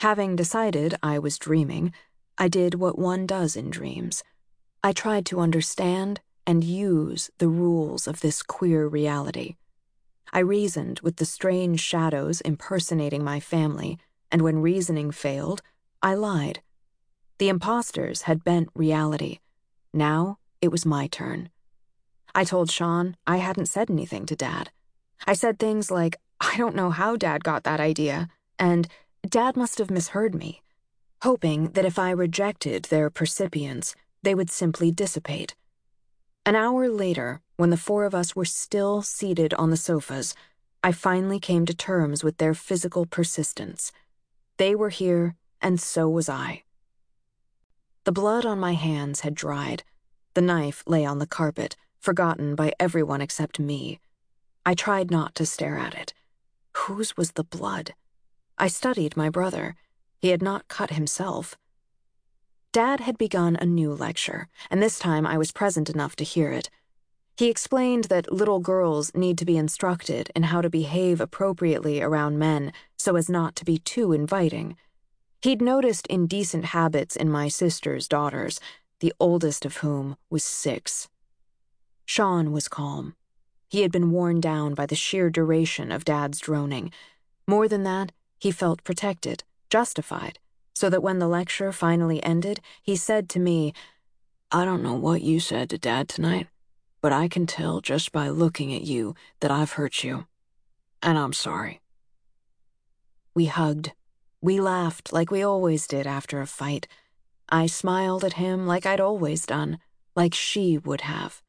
Having decided I was dreaming, I did what one does in dreams. I tried to understand and use the rules of this queer reality. I reasoned with the strange shadows impersonating my family, and when reasoning failed, I lied. The imposters had bent reality. Now it was my turn. I told Sean I hadn't said anything to Dad. I said things like, I don't know how Dad got that idea, and Dad must have misheard me, hoping that if I rejected their percipience, they would simply dissipate. An hour later, when the four of us were still seated on the sofas, I finally came to terms with their physical persistence. They were here, and so was I. The blood on my hands had dried. The knife lay on the carpet, forgotten by everyone except me. I tried not to stare at it. Whose was the blood? I studied my brother. He had not cut himself. Dad had begun a new lecture, and this time I was present enough to hear it. He explained that little girls need to be instructed in how to behave appropriately around men so as not to be too inviting. He'd noticed indecent habits in my sister's daughters, the oldest of whom was six. Sean was calm. He had been worn down by the sheer duration of Dad's droning. More than that, he felt protected, justified so that when the lecture finally ended, he said to me, I don't know what you said to Dad tonight, but I can tell just by looking at you that I've hurt you. And I'm sorry. We hugged. We laughed like we always did after a fight. I smiled at him like I'd always done, like she would have.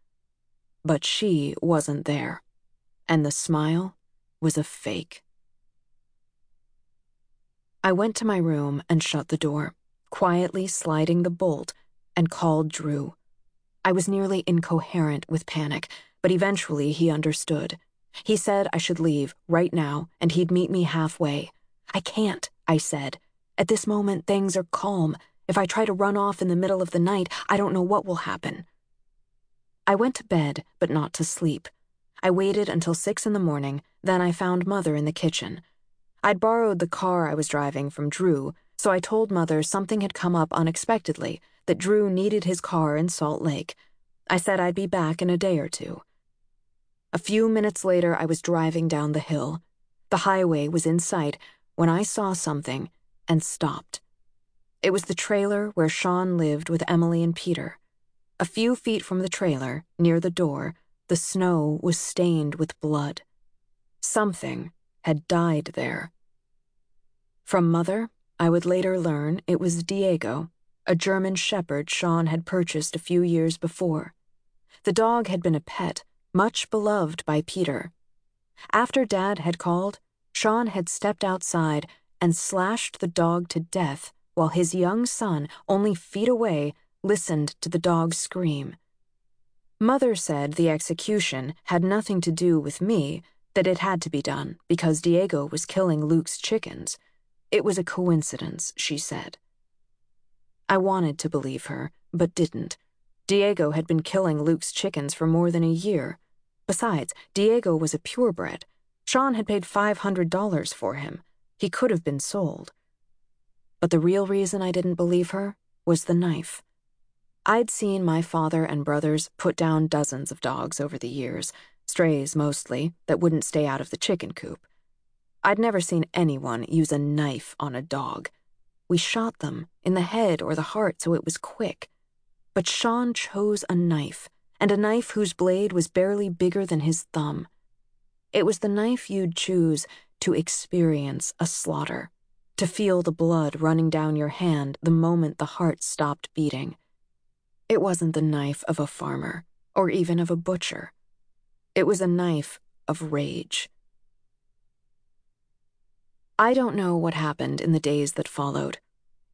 But she wasn't there, and the smile was a fake. I went to my room and shut the door, quietly sliding the bolt, and called Drew. I was nearly incoherent with panic, but eventually he understood. He said I should leave right now and he'd meet me halfway. I can't, I said. At this moment, things are calm. If I try to run off in the middle of the night, I don't know what will happen. I went to bed, but not to sleep. I waited until six in the morning, then I found Mother in the kitchen. I'd borrowed the car I was driving from Drew, so I told Mother something had come up unexpectedly, that Drew needed his car in Salt Lake. I said I'd be back in a day or two. A few minutes later, I was driving down the hill. The highway was in sight when I saw something and stopped. It was the trailer where Sean lived with Emily and Peter. A few feet from the trailer, near the door, the snow was stained with blood. Something had died there. From Mother, I would later learn it was Diego, a German shepherd Sean had purchased a few years before. The dog had been a pet, much beloved by Peter. After Dad had called, Sean had stepped outside and slashed the dog to death while his young son, only feet away, listened to the dog scream. Mother said the execution had nothing to do with me, that it had to be done because Diego was killing Luke's chickens. It was a coincidence, she said. I wanted to believe her, but didn't. Diego had been killing Luke's chickens for more than a year. Besides, Diego was a purebred. Sean had paid $500 for him. He could have been sold. But the real reason I didn't believe her was the knife. I'd seen my father and brothers put down dozens of dogs over the years, strays mostly, that wouldn't stay out of the chicken coop. I'd never seen anyone use a knife on a dog. We shot them in the head or the heart so it was quick. But Sean chose a knife, and a knife whose blade was barely bigger than his thumb. It was the knife you'd choose to experience a slaughter, to feel the blood running down your hand the moment the heart stopped beating. It wasn't the knife of a farmer, or even of a butcher. It was a knife of rage. I don't know what happened in the days that followed.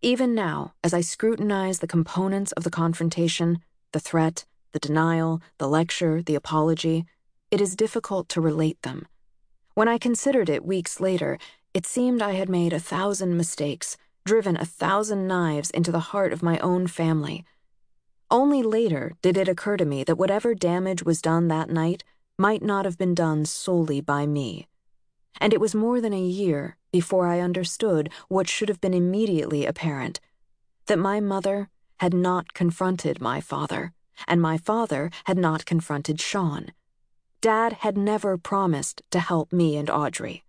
Even now, as I scrutinize the components of the confrontation, the threat, the denial, the lecture, the apology, it is difficult to relate them. When I considered it weeks later, it seemed I had made a thousand mistakes, driven a thousand knives into the heart of my own family. Only later did it occur to me that whatever damage was done that night might not have been done solely by me. And it was more than a year before I understood what should have been immediately apparent that my mother had not confronted my father, and my father had not confronted Sean. Dad had never promised to help me and Audrey.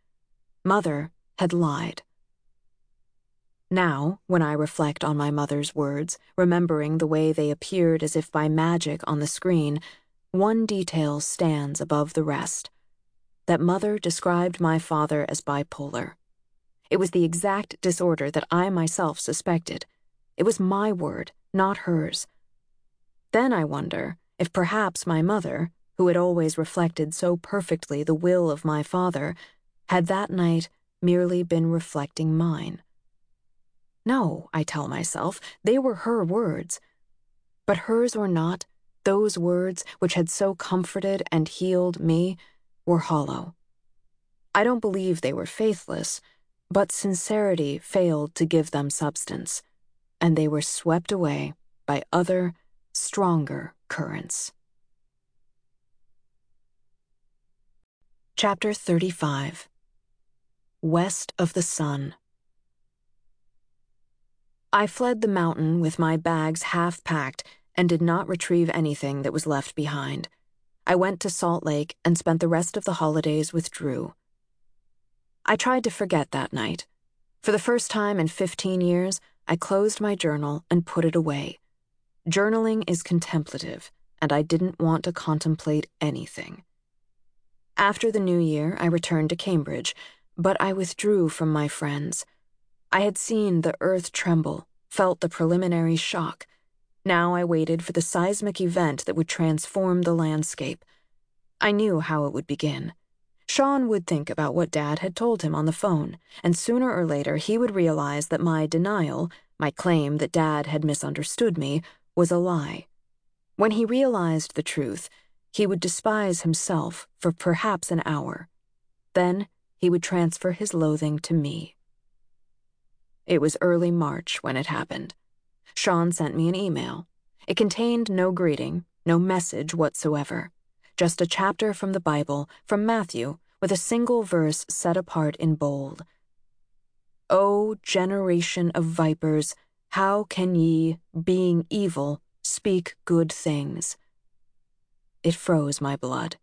Mother had lied. Now, when I reflect on my mother's words, remembering the way they appeared as if by magic on the screen, one detail stands above the rest. That mother described my father as bipolar. It was the exact disorder that I myself suspected. It was my word, not hers. Then I wonder if perhaps my mother, who had always reflected so perfectly the will of my father, had that night merely been reflecting mine. No, I tell myself, they were her words. But hers or not, those words, which had so comforted and healed me, were hollow. I don't believe they were faithless, but sincerity failed to give them substance, and they were swept away by other, stronger currents. Chapter 35 West of the Sun I fled the mountain with my bags half packed and did not retrieve anything that was left behind. I went to Salt Lake and spent the rest of the holidays with Drew. I tried to forget that night. For the first time in 15 years, I closed my journal and put it away. Journaling is contemplative, and I didn't want to contemplate anything. After the new year, I returned to Cambridge, but I withdrew from my friends. I had seen the earth tremble, felt the preliminary shock, now I waited for the seismic event that would transform the landscape. I knew how it would begin. Sean would think about what Dad had told him on the phone, and sooner or later he would realize that my denial, my claim that Dad had misunderstood me, was a lie. When he realized the truth, he would despise himself for perhaps an hour. Then he would transfer his loathing to me. It was early March when it happened. Sean sent me an email. It contained no greeting, no message whatsoever, just a chapter from the Bible, from Matthew, with a single verse set apart in bold. O generation of vipers, how can ye, being evil, speak good things? It froze my blood.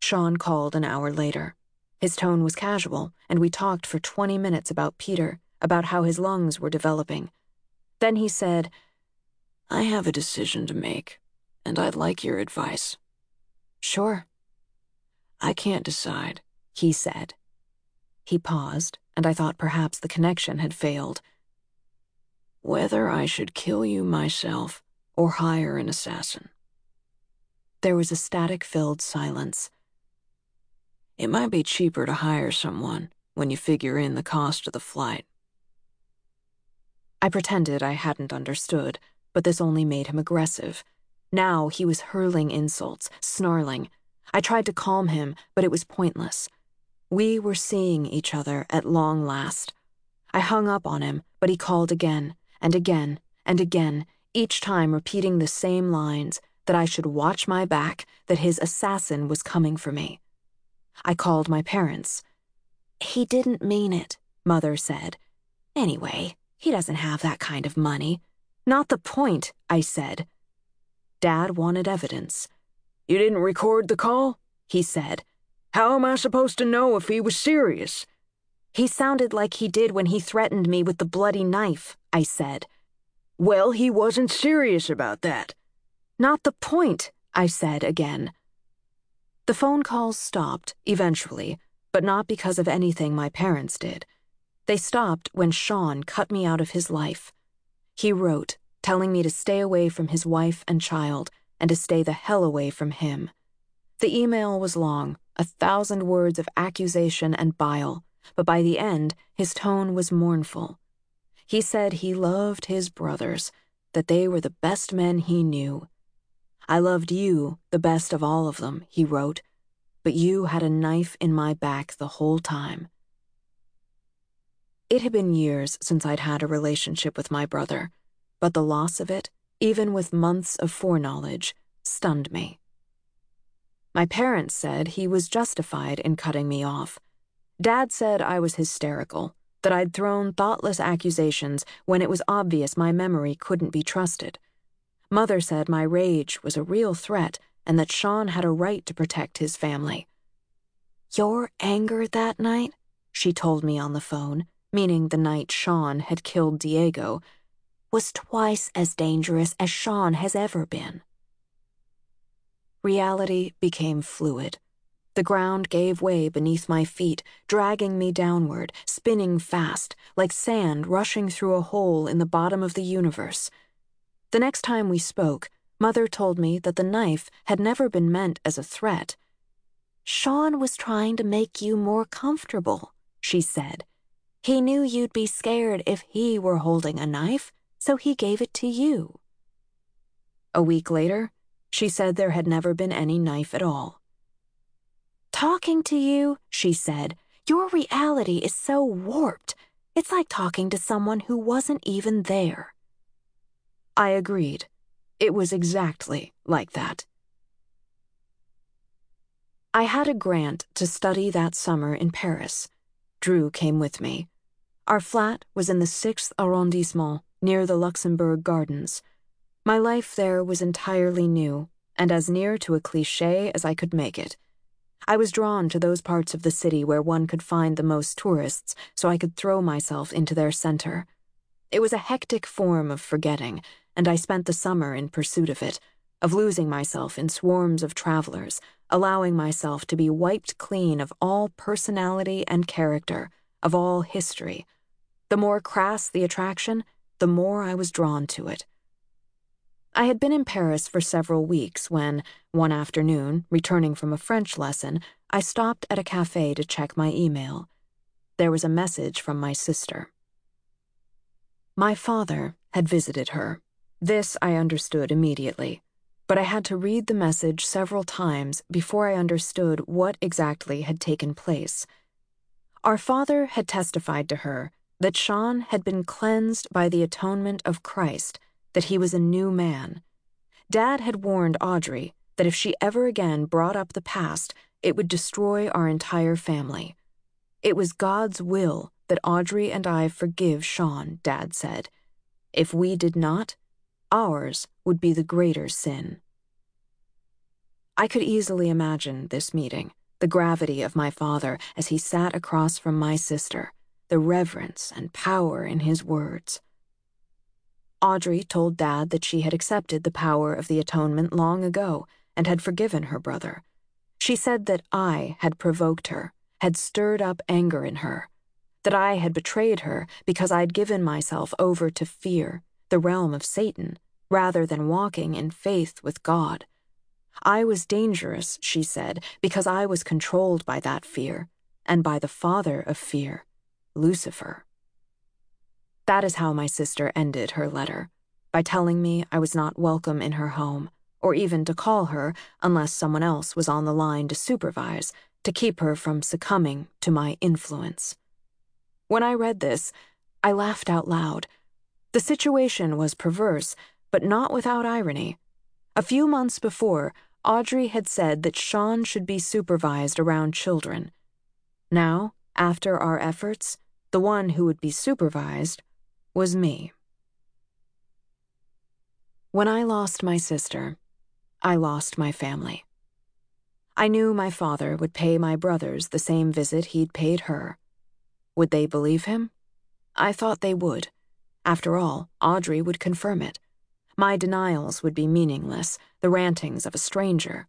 Sean called an hour later. His tone was casual, and we talked for 20 minutes about Peter, about how his lungs were developing. Then he said, I have a decision to make, and I'd like your advice. Sure. I can't decide, he said. He paused, and I thought perhaps the connection had failed. Whether I should kill you myself or hire an assassin. There was a static filled silence. It might be cheaper to hire someone when you figure in the cost of the flight. I pretended I hadn't understood, but this only made him aggressive. Now he was hurling insults, snarling. I tried to calm him, but it was pointless. We were seeing each other at long last. I hung up on him, but he called again, and again, and again, each time repeating the same lines that I should watch my back, that his assassin was coming for me. I called my parents. He didn't mean it, Mother said. Anyway, he doesn't have that kind of money. Not the point, I said. Dad wanted evidence. You didn't record the call? He said. How am I supposed to know if he was serious? He sounded like he did when he threatened me with the bloody knife, I said. Well, he wasn't serious about that. Not the point, I said again. The phone calls stopped, eventually, but not because of anything my parents did. They stopped when Sean cut me out of his life. He wrote, telling me to stay away from his wife and child and to stay the hell away from him. The email was long, a thousand words of accusation and bile, but by the end, his tone was mournful. He said he loved his brothers, that they were the best men he knew, I loved you the best of all of them, he wrote, but you had a knife in my back the whole time. It had been years since I'd had a relationship with my brother, but the loss of it, even with months of foreknowledge, stunned me. My parents said he was justified in cutting me off. Dad said I was hysterical, that I'd thrown thoughtless accusations when it was obvious my memory couldn't be trusted. Mother said my rage was a real threat and that Sean had a right to protect his family. Your anger that night, she told me on the phone, meaning the night Sean had killed Diego, was twice as dangerous as Sean has ever been. Reality became fluid. The ground gave way beneath my feet, dragging me downward, spinning fast, like sand rushing through a hole in the bottom of the universe. The next time we spoke, Mother told me that the knife had never been meant as a threat. Sean was trying to make you more comfortable, she said. He knew you'd be scared if he were holding a knife, so he gave it to you. A week later, she said there had never been any knife at all. Talking to you, she said, your reality is so warped. It's like talking to someone who wasn't even there. I agreed. It was exactly like that. I had a grant to study that summer in Paris. Drew came with me. Our flat was in the 6th arrondissement, near the Luxembourg Gardens. My life there was entirely new, and as near to a cliche as I could make it. I was drawn to those parts of the city where one could find the most tourists, so I could throw myself into their center. It was a hectic form of forgetting, and I spent the summer in pursuit of it, of losing myself in swarms of travelers, allowing myself to be wiped clean of all personality and character, of all history. The more crass the attraction, the more I was drawn to it. I had been in Paris for several weeks when, one afternoon, returning from a French lesson, I stopped at a cafe to check my email. There was a message from my sister. My father had visited her this I understood immediately, but I had to read the message several times before I understood what exactly had taken place. Our father had testified to her that Sean had been cleansed by the atonement of Christ, that he was a new man. Dad had warned Audrey that if she ever again brought up the past, it would destroy our entire family. It was God's will that Audrey and I forgive Sean, Dad said. If we did not, ours would be the greater sin. I could easily imagine this meeting, the gravity of my father as he sat across from my sister, the reverence and power in his words. Audrey told Dad that she had accepted the power of the atonement long ago and had forgiven her brother. She said that I had provoked her, had stirred up anger in her, that I had betrayed her because I'd given myself over to fear, the realm of Satan, rather than walking in faith with God. I was dangerous, she said, because I was controlled by that fear, and by the father of fear, Lucifer. That is how my sister ended her letter, by telling me I was not welcome in her home, or even to call her unless someone else was on the line to supervise, to keep her from succumbing to my influence. When I read this, I laughed out loud. The situation was perverse, but not without irony. A few months before, Audrey had said that Sean should be supervised around children. Now, after our efforts, the one who would be supervised was me. When I lost my sister, I lost my family. I knew my father would pay my brothers the same visit he'd paid her. Would they believe him? I thought they would. After all, Audrey would confirm it. My denials would be meaningless, the rantings of a stranger.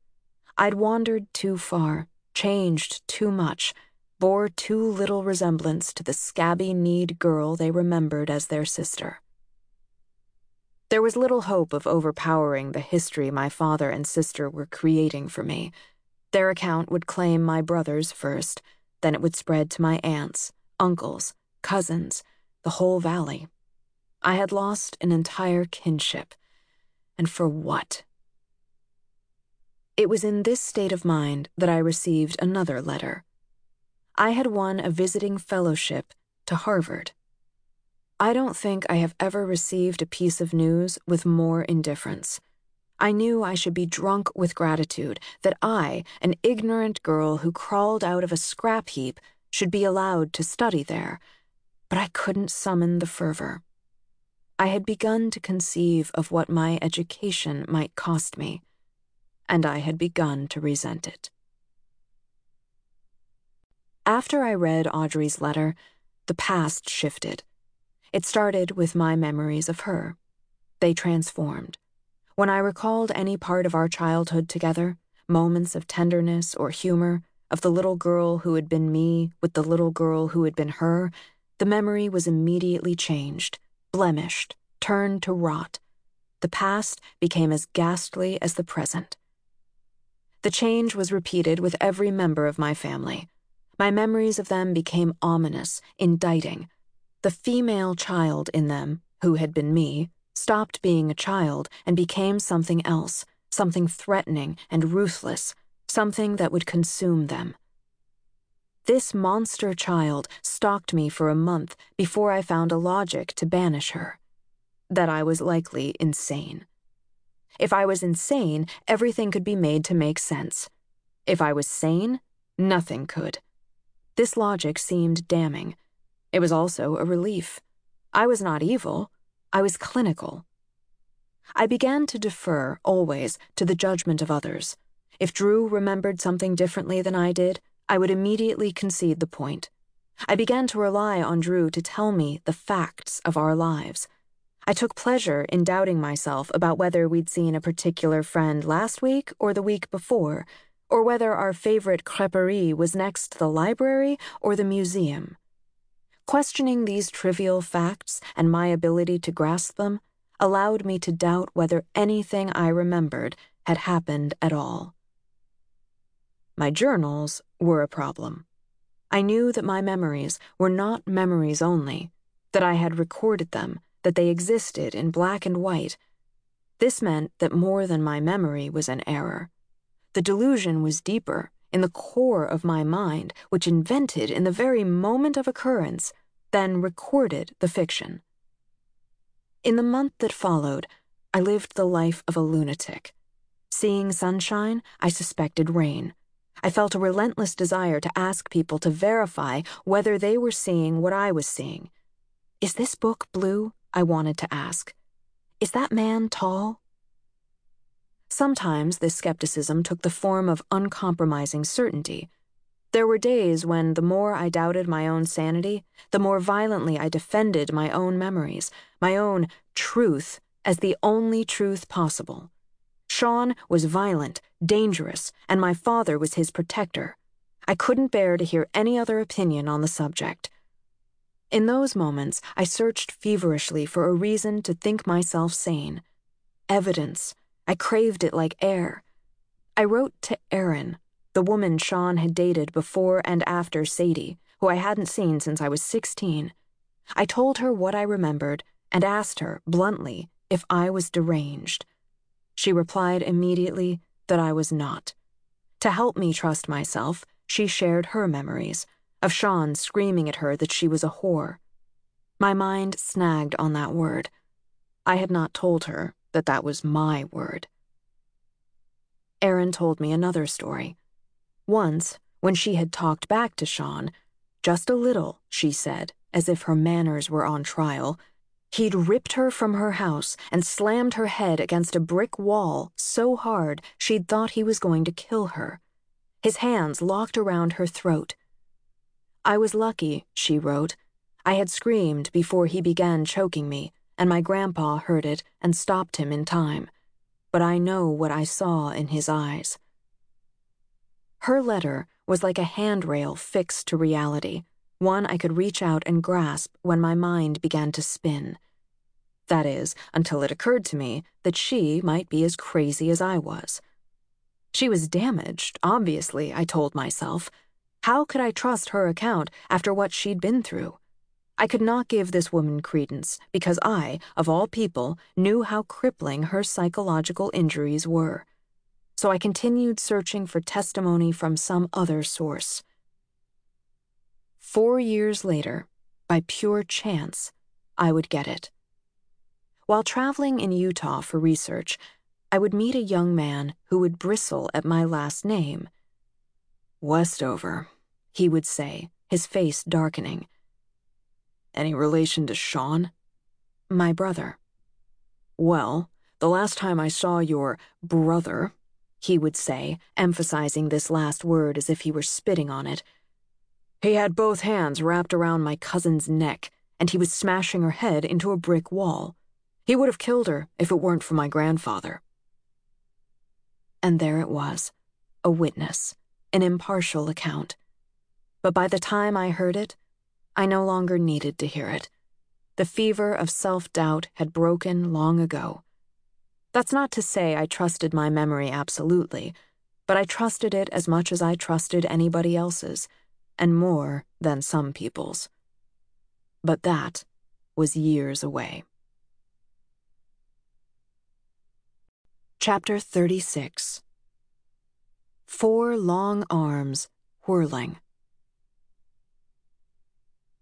I'd wandered too far, changed too much bore too little resemblance to the scabby kneed girl they remembered as their sister. There was little hope of overpowering the history my father and sister were creating for me. Their account would claim my brothers first, then it would spread to my aunts, uncles, cousins, the whole valley. I had lost an entire kinship. And for what? It was in this state of mind that I received another letter. I had won a visiting fellowship to Harvard. I don't think I have ever received a piece of news with more indifference. I knew I should be drunk with gratitude that I, an ignorant girl who crawled out of a scrap heap, should be allowed to study there, but I couldn't summon the fervor. I had begun to conceive of what my education might cost me, and I had begun to resent it. After I read Audrey's letter, the past shifted. It started with my memories of her. They transformed. When I recalled any part of our childhood together, moments of tenderness or humor, of the little girl who had been me with the little girl who had been her, the memory was immediately changed, blemished, turned to rot. The past became as ghastly as the present. The change was repeated with every member of my family. My memories of them became ominous, indicting. The female child in them, who had been me, stopped being a child and became something else, something threatening and ruthless, something that would consume them. This monster child stalked me for a month before I found a logic to banish her. That I was likely insane. If I was insane, everything could be made to make sense. If I was sane, nothing could. This logic seemed damning. It was also a relief. I was not evil, I was clinical. I began to defer, always, to the judgment of others. If Drew remembered something differently than I did, I would immediately concede the point. I began to rely on Drew to tell me the facts of our lives. I took pleasure in doubting myself about whether we'd seen a particular friend last week or the week before or whether our favorite creperie was next to the library or the museum. Questioning these trivial facts and my ability to grasp them allowed me to doubt whether anything I remembered had happened at all. My journals were a problem. I knew that my memories were not memories only, that I had recorded them, that they existed in black and white. This meant that more than my memory was an error. The delusion was deeper, in the core of my mind, which invented in the very moment of occurrence, then recorded the fiction. In the month that followed, I lived the life of a lunatic. Seeing sunshine, I suspected rain. I felt a relentless desire to ask people to verify whether they were seeing what I was seeing. Is this book blue? I wanted to ask. Is that man tall? Sometimes this skepticism took the form of uncompromising certainty. There were days when the more I doubted my own sanity, the more violently I defended my own memories, my own truth, as the only truth possible. Sean was violent, dangerous, and my father was his protector. I couldn't bear to hear any other opinion on the subject. In those moments, I searched feverishly for a reason to think myself sane. Evidence. I craved it like air. I wrote to Erin, the woman Sean had dated before and after Sadie, who I hadn't seen since I was 16. I told her what I remembered and asked her, bluntly, if I was deranged. She replied immediately that I was not. To help me trust myself, she shared her memories of Sean screaming at her that she was a whore. My mind snagged on that word. I had not told her that that was my word. Erin told me another story. Once, when she had talked back to Sean, just a little, she said, as if her manners were on trial, he'd ripped her from her house and slammed her head against a brick wall so hard she'd thought he was going to kill her. His hands locked around her throat I was lucky, she wrote. I had screamed before he began choking me, and my grandpa heard it and stopped him in time. But I know what I saw in his eyes. Her letter was like a handrail fixed to reality, one I could reach out and grasp when my mind began to spin. That is, until it occurred to me that she might be as crazy as I was. She was damaged, obviously, I told myself how could I trust her account after what she'd been through? I could not give this woman credence because I, of all people, knew how crippling her psychological injuries were. So I continued searching for testimony from some other source. Four years later, by pure chance, I would get it. While traveling in Utah for research, I would meet a young man who would bristle at my last name. Westover, he would say, his face darkening. Any relation to Sean? My brother. Well, the last time I saw your brother, he would say, emphasizing this last word as if he were spitting on it, he had both hands wrapped around my cousin's neck, and he was smashing her head into a brick wall. He would have killed her if it weren't for my grandfather. And there it was, a witness, an impartial account but by the time I heard it, I no longer needed to hear it. The fever of self doubt had broken long ago. That's not to say I trusted my memory absolutely, but I trusted it as much as I trusted anybody else's, and more than some people's. But that was years away. Chapter 36 Four long arms whirling.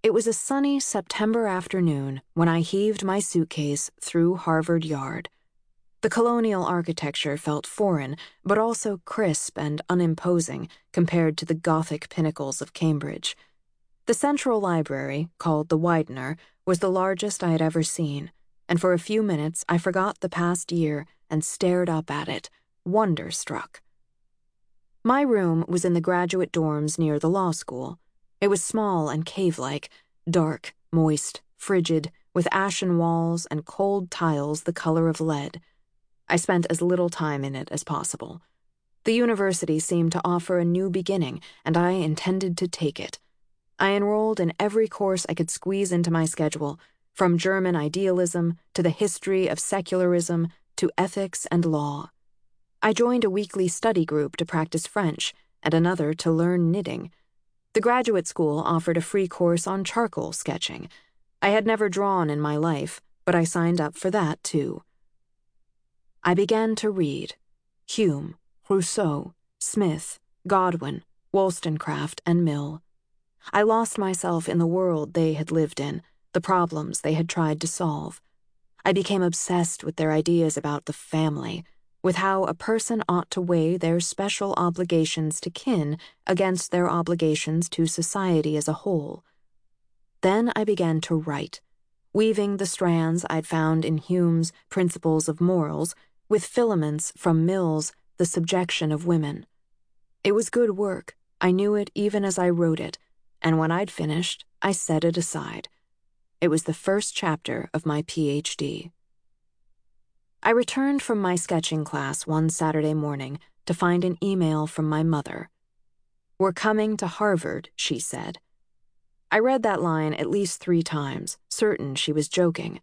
It was a sunny September afternoon when I heaved my suitcase through Harvard Yard. The colonial architecture felt foreign, but also crisp and unimposing compared to the Gothic pinnacles of Cambridge. The central library, called the Widener, was the largest I had ever seen, and for a few minutes I forgot the past year and stared up at it, wonder struck. My room was in the graduate dorms near the law school. It was small and cave like, dark, moist, frigid, with ashen walls and cold tiles the color of lead. I spent as little time in it as possible. The university seemed to offer a new beginning, and I intended to take it. I enrolled in every course I could squeeze into my schedule, from German idealism to the history of secularism to ethics and law. I joined a weekly study group to practice French and another to learn knitting. The graduate school offered a free course on charcoal sketching. I had never drawn in my life, but I signed up for that too. I began to read Hume, Rousseau, Smith, Godwin, Wollstonecraft, and Mill. I lost myself in the world they had lived in, the problems they had tried to solve. I became obsessed with their ideas about the family with how a person ought to weigh their special obligations to kin against their obligations to society as a whole. Then I began to write, weaving the strands I'd found in Hume's Principles of Morals with filaments from Mill's The Subjection of Women. It was good work. I knew it even as I wrote it, and when I'd finished, I set it aside. It was the first chapter of my PhD. I returned from my sketching class one Saturday morning to find an email from my mother. We're coming to Harvard, she said. I read that line at least three times, certain she was joking.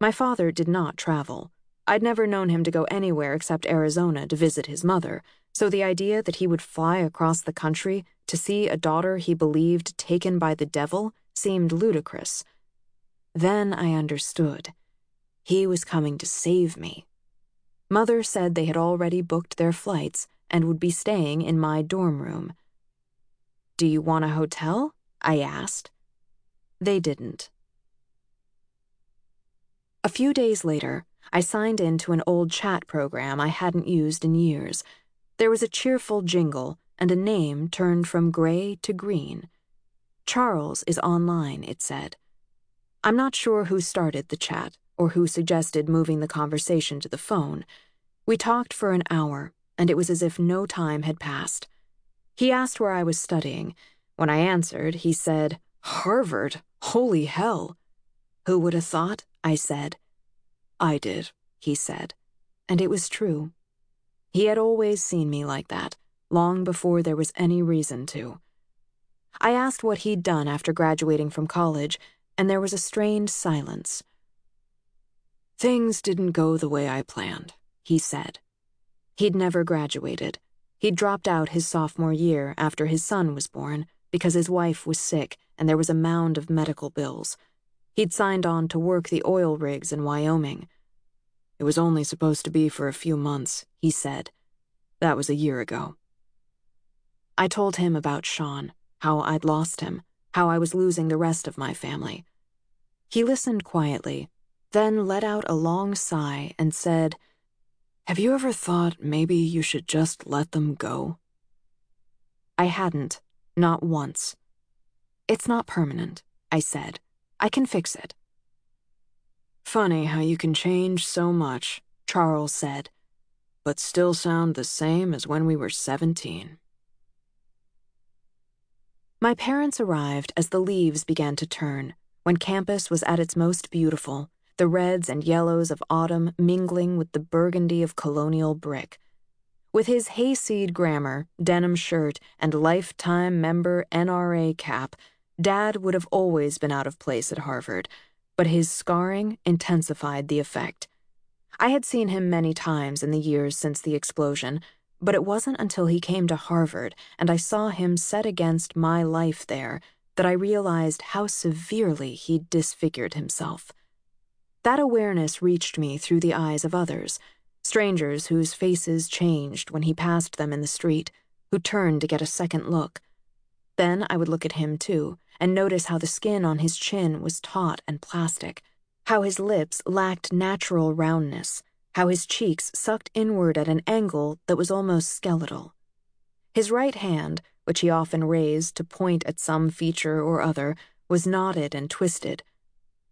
My father did not travel. I'd never known him to go anywhere except Arizona to visit his mother, so the idea that he would fly across the country to see a daughter he believed taken by the devil seemed ludicrous. Then I understood. He was coming to save me. Mother said they had already booked their flights and would be staying in my dorm room. Do you want a hotel? I asked. They didn't. A few days later, I signed in to an old chat program I hadn't used in years. There was a cheerful jingle and a name turned from gray to green. Charles is online, it said. I'm not sure who started the chat or who suggested moving the conversation to the phone. We talked for an hour, and it was as if no time had passed. He asked where I was studying. When I answered, he said, Harvard? Holy hell! Who would have thought? I said. I did, he said. And it was true. He had always seen me like that, long before there was any reason to. I asked what he'd done after graduating from college, and there was a strained silence. Things didn't go the way I planned, he said. He'd never graduated. He'd dropped out his sophomore year after his son was born because his wife was sick and there was a mound of medical bills. He'd signed on to work the oil rigs in Wyoming. It was only supposed to be for a few months, he said. That was a year ago. I told him about Sean, how I'd lost him, how I was losing the rest of my family. He listened quietly, then let out a long sigh and said, Have you ever thought maybe you should just let them go? I hadn't, not once. It's not permanent, I said. I can fix it. Funny how you can change so much, Charles said, but still sound the same as when we were 17. My parents arrived as the leaves began to turn, when campus was at its most beautiful, the reds and yellows of autumn mingling with the burgundy of colonial brick. With his hayseed grammar, denim shirt, and lifetime member NRA cap, Dad would have always been out of place at Harvard, but his scarring intensified the effect. I had seen him many times in the years since the explosion, but it wasn't until he came to Harvard and I saw him set against my life there that I realized how severely he'd disfigured himself. That awareness reached me through the eyes of others, strangers whose faces changed when he passed them in the street, who turned to get a second look. Then I would look at him too and notice how the skin on his chin was taut and plastic, how his lips lacked natural roundness, how his cheeks sucked inward at an angle that was almost skeletal. His right hand, which he often raised to point at some feature or other, was knotted and twisted,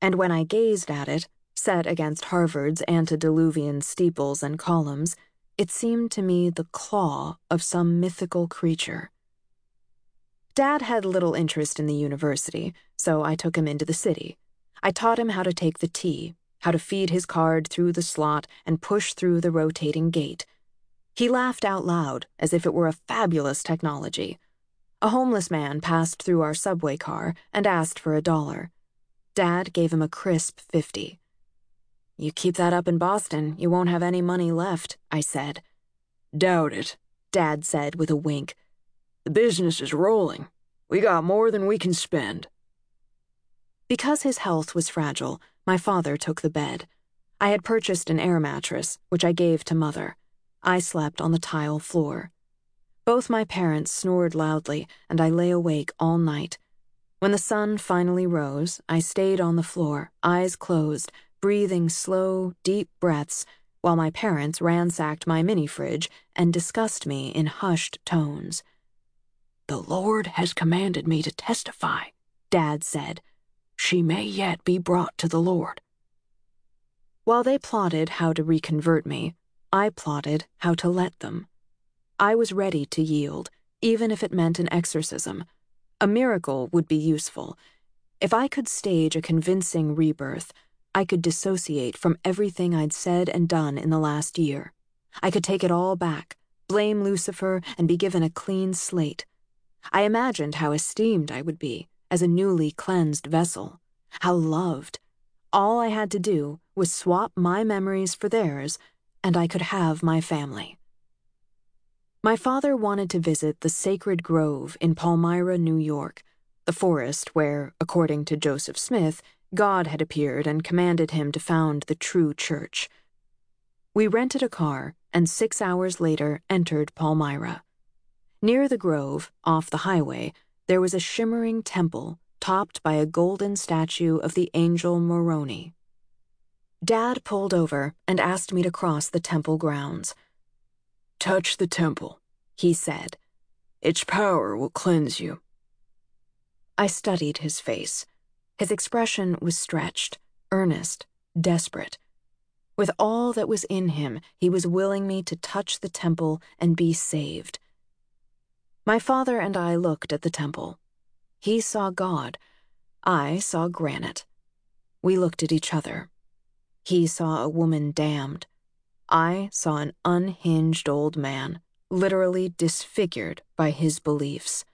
and when I gazed at it, set against Harvard's antediluvian steeples and columns, it seemed to me the claw of some mythical creature. Dad had little interest in the university, so I took him into the city. I taught him how to take the T, how to feed his card through the slot and push through the rotating gate. He laughed out loud, as if it were a fabulous technology. A homeless man passed through our subway car and asked for a dollar. Dad gave him a crisp fifty. You keep that up in Boston, you won't have any money left, I said. Doubt it, Dad said with a wink. The business is rolling. We got more than we can spend. Because his health was fragile, my father took the bed. I had purchased an air mattress, which I gave to mother. I slept on the tile floor. Both my parents snored loudly, and I lay awake all night. When the sun finally rose, I stayed on the floor, eyes closed, breathing slow, deep breaths, while my parents ransacked my mini fridge and discussed me in hushed tones. The Lord has commanded me to testify, Dad said. She may yet be brought to the Lord. While they plotted how to reconvert me, I plotted how to let them. I was ready to yield, even if it meant an exorcism. A miracle would be useful. If I could stage a convincing rebirth, I could dissociate from everything I'd said and done in the last year. I could take it all back, blame Lucifer, and be given a clean slate. I imagined how esteemed I would be as a newly cleansed vessel, how loved. All I had to do was swap my memories for theirs, and I could have my family. My father wanted to visit the Sacred Grove in Palmyra, New York, the forest where, according to Joseph Smith, God had appeared and commanded him to found the true church. We rented a car and six hours later entered Palmyra. Near the grove, off the highway, there was a shimmering temple topped by a golden statue of the angel Moroni. Dad pulled over and asked me to cross the temple grounds. Touch the temple, he said. Its power will cleanse you. I studied his face. His expression was stretched, earnest, desperate. With all that was in him, he was willing me to touch the temple and be saved. My father and I looked at the temple. He saw God. I saw granite. We looked at each other. He saw a woman damned. I saw an unhinged old man, literally disfigured by his beliefs.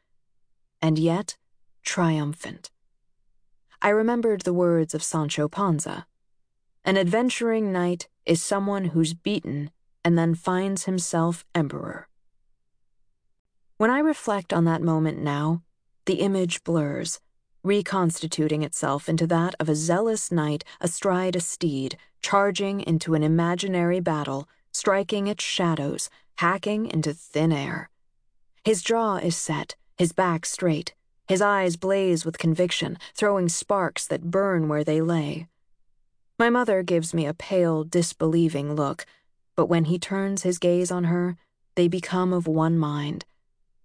And yet, triumphant. I remembered the words of Sancho Panza An adventuring knight is someone who's beaten and then finds himself emperor. When I reflect on that moment now, the image blurs, reconstituting itself into that of a zealous knight astride a steed, charging into an imaginary battle, striking its shadows, hacking into thin air. His jaw is set, his back straight, his eyes blaze with conviction, throwing sparks that burn where they lay. My mother gives me a pale, disbelieving look, but when he turns his gaze on her, they become of one mind.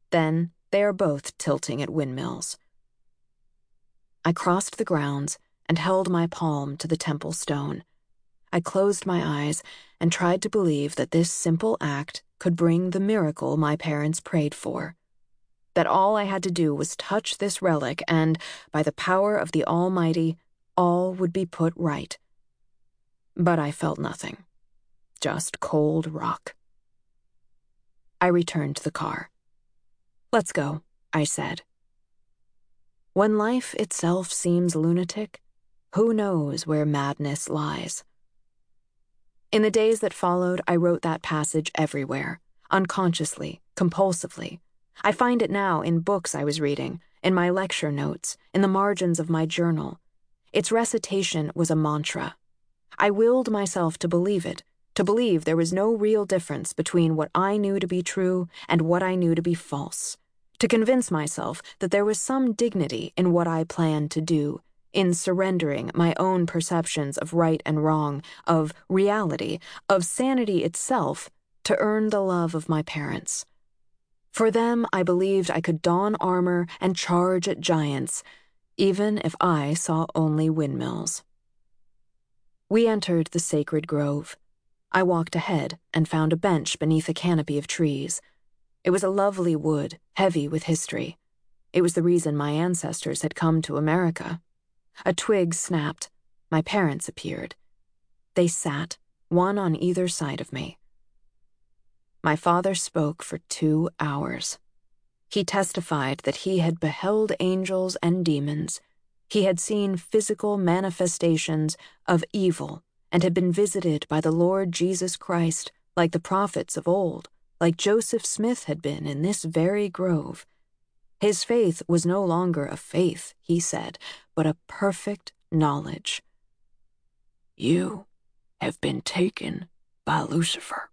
Then they are both tilting at windmills. I crossed the grounds and held my palm to the temple stone. I closed my eyes and tried to believe that this simple act could bring the miracle my parents prayed for that all I had to do was touch this relic and, by the power of the Almighty, all would be put right. But I felt nothing. Just cold rock. I returned to the car. Let's go, I said. When life itself seems lunatic, who knows where madness lies? In the days that followed, I wrote that passage everywhere, unconsciously, compulsively, I find it now in books I was reading, in my lecture notes, in the margins of my journal. Its recitation was a mantra. I willed myself to believe it, to believe there was no real difference between what I knew to be true and what I knew to be false, to convince myself that there was some dignity in what I planned to do, in surrendering my own perceptions of right and wrong, of reality, of sanity itself, to earn the love of my parents. For them, I believed I could don armor and charge at giants, even if I saw only windmills. We entered the sacred grove. I walked ahead and found a bench beneath a canopy of trees. It was a lovely wood, heavy with history. It was the reason my ancestors had come to America. A twig snapped. My parents appeared. They sat, one on either side of me. My father spoke for two hours. He testified that he had beheld angels and demons. He had seen physical manifestations of evil and had been visited by the Lord Jesus Christ like the prophets of old, like Joseph Smith had been in this very grove. His faith was no longer a faith, he said, but a perfect knowledge. You have been taken by Lucifer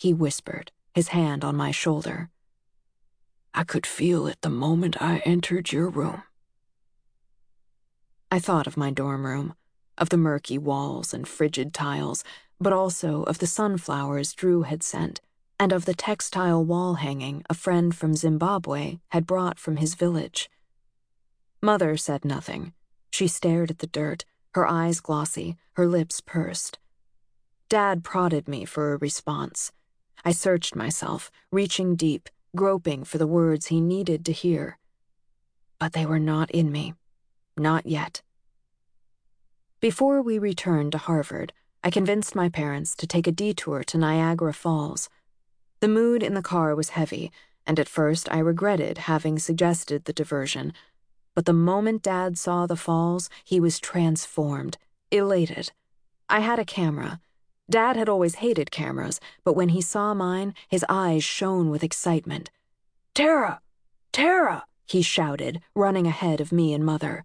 he whispered, his hand on my shoulder. I could feel it the moment I entered your room. I thought of my dorm room, of the murky walls and frigid tiles, but also of the sunflowers Drew had sent, and of the textile wall hanging a friend from Zimbabwe had brought from his village. Mother said nothing. She stared at the dirt, her eyes glossy, her lips pursed. Dad prodded me for a response. I searched myself, reaching deep, groping for the words he needed to hear. But they were not in me. Not yet. Before we returned to Harvard, I convinced my parents to take a detour to Niagara Falls. The mood in the car was heavy, and at first I regretted having suggested the diversion. But the moment Dad saw the falls, he was transformed, elated. I had a camera. Dad had always hated cameras, but when he saw mine, his eyes shone with excitement. Tara! Tara! he shouted, running ahead of me and Mother.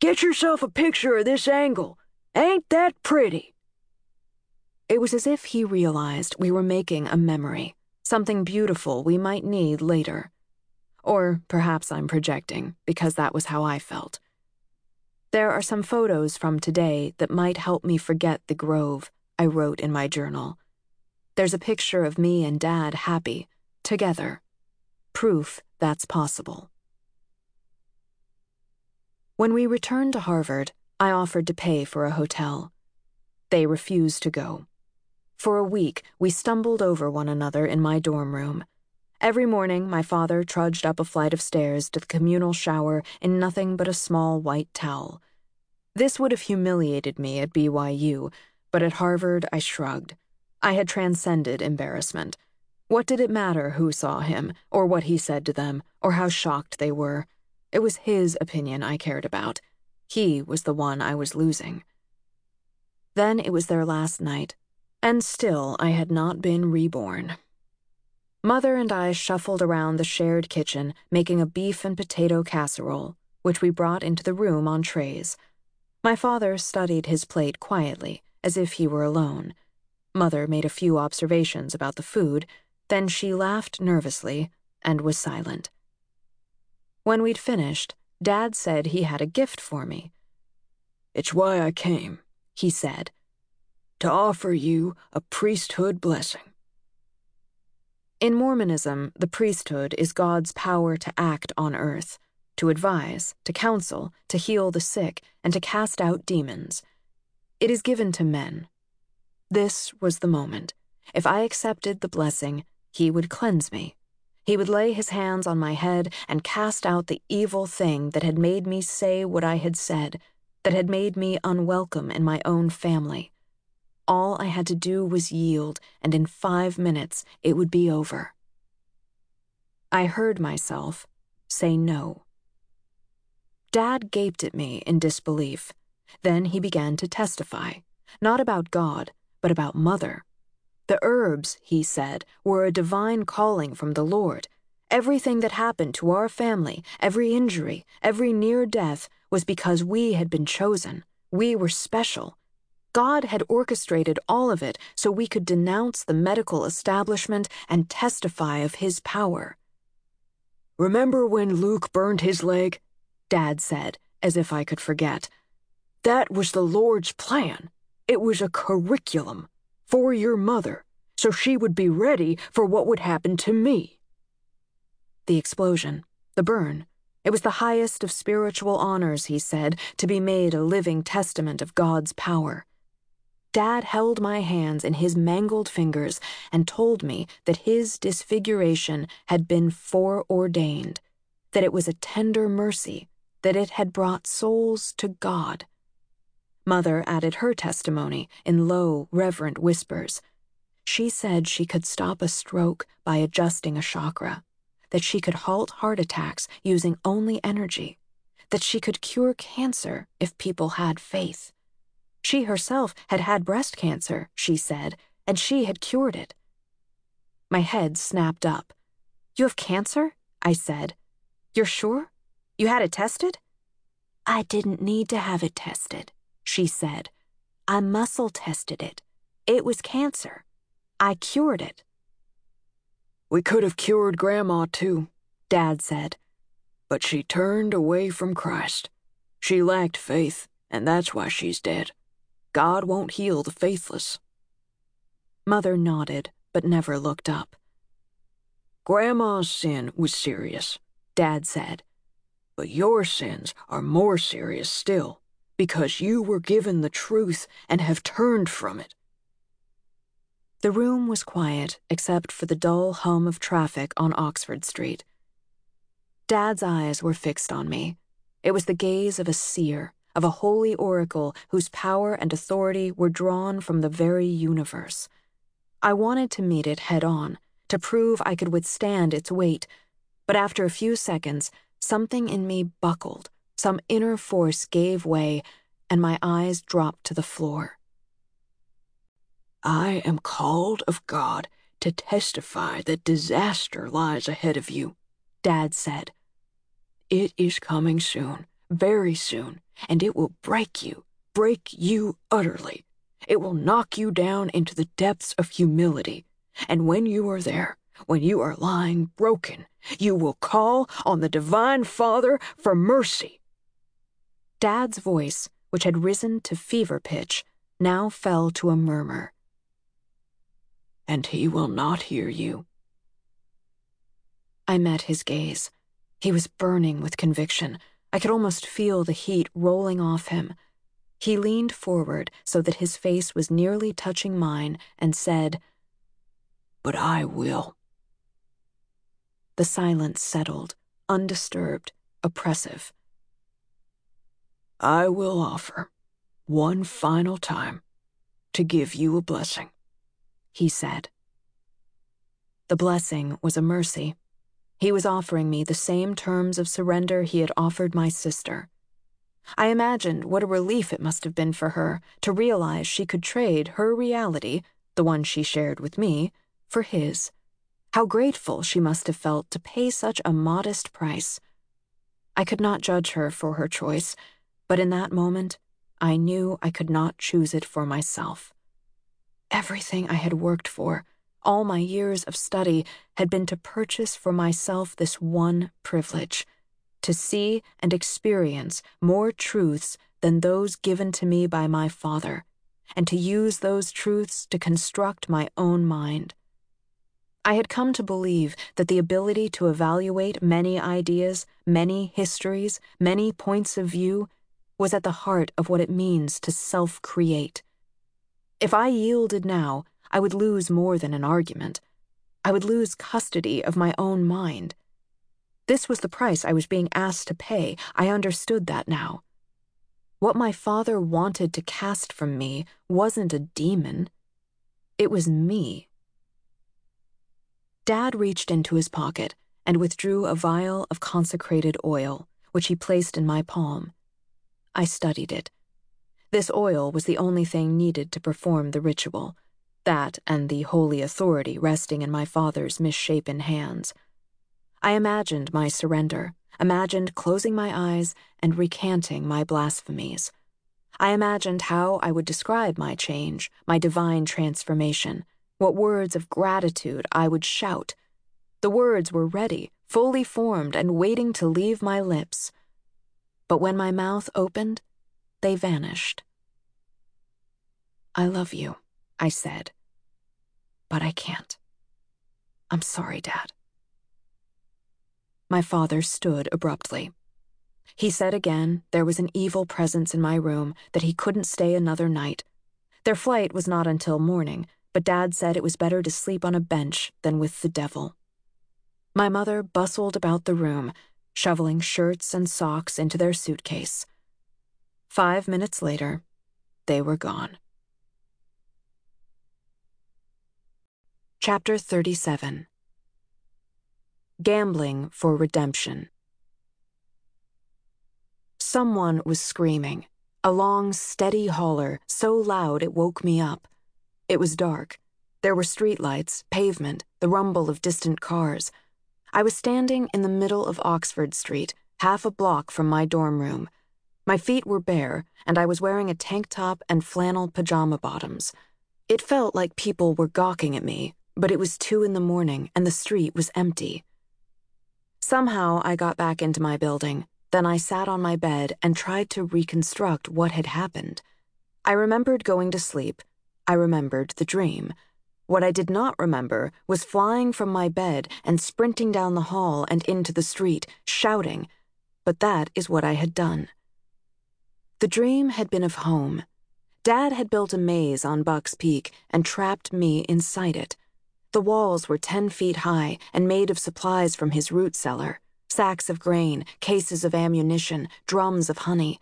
Get yourself a picture of this angle. Ain't that pretty? It was as if he realized we were making a memory something beautiful we might need later. Or perhaps I'm projecting, because that was how I felt. There are some photos from today that might help me forget the grove, I wrote in my journal. There's a picture of me and Dad happy, together. Proof that's possible. When we returned to Harvard, I offered to pay for a hotel. They refused to go. For a week, we stumbled over one another in my dorm room. Every morning, my father trudged up a flight of stairs to the communal shower in nothing but a small white towel. This would have humiliated me at BYU, but at Harvard I shrugged. I had transcended embarrassment. What did it matter who saw him, or what he said to them, or how shocked they were? It was his opinion I cared about. He was the one I was losing. Then it was their last night, and still I had not been reborn. Mother and I shuffled around the shared kitchen, making a beef and potato casserole, which we brought into the room on trays. My father studied his plate quietly, as if he were alone. Mother made a few observations about the food, then she laughed nervously and was silent. When we'd finished, Dad said he had a gift for me. It's why I came, he said to offer you a priesthood blessing. In Mormonism, the priesthood is God's power to act on earth, to advise, to counsel, to heal the sick, and to cast out demons. It is given to men. This was the moment. If I accepted the blessing, he would cleanse me. He would lay his hands on my head and cast out the evil thing that had made me say what I had said, that had made me unwelcome in my own family. All I had to do was yield, and in five minutes it would be over. I heard myself say no. Dad gaped at me in disbelief. Then he began to testify, not about God, but about Mother. The herbs, he said, were a divine calling from the Lord. Everything that happened to our family, every injury, every near death, was because we had been chosen. We were special, God had orchestrated all of it so we could denounce the medical establishment and testify of his power. Remember when Luke burned his leg? Dad said, as if I could forget. That was the Lord's plan. It was a curriculum for your mother, so she would be ready for what would happen to me. The explosion, the burn, it was the highest of spiritual honors, he said, to be made a living testament of God's power. Dad held my hands in his mangled fingers and told me that his disfiguration had been foreordained, that it was a tender mercy, that it had brought souls to God. Mother added her testimony in low, reverent whispers. She said she could stop a stroke by adjusting a chakra, that she could halt heart attacks using only energy, that she could cure cancer if people had faith. She herself had had breast cancer, she said, and she had cured it. My head snapped up. You have cancer? I said. You're sure? You had it tested? I didn't need to have it tested, she said. I muscle tested it. It was cancer. I cured it. We could have cured Grandma, too, Dad said. But she turned away from Christ. She lacked faith, and that's why she's dead. God won't heal the faithless. Mother nodded, but never looked up. Grandma's sin was serious, Dad said. But your sins are more serious still, because you were given the truth and have turned from it. The room was quiet except for the dull hum of traffic on Oxford Street. Dad's eyes were fixed on me. It was the gaze of a seer, of a holy oracle whose power and authority were drawn from the very universe. I wanted to meet it head on, to prove I could withstand its weight, but after a few seconds, something in me buckled, some inner force gave way, and my eyes dropped to the floor. I am called of God to testify that disaster lies ahead of you, Dad said. It is coming soon, very soon, and it will break you, break you utterly. It will knock you down into the depths of humility. And when you are there, when you are lying broken, you will call on the Divine Father for mercy. Dad's voice, which had risen to fever pitch, now fell to a murmur. And he will not hear you. I met his gaze. He was burning with conviction. I could almost feel the heat rolling off him. He leaned forward so that his face was nearly touching mine and said, But I will. The silence settled, undisturbed, oppressive. I will offer, one final time, to give you a blessing, he said. The blessing was a mercy. He was offering me the same terms of surrender he had offered my sister. I imagined what a relief it must have been for her to realize she could trade her reality, the one she shared with me, for his. How grateful she must have felt to pay such a modest price. I could not judge her for her choice, but in that moment, I knew I could not choose it for myself. Everything I had worked for, all my years of study, had been to purchase for myself this one privilege to see and experience more truths than those given to me by my father, and to use those truths to construct my own mind. I had come to believe that the ability to evaluate many ideas, many histories, many points of view was at the heart of what it means to self create. If I yielded now, I would lose more than an argument. I would lose custody of my own mind. This was the price I was being asked to pay. I understood that now. What my father wanted to cast from me wasn't a demon, it was me. Dad reached into his pocket and withdrew a vial of consecrated oil, which he placed in my palm. I studied it. This oil was the only thing needed to perform the ritual, that and the holy authority resting in my father's misshapen hands. I imagined my surrender, imagined closing my eyes and recanting my blasphemies. I imagined how I would describe my change, my divine transformation, what words of gratitude I would shout. The words were ready, fully formed, and waiting to leave my lips. But when my mouth opened, they vanished. I love you, I said. But I can't. I'm sorry, Dad. My father stood abruptly. He said again there was an evil presence in my room, that he couldn't stay another night. Their flight was not until morning, but Dad said it was better to sleep on a bench than with the devil. My mother bustled about the room, shoveling shirts and socks into their suitcase. Five minutes later, they were gone. Chapter 37 Gambling for Redemption. Someone was screaming, a long, steady holler so loud it woke me up. It was dark. There were streetlights, pavement, the rumble of distant cars. I was standing in the middle of Oxford Street, half a block from my dorm room. My feet were bare, and I was wearing a tank top and flannel pajama bottoms. It felt like people were gawking at me, but it was two in the morning and the street was empty. Somehow I got back into my building. Then I sat on my bed and tried to reconstruct what had happened. I remembered going to sleep. I remembered the dream. What I did not remember was flying from my bed and sprinting down the hall and into the street, shouting. But that is what I had done. The dream had been of home. Dad had built a maze on Buck's Peak and trapped me inside it. The walls were 10 feet high and made of supplies from his root cellar sacks of grain, cases of ammunition, drums of honey.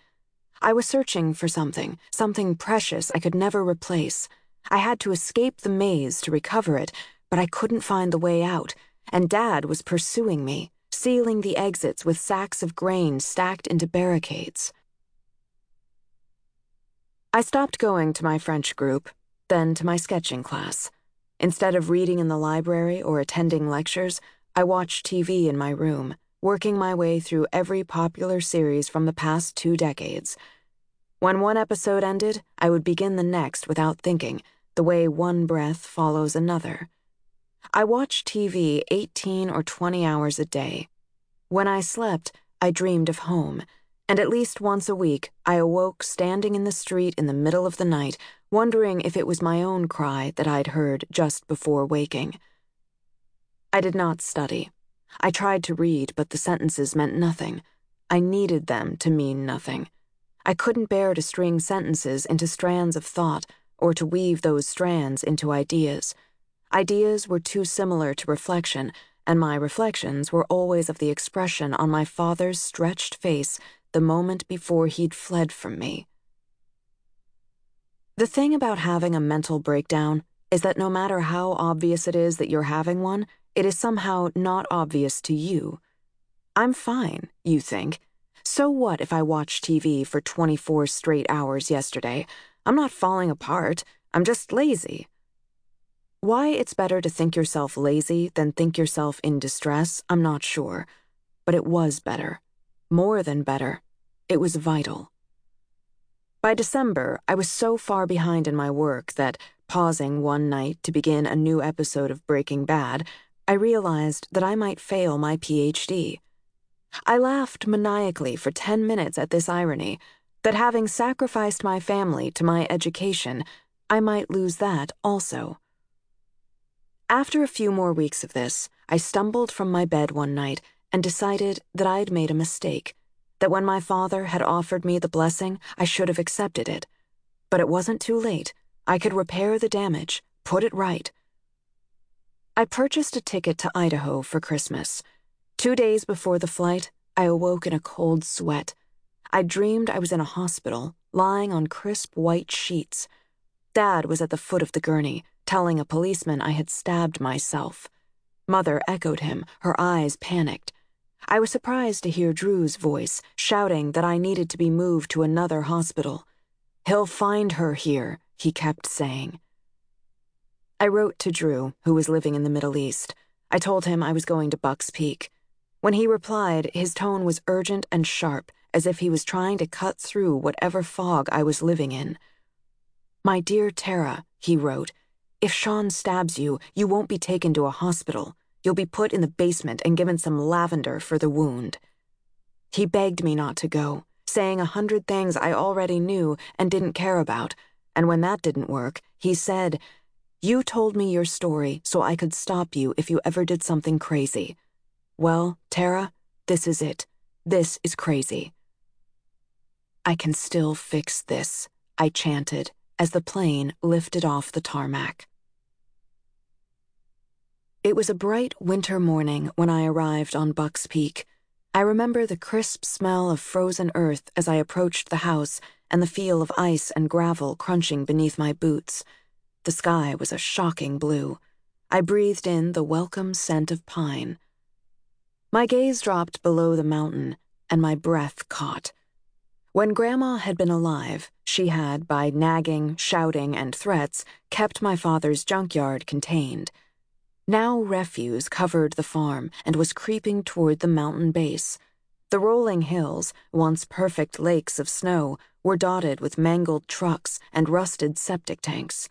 I was searching for something, something precious I could never replace. I had to escape the maze to recover it, but I couldn't find the way out, and Dad was pursuing me, sealing the exits with sacks of grain stacked into barricades. I stopped going to my French group, then to my sketching class. Instead of reading in the library or attending lectures, I watched TV in my room, working my way through every popular series from the past two decades. When one episode ended, I would begin the next without thinking, the way one breath follows another. I watched TV 18 or 20 hours a day. When I slept, I dreamed of home and at least once a week I awoke standing in the street in the middle of the night, wondering if it was my own cry that I'd heard just before waking. I did not study. I tried to read, but the sentences meant nothing. I needed them to mean nothing. I couldn't bear to string sentences into strands of thought or to weave those strands into ideas. Ideas were too similar to reflection, and my reflections were always of the expression on my father's stretched face the moment before he'd fled from me. The thing about having a mental breakdown is that no matter how obvious it is that you're having one, it is somehow not obvious to you. I'm fine, you think. So what if I watched TV for 24 straight hours yesterday? I'm not falling apart, I'm just lazy. Why it's better to think yourself lazy than think yourself in distress, I'm not sure. But it was better. More than better. It was vital. By December, I was so far behind in my work that, pausing one night to begin a new episode of Breaking Bad, I realized that I might fail my PhD. I laughed maniacally for 10 minutes at this irony that having sacrificed my family to my education, I might lose that also. After a few more weeks of this, I stumbled from my bed one night and decided that I had made a mistake that when my father had offered me the blessing, I should have accepted it. But it wasn't too late. I could repair the damage, put it right. I purchased a ticket to Idaho for Christmas. Two days before the flight, I awoke in a cold sweat. I dreamed I was in a hospital, lying on crisp white sheets. Dad was at the foot of the gurney, telling a policeman I had stabbed myself. Mother echoed him, her eyes panicked. I was surprised to hear Drew's voice, shouting that I needed to be moved to another hospital. He'll find her here, he kept saying. I wrote to Drew, who was living in the Middle East. I told him I was going to Buck's Peak. When he replied, his tone was urgent and sharp, as if he was trying to cut through whatever fog I was living in. My dear Tara, he wrote, if Sean stabs you, you won't be taken to a hospital. You'll be put in the basement and given some lavender for the wound. He begged me not to go, saying a hundred things I already knew and didn't care about, and when that didn't work, he said, You told me your story so I could stop you if you ever did something crazy. Well, Tara, this is it. This is crazy. I can still fix this, I chanted as the plane lifted off the tarmac. It was a bright winter morning when I arrived on Buck's Peak. I remember the crisp smell of frozen earth as I approached the house and the feel of ice and gravel crunching beneath my boots. The sky was a shocking blue. I breathed in the welcome scent of pine. My gaze dropped below the mountain, and my breath caught. When Grandma had been alive, she had, by nagging, shouting, and threats, kept my father's junkyard contained. Now refuse covered the farm and was creeping toward the mountain base. The rolling hills, once perfect lakes of snow, were dotted with mangled trucks and rusted septic tanks.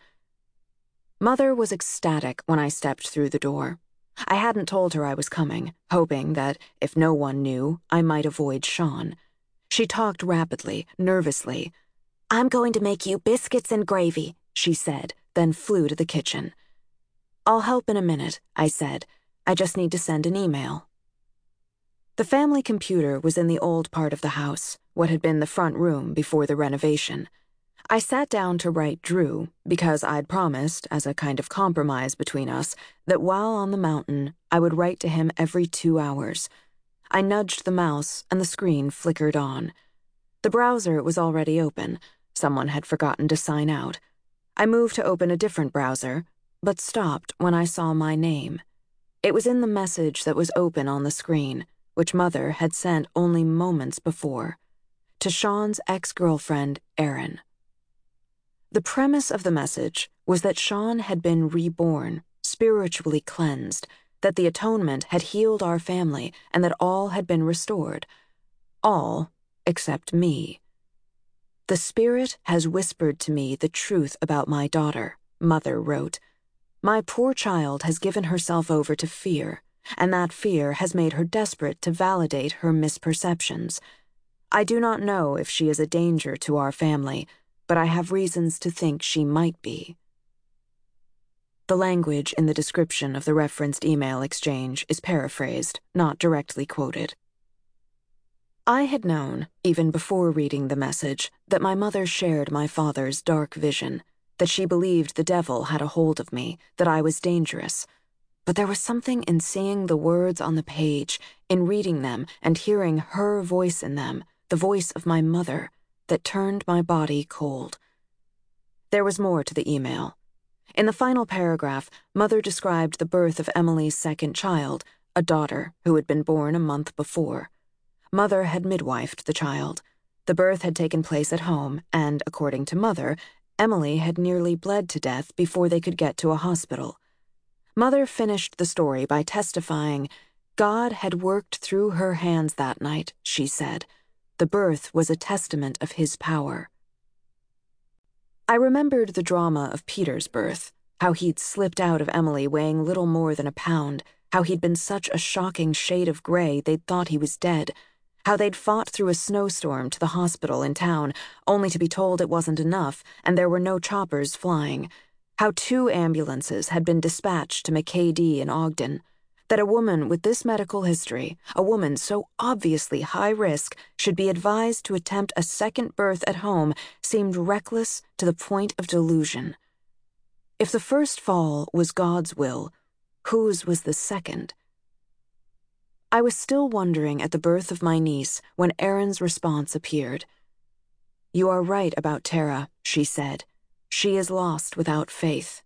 Mother was ecstatic when I stepped through the door. I hadn't told her I was coming, hoping that, if no one knew, I might avoid Sean. She talked rapidly, nervously. I'm going to make you biscuits and gravy, she said, then flew to the kitchen. I'll help in a minute, I said. I just need to send an email. The family computer was in the old part of the house, what had been the front room before the renovation. I sat down to write Drew because I'd promised, as a kind of compromise between us, that while on the mountain, I would write to him every two hours. I nudged the mouse, and the screen flickered on. The browser was already open. Someone had forgotten to sign out. I moved to open a different browser, but stopped when I saw my name. It was in the message that was open on the screen, which Mother had sent only moments before to Sean's ex girlfriend, Erin. The premise of the message was that Sean had been reborn, spiritually cleansed, that the atonement had healed our family, and that all had been restored. All except me. The Spirit has whispered to me the truth about my daughter, Mother wrote. My poor child has given herself over to fear, and that fear has made her desperate to validate her misperceptions. I do not know if she is a danger to our family, but I have reasons to think she might be. The language in the description of the referenced email exchange is paraphrased, not directly quoted. I had known, even before reading the message, that my mother shared my father's dark vision, that she believed the devil had a hold of me, that I was dangerous. But there was something in seeing the words on the page, in reading them and hearing her voice in them, the voice of my mother, that turned my body cold. There was more to the email. In the final paragraph, Mother described the birth of Emily's second child, a daughter who had been born a month before. Mother had midwifed the child. The birth had taken place at home, and, according to Mother, Emily had nearly bled to death before they could get to a hospital. Mother finished the story by testifying God had worked through her hands that night, she said. The birth was a testament of his power. I remembered the drama of Peter's birth, how he'd slipped out of Emily weighing little more than a pound, how he'd been such a shocking shade of gray they'd thought he was dead, how they'd fought through a snowstorm to the hospital in town, only to be told it wasn't enough and there were no choppers flying, how two ambulances had been dispatched to McKay-Dee in Ogden that a woman with this medical history, a woman so obviously high risk, should be advised to attempt a second birth at home seemed reckless to the point of delusion. If the first fall was God's will, whose was the second? I was still wondering at the birth of my niece when Erin's response appeared. You are right about Tara, she said. She is lost without faith.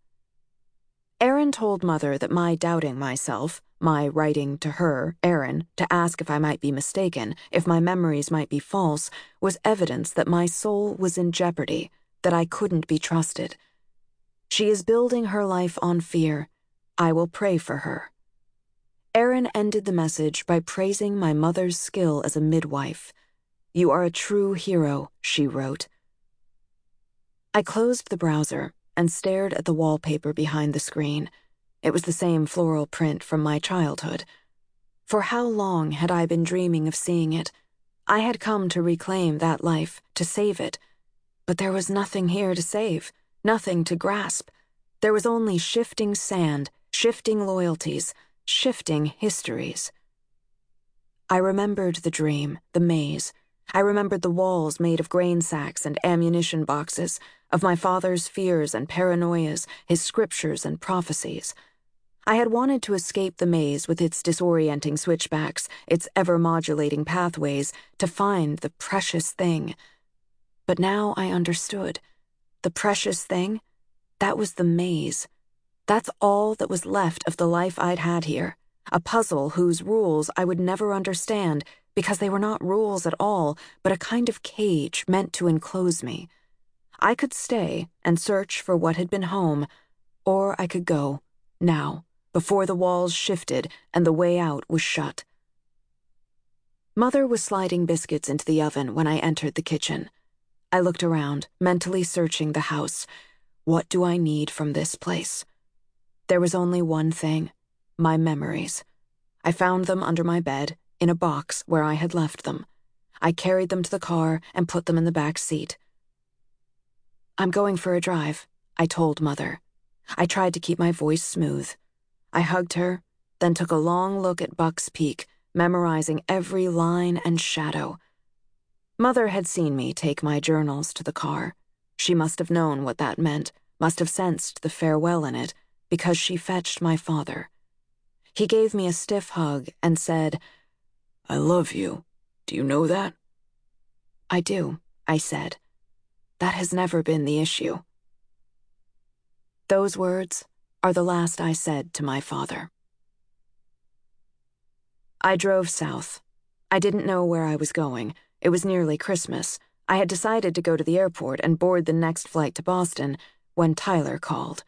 Erin told Mother that my doubting myself, my writing to her, Erin, to ask if I might be mistaken, if my memories might be false, was evidence that my soul was in jeopardy, that I couldn't be trusted. She is building her life on fear. I will pray for her. Erin ended the message by praising my mother's skill as a midwife. You are a true hero, she wrote. I closed the browser and stared at the wallpaper behind the screen. It was the same floral print from my childhood. For how long had I been dreaming of seeing it? I had come to reclaim that life, to save it. But there was nothing here to save, nothing to grasp. There was only shifting sand, shifting loyalties, shifting histories. I remembered the dream, the maze. I remembered the walls made of grain sacks and ammunition boxes, of my father's fears and paranoias, his scriptures and prophecies. I had wanted to escape the maze with its disorienting switchbacks, its ever modulating pathways, to find the precious thing. But now I understood. The precious thing? That was the maze. That's all that was left of the life I'd had here. A puzzle whose rules I would never understand because they were not rules at all, but a kind of cage meant to enclose me. I could stay and search for what had been home, or I could go, now before the walls shifted and the way out was shut. Mother was sliding biscuits into the oven when I entered the kitchen. I looked around, mentally searching the house. What do I need from this place? There was only one thing my memories. I found them under my bed, in a box where I had left them. I carried them to the car and put them in the back seat. I'm going for a drive, I told Mother. I tried to keep my voice smooth. I hugged her, then took a long look at Buck's Peak, memorizing every line and shadow. Mother had seen me take my journals to the car. She must have known what that meant, must have sensed the farewell in it, because she fetched my father. He gave me a stiff hug and said, I love you. Do you know that? I do, I said. That has never been the issue. Those words are the last I said to my father. I drove south. I didn't know where I was going. It was nearly Christmas. I had decided to go to the airport and board the next flight to Boston when Tyler called.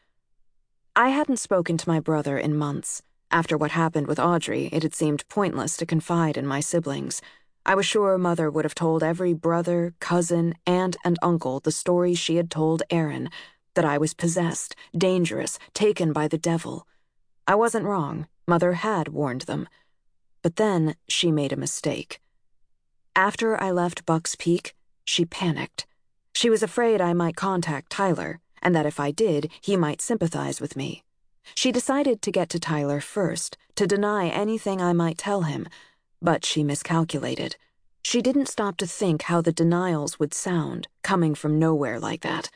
I hadn't spoken to my brother in months. After what happened with Audrey, it had seemed pointless to confide in my siblings. I was sure Mother would have told every brother, cousin, aunt, and uncle the story she had told Erin that I was possessed, dangerous, taken by the devil. I wasn't wrong. Mother had warned them. But then she made a mistake. After I left Buck's Peak, she panicked. She was afraid I might contact Tyler, and that if I did, he might sympathize with me. She decided to get to Tyler first, to deny anything I might tell him, but she miscalculated. She didn't stop to think how the denials would sound, coming from nowhere like that.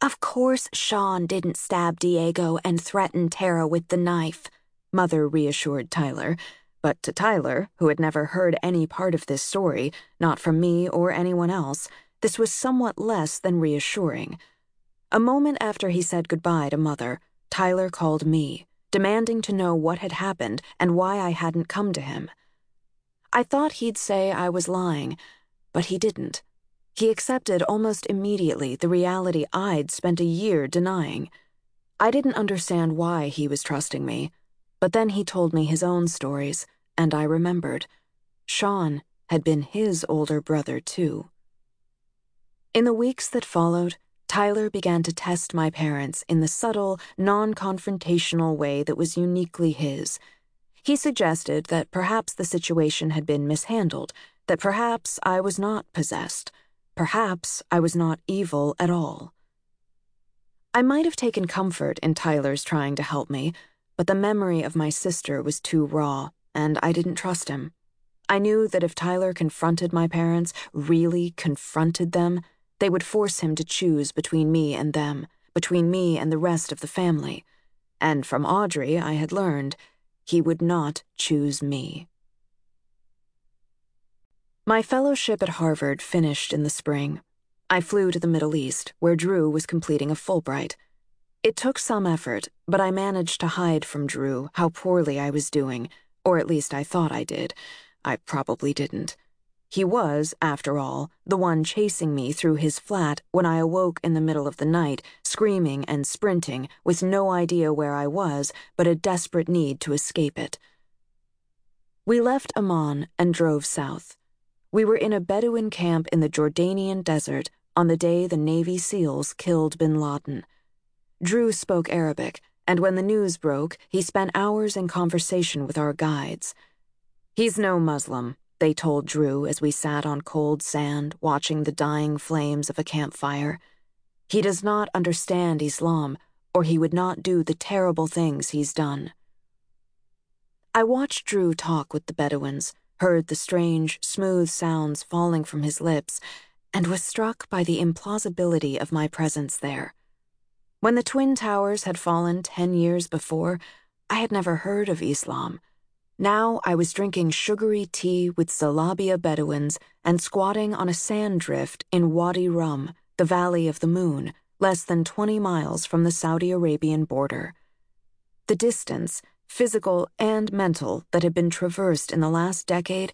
Of course, Sean didn't stab Diego and threaten Tara with the knife, Mother reassured Tyler. But to Tyler, who had never heard any part of this story, not from me or anyone else, this was somewhat less than reassuring. A moment after he said goodbye to Mother, Tyler called me, demanding to know what had happened and why I hadn't come to him. I thought he'd say I was lying, but he didn't. He accepted almost immediately the reality I'd spent a year denying. I didn't understand why he was trusting me, but then he told me his own stories, and I remembered. Sean had been his older brother, too. In the weeks that followed, Tyler began to test my parents in the subtle, non confrontational way that was uniquely his. He suggested that perhaps the situation had been mishandled, that perhaps I was not possessed. Perhaps I was not evil at all. I might have taken comfort in Tyler's trying to help me, but the memory of my sister was too raw, and I didn't trust him. I knew that if Tyler confronted my parents, really confronted them, they would force him to choose between me and them, between me and the rest of the family. And from Audrey, I had learned he would not choose me. My fellowship at Harvard finished in the spring. I flew to the Middle East, where Drew was completing a Fulbright. It took some effort, but I managed to hide from Drew how poorly I was doing, or at least I thought I did. I probably didn't. He was, after all, the one chasing me through his flat when I awoke in the middle of the night, screaming and sprinting, with no idea where I was, but a desperate need to escape it. We left Amman and drove south. We were in a Bedouin camp in the Jordanian desert on the day the Navy SEALs killed bin Laden. Drew spoke Arabic, and when the news broke, he spent hours in conversation with our guides. He's no Muslim, they told Drew as we sat on cold sand watching the dying flames of a campfire. He does not understand Islam, or he would not do the terrible things he's done. I watched Drew talk with the Bedouins heard the strange, smooth sounds falling from his lips, and was struck by the implausibility of my presence there. When the Twin Towers had fallen ten years before, I had never heard of Islam. Now I was drinking sugary tea with Zalabia Bedouins and squatting on a sand drift in Wadi Rum, the Valley of the Moon, less than 20 miles from the Saudi Arabian border. The distance, physical and mental, that had been traversed in the last decade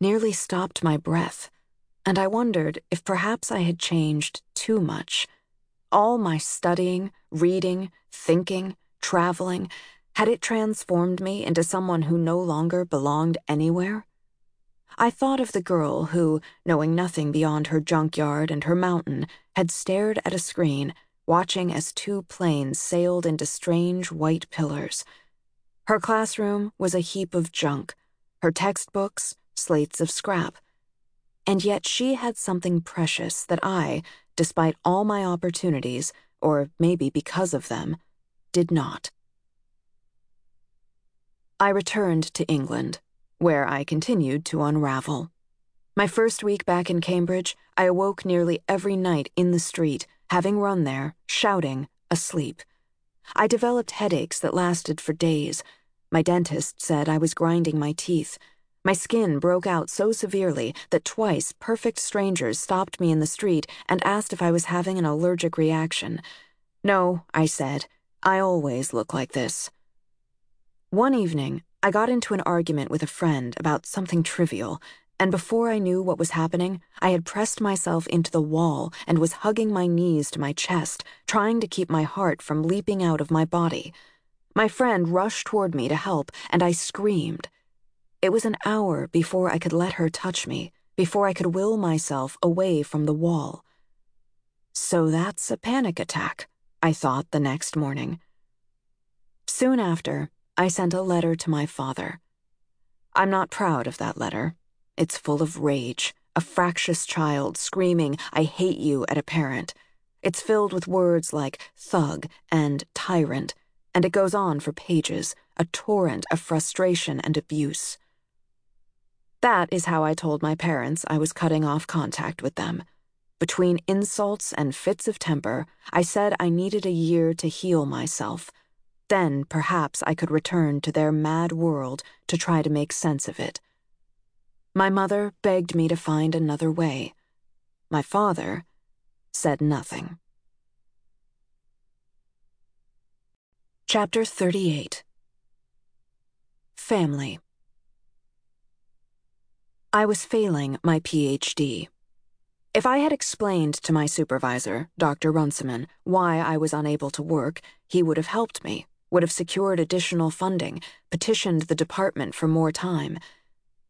nearly stopped my breath, and I wondered if perhaps I had changed too much. All my studying, reading, thinking, traveling, had it transformed me into someone who no longer belonged anywhere? I thought of the girl who, knowing nothing beyond her junkyard and her mountain, had stared at a screen, watching as two planes sailed into strange white pillars. Her classroom was a heap of junk, her textbooks, slates of scrap. And yet she had something precious that I, despite all my opportunities, or maybe because of them, did not. I returned to England, where I continued to unravel. My first week back in Cambridge, I awoke nearly every night in the street, having run there, shouting, asleep. I developed headaches that lasted for days. My dentist said I was grinding my teeth. My skin broke out so severely that twice perfect strangers stopped me in the street and asked if I was having an allergic reaction. No, I said, I always look like this. One evening, I got into an argument with a friend about something trivial and before I knew what was happening, I had pressed myself into the wall and was hugging my knees to my chest, trying to keep my heart from leaping out of my body. My friend rushed toward me to help, and I screamed. It was an hour before I could let her touch me, before I could will myself away from the wall. So that's a panic attack, I thought the next morning. Soon after, I sent a letter to my father. I'm not proud of that letter. It's full of rage, a fractious child screaming, I hate you at a parent. It's filled with words like thug and tyrant, and it goes on for pages, a torrent of frustration and abuse. That is how I told my parents I was cutting off contact with them. Between insults and fits of temper, I said I needed a year to heal myself. Then perhaps I could return to their mad world to try to make sense of it. My mother begged me to find another way. My father said nothing. Chapter 38 Family I was failing my PhD. If I had explained to my supervisor, Dr. Runciman, why I was unable to work, he would have helped me, would have secured additional funding, petitioned the department for more time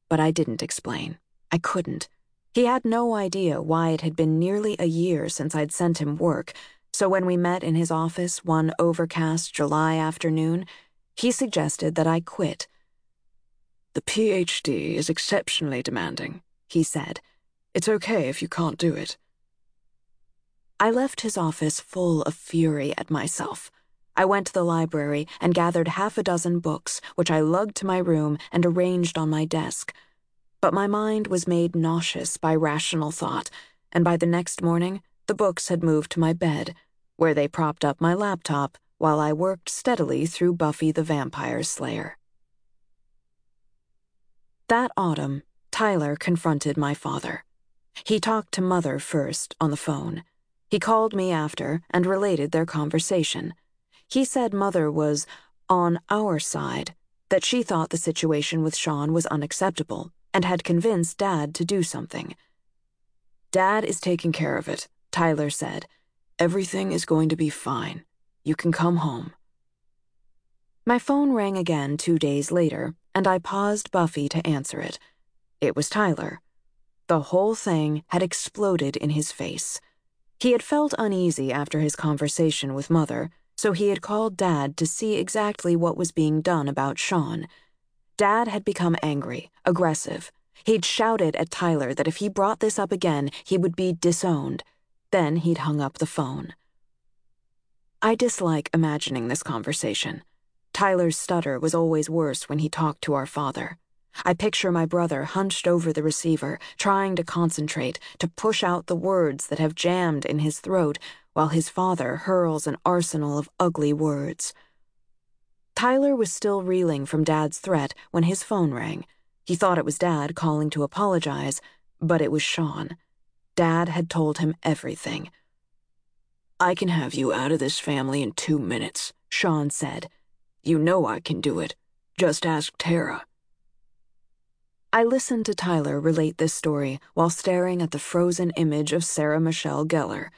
but I didn't explain. I couldn't. He had no idea why it had been nearly a year since I'd sent him work, so when we met in his office one overcast July afternoon, he suggested that I quit. The PhD is exceptionally demanding, he said. It's okay if you can't do it. I left his office full of fury at myself. I went to the library and gathered half a dozen books, which I lugged to my room and arranged on my desk. But my mind was made nauseous by rational thought, and by the next morning, the books had moved to my bed, where they propped up my laptop while I worked steadily through Buffy the Vampire Slayer. That autumn, Tyler confronted my father. He talked to Mother first on the phone. He called me after and related their conversation. He said Mother was on our side, that she thought the situation with Sean was unacceptable and had convinced Dad to do something. Dad is taking care of it, Tyler said. Everything is going to be fine. You can come home. My phone rang again two days later, and I paused Buffy to answer it. It was Tyler. The whole thing had exploded in his face. He had felt uneasy after his conversation with Mother so he had called Dad to see exactly what was being done about Sean. Dad had become angry, aggressive. He'd shouted at Tyler that if he brought this up again, he would be disowned. Then he'd hung up the phone. I dislike imagining this conversation. Tyler's stutter was always worse when he talked to our father. I picture my brother hunched over the receiver, trying to concentrate, to push out the words that have jammed in his throat while his father hurls an arsenal of ugly words. Tyler was still reeling from Dad's threat when his phone rang. He thought it was Dad calling to apologize, but it was Sean. Dad had told him everything. I can have you out of this family in two minutes, Sean said. You know I can do it. Just ask Tara. I listened to Tyler relate this story while staring at the frozen image of Sarah Michelle Gellar.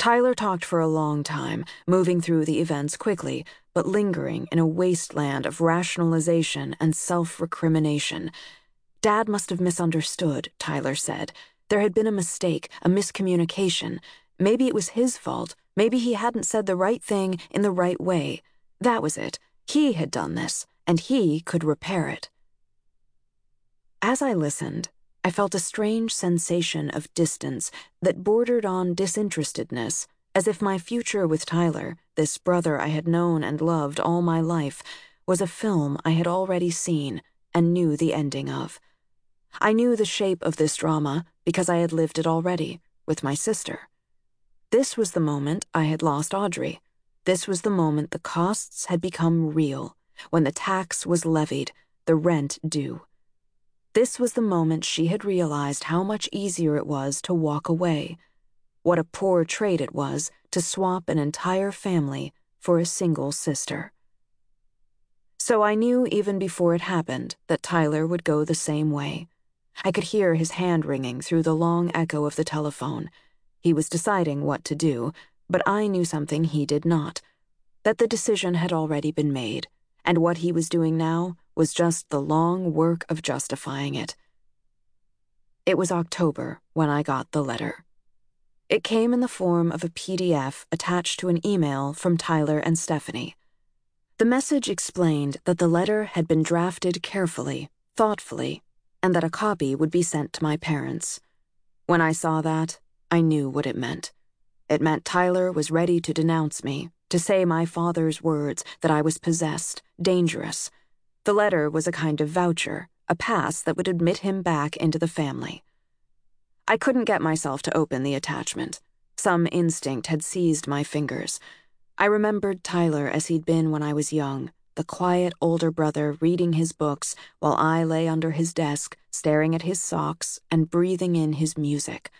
Tyler talked for a long time, moving through the events quickly, but lingering in a wasteland of rationalization and self recrimination. Dad must have misunderstood, Tyler said. There had been a mistake, a miscommunication. Maybe it was his fault. Maybe he hadn't said the right thing in the right way. That was it. He had done this, and he could repair it. As I listened, I felt a strange sensation of distance that bordered on disinterestedness, as if my future with Tyler, this brother I had known and loved all my life, was a film I had already seen and knew the ending of. I knew the shape of this drama because I had lived it already with my sister. This was the moment I had lost Audrey. This was the moment the costs had become real, when the tax was levied, the rent due. This was the moment she had realized how much easier it was to walk away, what a poor trade it was to swap an entire family for a single sister. So I knew even before it happened that Tyler would go the same way. I could hear his hand wringing through the long echo of the telephone. He was deciding what to do, but I knew something he did not that the decision had already been made, and what he was doing now was just the long work of justifying it. It was October when I got the letter. It came in the form of a PDF attached to an email from Tyler and Stephanie. The message explained that the letter had been drafted carefully, thoughtfully, and that a copy would be sent to my parents. When I saw that, I knew what it meant. It meant Tyler was ready to denounce me, to say my father's words that I was possessed, dangerous. The letter was a kind of voucher, a pass that would admit him back into the family. I couldn't get myself to open the attachment. Some instinct had seized my fingers. I remembered Tyler as he'd been when I was young, the quiet older brother reading his books while I lay under his desk, staring at his socks and breathing in his music.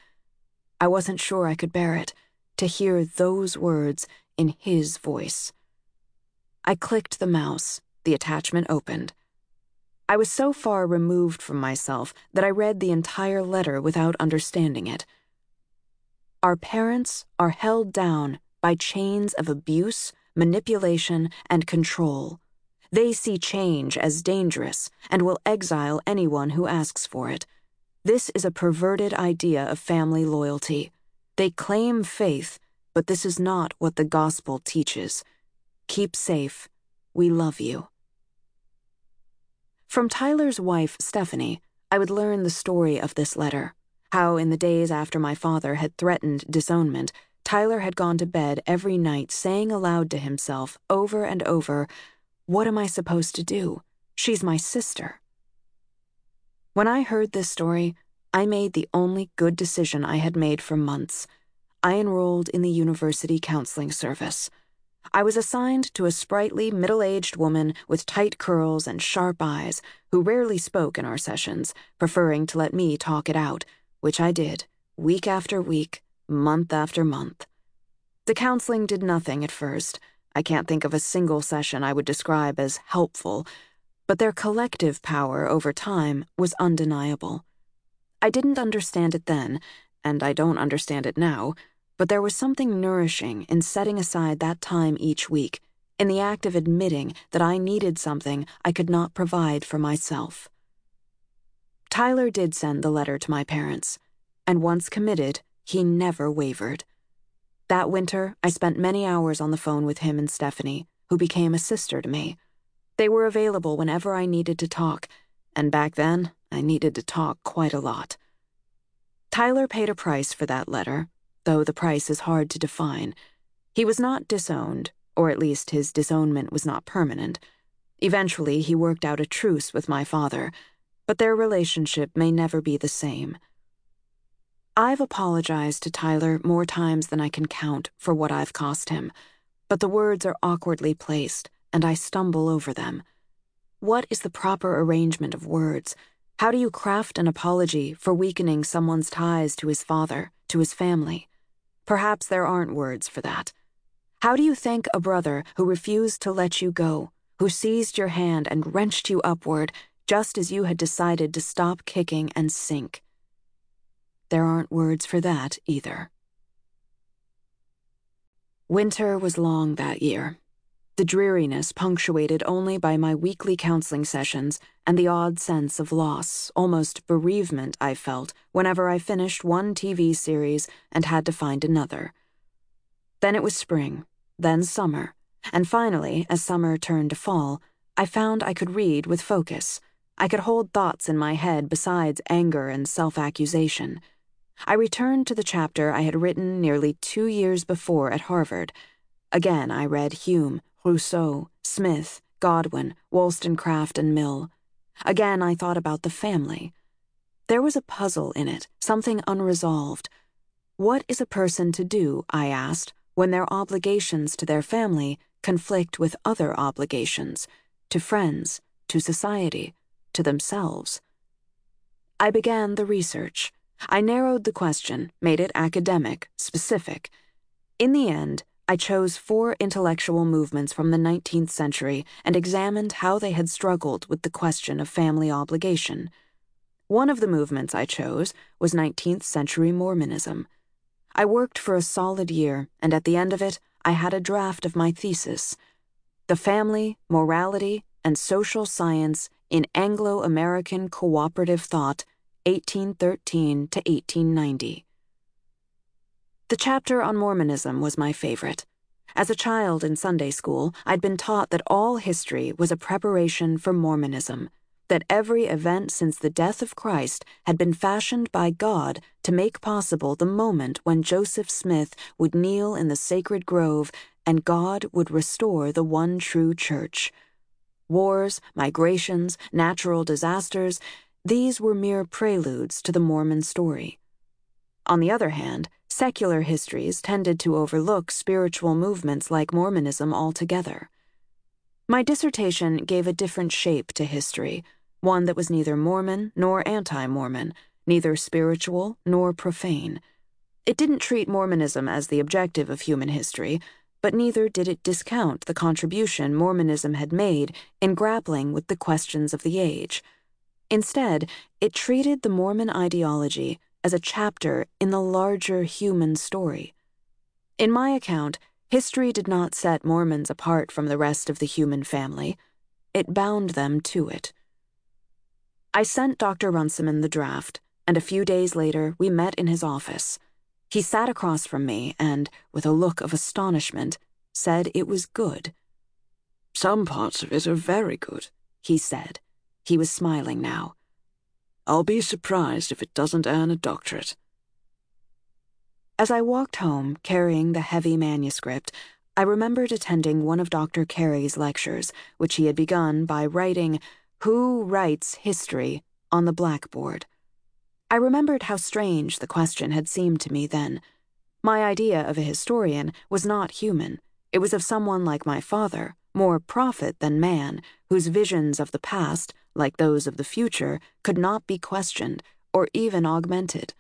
I wasn't sure I could bear it, to hear those words in his voice. I clicked the mouse, the attachment opened. I was so far removed from myself that I read the entire letter without understanding it. Our parents are held down by chains of abuse, manipulation, and control. They see change as dangerous and will exile anyone who asks for it. This is a perverted idea of family loyalty. They claim faith, but this is not what the gospel teaches. Keep safe. We love you. From Tyler's wife, Stephanie, I would learn the story of this letter. How, in the days after my father had threatened disownment, Tyler had gone to bed every night saying aloud to himself over and over, What am I supposed to do? She's my sister. When I heard this story, I made the only good decision I had made for months. I enrolled in the university counseling service. I was assigned to a sprightly, middle aged woman with tight curls and sharp eyes who rarely spoke in our sessions, preferring to let me talk it out, which I did, week after week, month after month. The counseling did nothing at first. I can't think of a single session I would describe as helpful, but their collective power over time was undeniable. I didn't understand it then, and I don't understand it now, but there was something nourishing in setting aside that time each week, in the act of admitting that I needed something I could not provide for myself. Tyler did send the letter to my parents, and once committed, he never wavered. That winter, I spent many hours on the phone with him and Stephanie, who became a sister to me. They were available whenever I needed to talk, and back then, I needed to talk quite a lot. Tyler paid a price for that letter, though the price is hard to define. He was not disowned, or at least his disownment was not permanent. Eventually, he worked out a truce with my father, but their relationship may never be the same. I've apologized to Tyler more times than I can count for what I've cost him, but the words are awkwardly placed, and I stumble over them. What is the proper arrangement of words? How do you craft an apology for weakening someone's ties to his father, to his family? Perhaps there aren't words for that. How do you thank a brother who refused to let you go, who seized your hand and wrenched you upward just as you had decided to stop kicking and sink? There aren't words for that either. Winter was long that year. The dreariness punctuated only by my weekly counseling sessions and the odd sense of loss, almost bereavement, I felt whenever I finished one TV series and had to find another. Then it was spring, then summer, and finally, as summer turned to fall, I found I could read with focus. I could hold thoughts in my head besides anger and self accusation. I returned to the chapter I had written nearly two years before at Harvard. Again, I read Hume, Rousseau, Smith, Godwin, Wollstonecraft, and Mill. Again, I thought about the family. There was a puzzle in it, something unresolved. What is a person to do, I asked, when their obligations to their family conflict with other obligations, to friends, to society, to themselves? I began the research. I narrowed the question, made it academic, specific. In the end, I chose four intellectual movements from the 19th century and examined how they had struggled with the question of family obligation. One of the movements I chose was 19th century Mormonism. I worked for a solid year, and at the end of it, I had a draft of my thesis The Family, Morality, and Social Science in Anglo American Cooperative Thought, 1813 to 1890. The chapter on Mormonism was my favorite. As a child in Sunday school, I'd been taught that all history was a preparation for Mormonism that every event since the death of Christ had been fashioned by God to make possible the moment when Joseph Smith would kneel in the sacred grove and God would restore the one true church. Wars, migrations, natural disasters, these were mere preludes to the Mormon story. On the other hand, secular histories tended to overlook spiritual movements like Mormonism altogether. My dissertation gave a different shape to history one that was neither Mormon nor anti Mormon, neither spiritual nor profane. It didn't treat Mormonism as the objective of human history, but neither did it discount the contribution Mormonism had made in grappling with the questions of the age. Instead, it treated the Mormon ideology as a chapter in the larger human story. In my account, history did not set Mormons apart from the rest of the human family, it bound them to it. I sent Dr. Runciman the draft, and a few days later we met in his office. He sat across from me and, with a look of astonishment, said it was good. Some parts of it are very good, he said. He was smiling now. I'll be surprised if it doesn't earn a doctorate. As I walked home, carrying the heavy manuscript, I remembered attending one of Dr. Kerry's lectures, which he had begun by writing, who writes history on the blackboard? I remembered how strange the question had seemed to me then. My idea of a historian was not human. It was of someone like my father, more prophet than man, whose visions of the past, like those of the future, could not be questioned or even augmented.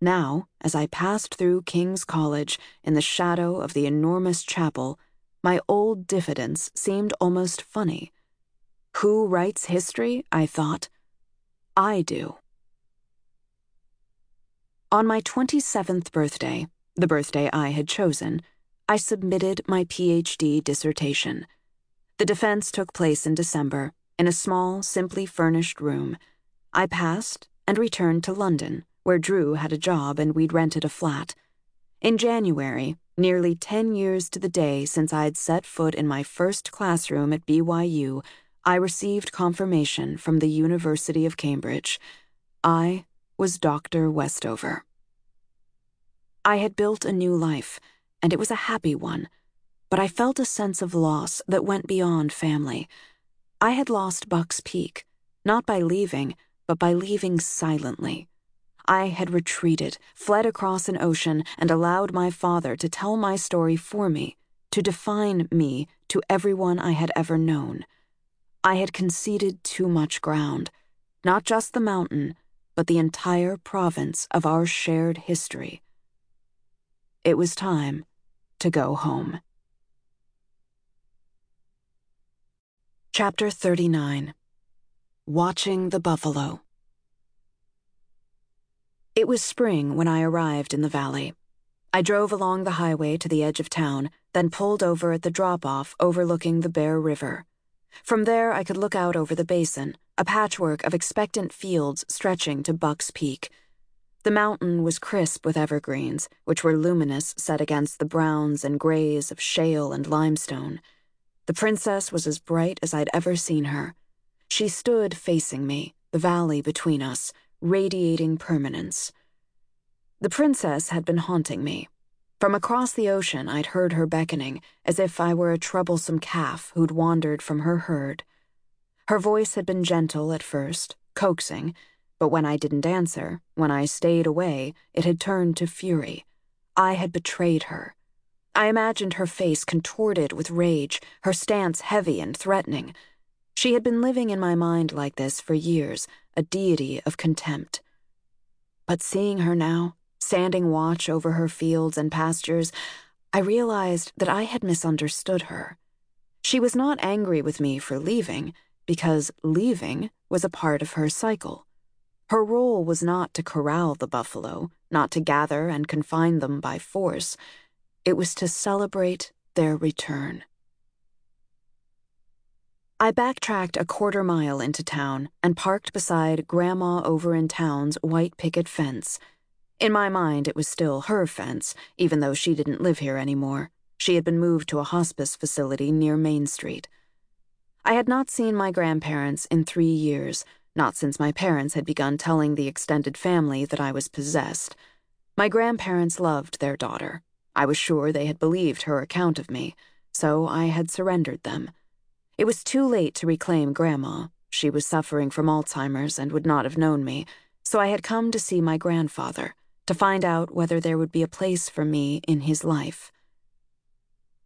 Now, as I passed through King's College in the shadow of the enormous chapel, my old diffidence seemed almost funny. Who writes history? I thought. I do. On my 27th birthday, the birthday I had chosen, I submitted my PhD dissertation. The defense took place in December, in a small, simply furnished room. I passed and returned to London, where Drew had a job and we'd rented a flat. In January, nearly 10 years to the day since I'd set foot in my first classroom at BYU, I received confirmation from the University of Cambridge. I was Dr. Westover. I had built a new life, and it was a happy one, but I felt a sense of loss that went beyond family. I had lost Buck's Peak, not by leaving, but by leaving silently. I had retreated, fled across an ocean, and allowed my father to tell my story for me, to define me to everyone I had ever known. I had conceded too much ground, not just the mountain, but the entire province of our shared history. It was time to go home. Chapter 39 Watching the Buffalo. It was spring when I arrived in the valley. I drove along the highway to the edge of town, then pulled over at the drop off overlooking the Bear River. From there, I could look out over the basin, a patchwork of expectant fields stretching to Buck's Peak. The mountain was crisp with evergreens, which were luminous set against the browns and grays of shale and limestone. The princess was as bright as I'd ever seen her. She stood facing me, the valley between us, radiating permanence. The princess had been haunting me. From across the ocean, I'd heard her beckoning, as if I were a troublesome calf who'd wandered from her herd. Her voice had been gentle at first, coaxing, But when I didn't answer, when I stayed away, it had turned to fury. I had betrayed her. I imagined her face contorted with rage, her stance heavy and threatening. She had been living in my mind like this for years, a deity of contempt. But seeing her now, standing watch over her fields and pastures, I realized that I had misunderstood her. She was not angry with me for leaving, because leaving was a part of her cycle. Her role was not to corral the buffalo, not to gather and confine them by force. It was to celebrate their return. I backtracked a quarter mile into town and parked beside Grandma over in town's white picket fence. In my mind, it was still her fence, even though she didn't live here anymore. She had been moved to a hospice facility near Main Street. I had not seen my grandparents in three years, not since my parents had begun telling the extended family that I was possessed. My grandparents loved their daughter. I was sure they had believed her account of me, so I had surrendered them. It was too late to reclaim Grandma. She was suffering from Alzheimer's and would not have known me, so I had come to see my grandfather to find out whether there would be a place for me in his life.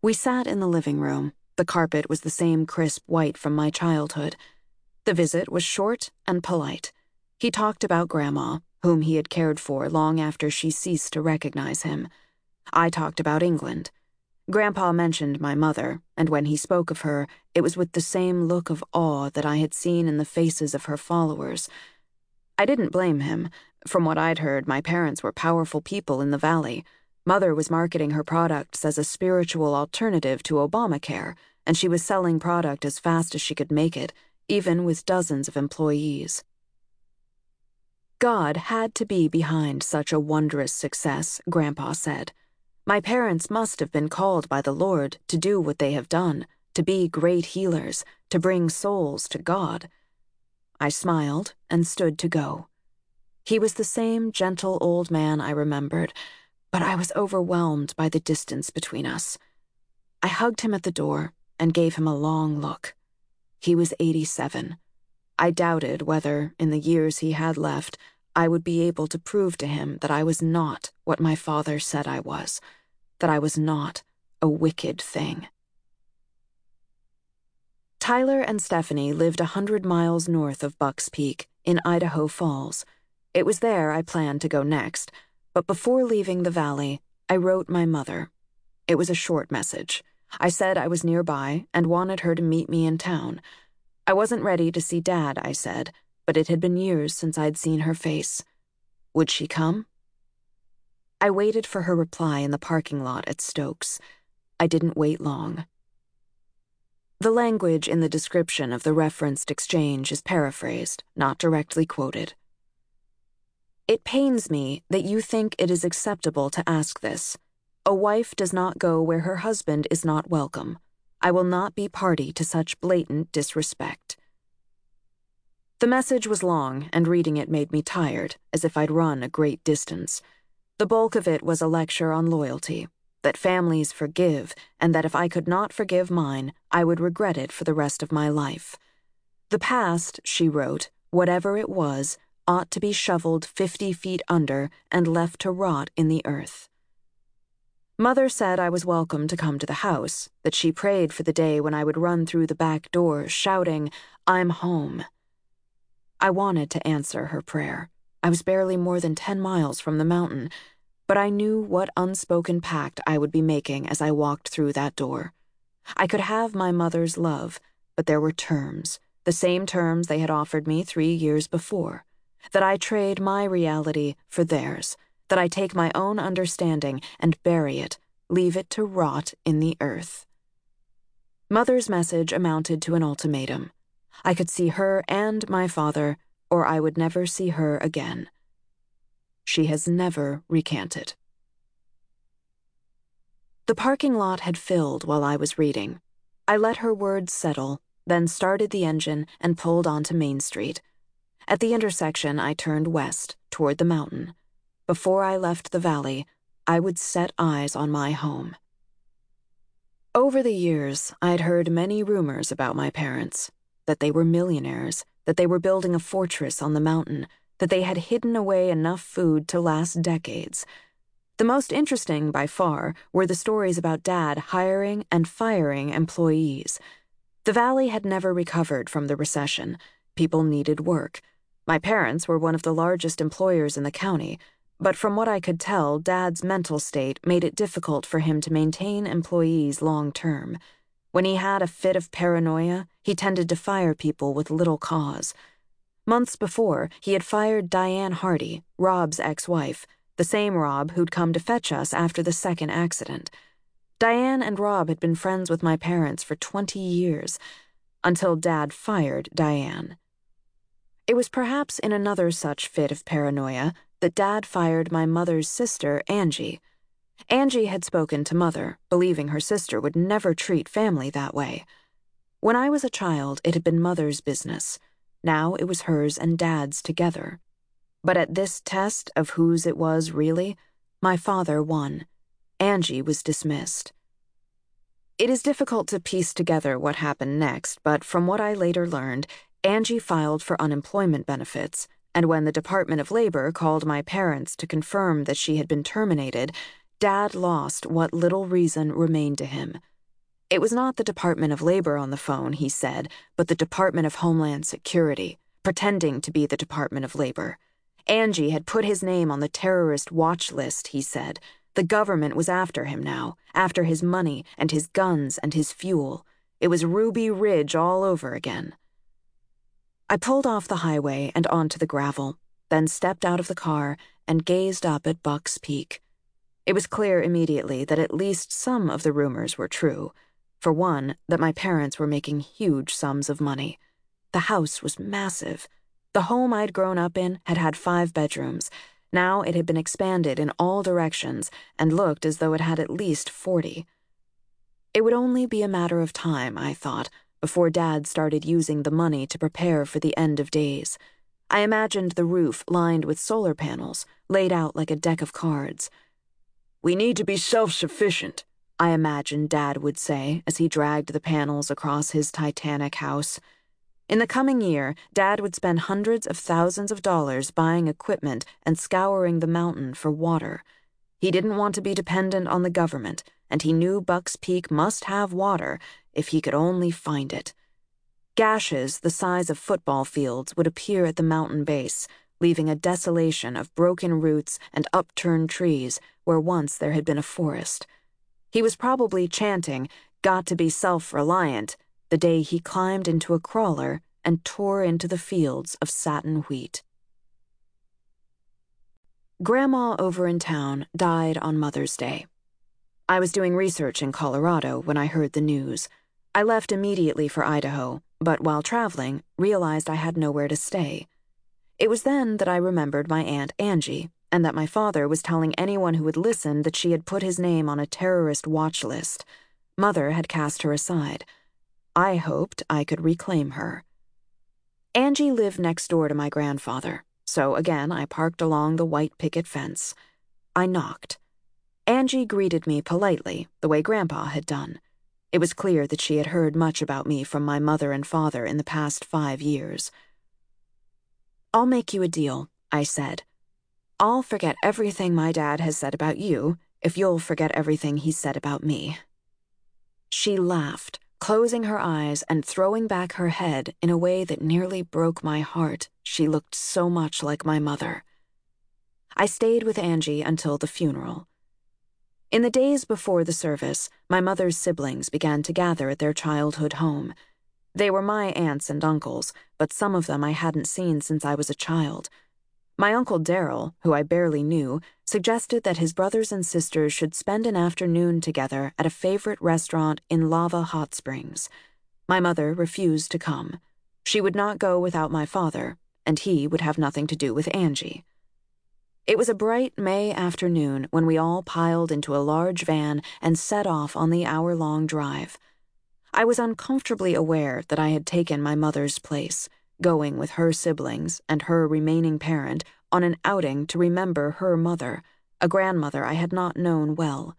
We sat in the living room. The carpet was the same crisp white from my childhood. The visit was short and polite. He talked about Grandma, whom he had cared for long after she ceased to recognize him. I talked about England. Grandpa mentioned my mother, and when he spoke of her, it was with the same look of awe that I had seen in the faces of her followers. I didn't blame him. From what I'd heard, my parents were powerful people in the valley. Mother was marketing her products as a spiritual alternative to Obamacare, and she was selling product as fast as she could make it, even with dozens of employees. God had to be behind such a wondrous success, Grandpa said. My parents must have been called by the Lord to do what they have done, to be great healers, to bring souls to God. I smiled and stood to go. He was the same gentle old man I remembered, but I was overwhelmed by the distance between us. I hugged him at the door and gave him a long look. He was 87. I doubted whether, in the years he had left, I would be able to prove to him that I was not what my father said I was, that I was not a wicked thing. Tyler and Stephanie lived a hundred miles north of Buck's Peak, in Idaho Falls. It was there I planned to go next, but before leaving the valley, I wrote my mother. It was a short message. I said I was nearby and wanted her to meet me in town. I wasn't ready to see Dad, I said, but it had been years since I'd seen her face. Would she come? I waited for her reply in the parking lot at Stokes. I didn't wait long. The language in the description of the referenced exchange is paraphrased, not directly quoted. It pains me that you think it is acceptable to ask this. A wife does not go where her husband is not welcome. I will not be party to such blatant disrespect. The message was long, and reading it made me tired, as if I'd run a great distance. The bulk of it was a lecture on loyalty, that families forgive, and that if I could not forgive mine, I would regret it for the rest of my life. The past, she wrote, whatever it was, ought to be shoveled fifty feet under and left to rot in the earth. Mother said I was welcome to come to the house, that she prayed for the day when I would run through the back door shouting, I'm home. I wanted to answer her prayer. I was barely more than 10 miles from the mountain, but I knew what unspoken pact I would be making as I walked through that door. I could have my mother's love, but there were terms, the same terms they had offered me three years before. That I trade my reality for theirs that I take my own understanding and bury it, leave it to rot in the earth. Mother's message amounted to an ultimatum. I could see her and my father, or I would never see her again. She has never recanted. The parking lot had filled while I was reading. I let her words settle, then started the engine and pulled onto Main Street. At the intersection, I turned west, toward the mountain. Before I left the valley, I would set eyes on my home. Over the years, I'd heard many rumors about my parents that they were millionaires, that they were building a fortress on the mountain, that they had hidden away enough food to last decades. The most interesting, by far, were the stories about Dad hiring and firing employees. The valley had never recovered from the recession. People needed work. My parents were one of the largest employers in the county, but from what I could tell, Dad's mental state made it difficult for him to maintain employees long term. When he had a fit of paranoia, he tended to fire people with little cause. Months before, he had fired Diane Hardy, Rob's ex wife, the same Rob who'd come to fetch us after the second accident. Diane and Rob had been friends with my parents for 20 years, until Dad fired Diane. It was perhaps in another such fit of paranoia that Dad fired my mother's sister, Angie. Angie had spoken to Mother, believing her sister would never treat family that way. When I was a child, it had been Mother's business. Now it was hers and Dad's together. But at this test of whose it was really, my father won. Angie was dismissed. It is difficult to piece together what happened next, but from what I later learned, Angie filed for unemployment benefits, and when the Department of Labor called my parents to confirm that she had been terminated, Dad lost what little reason remained to him. It was not the Department of Labor on the phone, he said, but the Department of Homeland Security, pretending to be the Department of Labor. Angie had put his name on the terrorist watch list, he said. The government was after him now, after his money and his guns and his fuel. It was Ruby Ridge all over again. I pulled off the highway and onto the gravel, then stepped out of the car and gazed up at Buck's Peak. It was clear immediately that at least some of the rumors were true. For one, that my parents were making huge sums of money. The house was massive. The home I'd grown up in had had five bedrooms. Now it had been expanded in all directions and looked as though it had at least 40. It would only be a matter of time, I thought, before Dad started using the money to prepare for the end of days. I imagined the roof lined with solar panels, laid out like a deck of cards. We need to be self sufficient, I imagine Dad would say as he dragged the panels across his Titanic house. In the coming year, Dad would spend hundreds of thousands of dollars buying equipment and scouring the mountain for water. He didn't want to be dependent on the government, and he knew Buck's Peak must have water if he could only find it. Gashes the size of football fields would appear at the mountain base, leaving a desolation of broken roots and upturned trees where once there had been a forest. He was probably chanting, Got to be self reliant, the day he climbed into a crawler and tore into the fields of satin wheat. Grandma over in town died on Mother's Day. I was doing research in Colorado when I heard the news. I left immediately for Idaho, but while traveling, realized I had nowhere to stay. It was then that I remembered my Aunt Angie, and that my father was telling anyone who would listen that she had put his name on a terrorist watch list. Mother had cast her aside. I hoped I could reclaim her. Angie lived next door to my grandfather, so again I parked along the white picket fence. I knocked. Angie greeted me politely, the way Grandpa had done. It was clear that she had heard much about me from my mother and father in the past five years. I'll make you a deal, I said. I'll forget everything my dad has said about you if you'll forget everything he said about me. She laughed, closing her eyes and throwing back her head in a way that nearly broke my heart. She looked so much like my mother. I stayed with Angie until the funeral. In the days before the service, my mother's siblings began to gather at their childhood home. They were my aunts and uncles, but some of them I hadn't seen since I was a child. My uncle Darrell, who I barely knew, suggested that his brothers and sisters should spend an afternoon together at a favorite restaurant in Lava Hot Springs. My mother refused to come. She would not go without my father, and he would have nothing to do with Angie. It was a bright May afternoon when we all piled into a large van and set off on the hour long drive. I was uncomfortably aware that I had taken my mother's place, going with her siblings and her remaining parent on an outing to remember her mother, a grandmother I had not known well.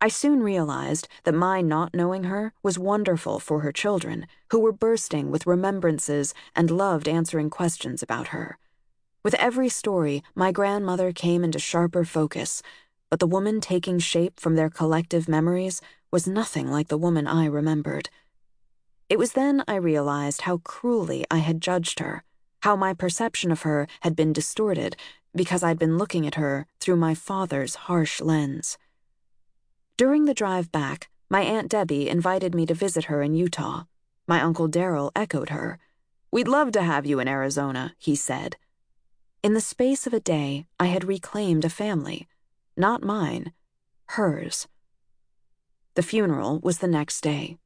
I soon realized that my not knowing her was wonderful for her children, who were bursting with remembrances and loved answering questions about her. With every story, my grandmother came into sharper focus, but the woman taking shape from their collective memories was nothing like the woman I remembered. It was then I realized how cruelly I had judged her, how my perception of her had been distorted because I'd been looking at her through my father's harsh lens. During the drive back, my Aunt Debbie invited me to visit her in Utah. My Uncle Daryl echoed her. We'd love to have you in Arizona, he said. In the space of a day, I had reclaimed a family. Not mine, hers. The funeral was the next day.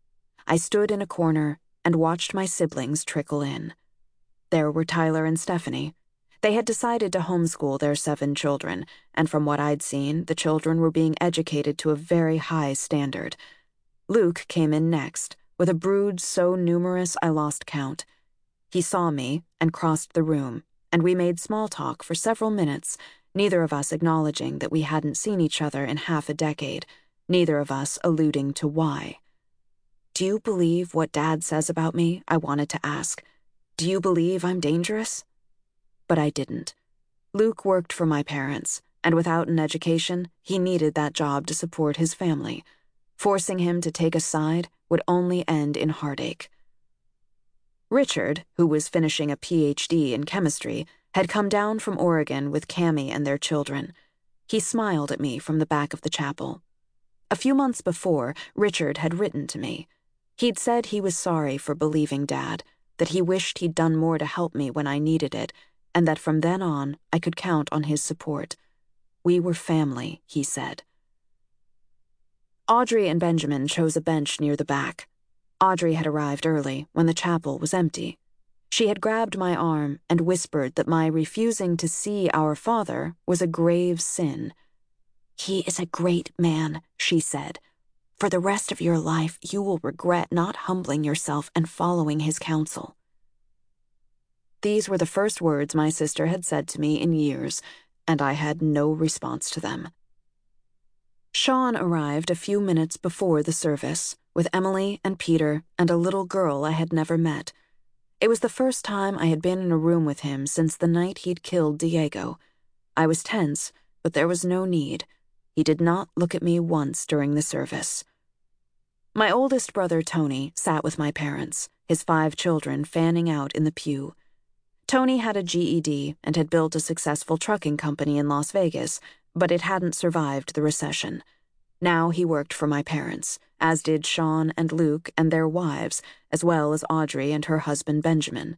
I stood in a corner and watched my siblings trickle in. There were Tyler and Stephanie, they had decided to homeschool their seven children, and from what I'd seen, the children were being educated to a very high standard. Luke came in next, with a brood so numerous I lost count. He saw me and crossed the room, and we made small talk for several minutes, neither of us acknowledging that we hadn't seen each other in half a decade, neither of us alluding to why. Do you believe what Dad says about me? I wanted to ask. Do you believe I'm dangerous? but I didn't. Luke worked for my parents, and without an education, he needed that job to support his family. Forcing him to take a side would only end in heartache. Richard, who was finishing a PhD in chemistry, had come down from Oregon with Cami and their children. He smiled at me from the back of the chapel. A few months before, Richard had written to me. He'd said he was sorry for believing Dad, that he wished he'd done more to help me when I needed it, and that from then on I could count on his support. We were family, he said. Audrey and Benjamin chose a bench near the back. Audrey had arrived early, when the chapel was empty. She had grabbed my arm and whispered that my refusing to see our father was a grave sin. He is a great man, she said. For the rest of your life, you will regret not humbling yourself and following his counsel. These were the first words my sister had said to me in years, and I had no response to them. Shawn arrived a few minutes before the service, with Emily and Peter and a little girl I had never met. It was the first time I had been in a room with him since the night he'd killed Diego. I was tense, but there was no need. He did not look at me once during the service. My oldest brother, Tony, sat with my parents, his five children fanning out in the pew. Tony had a GED and had built a successful trucking company in Las Vegas, but it hadn't survived the recession. Now he worked for my parents, as did Shawn and Luke and their wives, as well as Audrey and her husband Benjamin.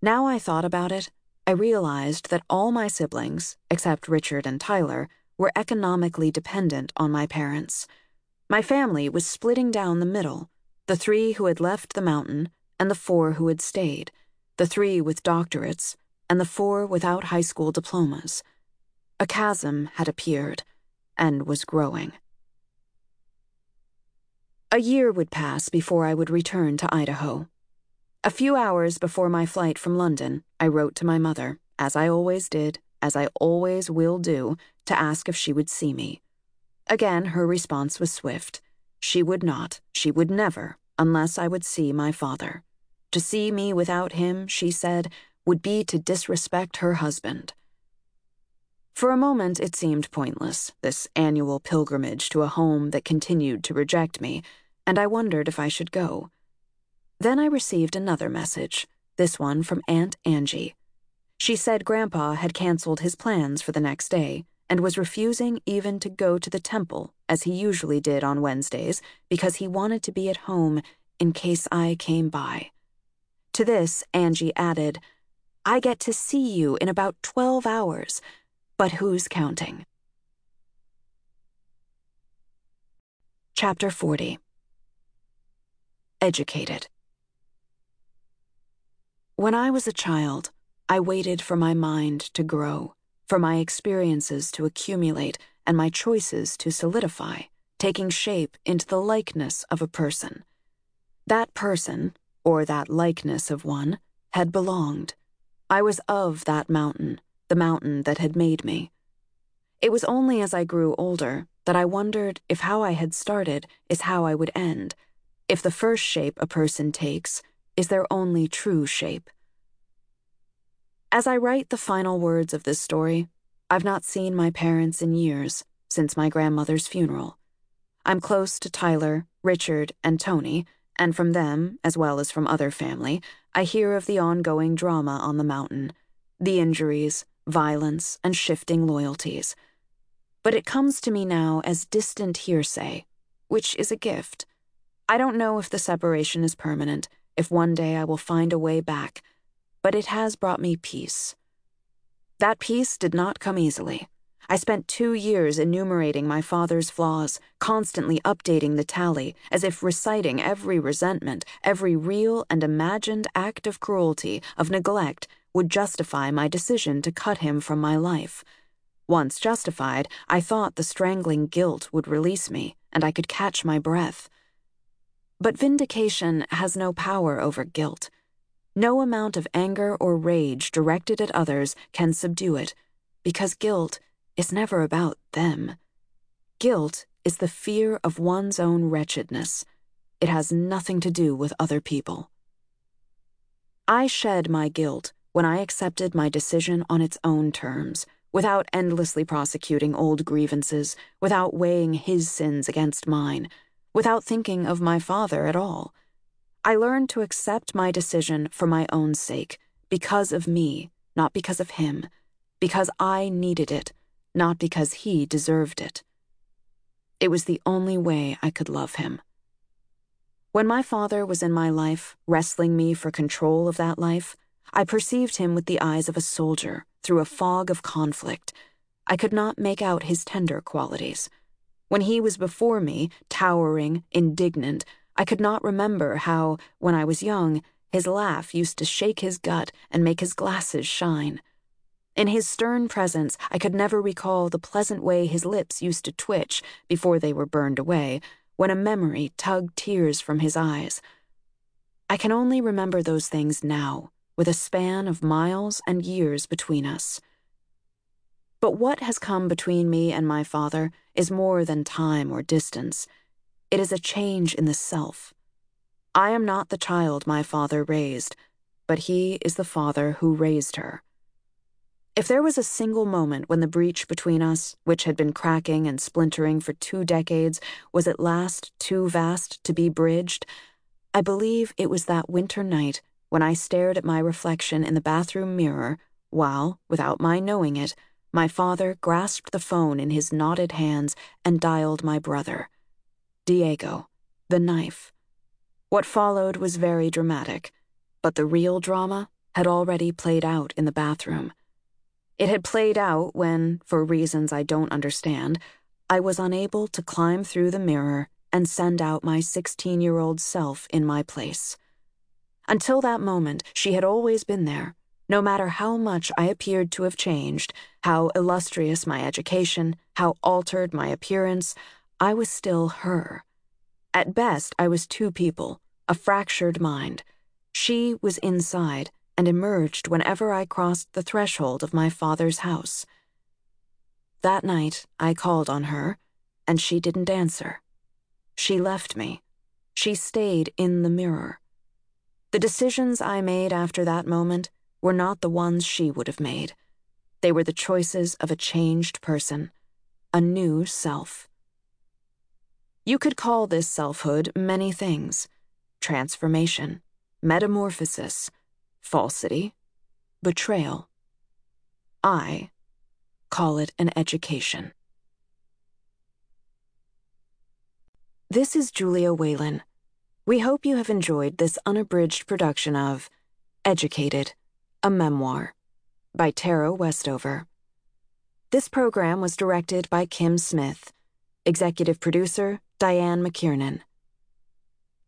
Now I thought about it, I realized that all my siblings, except Richard and Tyler, were economically dependent on my parents. My family was splitting down the middle the three who had left the mountain and the four who had stayed the three with doctorates, and the four without high school diplomas. A chasm had appeared and was growing. A year would pass before I would return to Idaho. A few hours before my flight from London, I wrote to my mother, as I always did, as I always will do, to ask if she would see me. Again, her response was swift. She would not, she would never, unless I would see my father. To see me without him, she said, would be to disrespect her husband. For a moment, it seemed pointless, this annual pilgrimage to a home that continued to reject me, and I wondered if I should go. Then I received another message, this one from Aunt Angie. She said Grandpa had canceled his plans for the next day and was refusing even to go to the temple, as he usually did on Wednesdays, because he wanted to be at home in case I came by. To this, Angie added, I get to see you in about 12 hours, but who's counting? Chapter 40 Educated. When I was a child, I waited for my mind to grow, for my experiences to accumulate, and my choices to solidify, taking shape into the likeness of a person. That person, or that likeness of one, had belonged. I was of that mountain, the mountain that had made me. It was only as I grew older that I wondered if how I had started is how I would end, if the first shape a person takes is their only true shape. As I write the final words of this story, I've not seen my parents in years, since my grandmother's funeral. I'm close to Tyler, Richard, and Tony, and from them, as well as from other family, I hear of the ongoing drama on the mountain, the injuries, violence, and shifting loyalties. But it comes to me now as distant hearsay, which is a gift. I don't know if the separation is permanent, if one day I will find a way back, but it has brought me peace. That peace did not come easily. I spent two years enumerating my father's flaws, constantly updating the tally, as if reciting every resentment, every real and imagined act of cruelty, of neglect, would justify my decision to cut him from my life. Once justified, I thought the strangling guilt would release me, and I could catch my breath. But vindication has no power over guilt. No amount of anger or rage directed at others can subdue it, because guilt is never about them. Guilt is the fear of one's own wretchedness. It has nothing to do with other people. I shed my guilt when I accepted my decision on its own terms, without endlessly prosecuting old grievances, without weighing his sins against mine, without thinking of my father at all. I learned to accept my decision for my own sake, because of me, not because of him, because I needed it not because he deserved it. It was the only way I could love him. When my father was in my life, wrestling me for control of that life, I perceived him with the eyes of a soldier through a fog of conflict. I could not make out his tender qualities. When he was before me, towering, indignant, I could not remember how, when I was young, his laugh used to shake his gut and make his glasses shine. In his stern presence, I could never recall the pleasant way his lips used to twitch before they were burned away, when a memory tugged tears from his eyes. I can only remember those things now, with a span of miles and years between us. But what has come between me and my father is more than time or distance. It is a change in the self. I am not the child my father raised, but he is the father who raised her. If there was a single moment when the breach between us, which had been cracking and splintering for two decades, was at last too vast to be bridged, I believe it was that winter night when I stared at my reflection in the bathroom mirror while, without my knowing it, my father grasped the phone in his knotted hands and dialed my brother. Diego, the knife. What followed was very dramatic, but the real drama had already played out in the bathroom. It had played out when, for reasons I don't understand, I was unable to climb through the mirror and send out my 16 year old self in my place. Until that moment, she had always been there. No matter how much I appeared to have changed, how illustrious my education, how altered my appearance, I was still her. At best, I was two people, a fractured mind. She was inside, and emerged whenever I crossed the threshold of my father's house. That night, I called on her, and she didn't answer. She left me. She stayed in the mirror. The decisions I made after that moment were not the ones she would have made. They were the choices of a changed person, a new self. You could call this selfhood many things transformation, metamorphosis, falsity, betrayal. I call it an education. This is Julia Whelan. We hope you have enjoyed this unabridged production of Educated, a Memoir by Tara Westover. This program was directed by Kim Smith, executive producer Diane McKiernan.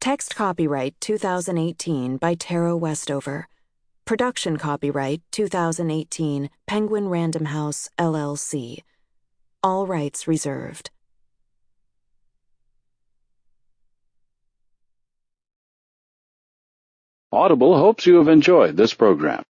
Text copyright 2018 by Tara Westover. Production copyright 2018 Penguin Random House, LLC. All rights reserved. Audible hopes you have enjoyed this program.